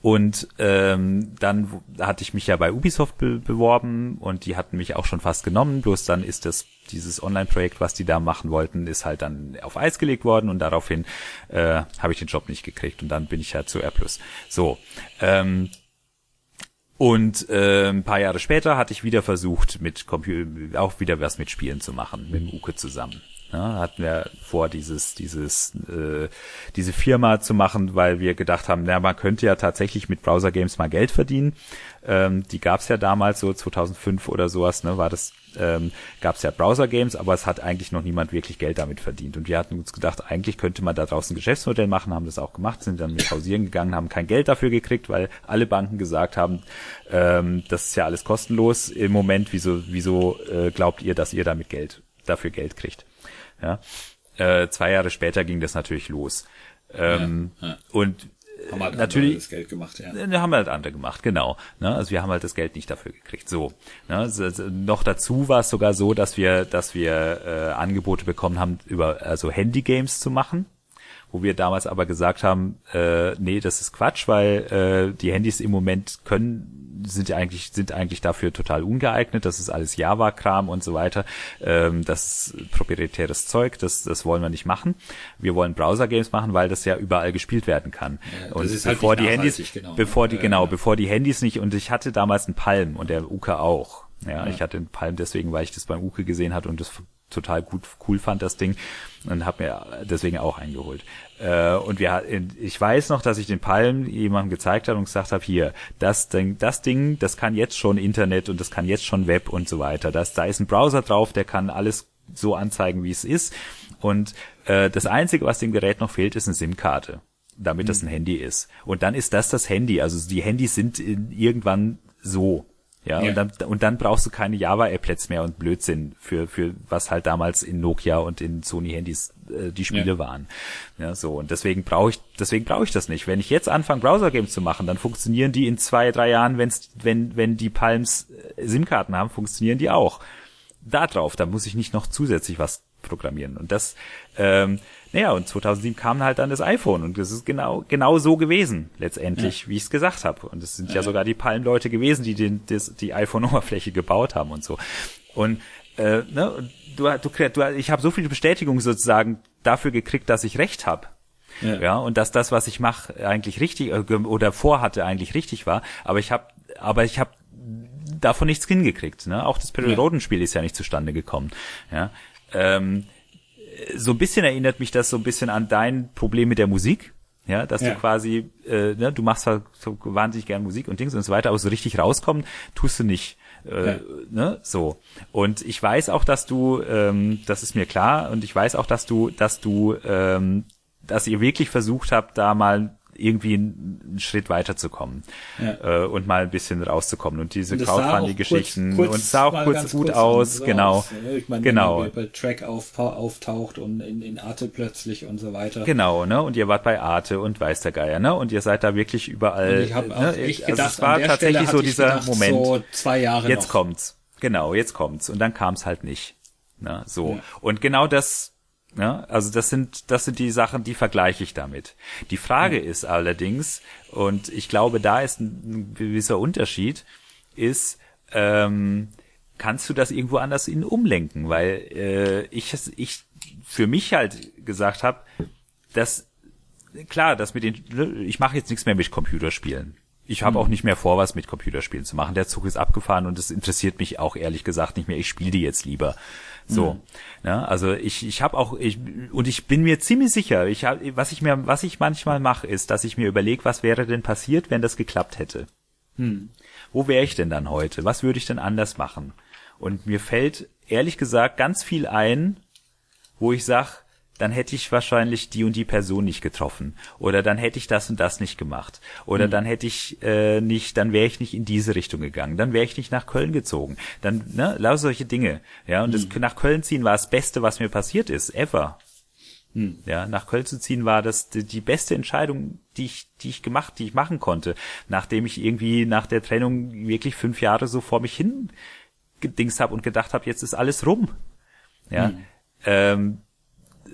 Speaker 1: und ähm, dann hatte ich mich ja bei Ubisoft be beworben und die hatten mich auch schon fast genommen. Bloß dann ist das dieses Online-Projekt, was die da machen wollten, ist halt dann auf Eis gelegt worden und daraufhin äh, habe ich den Job nicht gekriegt und dann bin ich ja zu R+. So. Ähm, und äh, ein paar Jahre später hatte ich wieder versucht, mit Computer auch wieder was mit Spielen zu machen, mit dem Uke zusammen. Ja, hatten wir vor, dieses, dieses, äh, diese Firma zu machen, weil wir gedacht haben, na, man könnte ja tatsächlich mit Browser Games mal Geld verdienen. Ähm, die gab's ja damals so 2005 oder sowas, ne, war das, ähm, gab's ja Browser Games, aber es hat eigentlich noch niemand wirklich Geld damit verdient. Und wir hatten uns gedacht, eigentlich könnte man da draußen ein Geschäftsmodell machen, haben das auch gemacht, sind dann mit pausieren gegangen, haben kein Geld dafür gekriegt, weil alle Banken gesagt haben, ähm, das ist ja alles kostenlos im Moment. Wieso, wieso äh, glaubt ihr, dass ihr damit Geld dafür Geld kriegt? Ja. Äh, zwei Jahre später ging das natürlich los. Ähm, ja, ja. Und
Speaker 2: haben halt
Speaker 1: natürlich
Speaker 2: das Geld gemacht, ja.
Speaker 1: Ne, haben halt andere gemacht, genau. Ne? Also wir haben halt das Geld nicht dafür gekriegt. So. Ne? Also, noch dazu war es sogar so, dass wir, dass wir äh, Angebote bekommen haben, über also Handy-Games zu machen wo wir damals aber gesagt haben, äh, nee, das ist Quatsch, weil äh, die Handys im Moment können sind ja eigentlich sind eigentlich dafür total ungeeignet. Das ist alles Java-Kram und so weiter. Ähm, das ist proprietäres Zeug. Das das wollen wir nicht machen. Wir wollen Browser-Games machen, weil das ja überall gespielt werden kann.
Speaker 2: Ja, und halt bevor halt die Handys,
Speaker 1: genau. bevor die genau, bevor die Handys nicht und ich hatte damals einen Palm und der Uke auch. Ja, ja, ich hatte einen Palm deswegen, weil ich das beim Uke gesehen hatte und das total gut cool fand das Ding und habe mir deswegen auch eingeholt. Äh, und wir, ich weiß noch, dass ich den Palm jemandem gezeigt habe und gesagt habe, hier, das Ding, das Ding, das kann jetzt schon Internet und das kann jetzt schon Web und so weiter. Das, da ist ein Browser drauf, der kann alles so anzeigen, wie es ist. Und äh, das Einzige, was dem Gerät noch fehlt, ist eine SIM-Karte, damit mhm. das ein Handy ist. Und dann ist das das Handy. Also die Handys sind irgendwann so. Ja, ja, Und, dann, und dann brauchst du keine Java-Applets mehr und Blödsinn für, für was halt damals in Nokia und in Sony-Handys äh, die Spiele ja. waren. Ja, so. Und deswegen brauche ich, deswegen brauche ich das nicht. Wenn ich jetzt anfange, Browser-Games zu machen, dann funktionieren die in zwei, drei Jahren, wenn's, wenn, wenn die Palms äh, SIM-Karten haben, funktionieren die auch. Da drauf, da muss ich nicht noch zusätzlich was programmieren. Und das, ähm, naja, und 2007 kam halt dann das iPhone und das ist genau genau so gewesen letztendlich, ja. wie ich es gesagt habe. Und es sind ja, ja sogar die Palm-Leute gewesen, die den, das, die iPhone-Oberfläche gebaut haben und so. Und äh, ne, du, du, du ich habe so viel Bestätigung sozusagen dafür gekriegt, dass ich recht habe. Ja. ja, und dass das, was ich mache, eigentlich richtig äh, oder vorhatte, eigentlich richtig war. Aber ich habe, aber ich habe davon nichts hingekriegt. Ne? Auch das Periodenspiel ja. ist ja nicht zustande gekommen. Ja, ähm, so ein bisschen erinnert mich das so ein bisschen an dein Problem mit der Musik. Ja, dass ja. du quasi, äh, ne, du machst halt so wahnsinnig gern Musik und Dings und so weiter, aber so richtig rauskommen tust du nicht. Äh, ja. ne, so. Und ich weiß auch, dass du, ähm, das ist mir klar, und ich weiß auch, dass du, dass du, ähm, dass ihr wirklich versucht habt, da mal irgendwie einen Schritt weiterzukommen ja. äh, und mal ein bisschen rauszukommen und diese Crowdfunding-Geschichten und es sah auch kurz gut kurz aus, genau, aus,
Speaker 2: ne? ich meine, genau. Wenn bei Track auf, auftaucht und in, in Arte plötzlich und so weiter.
Speaker 1: Genau, ne, und ihr wart bei Arte und weiß der Geier, ne, und ihr seid da wirklich überall. Und
Speaker 2: ich habe ne,
Speaker 1: echt also gedacht, es war tatsächlich so dieser gedacht, Moment. So
Speaker 2: zwei Jahre
Speaker 1: jetzt noch. kommt's, genau, jetzt kommt's und dann kam's halt nicht, ne, so ja. und genau das ja, also das sind, das sind die Sachen, die vergleiche ich damit. Die Frage ist allerdings, und ich glaube, da ist ein, gewisser Unterschied, ist, ähm, kannst du das irgendwo anders in umlenken? Weil äh, ich, ich für mich halt gesagt habe, dass klar, das mit den, ich mache jetzt nichts mehr mit Computerspielen. Ich habe mhm. auch nicht mehr vor, was mit Computerspielen zu machen. Der Zug ist abgefahren und es interessiert mich auch ehrlich gesagt nicht mehr. Ich spiele die jetzt lieber. So, mhm. ja, also ich ich habe auch ich und ich bin mir ziemlich sicher, ich hab, was ich mir was ich manchmal mache, ist, dass ich mir überlege, was wäre denn passiert, wenn das geklappt hätte. Mhm. Wo wäre ich denn dann heute? Was würde ich denn anders machen? Und mir fällt ehrlich gesagt ganz viel ein, wo ich sag, dann hätte ich wahrscheinlich die und die Person nicht getroffen oder dann hätte ich das und das nicht gemacht oder mhm. dann hätte ich äh, nicht, dann wäre ich nicht in diese Richtung gegangen, dann wäre ich nicht nach Köln gezogen, dann ne, lauter solche Dinge, ja und mhm. das nach Köln ziehen war das Beste, was mir passiert ist, ever. Mhm. Ja, nach Köln zu ziehen war das die, die beste Entscheidung, die ich, die ich gemacht, die ich machen konnte, nachdem ich irgendwie nach der Trennung wirklich fünf Jahre so vor mich hin gedingst habe und gedacht habe, jetzt ist alles rum. Ja, mhm. ähm,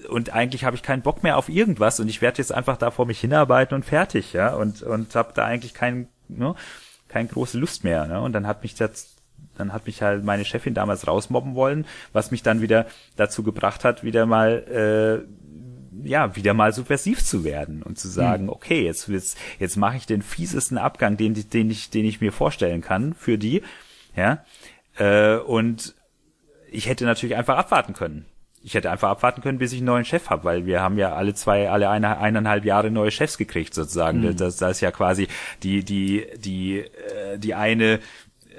Speaker 1: und eigentlich habe ich keinen Bock mehr auf irgendwas und ich werde jetzt einfach da vor mich hinarbeiten und fertig, ja, und und habe da eigentlich keinen, ne, keine große Lust mehr, ne? Und dann hat mich das dann hat mich halt meine Chefin damals rausmobben wollen, was mich dann wieder dazu gebracht hat, wieder mal äh, ja, wieder mal subversiv zu werden und zu sagen, hm. okay, jetzt jetzt jetzt mache ich den fiesesten Abgang, den den ich den ich mir vorstellen kann für die, ja. Äh, und ich hätte natürlich einfach abwarten können ich hätte einfach abwarten können, bis ich einen neuen Chef habe, weil wir haben ja alle zwei, alle eine, eineinhalb Jahre neue Chefs gekriegt sozusagen. Mhm. Das, das ist ja quasi die die die äh, die eine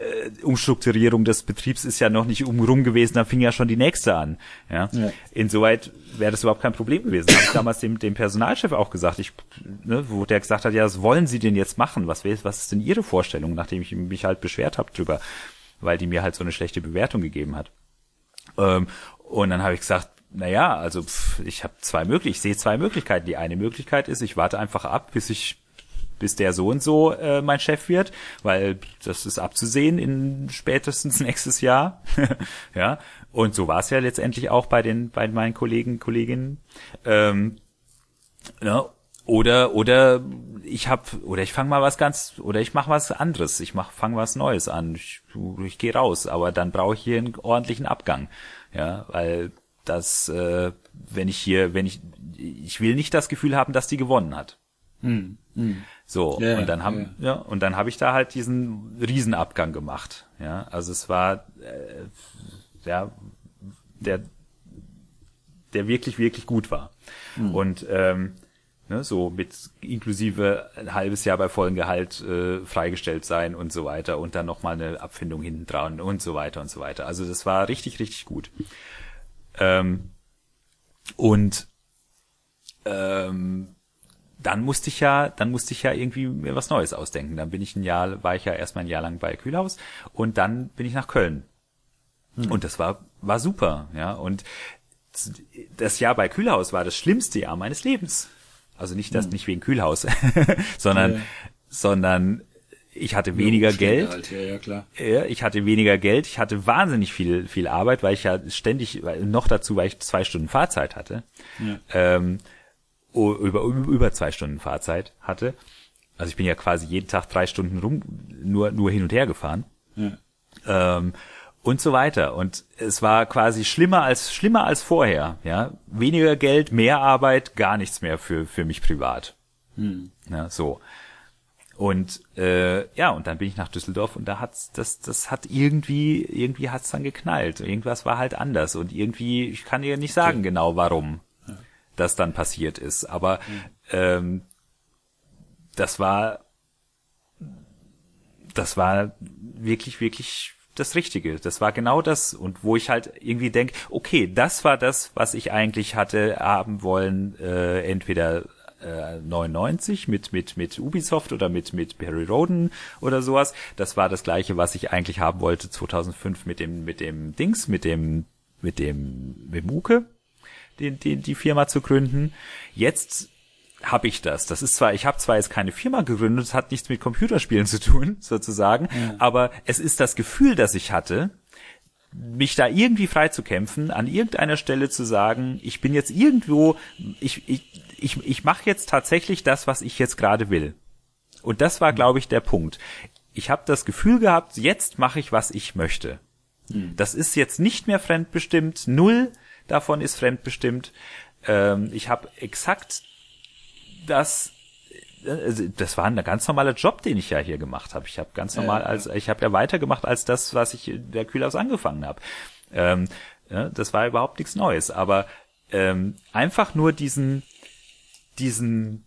Speaker 1: äh, Umstrukturierung des Betriebs ist ja noch nicht umrum gewesen, dann fing ja schon die nächste an. Ja. ja. Insoweit wäre das überhaupt kein Problem gewesen. Habe ich damals dem, dem Personalchef auch gesagt, ich, ne, wo der gesagt hat, ja, was wollen Sie denn jetzt machen? Was, was ist denn Ihre Vorstellung, nachdem ich mich halt beschwert habe drüber, weil die mir halt so eine schlechte Bewertung gegeben hat. Ähm, und dann habe ich gesagt, naja, also pff, ich habe zwei Möglichkeiten, ich sehe zwei Möglichkeiten. Die eine Möglichkeit ist, ich warte einfach ab, bis ich bis der so und so äh, mein Chef wird, weil das ist abzusehen in spätestens nächstes Jahr. ja, und so war es ja letztendlich auch bei den bei meinen Kollegen Kolleginnen. Ähm, ne? Oder oder ich hab oder ich fange mal was ganz oder ich mache was anderes. Ich mach fang was Neues an. Ich, ich gehe raus, aber dann brauche ich hier einen ordentlichen Abgang. Ja, weil das äh, wenn ich hier wenn ich ich will nicht das Gefühl haben, dass die gewonnen hat. Hm, hm. So ja, und dann haben ja. ja und dann habe ich da halt diesen Riesenabgang gemacht. Ja, also es war äh, ja der der wirklich wirklich gut war. Hm. Und ähm, ne, so mit inklusive ein halbes Jahr bei vollem Gehalt äh, freigestellt sein und so weiter und dann nochmal eine Abfindung hinten dran und so weiter und so weiter. Also das war richtig, richtig gut. Ähm, und ähm, dann musste ich ja, dann musste ich ja irgendwie mir was Neues ausdenken. Dann bin ich ein Jahr, war ich ja erstmal ein Jahr lang bei Kühlhaus und dann bin ich nach Köln. Hm. Und das war, war super, ja. Und das Jahr bei Kühlhaus war das schlimmste Jahr meines Lebens. Also nicht das, hm. nicht wegen Kühlhaus, sondern, ja. sondern ich hatte weniger ja, Geld. Halt, ja, ja, klar. Ich hatte weniger Geld. Ich hatte wahnsinnig viel, viel Arbeit, weil ich ja ständig, noch dazu, weil ich zwei Stunden Fahrzeit hatte. Ähm, über, über zwei Stunden Fahrzeit hatte. Also ich bin ja quasi jeden Tag drei Stunden rum, nur, nur hin und her gefahren. Ähm, und so weiter. Und es war quasi schlimmer als schlimmer als vorher. Ja, weniger Geld, mehr Arbeit, gar nichts mehr für für mich privat. Hm. Ja, so. Und äh, ja, und dann bin ich nach Düsseldorf und da hat's das das hat irgendwie irgendwie hat's dann geknallt. Irgendwas war halt anders und irgendwie ich kann dir nicht sagen okay. genau warum ja. das dann passiert ist, aber hm. ähm, das war das war wirklich wirklich das Richtige. Das war genau das. Und wo ich halt irgendwie denke, okay, das war das, was ich eigentlich hatte haben wollen, äh, entweder äh, 99 mit mit mit Ubisoft oder mit mit Perry Roden oder sowas. Das war das gleiche, was ich eigentlich haben wollte 2005 mit dem mit dem Dings, mit dem mit dem mit Muke, die, die, die Firma zu gründen. Jetzt habe ich das. Das ist zwar, ich habe zwar jetzt keine Firma gegründet, es hat nichts mit Computerspielen zu tun, sozusagen, ja. aber es ist das Gefühl, das ich hatte, mich da irgendwie frei zu kämpfen, an irgendeiner Stelle zu sagen, ich bin jetzt irgendwo, ich, ich, ich, ich mache jetzt tatsächlich das, was ich jetzt gerade will. Und das war, glaube ich, der Punkt. Ich habe das Gefühl gehabt, jetzt mache ich, was ich möchte. Hm. Das ist jetzt nicht mehr fremdbestimmt, null davon ist fremdbestimmt. Ähm, ich habe exakt das also, das war ein ganz normaler Job, den ich ja hier gemacht habe. Ich habe ganz normal ja, als ich habe ja weitergemacht als das, was ich der Kühlhaus angefangen habe. Ähm, ja, das war überhaupt nichts Neues, aber ähm, einfach nur diesen diesen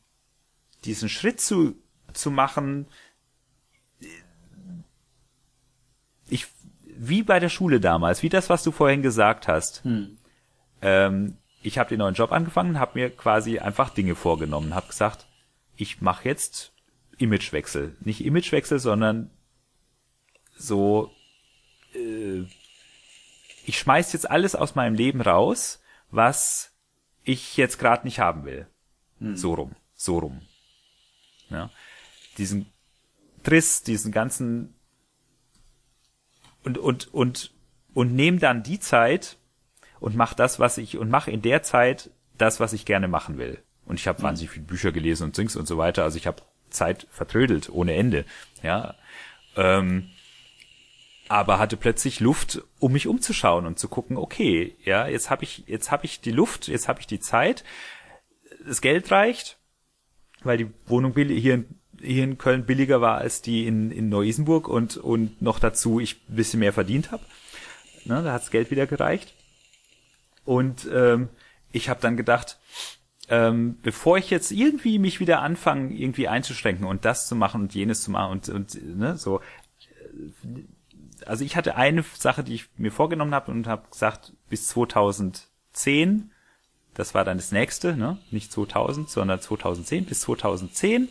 Speaker 1: diesen Schritt zu zu machen. Ich wie bei der Schule damals, wie das, was du vorhin gesagt hast. Hm. Ähm, ich habe den neuen Job angefangen, habe mir quasi einfach Dinge vorgenommen, habe gesagt, ich mache jetzt Imagewechsel. Nicht Imagewechsel, sondern so, äh, ich schmeiß jetzt alles aus meinem Leben raus, was ich jetzt gerade nicht haben will. Hm. So rum, so rum. Ja. Diesen Triss, diesen ganzen und und und und nehme dann die Zeit, und mach das, was ich, und mach in der Zeit das, was ich gerne machen will. Und ich habe mhm. wahnsinnig viele Bücher gelesen und Dings und so weiter. Also ich habe Zeit vertrödelt ohne Ende. Ja. Ähm, aber hatte plötzlich Luft, um mich umzuschauen und zu gucken, okay, ja, jetzt habe ich, jetzt habe ich die Luft, jetzt habe ich die Zeit, das Geld reicht, weil die Wohnung hier in, hier in Köln billiger war als die in, in Neu-Isenburg und, und noch dazu ich ein bisschen mehr verdient habe. Ne, da hat's Geld wieder gereicht. Und ähm, ich habe dann gedacht, ähm, bevor ich jetzt irgendwie mich wieder anfange, irgendwie einzuschränken und das zu machen und jenes zu machen und, und ne, so. Also ich hatte eine Sache, die ich mir vorgenommen habe und habe gesagt, bis 2010, das war dann das nächste, ne? nicht 2000, sondern 2010, bis 2010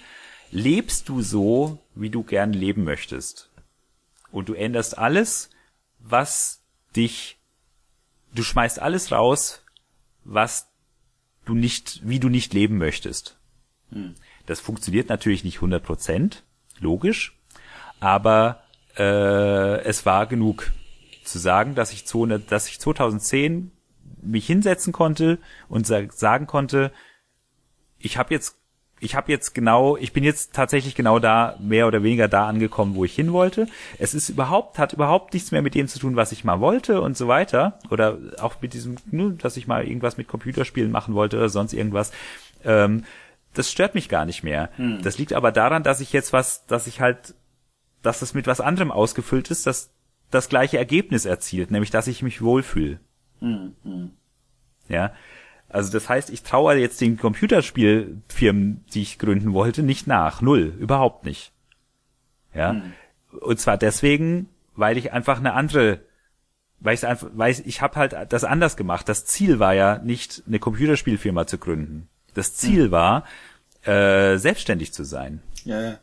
Speaker 1: lebst du so, wie du gern leben möchtest. Und du änderst alles, was dich, du schmeißt alles raus, was du nicht, wie du nicht leben möchtest. Hm. Das funktioniert natürlich nicht 100 Prozent, logisch, aber äh, es war genug zu sagen, dass ich, zu, dass ich 2010 mich hinsetzen konnte und sagen konnte, ich habe jetzt ich habe jetzt genau, ich bin jetzt tatsächlich genau da, mehr oder weniger da angekommen, wo ich hin wollte. Es ist überhaupt, hat überhaupt nichts mehr mit dem zu tun, was ich mal wollte und so weiter. Oder auch mit diesem, nur, dass ich mal irgendwas mit Computerspielen machen wollte oder sonst irgendwas. Ähm, das stört mich gar nicht mehr. Hm. Das liegt aber daran, dass ich jetzt was, dass ich halt, dass es mit was anderem ausgefüllt ist, das das gleiche Ergebnis erzielt, nämlich dass ich mich wohlfühle. Hm, hm. Ja. Also das heißt, ich traue jetzt den Computerspielfirmen, die ich gründen wollte, nicht nach. Null. Überhaupt nicht. Ja. Hm. Und zwar deswegen, weil ich einfach eine andere, weil ich einfach, weil ich, ich habe halt das anders gemacht. Das Ziel war ja nicht, eine Computerspielfirma zu gründen. Das Ziel hm. war, äh, selbstständig zu sein.
Speaker 2: Ja, ja. ja.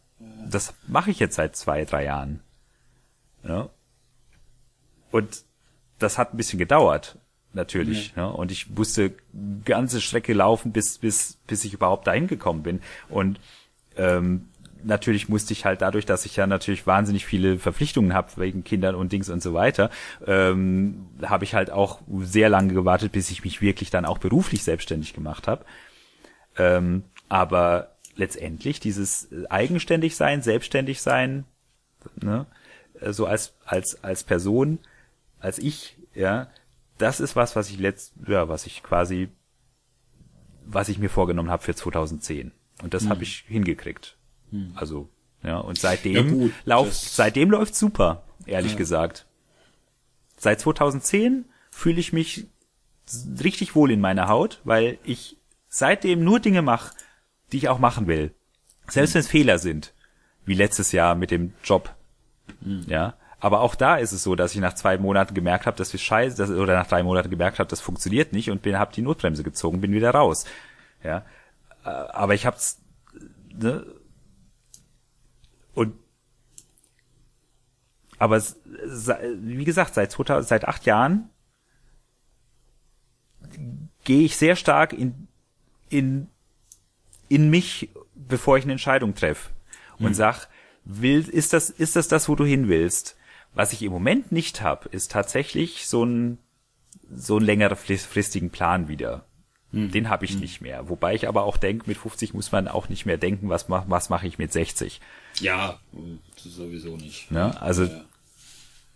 Speaker 1: Das mache ich jetzt seit zwei, drei Jahren. Ja. Und das hat ein bisschen gedauert natürlich. Ja. Ne? Und ich musste ganze Strecke laufen, bis, bis, bis ich überhaupt dahin gekommen bin. Und ähm, natürlich musste ich halt dadurch, dass ich ja natürlich wahnsinnig viele Verpflichtungen habe wegen Kindern und Dings und so weiter, ähm, habe ich halt auch sehr lange gewartet, bis ich mich wirklich dann auch beruflich selbstständig gemacht habe. Ähm, aber letztendlich dieses eigenständig sein, selbstständig sein, ne, so als als als Person, als ich, ja, das ist was, was ich letzt, ja, was ich quasi, was ich mir vorgenommen habe für 2010. Und das hm. habe ich hingekriegt. Hm. Also, ja, und seitdem ja läuft, seitdem läuft super, ehrlich ja. gesagt. Seit 2010 fühle ich mich richtig wohl in meiner Haut, weil ich seitdem nur Dinge mache, die ich auch machen will. Selbst hm. wenn es Fehler sind, wie letztes Jahr mit dem Job. Hm. Ja, aber auch da ist es so, dass ich nach zwei Monaten gemerkt habe, dass wir scheiße, dass, oder nach drei Monaten gemerkt habe, das funktioniert nicht und bin, habe die Notbremse gezogen, bin wieder raus. Ja, äh, aber ich hab's ne? und aber wie gesagt, seit 2000, seit acht Jahren gehe ich sehr stark in in in mich, bevor ich eine Entscheidung treffe und hm. sag, will ist das ist das das, wo du hin willst? Was ich im Moment nicht habe, ist tatsächlich so ein so einen längerfristigen Plan wieder. Hm. Den habe ich hm. nicht mehr. Wobei ich aber auch denke, mit 50 muss man auch nicht mehr denken, was mach, was mache ich mit 60.
Speaker 2: Ja, sowieso nicht.
Speaker 1: Ne? Also, ja.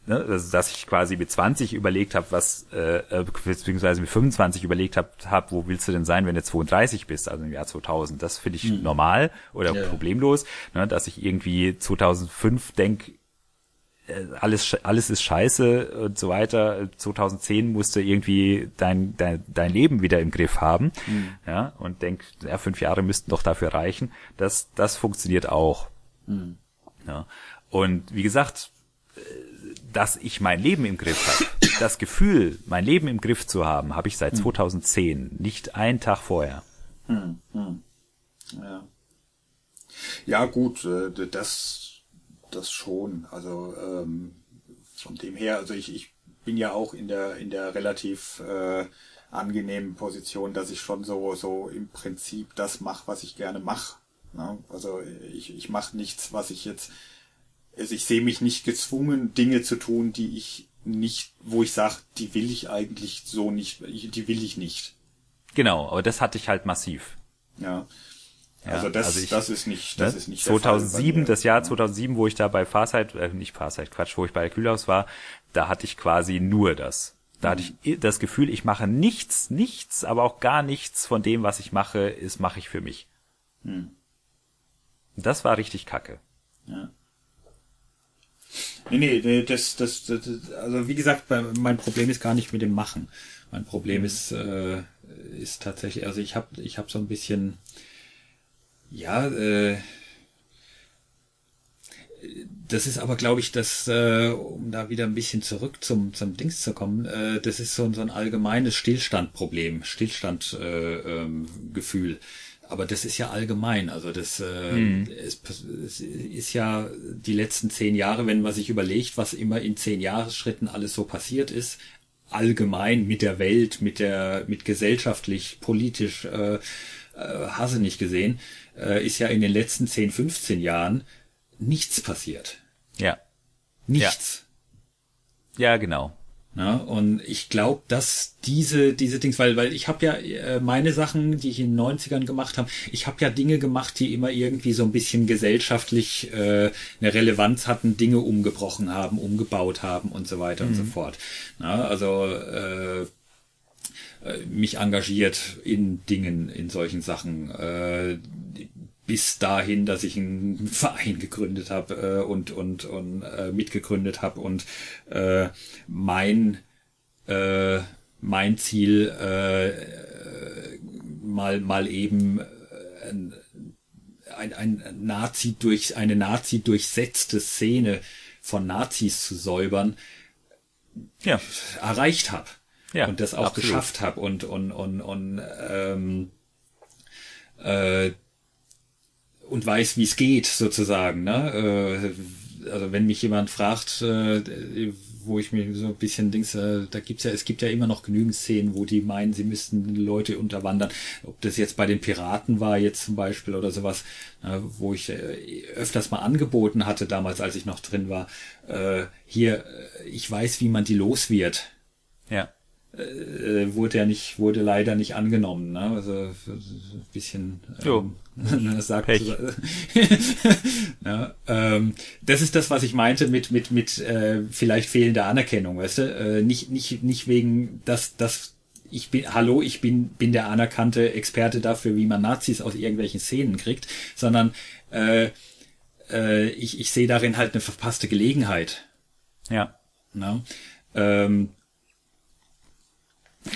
Speaker 1: ne, also, dass ich quasi mit 20 überlegt habe, was, äh, äh, beziehungsweise mit 25 überlegt habe, hab, wo willst du denn sein, wenn du 32 bist, also im Jahr 2000. Das finde ich hm. normal oder ja. problemlos, ne, dass ich irgendwie 2005 denk äh, alles, alles ist scheiße und so weiter. 2010 musste irgendwie dein, dein, dein Leben wieder im Griff haben. Mhm. Ja, und denk, ja, fünf Jahre müssten doch dafür reichen. Das, das funktioniert auch. Mhm. Ja. Und wie gesagt, äh, dass ich mein Leben im Griff habe, das Gefühl, mein Leben im Griff zu haben, habe ich seit 2010, mhm. nicht einen Tag vorher.
Speaker 2: Mhm. Mhm. Ja. ja, gut, äh, das das schon. Also ähm, von dem her, also ich, ich bin ja auch in der in der relativ äh, angenehmen Position, dass ich schon so so im Prinzip das mache, was ich gerne mache. Ne? Also ich, ich mache nichts, was ich jetzt also ich sehe mich nicht gezwungen, Dinge zu tun, die ich nicht, wo ich sage, die will ich eigentlich so nicht, die will ich nicht.
Speaker 1: Genau, aber das hatte ich halt massiv.
Speaker 2: Ja. Also das, also ich, das ist nicht,
Speaker 1: das
Speaker 2: ne? ist nicht
Speaker 1: 2007, das Jahr 2007, wo ich da bei Farsight, äh, nicht Farsight, Quatsch, wo ich bei der Kühlhaus war, da hatte ich quasi nur das. Da hatte ich das Gefühl, ich mache nichts, nichts, aber auch gar nichts von dem, was ich mache, ist mache ich für mich. Hm. Das war richtig kacke.
Speaker 2: Ja. Nee, nee, nee das, das, das, also wie gesagt, mein Problem ist gar nicht mit dem Machen. Mein Problem mhm. ist, äh, ist tatsächlich, also ich habe ich hab so ein bisschen, ja, äh, das ist aber, glaube ich, das, äh, um da wieder ein bisschen zurück zum, zum Dings zu kommen, äh, das ist so, so ein allgemeines Stillstandproblem, Stillstandgefühl. Äh, ähm, aber das ist ja allgemein. Also das äh, hm. es, es ist ja die letzten zehn Jahre, wenn man sich überlegt, was immer in zehn Jahresschritten alles so passiert ist, allgemein mit der Welt, mit der, mit gesellschaftlich, politisch, äh, äh, hasse nicht gesehen, äh, ist ja in den letzten 10, 15 Jahren nichts passiert.
Speaker 1: Ja.
Speaker 2: Nichts.
Speaker 1: Ja, ja genau.
Speaker 2: Ja, und ich glaube, dass diese, diese Dings, weil, weil ich habe ja äh, meine Sachen, die ich in den 90ern gemacht habe, ich habe ja Dinge gemacht, die immer irgendwie so ein bisschen gesellschaftlich äh, eine Relevanz hatten, Dinge umgebrochen haben, umgebaut haben und so weiter mhm. und so mhm. fort. Ja, also äh, mich engagiert in Dingen, in solchen Sachen. Äh, bis dahin, dass ich einen Verein gegründet habe äh, und und und äh, mitgegründet habe und äh, mein äh, mein Ziel äh, mal mal eben äh, ein, ein Nazi durch eine Nazi durchsetzte Szene von Nazis zu säubern ja. erreicht habe ja, und das auch absolut. geschafft habe und und und und ähm, äh, und weiß, wie es geht, sozusagen. Ne? Äh, also wenn mich jemand fragt, äh, wo ich mir so ein bisschen Dings, äh, da gibt's ja, es gibt ja immer noch genügend Szenen, wo die meinen, sie müssten Leute unterwandern. Ob das jetzt bei den Piraten war, jetzt zum Beispiel oder sowas, äh, wo ich äh, öfters mal angeboten hatte, damals, als ich noch drin war, äh, hier, äh, ich weiß, wie man die los wird.
Speaker 1: Ja
Speaker 2: äh, wurde ja nicht, wurde leider nicht angenommen. Ne? Also ein bisschen ähm, sagt ja, ähm, das ist das, was ich meinte mit mit mit äh, vielleicht fehlender Anerkennung, weißt du? Äh, nicht nicht nicht wegen dass dass ich bin hallo, ich bin bin der anerkannte Experte dafür, wie man Nazis aus irgendwelchen Szenen kriegt, sondern äh, äh, ich ich sehe darin halt eine verpasste Gelegenheit.
Speaker 1: Ja.
Speaker 2: Ne? Ähm,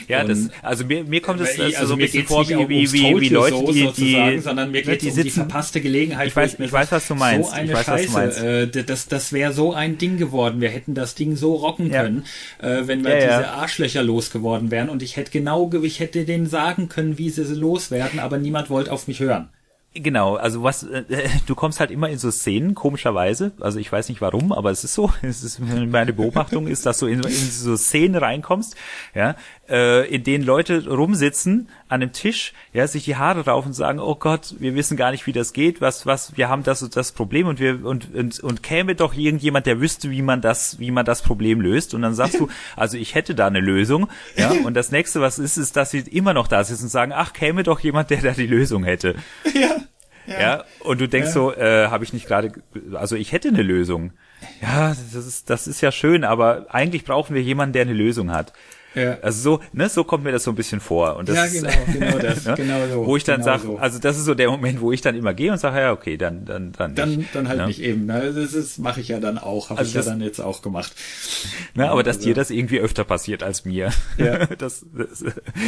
Speaker 1: ja, das, also mir, mir kommt es also, also so ein bisschen vor wie, wie, wie, wie Leute,
Speaker 2: so, die, die, sondern mir geht es um die verpasste Gelegenheit.
Speaker 1: Ich weiß, ich weiß, was du meinst.
Speaker 2: So eine
Speaker 1: ich weiß,
Speaker 2: Scheiße, was du meinst. Äh, das, das wäre so ein Ding geworden. Wir hätten das Ding so rocken ja. können, äh, wenn wir ja, diese ja. Arschlöcher losgeworden wären. Und ich hätte genau, ich hätte denen sagen können, wie sie loswerden, aber niemand wollte auf mich hören.
Speaker 1: Genau, also was äh, du kommst halt immer in so Szenen, komischerweise. Also ich weiß nicht warum, aber es ist so. Es ist meine Beobachtung ist, dass du in, in so Szenen reinkommst, ja, äh, in denen Leute rumsitzen an einem Tisch, ja, sich die Haare rauf und sagen, oh Gott, wir wissen gar nicht, wie das geht, was, was, wir haben das und das Problem und wir und und, und käme doch irgendjemand, der wüsste, wie man das, wie man das Problem löst. Und dann sagst du, also ich hätte da eine Lösung, ja. Und das nächste, was ist, ist, dass sie immer noch da sitzen und sagen, ach, käme doch jemand, der da die Lösung hätte. Ja. Ja. ja, und du denkst ja. so, äh, habe ich nicht gerade, also ich hätte eine Lösung. Ja, das ist, das ist ja schön, aber eigentlich brauchen wir jemanden, der eine Lösung hat. Ja. Also so, ne, so kommt mir das so ein bisschen vor. Und das
Speaker 2: ja, genau, genau das, ne? genau so.
Speaker 1: Wo ich dann
Speaker 2: genau
Speaker 1: sage, so. also das ist so der Moment, wo ich dann immer gehe und sage, ja, okay, dann, dann, dann
Speaker 2: nicht. Dann, dann halt ne? nicht eben. Ne? Das ist, mache ich ja dann auch, habe also ich das, ja dann jetzt auch gemacht.
Speaker 1: Ne, aber dass also, dir das irgendwie öfter passiert als mir.
Speaker 2: Ja,
Speaker 1: das, das,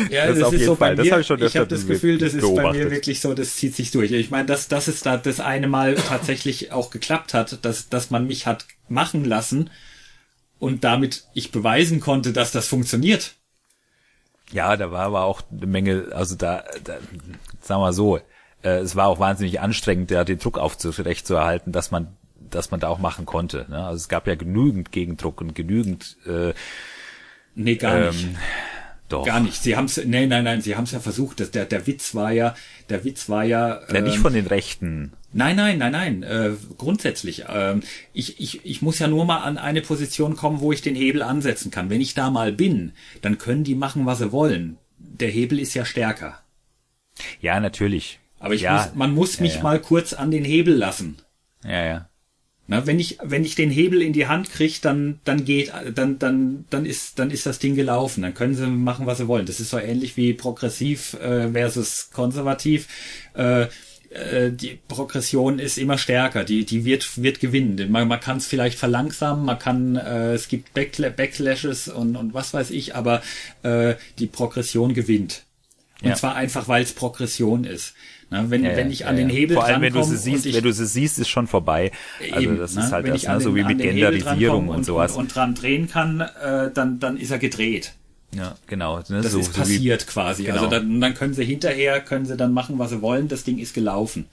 Speaker 2: ja, das, das auf jeden so Fall. Mir, das habe ich schon öfter Ich habe das Gefühl, das ist beobachtet. bei mir wirklich so, das zieht sich durch. Ich meine, dass, dass es da das eine Mal tatsächlich auch geklappt hat, dass, dass man mich hat machen lassen und damit ich beweisen konnte, dass das funktioniert
Speaker 1: ja, da war aber auch eine Menge, also da, da sagen wir so, äh, es war auch wahnsinnig anstrengend, da den Druck aufrecht zu erhalten, dass man, dass man da auch machen konnte. Ne? Also es gab ja genügend Gegendruck und genügend äh,
Speaker 2: Nee, gar ähm, nicht. Doch. Gar nicht. Sie haben es, nein, nein, nein, sie haben es ja versucht. Das, der, der Witz war ja, der Witz war ja.
Speaker 1: Ja, nicht ähm, von den Rechten.
Speaker 2: Nein, nein, nein, nein. Äh, grundsätzlich. Ähm, ich, ich, ich muss ja nur mal an eine Position kommen, wo ich den Hebel ansetzen kann. Wenn ich da mal bin, dann können die machen, was sie wollen. Der Hebel ist ja stärker.
Speaker 1: Ja, natürlich.
Speaker 2: Aber ich
Speaker 1: ja.
Speaker 2: muss, man muss mich ja, ja. mal kurz an den Hebel lassen.
Speaker 1: Ja, ja.
Speaker 2: Na, wenn ich, wenn ich den Hebel in die Hand kriege, dann, dann geht, dann, dann, dann ist, dann ist das Ding gelaufen. Dann können sie machen, was sie wollen. Das ist so ähnlich wie progressiv äh, versus konservativ. Äh, äh, die Progression ist immer stärker, die, die wird, wird gewinnen. Man, man kann es vielleicht verlangsamen, man kann, äh, es gibt Backla Backlashes und, und was weiß ich, aber äh, die Progression gewinnt. Und ja. zwar einfach, weil es Progression ist. Na, wenn, ja, wenn ich an ja, den Hebel
Speaker 1: Vor allem, wenn du sie siehst, ich, wenn du sie siehst, ist schon vorbei. Also eben, das ist halt das, ne, so wie mit Genderisierung und, und, sowas.
Speaker 2: Und, und dran drehen kann, äh, dann, dann ist er gedreht.
Speaker 1: Ja, genau.
Speaker 2: Ne, das so, ist passiert so wie, quasi. Also genau. Also dann, dann können sie hinterher, können sie dann machen, was sie wollen. Das Ding ist gelaufen.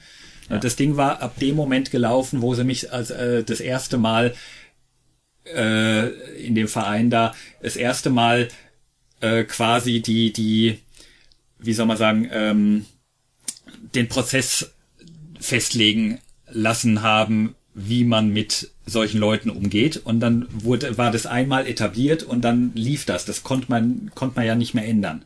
Speaker 2: Ja. Das Ding war ab dem Moment gelaufen, wo sie mich als äh, das erste Mal äh, in dem Verein da das erste Mal äh, quasi die die wie soll man sagen ähm, den Prozess festlegen lassen haben, wie man mit solchen Leuten umgeht. Und dann wurde, war das einmal etabliert und dann lief das. Das konnte man, konnte man ja nicht mehr ändern.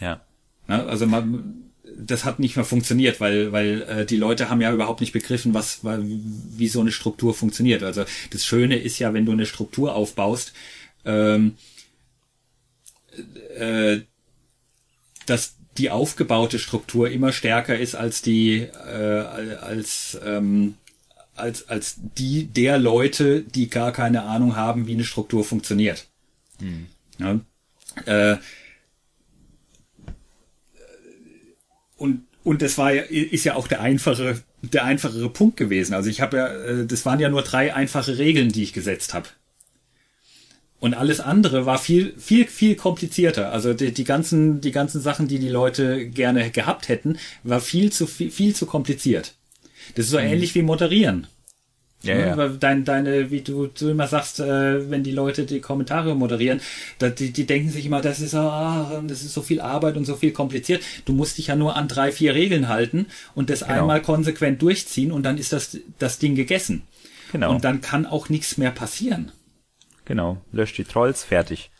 Speaker 1: Ja.
Speaker 2: Na, also man, das hat nicht mehr funktioniert, weil, weil äh, die Leute haben ja überhaupt nicht begriffen, was, wie so eine Struktur funktioniert. Also das Schöne ist ja, wenn du eine Struktur aufbaust, ähm, äh, dass die aufgebaute Struktur immer stärker ist als die äh, als ähm, als als die der Leute, die gar keine Ahnung haben, wie eine Struktur funktioniert. Hm. Ja, äh, und und das war ja ist ja auch der einfache der einfachere Punkt gewesen. Also ich habe ja äh, das waren ja nur drei einfache Regeln, die ich gesetzt habe. Und alles andere war viel, viel, viel komplizierter. Also die, die ganzen, die ganzen Sachen, die die Leute gerne gehabt hätten, war viel zu, viel, viel zu kompliziert. Das ist so mhm. ähnlich wie moderieren. Ja, ja. ja. Dein, deine, wie du, du immer sagst, äh, wenn die Leute die Kommentare moderieren, da, die, die denken sich immer, das ist, ah, das ist so viel Arbeit und so viel kompliziert. Du musst dich ja nur an drei, vier Regeln halten und das genau. einmal konsequent durchziehen und dann ist das, das Ding gegessen. Genau. Und dann kann auch nichts mehr passieren.
Speaker 1: Genau, löscht die Trolls, fertig.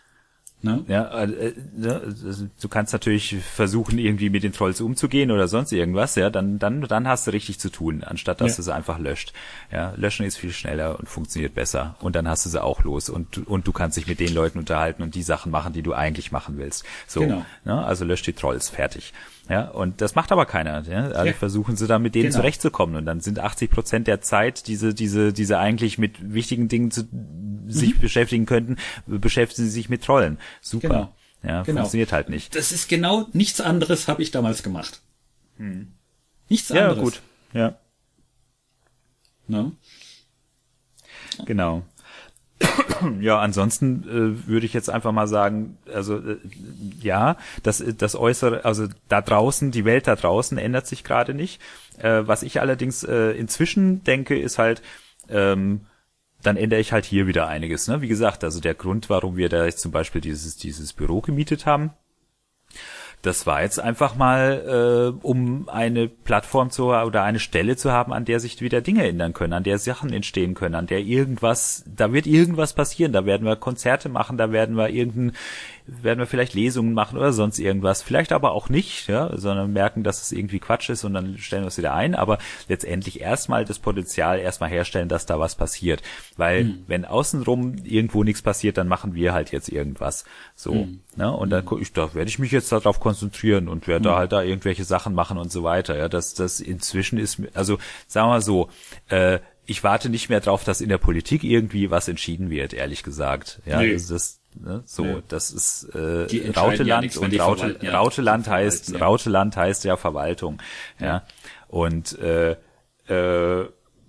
Speaker 1: Ne? Ja, äh, äh, ne, du kannst natürlich versuchen, irgendwie mit den Trolls umzugehen oder sonst irgendwas, ja, dann, dann, dann hast du richtig zu tun, anstatt dass ja. du sie einfach löscht. Ja, löschen ist viel schneller und funktioniert besser. Und dann hast du sie auch los und, und du kannst dich mit den Leuten unterhalten und die Sachen machen, die du eigentlich machen willst. So, genau. ne? also löscht die Trolls, fertig. Ja, und das macht aber keiner. Ja? Alle ja. versuchen sie da mit denen genau. zurechtzukommen. Und dann sind 80 Prozent der Zeit, diese, diese, diese eigentlich mit wichtigen Dingen zu, mhm. sich beschäftigen könnten, beschäftigen sie sich mit Trollen. Super. Genau. Ja, genau. funktioniert halt nicht.
Speaker 2: Das ist genau nichts anderes habe ich damals gemacht. Hm. Nichts anderes.
Speaker 1: Ja, gut. Ja.
Speaker 2: Ne?
Speaker 1: Genau ja, ansonsten äh, würde ich jetzt einfach mal sagen, also äh, ja, das, das Äußere, also da draußen, die Welt da draußen ändert sich gerade nicht. Äh, was ich allerdings äh, inzwischen denke, ist halt, ähm, dann ändere ich halt hier wieder einiges. Ne? Wie gesagt, also der Grund, warum wir da jetzt zum Beispiel dieses, dieses Büro gemietet haben, das war jetzt einfach mal, äh, um eine Plattform zu oder eine Stelle zu haben, an der sich wieder Dinge ändern können, an der Sachen entstehen können, an der irgendwas, da wird irgendwas passieren, da werden wir Konzerte machen, da werden wir irgendein, werden wir vielleicht Lesungen machen oder sonst irgendwas. Vielleicht aber auch nicht, ja, sondern merken, dass es irgendwie Quatsch ist und dann stellen wir es wieder ein. Aber letztendlich erstmal das Potenzial erstmal herstellen, dass da was passiert. Weil mhm. wenn außenrum irgendwo nichts passiert, dann machen wir halt jetzt irgendwas. So. Mhm. Ne? Und dann ich, da werde ich mich jetzt darauf konzentrieren und werde mhm. da halt da irgendwelche Sachen machen und so weiter. Ja, das, das inzwischen ist, also sagen wir mal so, äh, ich warte nicht mehr drauf, dass in der Politik irgendwie was entschieden wird, ehrlich gesagt. Ja, nee. also das, Ne? So, ja. das ist äh, Rauteland ja und Raute, ja, Rauteland heißt Rauteland heißt ja Verwaltung. Ja. Und äh, äh,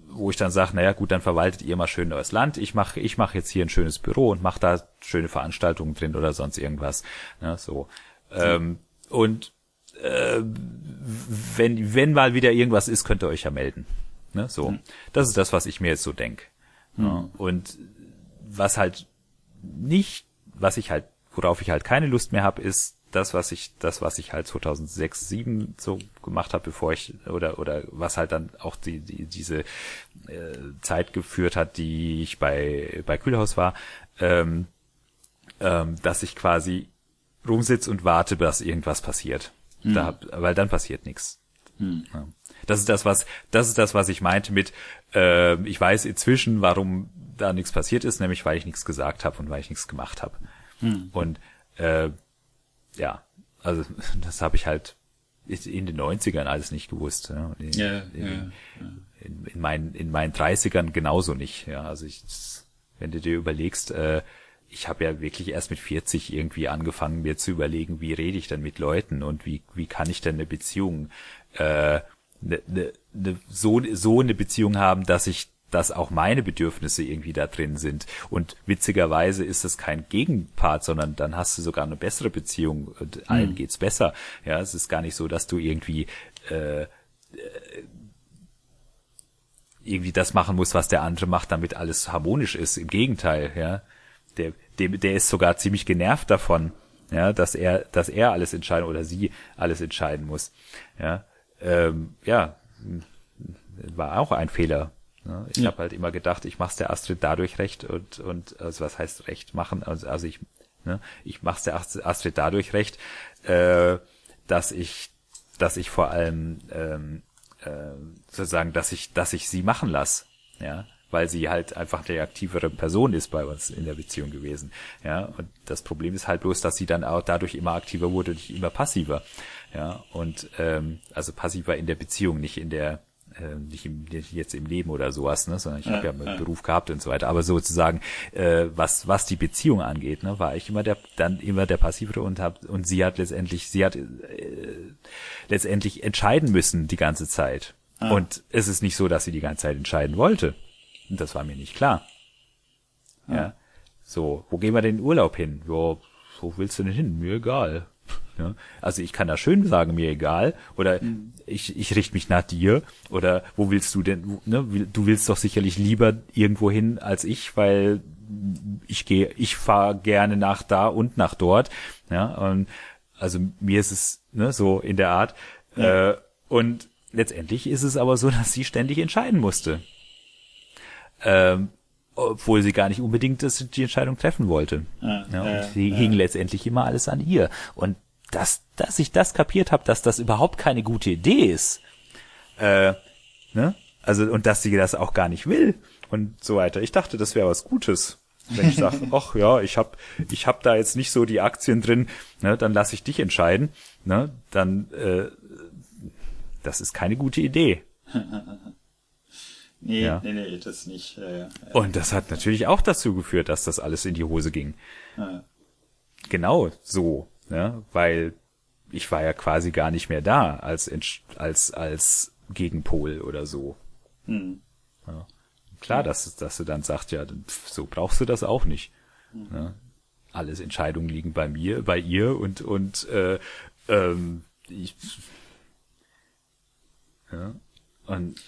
Speaker 1: wo ich dann sage, naja gut, dann verwaltet ihr mal schön neues Land. Ich mache ich mach jetzt hier ein schönes Büro und mache da schöne Veranstaltungen drin oder sonst irgendwas. Ne? So. Ähm, und äh, wenn, wenn mal wieder irgendwas ist, könnt ihr euch ja melden. Ne? So. Mhm. Das ist das, was ich mir jetzt so denk. Mhm. Und was halt nicht was ich halt, worauf ich halt keine Lust mehr habe, ist das, was ich, das, was ich halt 2006, 2007 so gemacht habe, bevor ich oder oder was halt dann auch die, die diese äh, Zeit geführt hat, die ich bei bei Kühlhaus war, ähm, ähm, dass ich quasi rumsitz und warte, dass irgendwas passiert. Hm. Da, weil dann passiert nichts. Hm. Ja. Das ist das, was das ist das, was ich meinte mit äh, ich weiß inzwischen, warum da nichts passiert ist, nämlich weil ich nichts gesagt habe und weil ich nichts gemacht habe. Hm. Und äh, ja, also das habe ich halt in den 90ern alles nicht gewusst. Ja, in,
Speaker 2: Ja,
Speaker 1: in,
Speaker 2: ja, ja.
Speaker 1: in, in, meinen, in meinen 30ern genauso nicht. Ja, also ich, wenn du dir überlegst, äh, ich habe ja wirklich erst mit 40 irgendwie angefangen, mir zu überlegen, wie rede ich denn mit Leuten und wie, wie kann ich denn eine Beziehung, äh, ne, ne, ne, so, so eine Beziehung haben, dass ich dass auch meine Bedürfnisse irgendwie da drin sind. Und witzigerweise ist das kein Gegenpart, sondern dann hast du sogar eine bessere Beziehung und allen geht's besser. Ja, es ist gar nicht so, dass du irgendwie äh, irgendwie das machen muss, was der andere macht, damit alles harmonisch ist. Im Gegenteil, ja. Der, der, der ist sogar ziemlich genervt davon, ja, dass er, dass er alles entscheiden oder sie alles entscheiden muss. Ja, ähm, ja, war auch ein Fehler. Ja, ich
Speaker 2: Ja.
Speaker 1: habe halt immer gedacht, ich mach's der Astrid dadurch recht und und also was heißt recht machen? Also, also ich ne, ich mach's der Ast- Astrid dadurch recht, äh, dass ich dass ich vor allem ähm, äh, sozusagen, dass ich dass ich sie machen lass, ja, weil sie halt einfach die aktivere Person ist bei uns in der Beziehung gewesen, ja. Und das Problem ist halt bloß, dass sie dann auch dadurch immer aktiver wurde und immer passiver, ja. Und ähm, also passiver in der Beziehung, nicht in der äh, nicht, im, nicht jetzt im Leben oder sowas, ne, sondern ich habe ja einen Beruf gehabt und so weiter. Aber sozusagen, äh, was was die Beziehung angeht, ne, war ich immer der dann immer der passivere und hab und sie hat letztendlich sie hat äh, letztendlich entscheiden müssen die ganze Zeit. Und es ist nicht so, dass sie die ganze Zeit entscheiden wollte. Und das war mir nicht klar. Ja. So, wo gehen wir denn in den Urlaub hin? Ja, wo willst du denn hin? Mir egal. Ja, also ich kann da schön sagen, mir egal, oder ich, ich richte mich nach dir, oder wo willst du denn, ne, du willst doch sicherlich lieber irgendwo hin als ich, weil ich gehe, ich fahre gerne nach da und nach dort, ja, und also mir ist es ne, so in der Art, äh, und letztendlich ist es aber so, dass sie ständig entscheiden musste. Ähm, obwohl sie gar nicht unbedingt das, die Entscheidung treffen wollte.
Speaker 2: Ja,
Speaker 1: Ja, und
Speaker 2: ja,
Speaker 1: sie hing letztendlich immer alles an ihr. Und dass, dass ich das kapiert habe, dass das überhaupt keine gute Idee ist, äh, ne? Also und dass sie das auch gar nicht will und so weiter. Ich dachte, das wäre was Gutes. Wenn ich sage, ach ja, ich hab, ich hab da jetzt nicht so die Aktien drin, ne, dann lass ich dich entscheiden, ne, dann äh, das ist keine gute Idee.
Speaker 2: Nee,
Speaker 1: Ja.
Speaker 2: nee, nee, das nicht. Ja, ja.
Speaker 1: Und das hat natürlich auch dazu geführt, dass das alles in die Hose ging. Genau so, ne? weil ich war ja quasi gar nicht mehr da als als als Gegenpol oder so.
Speaker 2: Hm.
Speaker 1: Ja. Klar, dass dass du dann sagst, ja, so brauchst du das auch nicht. Ne? Alles Entscheidungen liegen bei mir, bei ihr und und äh, ähm, ich ja, und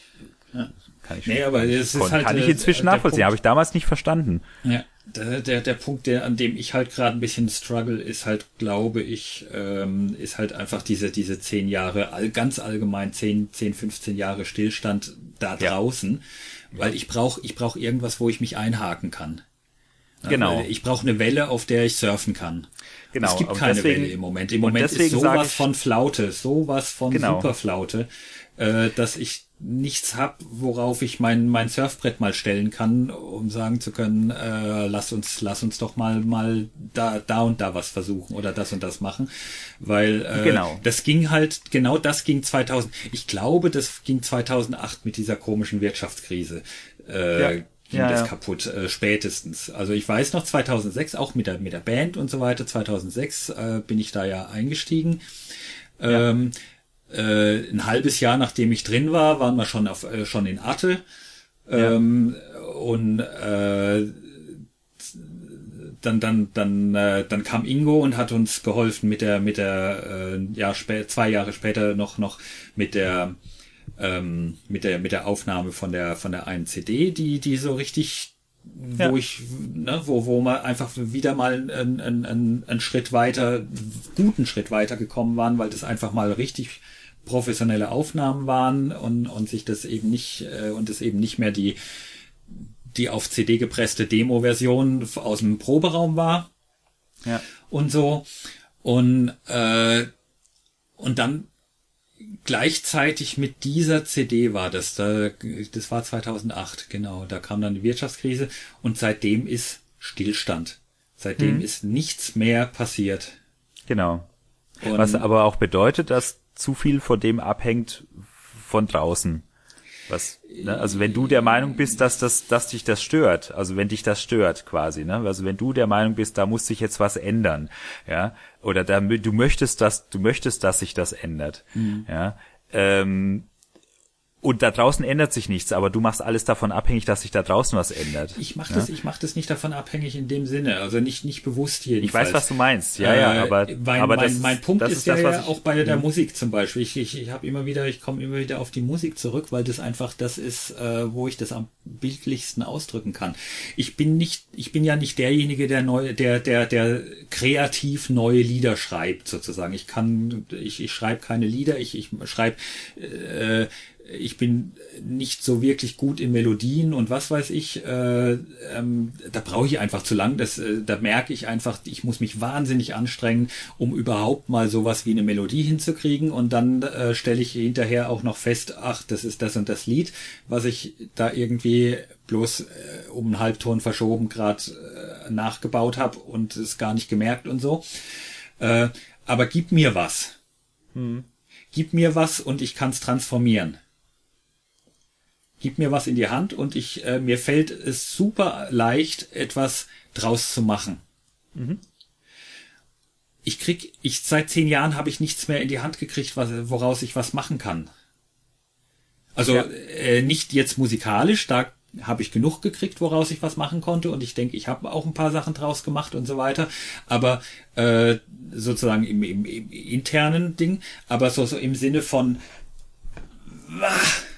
Speaker 1: kann ich
Speaker 2: Nee, aber es ist halt,
Speaker 1: kann ich
Speaker 2: äh,
Speaker 1: inzwischen nachvollziehen, habe ich damals nicht verstanden.
Speaker 2: Ja, der, der, der Punkt, der, an dem ich halt gerade ein bisschen struggle, ist halt, glaube ich, ähm, ist halt einfach diese, diese zehn Jahre, all, ganz allgemein zehn, zehn, 15 Jahre Stillstand da
Speaker 1: Ja.
Speaker 2: draußen, weil ich brauche ich brauch irgendwas, wo ich mich einhaken kann. Ja,
Speaker 1: Genau.
Speaker 2: Ich brauche eine Welle, auf der ich surfen kann.
Speaker 1: Genau,
Speaker 2: Es gibt keine
Speaker 1: deswegen-
Speaker 2: Welle im Moment. Im Moment ist sowas von Flaute, sowas von
Speaker 1: Genau.
Speaker 2: Superflaute, äh, dass ich nichts hab, worauf ich mein mein Surfbrett mal stellen kann, um sagen zu können, äh, lass uns lass uns doch mal mal da da und da was versuchen oder das und das machen, weil äh,
Speaker 1: Genau.
Speaker 2: das ging halt genau das ging 2000. Ich glaube, das ging 2008 mit dieser komischen Wirtschaftskrise. Äh,
Speaker 1: Ja.
Speaker 2: ging
Speaker 1: Ja,
Speaker 2: das
Speaker 1: ja.
Speaker 2: kaputt, äh, spätestens. Also ich weiß noch 2006, auch mit der, mit der Band und so weiter, 2006 äh, bin ich da ja eingestiegen. Ähm, äh, ein halbes Jahr nachdem ich drin war, waren wir schon auf äh, schon in Atte. Ähm, Und äh, dann dann dann äh, dann kam Ingo und hat uns geholfen mit der mit der äh, ja spä zwei Jahre später noch noch mit der ähm, mit der mit der Aufnahme von der von der einen CD, die die so richtig wo
Speaker 1: Ja.
Speaker 2: ich ne, wo wo man einfach wieder mal einen, einen, einen, einen Schritt weiter guten Schritt weiter gekommen waren, weil das einfach mal richtig professionelle Aufnahmen waren und und sich das eben nicht äh, und es eben nicht mehr die die auf CD gepresste Demo-Version aus dem Proberaum war
Speaker 1: Ja.
Speaker 2: und so. Und, äh, und dann gleichzeitig mit dieser CD war das, da, das war 2008, genau, da kam dann die Wirtschaftskrise und seitdem ist Stillstand. Seitdem ist nichts mehr passiert.
Speaker 1: Genau.
Speaker 2: Und
Speaker 1: Was aber auch bedeutet, dass zu viel von dem abhängt von draußen. Was, ne? Also wenn du der Meinung bist, dass das, dass dich das stört, also wenn dich das stört quasi, ne? Also wenn du der Meinung bist, da muss sich jetzt was ändern, ja, oder da, du möchtest, dass du möchtest, dass sich das ändert, mhm. ja, ähm, und da draußen ändert sich nichts, aber du machst alles davon abhängig, dass sich da draußen was ändert.
Speaker 2: Ich mache das, ja? ich mache das nicht davon abhängig in dem Sinne, also nicht nicht bewusst hier.
Speaker 1: Ich weiß, was du meinst. Ja, ja, aber,
Speaker 2: äh, mein,
Speaker 1: aber
Speaker 2: mein, mein Punkt ist, ist ja, das, ja auch bei der mhm. Musik zum Beispiel. Ich, ich, ich habe immer wieder, ich komme immer wieder auf die Musik zurück, weil das einfach das ist, äh, wo ich das am bildlichsten ausdrücken kann. Ich bin nicht, ich bin ja nicht derjenige, der neu, der der der kreativ neue Lieder schreibt sozusagen. Ich kann, ich, ich schreibe keine Lieder, ich ich schreibe äh, ich bin nicht so wirklich gut in Melodien und was weiß ich, äh, ähm, da brauche ich einfach zu lang. Das, äh, da merke ich einfach, ich muss mich wahnsinnig anstrengen, um überhaupt mal sowas wie eine Melodie hinzukriegen. Und dann äh, stelle ich hinterher auch noch fest, ach, das ist das und das Lied, was ich da irgendwie bloß äh, um einen Halbton verschoben gerade äh, nachgebaut habe und es gar nicht gemerkt und so. Äh, aber gib mir was. Hm. Gib mir was und ich kann es transformieren gib mir was in die Hand und ich äh, mir fällt es super leicht, etwas draus zu machen. Mhm. Ich krieg, ich seit zehn Jahren habe ich nichts mehr in die Hand gekriegt, was, woraus ich was machen kann. Also ja. äh, nicht jetzt musikalisch, da habe ich genug gekriegt, woraus ich was machen konnte und ich denke, ich habe auch ein paar Sachen draus gemacht und so weiter, aber äh, sozusagen im, im, im internen Ding, aber so, so im Sinne von,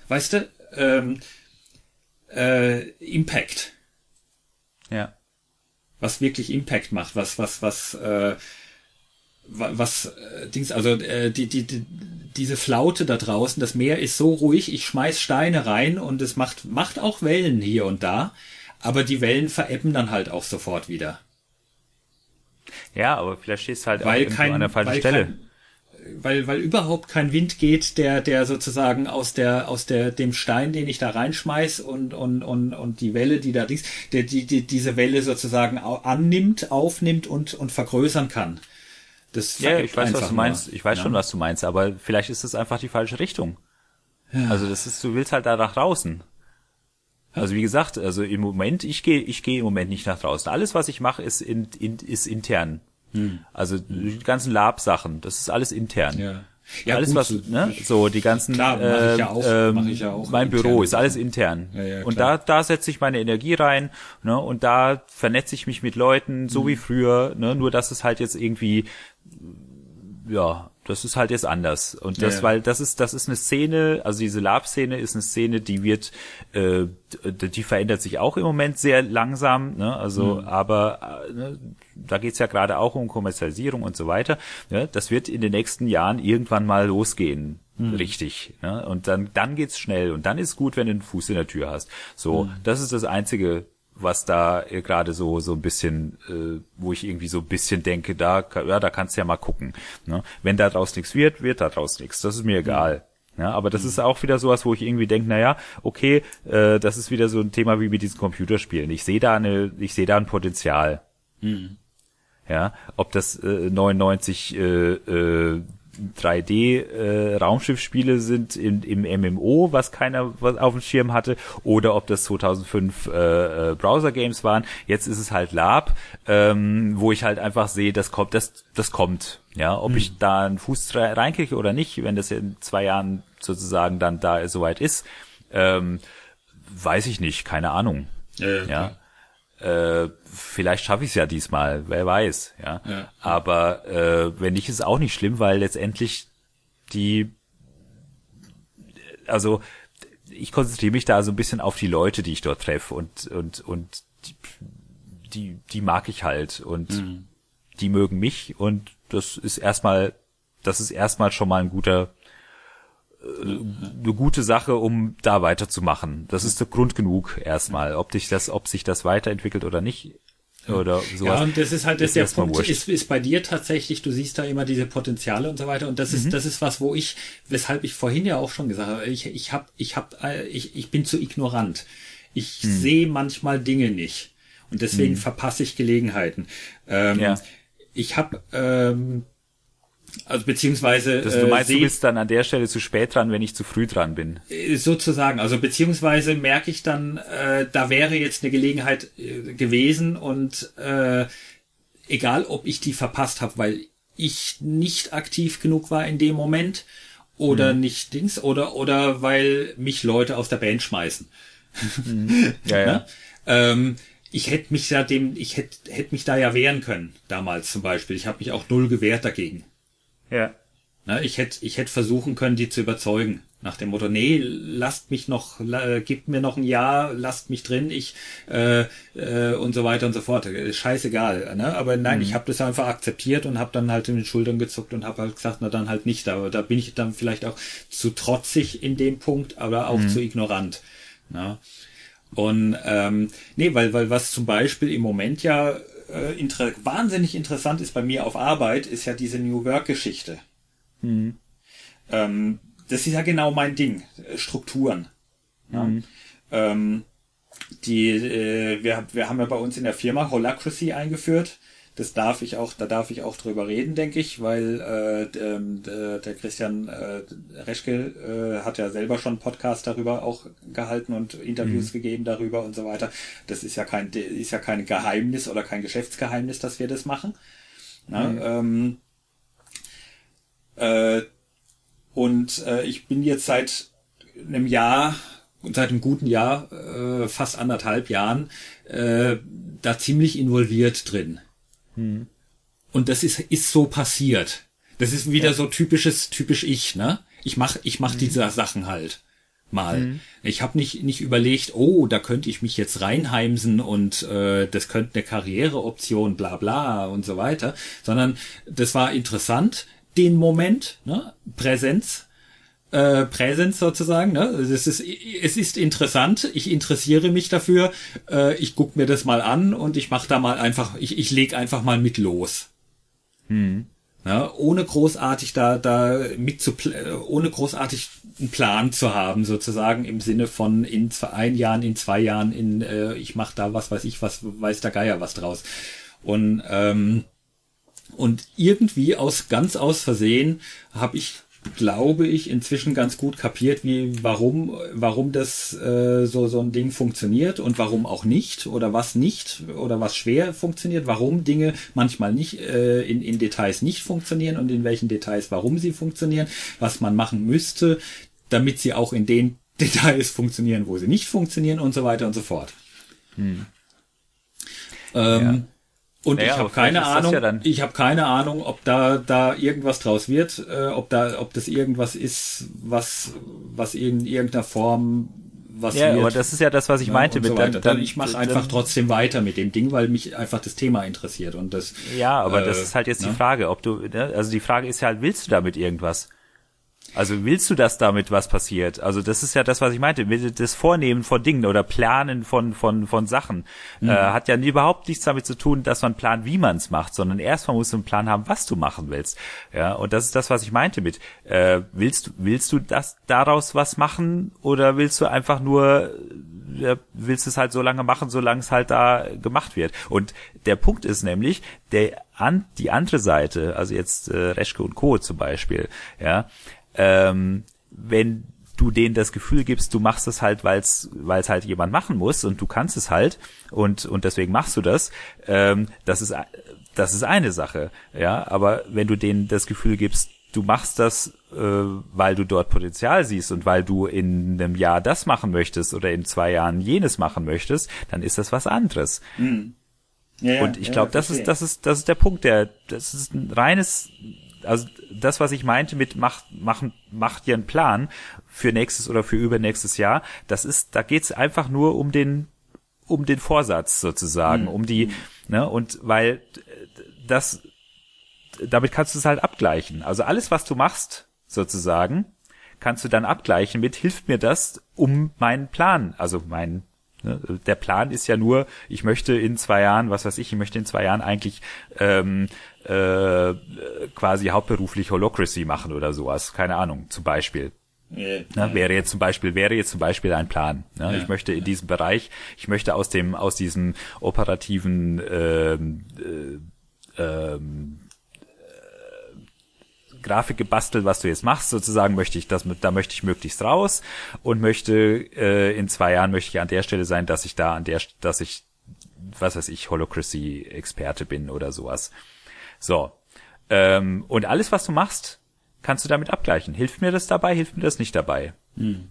Speaker 2: weißt du, ähm, äh, Impact.
Speaker 1: Ja.
Speaker 2: Was wirklich Impact macht, was, was, was, äh, was, äh, Dings, also äh, die, die, die, diese Flaute da draußen, das Meer ist so ruhig, ich schmeiß Steine rein und es macht, macht auch Wellen hier und da, aber die Wellen verebben dann halt auch sofort wieder.
Speaker 1: Ja, aber vielleicht stehst du halt
Speaker 2: weil auch kein, an der falschen Stelle. Kein, weil, weil überhaupt kein Wind geht, der, der sozusagen aus der, aus der, dem Stein, den ich da reinschmeiß und, und, und, und die Welle, die da ist, der, die, die, diese Welle sozusagen annimmt, aufnimmt und, und vergrößern kann.
Speaker 1: Das ja, ich weiß, was du meinst. Ich weiß ja. schon, was du meinst, aber vielleicht ist es einfach die falsche Richtung. Ja. Also das ist, du willst halt da nach draußen. Also wie gesagt, also im Moment, ich gehe, ich gehe im Moment nicht nach draußen. Alles, was ich mache, ist in, in, ist intern. Hm. Also die ganzen Lab-Sachen, das ist alles intern.
Speaker 2: Ja.
Speaker 1: Ja, alles gut, was, ne, so die ganzen, klar, mach ich ja auch, ähm, mach ich ja auch mein intern. Büro ist alles intern. Ja, ja, und da, da setze ich meine Energie rein, ne, und da vernetze ich mich mit Leuten, so mhm. wie früher, ne, nur dass es halt jetzt irgendwie, ja, das ist halt jetzt anders. Und das, ja, ja. weil das ist, das ist eine Szene, also diese Lab-Szene ist eine Szene, die wird, äh, die verändert sich auch im Moment sehr langsam, ne? Also, mhm. aber äh, ne, da geht's ja gerade auch um Kommerzialisierung und so weiter. Ne? Das wird in den nächsten Jahren irgendwann mal losgehen. Mhm. Richtig. Ne? Und dann, dann geht's schnell und dann ist gut, wenn du einen Fuß in der Tür hast. So, mhm. das ist das einzige was da äh, gerade so so ein bisschen, äh, wo ich irgendwie so ein bisschen denke, da ja, da kannst du ja mal gucken. Ne? Wenn da draus nichts wird, wird da draus nichts. Das ist mir egal. Ja, aber das ist auch wieder sowas, wo ich irgendwie denke, naja, okay, äh, das ist wieder so ein Thema wie mit diesen Computerspielen. Ich sehe da eine, ich sehe da ein Potenzial. Mhm. Ja, ob das äh, 99 äh, äh, 3D-Raumschiffspiele äh, sind in, im MMO, was keiner was auf dem Schirm hatte, oder ob das 2005 äh, äh, Browser-Games waren. Jetzt ist es halt Lab, ähm, wo ich halt einfach sehe, das kommt, das, das kommt. Ja, ob hm. ich da einen Fuß reinkriege oder nicht, wenn das in zwei Jahren sozusagen dann da soweit ist, ähm, weiß ich nicht, keine Ahnung. Ja, ja, ja äh, vielleicht schaffe ich es ja diesmal, wer weiß, ja. ja. Aber äh, wenn nicht, ist auch nicht schlimm, weil letztendlich die, also ich konzentriere mich da so ein bisschen auf die Leute, die ich dort treffe und und und die, die, die mag ich halt und mhm. die mögen mich und das ist erstmal, das ist erstmal schon mal ein guter eine gute Sache, um da weiterzumachen. Das ist der Grund genug erstmal. Ob dich das, ob sich das weiterentwickelt oder nicht, oder sowas.
Speaker 2: Ja, und das ist halt das, der Punkt, ist, ist bei dir tatsächlich, du siehst da immer diese Potenziale und so weiter. Und das ist, mhm. das ist was, wo ich, weshalb ich vorhin ja auch schon gesagt habe, ich, ich hab, ich hab, äh, ich, ich bin zu ignorant. Ich mhm. sehe manchmal Dinge nicht. Und deswegen mhm. verpasse ich Gelegenheiten. Ähm, ja. Ich habe ähm, Also beziehungsweise
Speaker 1: also du meinst, äh, du bist dann an der Stelle zu spät dran, wenn ich zu früh dran bin.
Speaker 2: Äh, sozusagen. Also beziehungsweise merke ich dann, äh, da wäre jetzt eine Gelegenheit äh, gewesen und äh, egal, ob ich die verpasst habe, weil ich nicht aktiv genug war in dem Moment oder mhm. nicht Dings oder oder weil mich Leute aus der Band schmeißen.
Speaker 1: Mhm. Ja, ja.
Speaker 2: ähm, ich hätte mich ja dem, ich hätte hätte mich da ja wehren können damals zum Beispiel. Ich habe mich auch null gewehrt dagegen.
Speaker 1: Ja.
Speaker 2: Na, ich hätte ich hätte versuchen können, die zu überzeugen. Nach dem Motto, nee, lasst mich noch, äh, gebt mir noch ein Jahr, lasst mich drin, ich äh, äh, und so weiter und so fort. Scheißegal. Ne? Aber nein, mhm. ich habe das einfach akzeptiert und habe dann halt in den Schultern gezuckt und habe halt gesagt, na dann halt nicht. Aber da bin ich dann vielleicht auch zu trotzig in dem Punkt, aber auch mhm. zu ignorant. Ne? Und ähm, nee, weil, weil was zum Beispiel im Moment ja äh, inter wahnsinnig interessant ist bei mir auf Arbeit, ist ja diese New Work-Geschichte. Mhm. Ähm, das ist ja genau mein Ding, äh, Strukturen. Ja. Mhm. Ähm, die, äh, wir, wir haben ja bei uns in der Firma Holacracy eingeführt. Das darf ich auch, da darf ich auch drüber reden, denke ich, weil äh, der, der Christian äh, Reschke äh, hat ja selber schon Podcast darüber auch gehalten und Interviews mhm. gegeben darüber und so weiter. Das ist ja kein, ist ja kein Geheimnis oder kein Geschäftsgeheimnis, dass wir das machen. Na, mhm. ähm, äh, und äh, ich bin jetzt seit einem Jahr und seit einem guten Jahr, äh, fast anderthalb Jahren, äh, da ziemlich involviert drin. Und das ist, ist so passiert. Das ist wieder ja. so typisches, typisch ich, ne? Ich mach, ich mach hm. diese Sachen halt mal. Mhm. Ich habe nicht nicht überlegt, oh, da könnte ich mich jetzt reinheimsen und äh, das könnte eine Karriereoption, bla bla und so weiter, sondern das war interessant den Moment, ne? Präsenz, äh, Präsenz sozusagen. Ne? Es, ist, es ist interessant, ich interessiere mich dafür, äh, ich guck mir das mal an und ich mache da mal einfach, ich, ich leg einfach mal mit los. Hm. Ja, ohne großartig da, da mit zu, ohne großartig einen Plan zu haben, sozusagen im Sinne von in zwei, ein Jahren, in zwei Jahren, in äh, ich mache da was weiß ich, was weiß der Geier was draus. Und ähm, und irgendwie aus ganz aus Versehen habe ich glaube ich inzwischen ganz gut kapiert, wie warum warum das äh, so so ein Ding funktioniert und warum auch nicht oder was nicht oder was schwer funktioniert, warum Dinge manchmal nicht äh, in in Details nicht funktionieren und in welchen Details warum sie funktionieren, was man machen müsste, damit sie auch in den Details funktionieren, wo sie nicht funktionieren und so weiter und so fort. Hm. Ähm, ja. Und naja, ich habe keine Ahnung, ja ich habe keine Ahnung, ob da da irgendwas draus wird, äh, ob da ob das irgendwas ist, was was in irgendeiner Form was
Speaker 1: ja, wird. aber das ist ja das, was ich ja, meinte
Speaker 2: mit so dann, dann, ich mache einfach trotzdem weiter mit dem Ding, weil mich einfach das Thema interessiert und das
Speaker 1: Ja, aber äh, das ist halt jetzt ne? die Frage, ob du ne? also die Frage ist ja halt, willst du damit irgendwas? Also willst du das damit, was passiert? Also das ist ja das, was ich meinte. Das Vornehmen von Dingen oder Planen von von von Sachen mhm. äh, hat ja überhaupt nichts damit zu tun, dass man plant, wie man es macht, sondern erstmal musst du einen Plan haben, was du machen willst. Ja, und das ist das, was ich meinte mit äh, willst du willst du das daraus was machen oder willst du einfach nur äh, willst es halt so lange machen, solange es halt da gemacht wird. Und der Punkt ist nämlich, der an die andere Seite, also jetzt äh, Reschke und Co. zum Beispiel, ja, ähm, wenn du denen das Gefühl gibst, du machst es halt, weil es halt jemand machen muss und du kannst es halt und und deswegen machst du das. Ähm, das ist das ist eine Sache, ja. Aber wenn du denen das Gefühl gibst, du machst das, äh, weil du dort Potenzial siehst und weil du in einem Jahr das machen möchtest oder in zwei Jahren jenes machen möchtest, dann ist das was anderes. Mhm. Ja, und ich ja, glaube, das ist das ist das ist der Punkt, der das ist ein reines also das, was ich meinte mit macht, machen, macht dir einen Plan für nächstes oder für übernächstes Jahr, das ist, da geht's einfach nur um den, um den Vorsatz sozusagen, mhm. um die, ne, und weil das, damit kannst du es halt abgleichen. Also alles, was du machst, sozusagen, kannst du dann abgleichen mit, hilft mir das, um meinen Plan, also meinen Ne? Der Plan ist ja nur, ich möchte in zwei Jahren, was weiß ich, ich möchte in zwei Jahren eigentlich ähm, äh, quasi hauptberuflich Holocracy machen oder sowas, keine Ahnung, zum Beispiel. Ja, ne? Wäre jetzt zum Beispiel, wäre jetzt zum Beispiel ein Plan. Ne? Ja, ich möchte in diesem Bereich, ich möchte aus dem, aus diesem operativen ähm, äh, ähm, Grafik gebastelt, was du jetzt machst, sozusagen möchte ich das, da möchte ich möglichst raus und möchte äh, in zwei Jahren möchte ich an der Stelle sein, dass ich da an der, dass ich, was weiß ich, Holocracy-Experte bin oder sowas. So. Ähm, und alles, was du machst, kannst du damit abgleichen. Hilft mir das dabei, hilft mir das nicht dabei? Hm.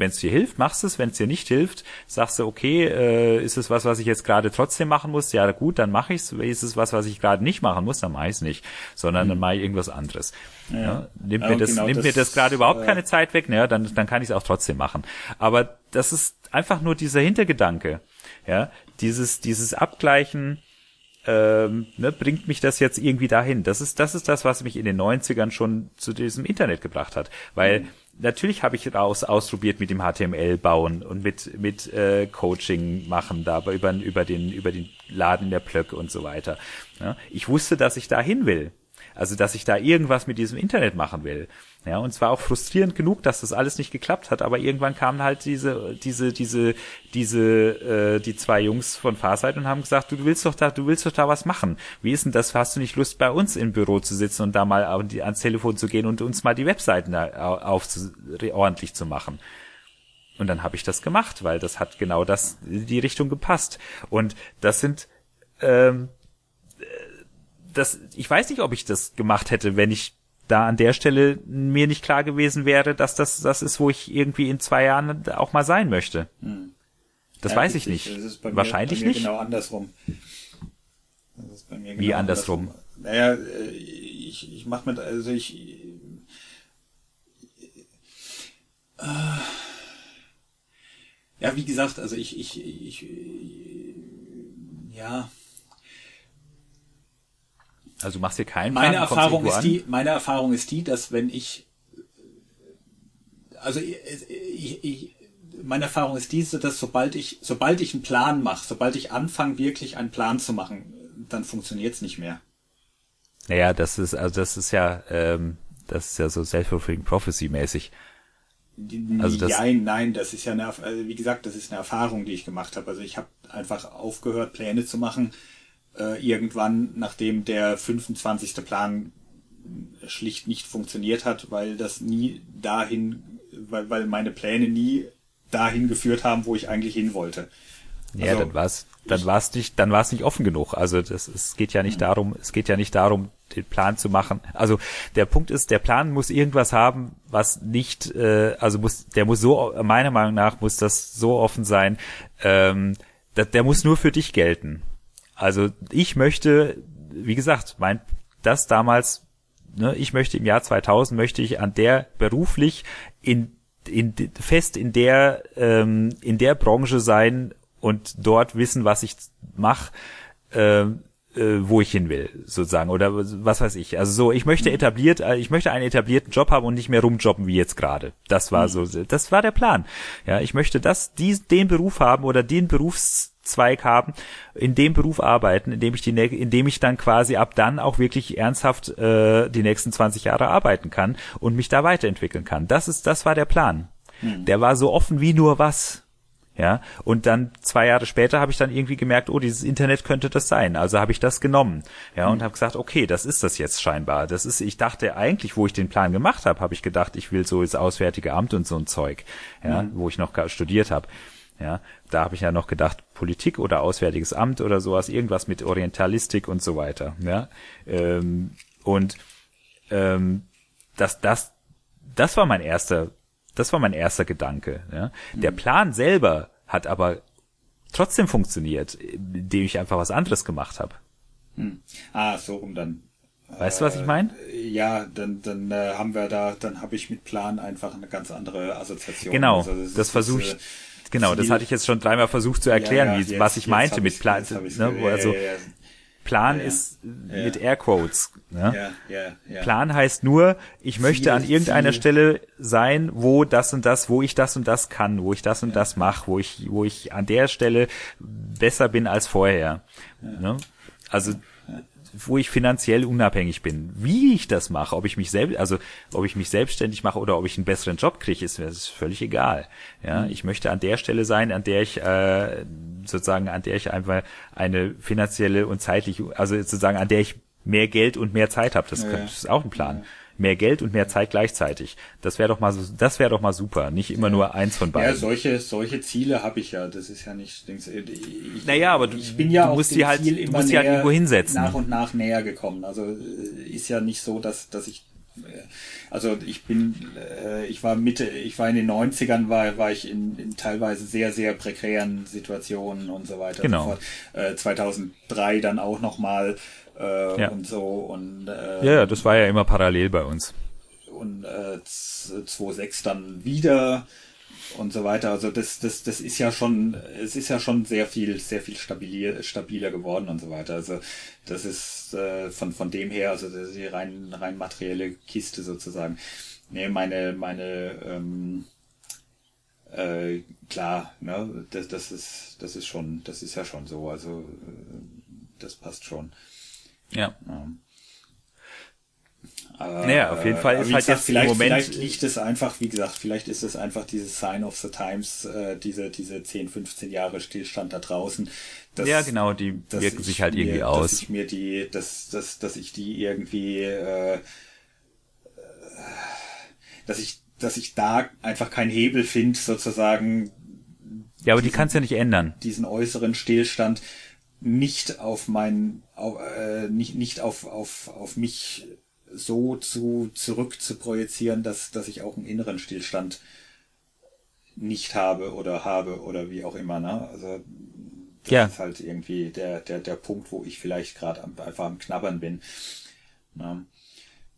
Speaker 1: Wenn es dir hilft, machst es. Wenn es dir nicht hilft, sagst du, okay, äh, ist es was, was ich jetzt gerade trotzdem machen muss? Ja, gut, dann mache ich's. Ist es was, was ich gerade nicht machen muss? Dann mache ich's nicht, sondern mhm. dann mache ich irgendwas anderes. Ja. Ja, nimmt mir das, genau nimmt das, mir das gerade überhaupt äh, keine Zeit weg? Ja, dann, dann kann ich es auch trotzdem machen. Aber das ist einfach nur dieser Hintergedanke. Ja, dieses, dieses Abgleichen ähm, ne, bringt mich das jetzt irgendwie dahin. Das ist, das ist das, was mich in den 90ern schon zu diesem Internet gebracht hat. Weil mhm. Natürlich habe ich raus ausprobiert mit dem HTML bauen und mit, mit äh, Coaching machen, da über, über den, über den Laden der Plöcke und so weiter. Ja, ich wusste, dass ich dahin will. Also, dass ich da irgendwas mit diesem Internet machen will. Ja, und zwar auch frustrierend genug, dass das alles nicht geklappt hat, aber irgendwann kamen halt diese, diese, diese, diese, äh, die zwei Jungs von Farsight und haben gesagt, du willst doch da, du willst doch da was machen. Wie ist denn das? Hast du nicht Lust, bei uns im Büro zu sitzen und da mal ans Telefon zu gehen und uns mal die Webseiten auf, ordentlich zu machen? Und dann habe ich das gemacht, weil das hat genau das, die Richtung gepasst. Und das sind, ähm, das, ich weiß nicht, ob ich das gemacht hätte, wenn ich da an der Stelle mir nicht klar gewesen wäre, dass das das ist, wo ich irgendwie in zwei Jahren auch mal sein möchte. Hm. Das ja, weiß ich nicht. Mir, Wahrscheinlich nicht.
Speaker 2: Genau andersrum.
Speaker 1: Genau Wie andersrum? andersrum?
Speaker 2: Naja, äh, ich, ich mache mit, also ich. Äh, ja, wie gesagt, also ich, ich, ich, ja,
Speaker 1: also du machst hier keinen
Speaker 2: meine Plan, Erfahrung ist die, meine Erfahrung ist die, dass wenn ich, also ich, ich, meine Erfahrung ist diese, dass sobald ich, sobald ich einen Plan mache, sobald ich anfange, wirklich einen Plan zu machen, dann funktioniert es nicht mehr.
Speaker 1: Naja, das ist, also das ist ja, ähm, das ist ja so self-fulfilling prophecy mäßig.
Speaker 2: Also das nein, nein, das ist ja eine, also wie gesagt, das ist eine Erfahrung, die ich gemacht habe. Also ich habe einfach aufgehört, Pläne zu machen, äh, irgendwann, nachdem der 25. Plan schlicht nicht funktioniert hat, weil das nie dahin, weil, weil meine Pläne nie dahin geführt haben, wo ich eigentlich hin wollte.
Speaker 1: Ja, also, dann war's, dann war's nicht, dann war's nicht offen genug. Also das, es geht ja nicht mhm. darum, es geht ja nicht darum, den Plan zu machen. Also der Punkt ist, der Plan muss irgendwas haben, was nicht, äh, also muss, der muss so, meiner Meinung nach muss das so offen sein, ähm, der, der muss nur für dich gelten. Also ich möchte, wie gesagt, mein, das damals, ne, ich möchte im Jahr 2000 möchte ich an der beruflich in, in fest in der ähm, in der Branche sein und dort wissen, was ich mache. Ähm, äh, wo ich hin will, sozusagen, oder was weiß ich. Also so, ich möchte etabliert, äh, ich möchte einen etablierten Job haben und nicht mehr rumjobben wie jetzt gerade. Das war so, das war der Plan. Ja, ich möchte das, die, den Beruf haben oder den Berufs Zweig haben, in dem Beruf arbeiten, in dem ich die, in dem ich dann quasi ab dann auch wirklich ernsthaft äh, die nächsten 20 Jahre arbeiten kann und mich da weiterentwickeln kann. Das ist, das war der Plan. Hm. Der war so offen wie nur was. Ja, und dann zwei Jahre später habe ich dann irgendwie gemerkt, oh, dieses Internet könnte das sein. Also habe ich das genommen. Ja, und hm. habe gesagt, okay, das ist das jetzt scheinbar. Das ist, ich dachte eigentlich, wo ich den Plan gemacht habe, habe ich gedacht, ich will so ins Auswärtige Amt und so ein Zeug, ja, mhm. wo ich noch studiert habe. Ja, da habe ich ja noch gedacht, Politik oder Auswärtiges Amt oder sowas, irgendwas mit Orientalistik und so weiter. Ja, ähm, und ähm, das, das, das war mein erster, das war mein erster Gedanke. Ja. Der mhm. Plan selber hat aber trotzdem funktioniert, indem ich einfach was anderes gemacht habe.
Speaker 2: Hm. Ah, so rum dann.
Speaker 1: Weißt du, was ich meine?
Speaker 2: Äh, ja, dann, dann äh, haben wir da, dann habe ich mit Plan einfach eine ganz andere Assoziation.
Speaker 1: Genau, also das, das versuche ich. Genau, das hatte ich jetzt schon dreimal versucht zu erklären, ja, ja, wie, jetzt, was ich meinte mit Plan. Ne, wo also Plan ist mit Airquotes. Ne? Plan heißt nur, ich Ziel, möchte an irgendeiner Ziel. Stelle sein, wo das und das, wo ich das und das kann, wo ich das und das mache, wo ich, wo ich an der Stelle besser bin als vorher. Ne? Also wo ich finanziell unabhängig bin. Wie ich das mache, ob ich mich selbst, also ob ich mich selbstständig mache oder ob ich einen besseren Job kriege, ist mir das völlig egal. Ja, mhm. ich möchte an der Stelle sein, an der ich äh, sozusagen, an der ich einfach eine finanzielle und zeitliche, also sozusagen an der ich mehr Geld und mehr Zeit habe. Das, ja. ist auch ein Plan. Mehr Geld und mehr Zeit gleichzeitig. Das wäre doch mal so, das wäre doch mal super. Nicht immer nur eins von beiden.
Speaker 2: Ja, solche, solche Ziele habe ich ja. Das ist ja nicht, denkst, ich,
Speaker 1: naja, aber du, ich bin ja du musst die halt, du musst die halt irgendwo hinsetzen.
Speaker 2: Nach und nach näher gekommen. Also ist ja nicht so, dass, dass ich also ich bin, äh, ich war Mitte, ich war in den 90ern, war, war ich in, in teilweise sehr, sehr prekären Situationen und so weiter.
Speaker 1: Genau.
Speaker 2: Und so äh, 2003 dann auch nochmal äh, ja. und so. Und, äh,
Speaker 1: ja, ja, das war ja immer parallel bei uns.
Speaker 2: Und äh, 2.6 dann wieder und so weiter. Also das, das, das ist ja schon, es ist ja schon sehr viel, sehr viel stabiler, stabiler geworden und so weiter. Also das ist äh, von, von dem her, also das ist die rein, rein materielle Kiste sozusagen. Nee, meine, meine, ähm, äh, klar, ne, das, das ist, das ist schon, das ist ja schon so. Also äh, das passt schon.
Speaker 1: Ja. ja. Aber, naja, auf jeden Fall ist halt gesagt, jetzt
Speaker 2: vielleicht, Moment. Vielleicht liegt es einfach, wie gesagt, vielleicht ist es einfach dieses Sign of the Times, äh, diese, diese 10, 15 Jahre Stillstand da draußen.
Speaker 1: Dass, ja, genau, die wirken sich halt mir, irgendwie aus.
Speaker 2: Dass ich mir die, dass, dass, dass ich die irgendwie, äh, dass ich, dass ich da einfach keinen Hebel finde, sozusagen.
Speaker 1: Ja, aber diesen, die kannst du ja nicht ändern.
Speaker 2: Diesen äußeren Stillstand nicht auf mein, auf, äh, nicht, nicht auf, auf, auf mich so zu, zurück zu projizieren, dass, dass ich auch einen inneren Stillstand nicht habe oder habe oder wie auch immer, ne? Also das ja. ist halt irgendwie der, der, der Punkt, wo ich vielleicht gerade einfach am Knabbern bin. Ne?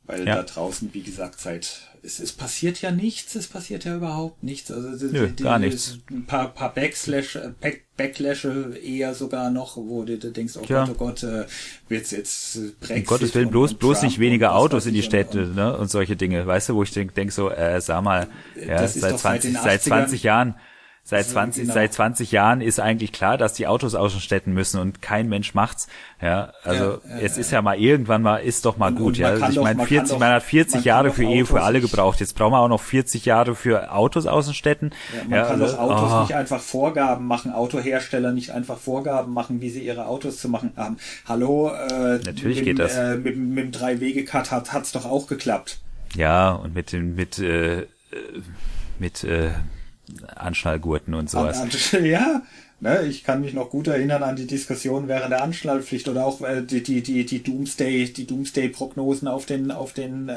Speaker 2: Weil ja. da draußen, wie gesagt, seit es, es passiert ja nichts, es passiert ja überhaupt nichts. Also
Speaker 1: Nö, die, gar nichts.
Speaker 2: Ein paar, paar Backslash, Back, Backlashe eher sogar noch, wo du, du denkst, oh Tja. Gott, oh Gott, äh, wird's jetzt
Speaker 1: Brexit. Um Gottes Willen, bloß, bloß nicht weniger Autos in die Städte, und, ne, und solche Dinge. Weißt du, wo ich denk, denk so, äh, sag mal, ja, seit 20, seit 20 Jahren, Seit 20, genau. seit 20 Jahren ist eigentlich klar, dass die Autos aus den Städten müssen und kein Mensch macht's. Ja, also ja, es ist ja mal irgendwann mal, ist doch mal gut. Ja, also ich meine, 40, man hat 40 Jahre für Ehe für alle gebraucht. Jetzt brauchen wir auch noch 40 Jahre für Autos aus den Städten.
Speaker 2: Ja, man ja, kann also, doch Autos oh. nicht einfach Vorgaben machen, Autohersteller nicht einfach Vorgaben machen, wie sie ihre Autos zu machen haben. Hallo, äh,
Speaker 1: natürlich mit, geht das.
Speaker 2: Äh, mit, mit dem Drei-Wege-Cut hat hat's doch auch geklappt.
Speaker 1: Ja, und mit dem mit äh, mit äh, Anschnallgurten und sowas.
Speaker 2: An, ja, ne, ich kann mich noch gut erinnern an die Diskussion während der Anschnallpflicht oder auch äh, die, die, die, die Doomsday, die Doomsday-Prognosen auf den, auf den, äh,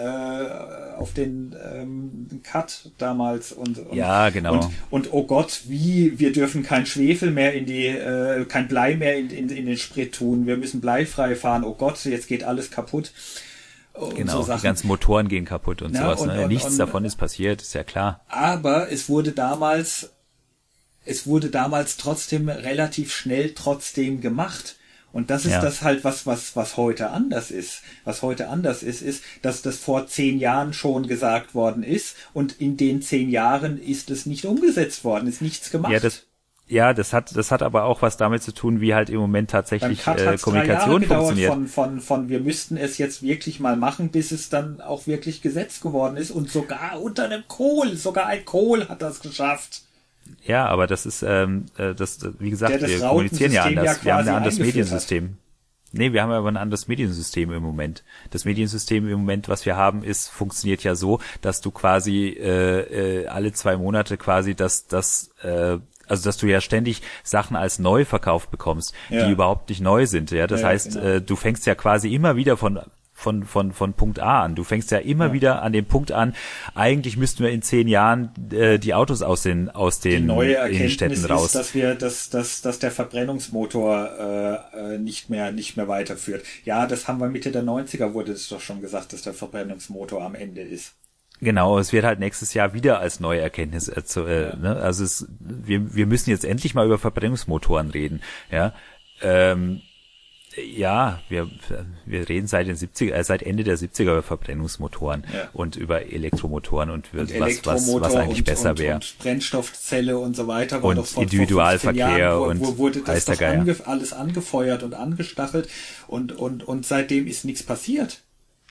Speaker 2: auf den ähm, Cut damals und, und
Speaker 1: ja, genau.
Speaker 2: Und, und oh Gott, wie wir dürfen kein Schwefel mehr in die, äh, kein Blei mehr in, in, in den Sprit tun, wir müssen bleifrei fahren. Oh Gott, jetzt geht alles kaputt.
Speaker 1: Genau, so die ganzen Motoren gehen kaputt und ja, sowas. Und, ne? und, Nichts davon ist passiert, ist ja klar.
Speaker 2: Aber es wurde damals, es wurde damals trotzdem relativ schnell trotzdem gemacht. Und das ist ja. das halt, was, was, was heute anders ist. Was heute anders ist, ist, dass das vor zehn Jahren schon gesagt worden ist und in den zehn Jahren ist es nicht umgesetzt worden, ist nichts gemacht.
Speaker 1: Ja, das, ja, das hat, das hat aber auch was damit zu tun, wie halt im Moment tatsächlich äh, Kommunikation funktioniert.
Speaker 2: Von, von, von, wir müssten es jetzt wirklich mal machen, bis es dann auch wirklich Gesetz geworden ist und sogar unter einem Kohl, sogar ein Kohl hat das geschafft.
Speaker 1: Ja, aber das ist, ähm, äh, das, wie gesagt, wir kommunizieren ja anders. Ja wir haben ein anderes Mediensystem. Hat. Nee, wir haben aber ein anderes Mediensystem im Moment. Das Mediensystem im Moment, was wir haben, ist, funktioniert ja so, dass du quasi äh, äh, alle zwei Monate quasi das, das äh, also dass du ja ständig Sachen als neu verkauft bekommst, ja. die überhaupt nicht neu sind. Ja, das ja, heißt, genau. äh, du fängst ja quasi immer wieder von von, von, von Punkt A an. Du fängst ja immer ja. wieder an dem Punkt an, eigentlich müssten wir in zehn Jahren äh, die Autos aus den, aus den die
Speaker 2: neue Erkenntnis raus. Ist, dass wir, dass, dass, dass der Verbrennungsmotor äh, äh, nicht mehr, nicht mehr weiterführt. Ja, das haben wir Mitte der 90er wurde es doch schon gesagt, dass der Verbrennungsmotor am Ende ist.
Speaker 1: Genau, es wird halt nächstes Jahr wieder als neue Erkenntnis, äh, äh, ne? also es, wir, wir müssen jetzt endlich mal über Verbrennungsmotoren reden, ja. Ähm, ja, wir, wir reden seit den 70er, äh, seit Ende der 70er über Verbrennungsmotoren ja. und über Elektromotoren und, und was, was, was eigentlich und, besser wäre. Und
Speaker 2: Brennstoffzelle und so weiter.
Speaker 1: Und vor, Individualverkehr
Speaker 2: Jahren,
Speaker 1: und
Speaker 2: wo, wo wurde das doch ange, alles angefeuert und angestachelt und, und, und seitdem ist nichts passiert.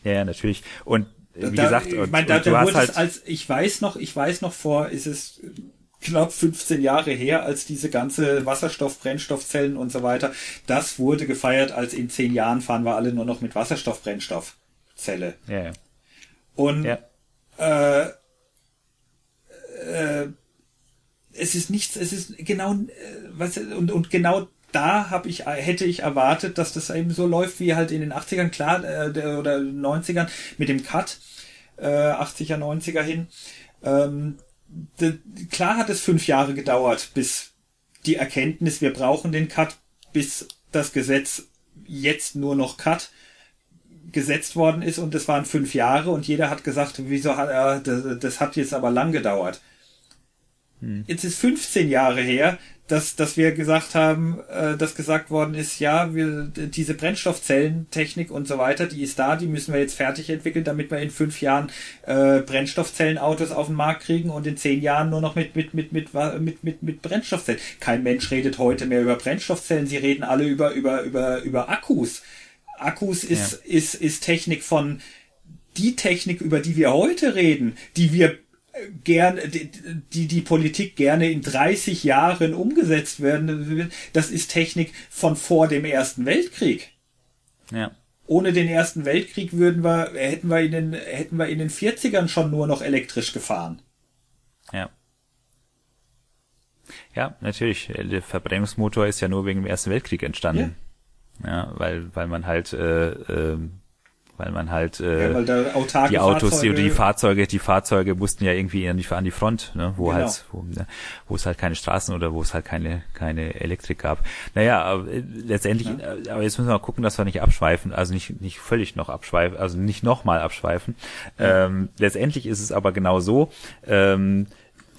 Speaker 1: Ja, natürlich. Und wie da, gesagt,
Speaker 2: ich meine, da, da wurde halt es als, ich weiß noch, ich weiß noch vor, ist es knapp 15 Jahre her, als diese ganze Wasserstoff, Brennstoffzellen und so weiter, das wurde gefeiert, als in zehn Jahren fahren wir alle nur noch mit Wasserstoff, Brennstoffzelle.
Speaker 1: Ja, ja.
Speaker 2: Und ja. äh, äh, es ist nichts, es ist genau, äh, was, und, und genau da habe ich, hätte ich erwartet, dass das eben so läuft wie halt in den 80ern, klar, äh, oder 90ern mit dem Cut, äh, 80er, 90er hin. Ähm, de, klar hat es fünf Jahre gedauert, bis die Erkenntnis, wir brauchen den Cut, bis das Gesetz jetzt nur noch Cut gesetzt worden ist und es waren fünf Jahre und jeder hat gesagt, wieso hat er, das, das hat jetzt aber lang gedauert. Hm. Jetzt ist 15 Jahre her, dass, dass wir gesagt haben, äh, dass gesagt worden ist, ja, wir, diese Brennstoffzellentechnik und so weiter, die ist da, die müssen wir jetzt fertig entwickeln, damit wir in fünf Jahren äh, Brennstoffzellenautos auf den Markt kriegen und in zehn Jahren nur noch mit, mit, mit, mit, mit, mit, mit Brennstoffzellen. Kein Mensch redet heute mehr über Brennstoffzellen, sie reden alle über, über, über, über Akkus. Akkus ist, ja. ist, ist Technik von die Technik, über die wir heute reden, die wir gern, die, die Politik gerne in 30 Jahren umgesetzt werden, das ist Technik von vor dem Ersten Weltkrieg. Ja. Ohne den Ersten Weltkrieg würden wir, hätten wir in den, hätten wir in den 40ern schon nur noch elektrisch gefahren.
Speaker 1: Ja. Ja, natürlich. Der Verbrennungsmotor ist ja nur wegen dem Ersten Weltkrieg entstanden. Ja, ja weil, weil man halt äh, äh, weil man halt äh, ja, die Autos, Fahrzeuge, die, die Fahrzeuge, die Fahrzeuge mussten ja irgendwie an die, an die Front, ne, wo genau. halt, wo, ne, wo es halt keine Straßen oder wo es halt keine keine Elektrik gab. Naja, aber äh, letztendlich, ja. Äh, aber jetzt müssen wir mal gucken, dass wir nicht abschweifen, also nicht nicht völlig noch abschweifen, also nicht nochmal abschweifen. Ja. Ähm, letztendlich ist es aber genau so. Ähm,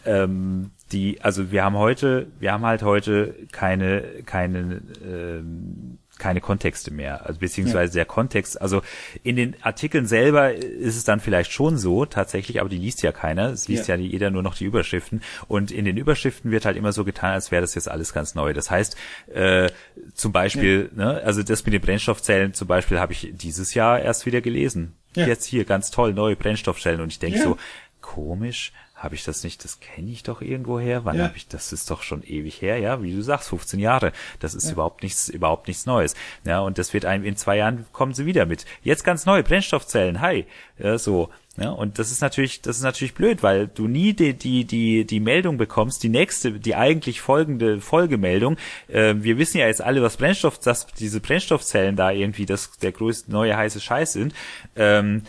Speaker 1: ähm, die, also wir haben heute, wir haben halt heute keine keine ähm, keine Kontexte mehr, also beziehungsweise ja. der Kontext, also in den Artikeln selber ist es dann vielleicht schon so, tatsächlich, aber die liest ja keiner, es liest ja, ja jeder nur noch die Überschriften und in den Überschriften wird halt immer so getan, als wäre das jetzt alles ganz neu. Das heißt, äh, zum Beispiel, ja. ne, also das mit den Brennstoffzellen zum Beispiel habe ich dieses Jahr erst wieder gelesen. Jetzt hier, ganz toll, neue Brennstoffzellen und ich denke so, komisch, habe ich das nicht, das kenne ich doch irgendwo her. Wann ja. habe ich, das ist doch schon ewig her, ja, wie du sagst, 15 Jahre. Das ist ja. überhaupt nichts, überhaupt nichts Neues. Ja, und das wird einem in zwei Jahren kommen sie wieder mit. Jetzt ganz neu, Brennstoffzellen, hi. Ja, so. Ja, und das ist natürlich, das ist natürlich blöd, weil du nie die, die, die, die Meldung bekommst, die nächste, die eigentlich folgende Folgemeldung. Äh, wir wissen ja jetzt alle, was Brennstoff, dass diese Brennstoffzellen da irgendwie das, der größte neue heiße Scheiß sind. Ähm,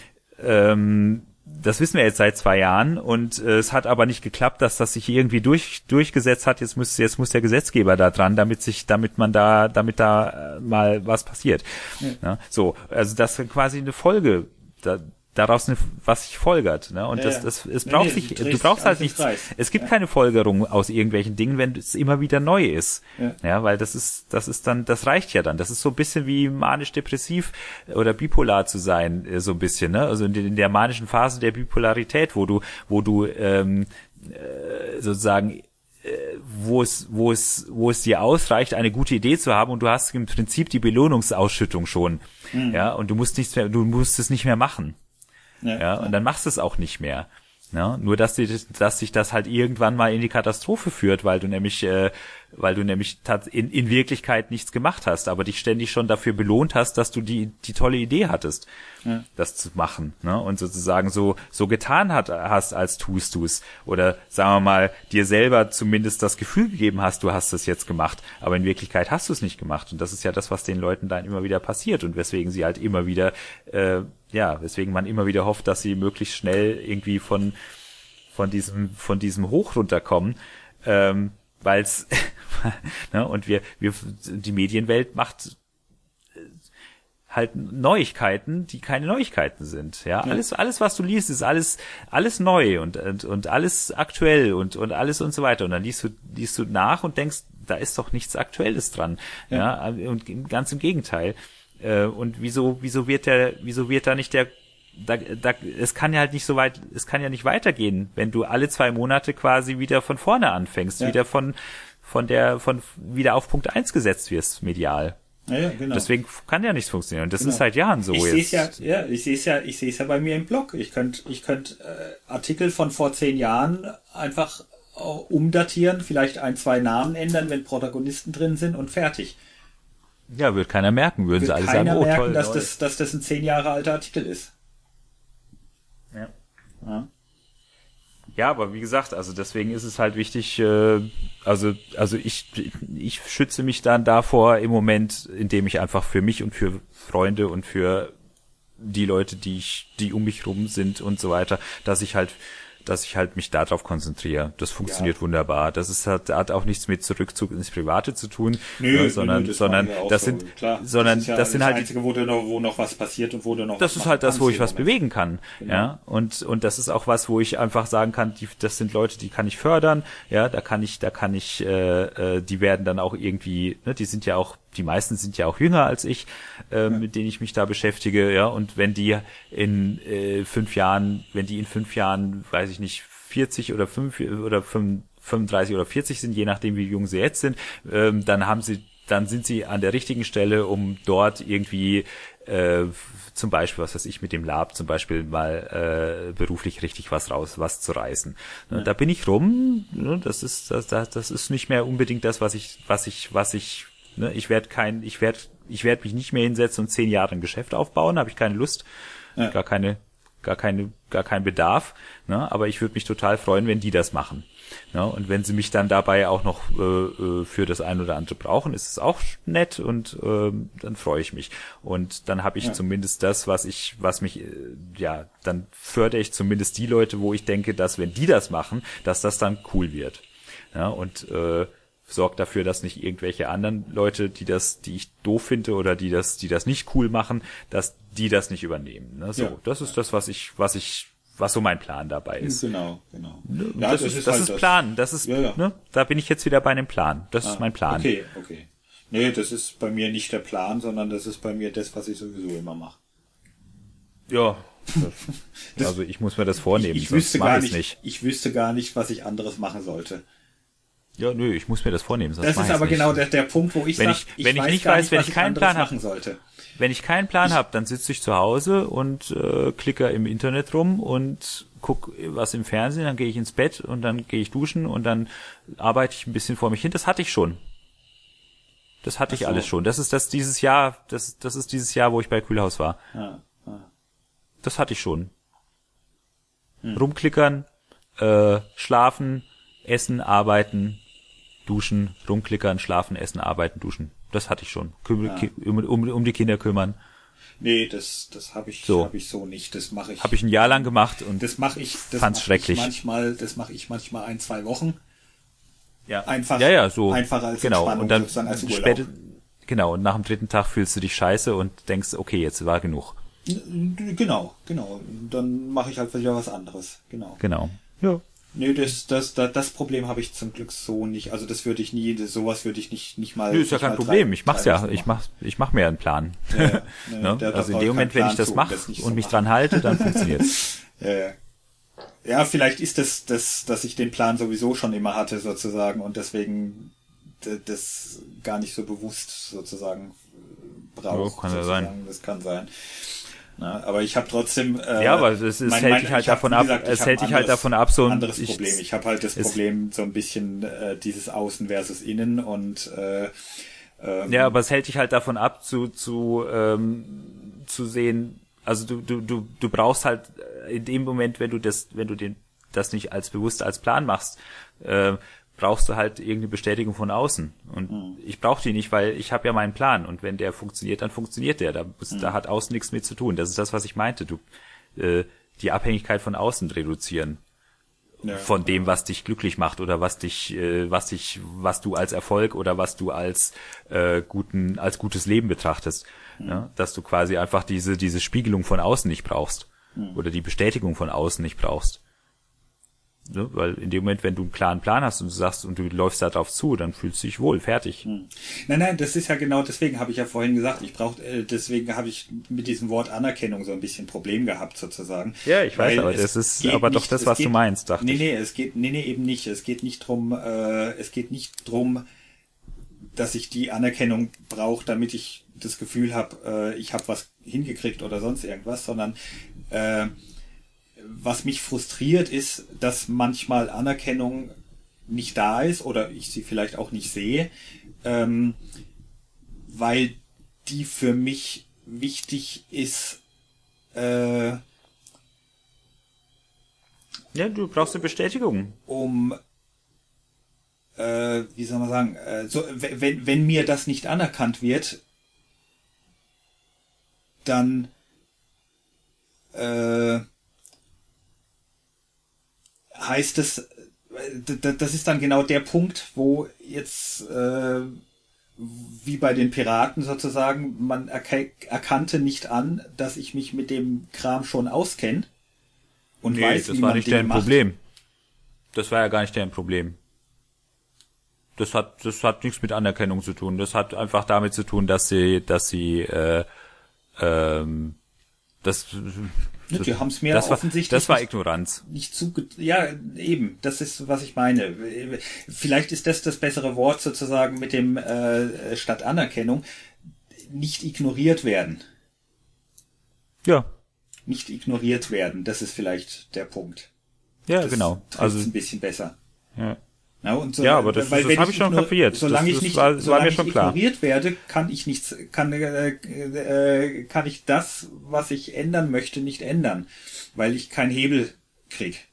Speaker 1: ähm, das wissen wir jetzt seit zwei Jahren und äh, es hat aber nicht geklappt, dass das sich irgendwie durch, durchgesetzt hat. Jetzt muss, jetzt muss der Gesetzgeber da dran, damit sich, damit man da, damit da äh, mal was passiert. Ja. Ja, so, also das ist quasi eine Folge. Da, daraus eine, was sich folgert. Ne? Und ja, das, das, es braucht nee, sich, du, du brauchst halt nichts. Es gibt ja. keine Folgerung aus irgendwelchen Dingen, wenn es immer wieder neu ist. Ja. ja, weil das ist, das ist dann, das reicht ja dann. Das ist so ein bisschen wie manisch-depressiv oder bipolar zu sein, äh, so ein bisschen. Ne? Also in, in der manischen Phase der Bipolarität, wo du, wo du ähm, äh, sozusagen äh, wo es, wo es, wo es dir ausreicht, eine gute Idee zu haben und du hast im Prinzip die Belohnungsausschüttung schon. Mhm. Ja, und du musst nichts mehr, du musst es nicht mehr machen. Ja, ja, und dann machst du es auch nicht mehr. Ja, nur dass, die, dass sich das halt irgendwann mal in die Katastrophe führt, weil du nämlich, äh, weil du nämlich in, in Wirklichkeit nichts gemacht hast, aber dich ständig schon dafür belohnt hast, dass du die, die tolle Idee hattest, ja. das zu machen. Ne? Und sozusagen so, so getan hat, hast, als tust du's. Oder sagen wir mal, dir selber zumindest das Gefühl gegeben hast, du hast es jetzt gemacht, aber in Wirklichkeit hast du es nicht gemacht. Und das ist ja das, was den Leuten dann immer wieder passiert und weswegen sie halt immer wieder äh, ja, weswegen man immer wieder hofft, dass sie möglichst schnell irgendwie von von diesem von diesem Hoch runterkommen, ähm, weil es ne, und wir wir die Medienwelt macht äh, halt Neuigkeiten, die keine Neuigkeiten sind. Ja, ja, alles, alles, was du liest, ist alles, alles neu und, und, und alles aktuell und, und alles und so weiter. Und dann liest du, liest du nach und denkst, da ist doch nichts Aktuelles dran. Ja, ja und ganz im Gegenteil. Äh, und wieso, wieso wird der, wieso wird da nicht der da, da, es kann ja halt nicht so weit, es kann ja nicht weitergehen, wenn du alle zwei Monate quasi wieder von vorne anfängst, ja. wieder von, von der, von, wieder auf Punkt eins gesetzt wirst, medial. Ja, ja, genau. Deswegen kann ja nichts funktionieren. Und das genau. ist seit Jahren so.
Speaker 2: Ich sehe es ja, ja, ich sehe es ja, ich sehe es ja bei mir im Blog. Ich könnte, ich könnte äh, Artikel von vor zehn Jahren einfach äh, umdatieren, vielleicht ein, zwei Namen ändern, wenn Protagonisten drin sind und fertig.
Speaker 1: Ja, wird keiner merken, würden wird sie alle sagen,
Speaker 2: oh merken, toll. Dass das, dass das ein zehn Jahre alter Artikel ist.
Speaker 1: Ja. Ja. Aber wie gesagt, also deswegen ist es halt wichtig, äh, also, also ich, ich schütze mich dann davor im Moment, indem ich einfach für mich und für Freunde und für die Leute, die ich, die um mich rum sind und so weiter, dass ich halt dass ich halt mich darauf konzentriere. Das funktioniert ja. wunderbar. Das ist hat, hat auch nichts mit Zurückzug ins Private zu tun, nö, ne, sondern nö, das sondern das so. sind Klar, sondern das, ja das sind das halt
Speaker 2: einzige, wo, noch, wo noch was passiert und wo du noch
Speaker 1: Das ist halt das, wo ich was bewegen kann, genau. ja und und das ist auch was, wo ich einfach sagen kann, die, das sind Leute, die kann ich fördern, ja, da kann ich da kann ich äh, äh, die werden dann auch irgendwie, ne, die sind ja auch die meisten sind ja auch jünger als ich, äh, mit denen ich mich da beschäftige, ja, und wenn die in äh, fünf Jahren, wenn die in fünf Jahren, weiß ich nicht, 40 oder fünf oder 35 oder 40 sind, je nachdem wie jung sie jetzt sind, ähm, dann haben sie, dann sind sie an der richtigen Stelle, um dort irgendwie äh, zum Beispiel, was weiß ich, mit dem Lab zum Beispiel mal äh, beruflich richtig was raus, was zu reißen. Ja. Da bin ich rum, ne, das ist, das, das ist nicht mehr unbedingt das, was ich, was ich, was ich Ne? Ich werde kein, ich werde, ich werde mich nicht mehr hinsetzen und zehn Jahre ein Geschäft aufbauen, habe ich keine Lust, ja. gar keine, gar keine, gar keinen Bedarf. Ne? Aber ich würde mich total freuen, wenn die das machen. Ne? Und wenn sie mich dann dabei auch noch äh, äh, für das ein oder andere brauchen, ist es auch nett und äh, dann freue ich mich. Und dann habe ich ja. zumindest das, was ich, was mich, äh, ja, dann fördere ich zumindest die Leute, wo ich denke, dass wenn die das machen, dass das dann cool wird. Ja, und äh, sorgt dafür, dass nicht irgendwelche anderen Leute, die das, die ich doof finde oder die das, die das nicht cool machen, dass die das nicht übernehmen. Ne? So, ja. das ist das, was ich, was ich, was so mein Plan dabei ist.
Speaker 2: Genau, genau.
Speaker 1: Ne? Ja, das, das, ist, das halt ist. Plan. Das ist, ja, ja. Ne? da bin ich jetzt wieder bei einem Plan. Das ah, ist mein Plan.
Speaker 2: Okay, okay. Nee, das ist bei mir nicht der Plan, sondern das ist bei mir das, was ich sowieso immer mache.
Speaker 1: Ja. Das, also ich muss mir das vornehmen.
Speaker 2: Ich, ich wüsste gar nicht, nicht, Ich wüsste gar nicht, was ich anderes machen sollte.
Speaker 1: Ja, nö, ich muss mir das vornehmen.
Speaker 2: Das ist aber genau der, der Punkt, wo ich
Speaker 1: wenn sag, ich, wenn ich, ich nicht weiß, nicht, wenn ich keinen Plan machen sollte. Wenn ich keinen Plan habe, dann sitze ich zu Hause und äh, klicke im Internet rum und guck was im Fernsehen, dann gehe ich ins Bett und dann gehe ich duschen und dann arbeite ich ein bisschen vor mich hin. Das hatte ich schon. Das hatte so. ich alles schon. Das ist das dieses Jahr, das, das ist dieses Jahr, wo ich bei Kühlhaus war. Ah, ah. Das hatte ich schon. Hm. Rumklickern, äh, schlafen, essen, arbeiten, duschen, rumklickern, schlafen, essen, arbeiten, duschen. Das hatte ich schon. Küm ja. um, um, um die Kinder kümmern.
Speaker 2: Nee, das, das habe ich, so. hab ich so nicht. Das mache ich.
Speaker 1: Habe ich ein Jahr lang gemacht und
Speaker 2: das mache ich. Das
Speaker 1: fand's
Speaker 2: mach
Speaker 1: schrecklich.
Speaker 2: Ich manchmal, das mache ich manchmal ein, zwei Wochen.
Speaker 1: Ja.
Speaker 2: Einfach.
Speaker 1: Ja, ja, so.
Speaker 2: Einfacher als
Speaker 1: genau. und dann, dann als Urlaub. Später, genau. Und nach dem dritten Tag fühlst du dich scheiße und denkst, okay, jetzt war genug.
Speaker 2: Genau, genau. Dann mache ich halt wieder was anderes. Genau.
Speaker 1: Genau. Ja.
Speaker 2: Nö, das, das, das, das Problem habe ich zum Glück so nicht. Also das würde ich nie, sowas würde ich nicht, nicht mal.
Speaker 1: Nö, ist ja kein Problem. ich mach's ja. Ich mach, ich mach mir einen Plan. Ja, ne? ne? Also in dem Moment, wenn ich das mache und so mich dran halte, dann funktioniert's.
Speaker 2: ja, ja, vielleicht ist das, das, dass ich den Plan sowieso schon immer hatte sozusagen und deswegen das gar nicht so bewusst sozusagen brauche.
Speaker 1: Oh, kann ja sein.
Speaker 2: Das kann sein. Na, aber ich habe trotzdem.
Speaker 1: Äh, ja, aber es, mein, hält dich halt davon ab. Gesagt, es hält dich halt davon ab, so
Speaker 2: ein anderes ich, Problem. Ich habe halt das Problem so ein bisschen äh, dieses Außen versus Innen und äh,
Speaker 1: ähm, ja, aber es hält dich halt davon ab, zu zu ähm, zu sehen. Also du du du du brauchst halt in dem Moment, wenn du das wenn du den das nicht als bewusst als Plan machst, äh, brauchst du halt irgendeine Bestätigung von außen. Und mhm. ich brauche die nicht, weil ich habe ja meinen Plan. Und wenn der funktioniert, dann funktioniert der. Da, mhm. da hat außen nichts mit zu tun. Das ist das, was ich meinte. Du äh, die Abhängigkeit von außen reduzieren. Ja, von dem, was dich glücklich macht oder was dich, äh, was dich, was du als Erfolg oder was du als äh, guten, als gutes Leben betrachtest. Mhm. Ja? Dass du quasi einfach diese, diese Spiegelung von außen nicht brauchst. Mhm. Oder die Bestätigung von außen nicht brauchst. Ne? Weil in dem Moment, wenn du einen klaren Plan hast und du sagst und du läufst da drauf zu, dann fühlst du dich wohl, fertig. Hm.
Speaker 2: Nein, nein, das ist ja genau, deswegen habe ich ja vorhin gesagt, ich brauche, äh, deswegen habe ich mit diesem Wort Anerkennung so ein bisschen Problem gehabt, sozusagen.
Speaker 1: Ja, ich weiß, aber das ist aber nicht, doch das, was geht, du meinst, dachte
Speaker 2: nee, ich. Nee, nee, es geht, nee, nee, eben nicht. Es geht nicht drum, äh, es geht nicht drum, dass ich die Anerkennung brauche, damit ich das Gefühl habe, äh, ich habe was hingekriegt oder sonst irgendwas, sondern äh, was mich frustriert ist, dass manchmal Anerkennung nicht da ist oder ich sie vielleicht auch nicht sehe, ähm, weil die für mich wichtig ist, äh,
Speaker 1: Ja, du brauchst eine Bestätigung.
Speaker 2: Um, äh, wie soll man sagen, äh, so, wenn, wenn mir das nicht anerkannt wird, dann äh, heißt es, das ist dann genau der Punkt, wo jetzt äh, wie bei den Piraten sozusagen, man erkannte nicht an, dass ich mich mit dem Kram schon auskenne
Speaker 1: und nee, weiß, das wie war man nicht deren Problem. Das war ja gar nicht deren Problem. Das hat, das hat nichts mit Anerkennung zu tun. Das hat einfach damit zu tun, dass sie, dass sie, äh, ähm, das
Speaker 2: Ne, die haben es mir
Speaker 1: das
Speaker 2: offensichtlich.
Speaker 1: War, das war Ignoranz.
Speaker 2: Nicht zu, ja, eben. Das ist, was ich meine. Vielleicht ist das das bessere Wort sozusagen mit dem äh, statt Anerkennung. Nicht ignoriert werden.
Speaker 1: Ja.
Speaker 2: Nicht ignoriert werden. Das ist vielleicht der Punkt.
Speaker 1: Ja, das genau.
Speaker 2: Also ein bisschen besser.
Speaker 1: Ja.
Speaker 2: Ja, und so,
Speaker 1: ja aber das, das habe ich schon kapiert.
Speaker 2: Solange
Speaker 1: das,
Speaker 2: ich nicht,
Speaker 1: war,
Speaker 2: solange
Speaker 1: war
Speaker 2: ich ignoriert werde, kann ich nichts, kann, äh, äh, kann ich das, was ich ändern möchte, nicht ändern, weil ich keinen Hebel krieg.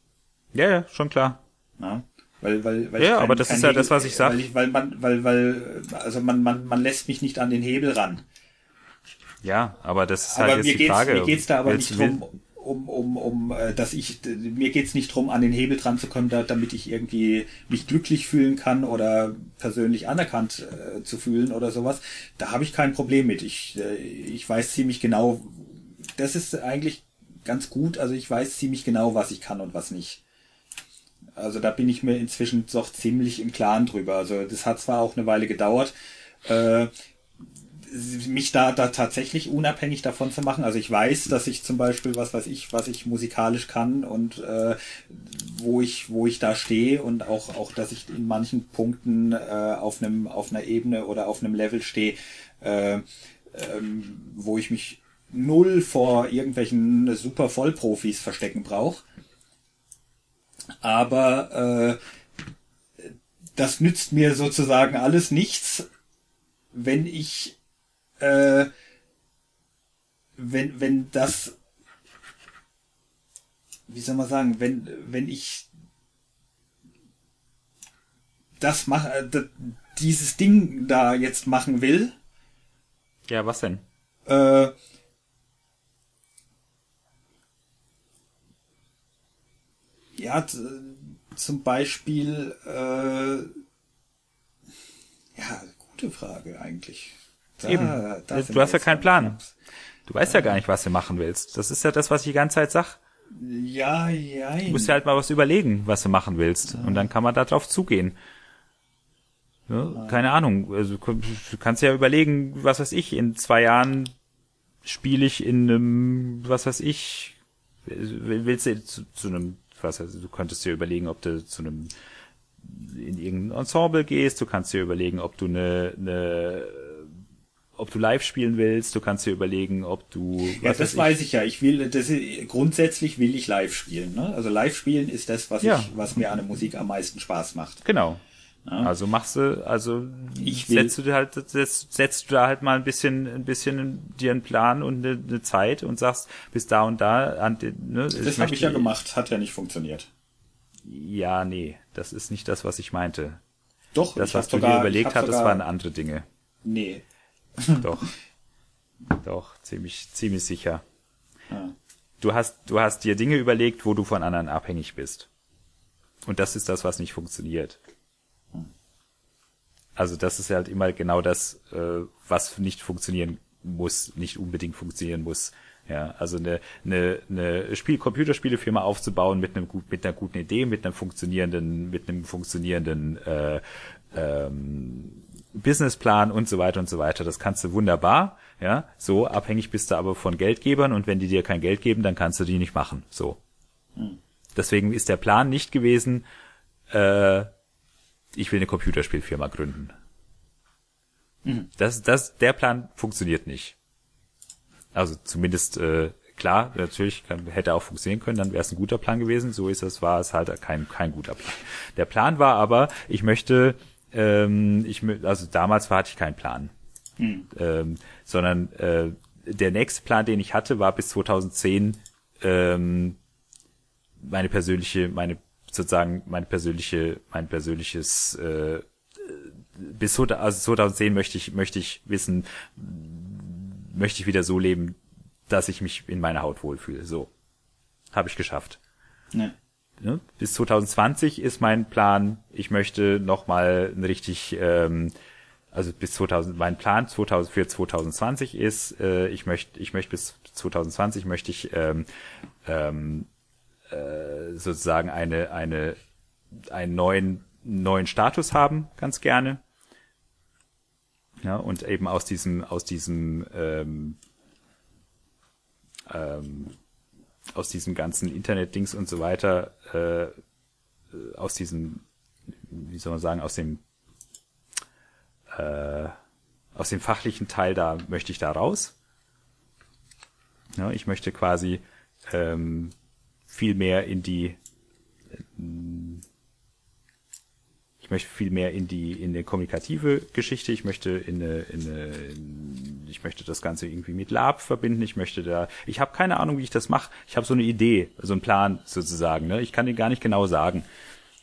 Speaker 1: Ja, ja, schon klar.
Speaker 2: Ja, weil, weil, weil
Speaker 1: ja,
Speaker 2: kein,
Speaker 1: aber das ist ja Hebel, das, was ich sage.
Speaker 2: Weil, ich, weil man, weil, weil, also man, man, man lässt mich nicht an den Hebel ran.
Speaker 1: Ja, aber das ist
Speaker 2: aber
Speaker 1: halt jetzt die Frage.
Speaker 2: Mir geht's da aber nicht drum, um, um, um, äh, dass ich, mir geht's nicht drum, an den Hebel dran zu kommen, da, damit ich irgendwie mich glücklich fühlen kann oder persönlich anerkannt äh, zu fühlen oder sowas. Da habe ich kein Problem mit. Ich, äh, ich weiß ziemlich genau, das ist eigentlich ganz gut. Also ich weiß ziemlich genau, was ich kann und was nicht. Also da bin ich mir inzwischen doch ziemlich im Klaren drüber. Also das hat zwar auch eine Weile gedauert. Äh, mich da, da tatsächlich unabhängig davon zu machen. Also ich weiß, dass ich zum Beispiel, was weiß ich, was ich musikalisch kann und äh, wo ich, wo ich da stehe und auch, auch, dass ich in manchen Punkten äh, auf einem, auf einer Ebene oder auf einem Level stehe, äh, ähm, wo ich mich null vor irgendwelchen super Vollprofis verstecken brauche. Aber äh, das nützt mir sozusagen alles nichts, wenn ich äh, wenn, wenn das, wie soll man sagen, wenn, wenn ich das mache, äh, dieses Ding da jetzt machen will.
Speaker 1: Ja, was denn?
Speaker 2: Äh, ja, zum Beispiel, äh, ja, gute Frage eigentlich.
Speaker 1: Da, Eben. Da du hast ja keinen Plan. Du weißt ja gar nicht, was du machen willst. Das ist ja das, was ich die ganze Zeit sag.
Speaker 2: Ja, ja.
Speaker 1: Du musst ja halt mal was überlegen, was du machen willst. Und dann kann man da drauf zugehen. Ja, keine Ahnung. Also, du kannst ja überlegen, was weiß ich, in zwei Jahren spiele ich in einem, was weiß ich, willst du zu, zu einem, was heißt, du könntest dir überlegen, ob du zu einem in irgendein Ensemble gehst, du kannst dir überlegen, ob du eine, eine ob du live spielen willst, du kannst dir überlegen, ob du.
Speaker 2: Ja, das weiß ich. ich ja. Ich will, das ist, grundsätzlich will ich live spielen. Ne? Also live spielen ist das, was
Speaker 1: ja.
Speaker 2: ich, was mir an der Musik am meisten Spaß macht.
Speaker 1: Genau. Ja. Also machst du, also ich will, setzt du dir halt, setzt, setzt du da halt mal ein bisschen, ein bisschen dir einen Plan und eine, eine Zeit und sagst, bis da und da an
Speaker 2: ne, Das habe ich ja gemacht, hat ja nicht funktioniert.
Speaker 1: Ja, nee, das ist nicht das, was ich meinte.
Speaker 2: Doch,
Speaker 1: das, was du sogar, dir überlegt hattest, waren andere Dinge.
Speaker 2: Nee,
Speaker 1: Doch. Doch, ziemlich, ziemlich sicher. Ja. Du hast, du hast dir Dinge überlegt, wo du von anderen abhängig bist. Und das ist das, was nicht funktioniert. Also das ist halt immer genau das, äh, was nicht funktionieren muss, nicht unbedingt funktionieren muss. Ja, also eine, eine, eine Spiel Computerspielefirma aufzubauen mit einem gut, mit einer guten Idee, mit einem funktionierenden, mit einem funktionierenden äh, ähm, Businessplan und so weiter und so weiter. Das kannst du wunderbar, ja. So abhängig bist du aber von Geldgebern und wenn die dir kein Geld geben, dann kannst du die nicht machen. So. Hm. Deswegen ist der Plan nicht gewesen, äh, ich will eine Computerspielfirma gründen. Mhm. Das, das, der Plan funktioniert nicht. Also zumindest äh, klar, natürlich kann, hätte auch funktionieren können, dann wäre es ein guter Plan gewesen. So ist es, war es halt kein kein guter Plan. Der Plan war aber, ich möchte ähm, ich, also damals hatte ich keinen Plan. Hm. Ähm, sondern äh, der nächste Plan, den ich hatte, war bis 2010 ähm, meine persönliche, meine sozusagen mein persönliche, mein persönliches äh, bis also 2010 möchte ich möchte ich wissen, möchte ich wieder so leben, dass ich mich in meiner Haut wohlfühle. So habe ich geschafft. Ja. Ja, bis 2020 ist mein Plan. Ich möchte noch mal ein richtig ähm, also bis 2000 mein Plan 2000 für 2020 ist äh, ich möchte ich möchte bis 2020 möchte ich ähm, ähm, äh, sozusagen eine eine einen neuen neuen Status haben ganz gerne ja und eben aus diesem aus diesem ähm, ähm, aus diesem ganzen Internet-Dings und so weiter, äh, aus diesem, wie soll man sagen, aus dem äh, aus dem fachlichen Teil da möchte ich da raus. Ja, ich möchte quasi ähm, viel mehr in die ich möchte viel mehr in die in eine kommunikative Geschichte. Ich möchte in eine, in eine in, ich möchte das Ganze irgendwie mit Lab verbinden. Ich möchte da, ich habe keine Ahnung, wie ich das mache. Ich habe so eine Idee, so einen Plan sozusagen. Ne? Ich kann den gar nicht genau sagen.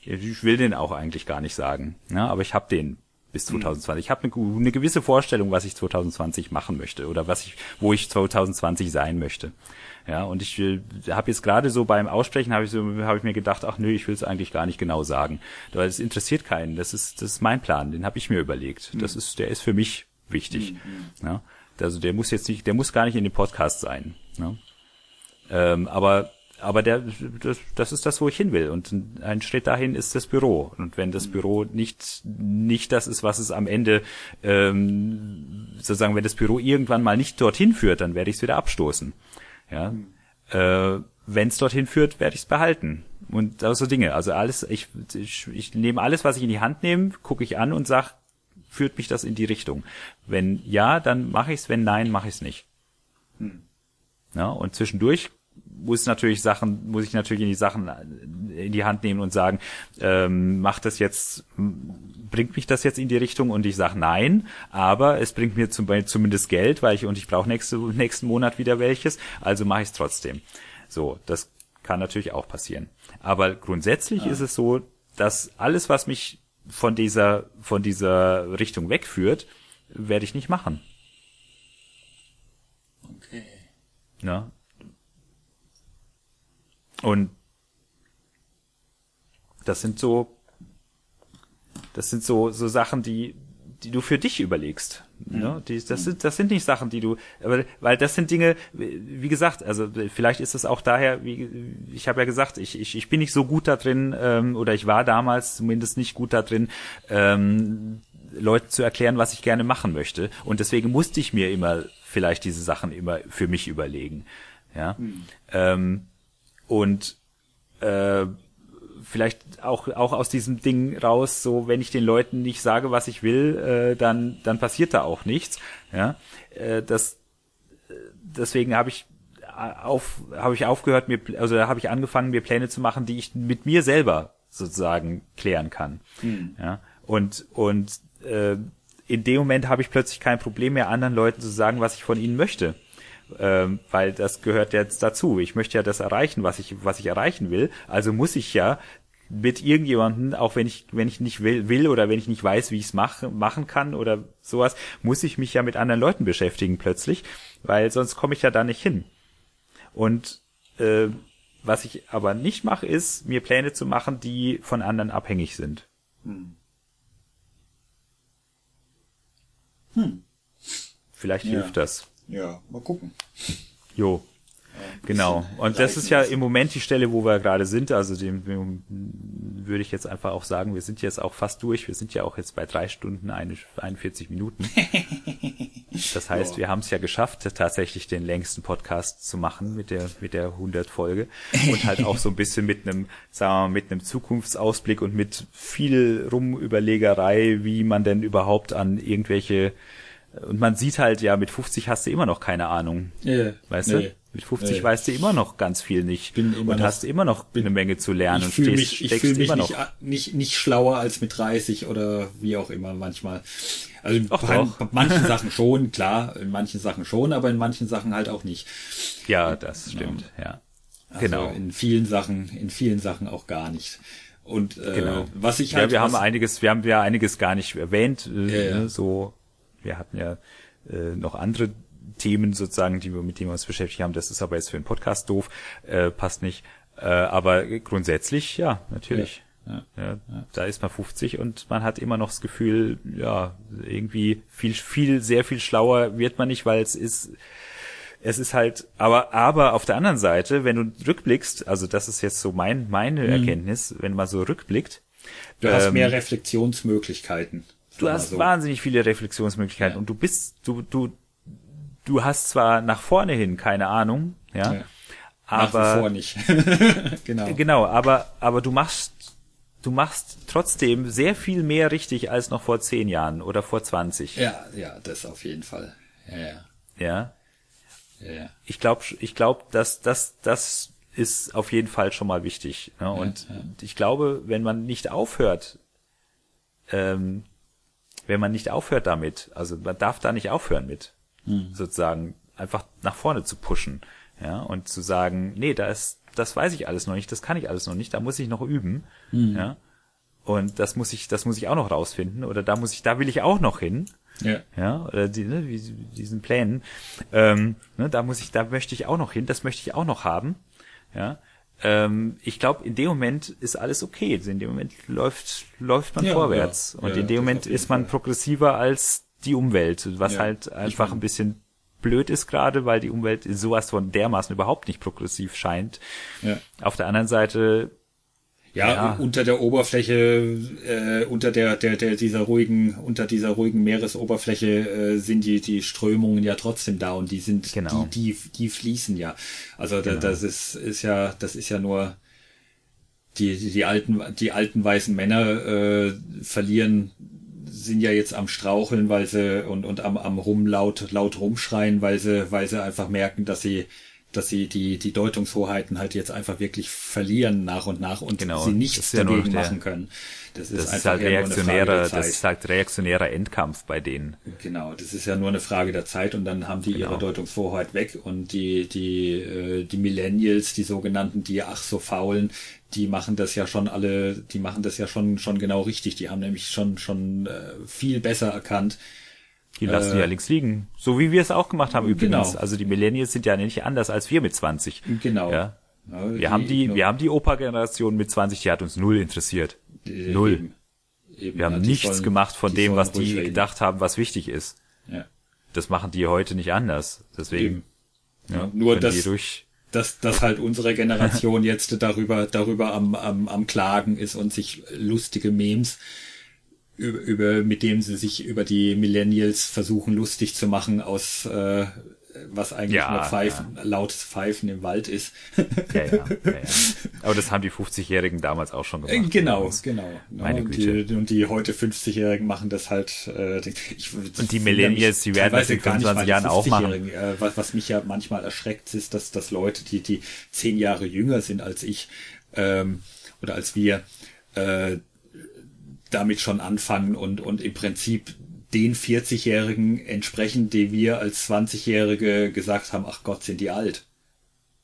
Speaker 1: Ich will den auch eigentlich gar nicht sagen. Ne? Aber ich habe den bis 2020. Ich habe eine, eine gewisse Vorstellung, was ich 2020 machen möchte oder was ich, wo ich 2020 sein möchte. Ja, und ich habe jetzt gerade so beim Aussprechen habe ich so habe ich mir gedacht, ach nö, ich will es eigentlich gar nicht genau sagen, weil es interessiert keinen. Das ist das ist mein Plan, den habe ich mir überlegt. Das ist der ist für mich wichtig. Mhm. Ja, also der muss jetzt nicht, der muss gar nicht in dem Podcast sein. Ja. Ähm, aber aber der, das, das ist das, wo ich hin will. Und ein Schritt dahin ist das Büro. Und wenn das Büro nicht, nicht das ist, was es am Ende, ähm, sozusagen, wenn das Büro irgendwann mal nicht dorthin führt, dann werde ich es wieder abstoßen. Ja. Äh, wenn es dorthin führt, werde ich es behalten. Und so Dinge. Also alles, ich, ich, ich nehme alles, was ich in die Hand nehme, gucke ich an und sag, führt mich das in die Richtung? Wenn ja, dann mache ich es, wenn nein, mache ich es nicht. Hm. Ja, und zwischendurch muss natürlich Sachen, muss ich natürlich in die Sachen in die Hand nehmen und sagen, ähm, macht das jetzt, bringt mich das jetzt in die Richtung und ich sage nein, aber es bringt mir zum Beispiel zumindest Geld, weil ich und ich brauche nächste, nächsten Monat wieder welches, also mache ich es trotzdem. So, das kann natürlich auch passieren. Aber grundsätzlich ja. ist es so, dass alles, was mich von dieser, von dieser Richtung wegführt, werde ich nicht machen. Okay. Ja, und das sind so, das sind so, so Sachen, die, die du für dich überlegst. Mhm. Ne? Die, das sind, das sind nicht Sachen, die du, aber, weil das sind Dinge, wie gesagt, also vielleicht ist es auch daher, wie ich habe ja gesagt, ich, ich, ich bin nicht so gut da drin, ähm, oder ich war damals zumindest nicht gut da drin, ähm, Leuten zu erklären, was ich gerne machen möchte. Und deswegen musste ich mir immer vielleicht diese Sachen immer für mich überlegen. Ja. Mhm. Ähm, und äh, vielleicht auch auch aus diesem Ding raus, so wenn ich den Leuten nicht sage, was ich will, äh, dann dann passiert da auch nichts. Ja, äh, das deswegen habe ich auf habe ich aufgehört mir also da habe ich angefangen mir Pläne zu machen, die ich mit mir selber sozusagen klären kann. Mhm. Ja und und äh, in dem Moment habe ich plötzlich kein Problem mehr anderen Leuten zu sagen, was ich von ihnen möchte ähm, weil das gehört jetzt dazu. Ich möchte ja das erreichen, was ich, was ich erreichen will. Also muss ich ja mit irgendjemanden, auch wenn ich, wenn ich nicht will, will oder wenn ich nicht weiß, wie ich es mache, machen kann oder sowas, muss ich mich ja mit anderen Leuten beschäftigen plötzlich, weil sonst komme ich ja da nicht hin. Und äh, was ich aber nicht mache, ist, mir Pläne zu machen, die von anderen abhängig sind. Hm. Hm. Vielleicht ja. hilft das.
Speaker 3: Ja, mal gucken.
Speaker 1: Jo. genau. Und das ist ja im Moment die Stelle, wo wir gerade sind. Also dem, dem würde ich jetzt einfach auch sagen, wir sind jetzt auch fast durch. Wir sind ja auch jetzt bei drei Stunden, eine, 41 Minuten. Das heißt, wir haben es ja geschafft, tatsächlich den längsten Podcast zu machen mit der mit der 100 Folge und halt auch so ein bisschen mit einem, sagen wir mal, mit einem Zukunftsausblick und mit viel Rumüberlegerei, wie man denn überhaupt an irgendwelche und man sieht halt, ja, mit 50 hast du immer noch keine Ahnung. Yeah, weißt nee, du? Mit 50 nee. weißt du immer noch ganz viel nicht. Bin immer und noch, hast immer noch bin, eine Menge zu lernen und
Speaker 3: stehst, mich, ich fühle mich immer nicht, noch. Nicht, nicht schlauer als mit 30 oder wie auch immer manchmal. Also in Ach, manchen Sachen schon, klar, in manchen Sachen schon, aber in manchen Sachen halt auch nicht.
Speaker 1: Ja, das stimmt, ja. ja.
Speaker 2: Also genau. In vielen Sachen, in vielen Sachen auch gar nicht. Und äh,
Speaker 1: genau.
Speaker 2: was ich
Speaker 1: halt. Ja, wir haben einiges, wir haben ja einiges gar nicht erwähnt. Äh, ja, ja. So, wir hatten ja äh, noch andere Themen sozusagen, die wir mit denen wir uns beschäftigt haben. Das ist aber jetzt für einen Podcast doof, äh, passt nicht. Äh, aber grundsätzlich, ja, natürlich. Ja, ja, ja, Da ist man 50 und man hat immer noch das Gefühl, ja, irgendwie viel, viel, sehr viel schlauer wird man nicht, weil es ist, es ist halt, aber, aber auf der anderen Seite, wenn du rückblickst, also das ist jetzt so mein, meine mhm. Erkenntnis, wenn man so rückblickt.
Speaker 2: Du ähm, hast mehr Reflexionsmöglichkeiten.
Speaker 1: Du hast so. wahnsinnig viele Reflexionsmöglichkeiten und du bist, du, du, du hast zwar nach vorne hin keine Ahnung, ja, ja. aber nach
Speaker 2: vor nicht.
Speaker 1: genau. Genau, aber aber du machst du machst trotzdem sehr viel mehr richtig als noch vor zehn Jahren oder vor 20.
Speaker 2: Ja, ja, das auf jeden Fall. Ja, ja.
Speaker 1: Ja. ja. Ich glaube, ich glaube, dass das das ist auf jeden Fall schon mal wichtig. Ne? Und ja, ja. ich glaube, wenn man nicht aufhört, ähm, wenn man nicht aufhört damit, also man darf da nicht aufhören mit, mhm. sozusagen einfach nach vorne zu pushen, ja, und zu sagen, nee, da ist, das weiß ich alles noch nicht, das kann ich alles noch nicht, da muss ich noch üben, mhm. ja, und das muss ich, das muss ich auch noch rausfinden, oder da muss ich, da will ich auch noch hin,
Speaker 2: ja,
Speaker 1: ja, oder die, ne, wie, diesen Plänen, ähm, ne, da muss ich, da möchte ich auch noch hin, das möchte ich auch noch haben, ja, ähm, ich glaube, in dem Moment ist alles okay. In dem Moment läuft, läuft man ja, vorwärts. Ja, und ja, in dem Moment ist man Fall. progressiver als die Umwelt, was halt einfach ein bisschen blöd ist gerade, weil die Umwelt sowas von dermaßen überhaupt nicht progressiv scheint. Auf der anderen Seite
Speaker 2: ja, ja, unter der Oberfläche, äh, unter der, der, der dieser ruhigen, unter dieser ruhigen Meeresoberfläche äh, sind die, die Strömungen ja trotzdem da und die sind,
Speaker 1: genau.
Speaker 2: die, die, die fließen ja. Also genau. da, das ist, ist ja, das ist ja nur die, die, die alten, die alten weißen Männer äh, verlieren sind ja jetzt am Straucheln, weil sie und, und am, am rum laut, laut rumschreien, weil sie, weil sie einfach merken, dass sie dass sie die, die Deutungshoheiten halt jetzt einfach wirklich verlieren nach und nach und
Speaker 1: genau,
Speaker 2: sie nichts ja dagegen der, machen können.
Speaker 1: Das ist, das ist halt reaktionärer, das ist halt reaktionärer Endkampf bei denen.
Speaker 2: Genau, das ist ja nur eine Frage der Zeit und dann haben die genau. ihre Deutungshoheit weg und die, die, äh, die Millennials, die sogenannten, die ach so faulen, die machen das ja schon alle, die machen das ja schon, schon genau richtig. Die haben nämlich schon, schon äh, viel besser erkannt,
Speaker 1: die lassen äh, ja links liegen. So wie wir es auch gemacht haben übrigens. Genau. Also die Millennials sind ja nicht anders als wir mit 20.
Speaker 2: Genau.
Speaker 1: Ja. wir die, haben die, wir haben die Opa-Generation mit 20, die hat uns null interessiert. Äh, null. Eben. Eben, wir haben ja, nichts sollen, gemacht von dem, was die reden. gedacht haben, was wichtig ist.
Speaker 2: Ja.
Speaker 1: Das machen die heute nicht anders. Deswegen.
Speaker 2: Ja, nur das, dass, dass halt unsere Generation jetzt darüber, darüber am, am, am Klagen ist und sich lustige Memes über, über mit dem sie sich über die Millennials versuchen lustig zu machen aus äh, was eigentlich ja, nur Pfeifen, ja. lautes Pfeifen im Wald ist.
Speaker 1: ja, ja, ja. Aber das haben die 50-Jährigen damals auch schon gemacht.
Speaker 2: Genau, genau. Meine und, Güte. Die, und die heute 50-Jährigen machen das halt. Äh,
Speaker 1: ich, und die Millennials, die werden das in 25 Jahren auch machen.
Speaker 2: Äh, was, was mich ja manchmal erschreckt, ist, dass, dass Leute, die, die zehn Jahre jünger sind als ich ähm, oder als wir, äh, damit schon anfangen und, und im Prinzip den 40-Jährigen entsprechen, die wir als 20-Jährige gesagt haben, ach Gott, sind die alt.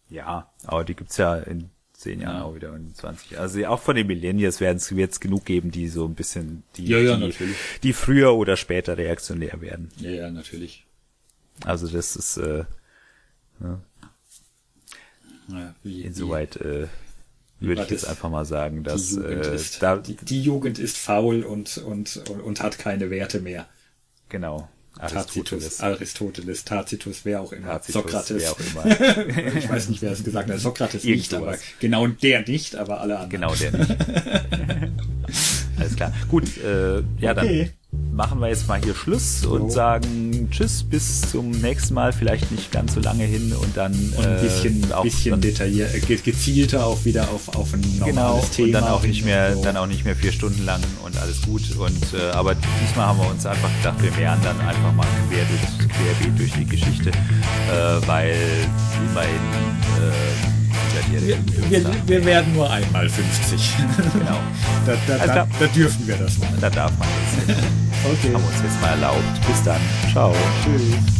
Speaker 1: Ja, aber die gibt's ja in zehn Jahren ja. auch wieder in 20. Also auch von den Millennials werden es jetzt genug geben, die so ein bisschen, die,
Speaker 2: ja, ja,
Speaker 1: die, die, früher oder später reaktionär werden.
Speaker 2: Ja, ja, natürlich.
Speaker 1: Also das ist äh, ne? ja, wie, insoweit äh, würde ich jetzt einfach mal sagen, dass
Speaker 2: die Jugend, äh, ist, da, die, die, Jugend ist faul und, und, und hat keine Werte mehr.
Speaker 1: Genau.
Speaker 2: Aristoteles. Aristoteles, Tacitus, wer auch immer.
Speaker 1: Tacitus,
Speaker 2: Sokrates.
Speaker 1: Wer auch immer.
Speaker 2: ich weiß nicht, wer es gesagt hat. Sokrates nicht, aber genau der nicht, aber alle anderen.
Speaker 1: Genau der nicht. Alles klar. Gut, äh, ja okay. dann machen wir jetzt mal hier Schluss so. und sagen Tschüss, bis zum nächsten Mal, vielleicht nicht ganz so lange hin und dann
Speaker 2: und ein bisschen, äh, auch bisschen detailliert, äh, gezielter auch wieder auf, auf ein normales
Speaker 1: genau,
Speaker 2: Thema.
Speaker 1: Und dann auch nicht mehr, so. dann auch nicht mehr vier Stunden lang und alles gut. Und äh, aber diesmal haben wir uns einfach gedacht, wir mehren dann einfach mal quer durch, querbeet durch die Geschichte, äh, weil immerhin äh,
Speaker 2: wir, wir, wir, werden nur einmal 50.
Speaker 1: Genau.
Speaker 2: da, da, also da, da, dürfen wir das mal.
Speaker 1: Da darf man das. okay. Haben wir uns jetzt mal erlaubt. Bis dann. Ciao.
Speaker 2: Tschüss.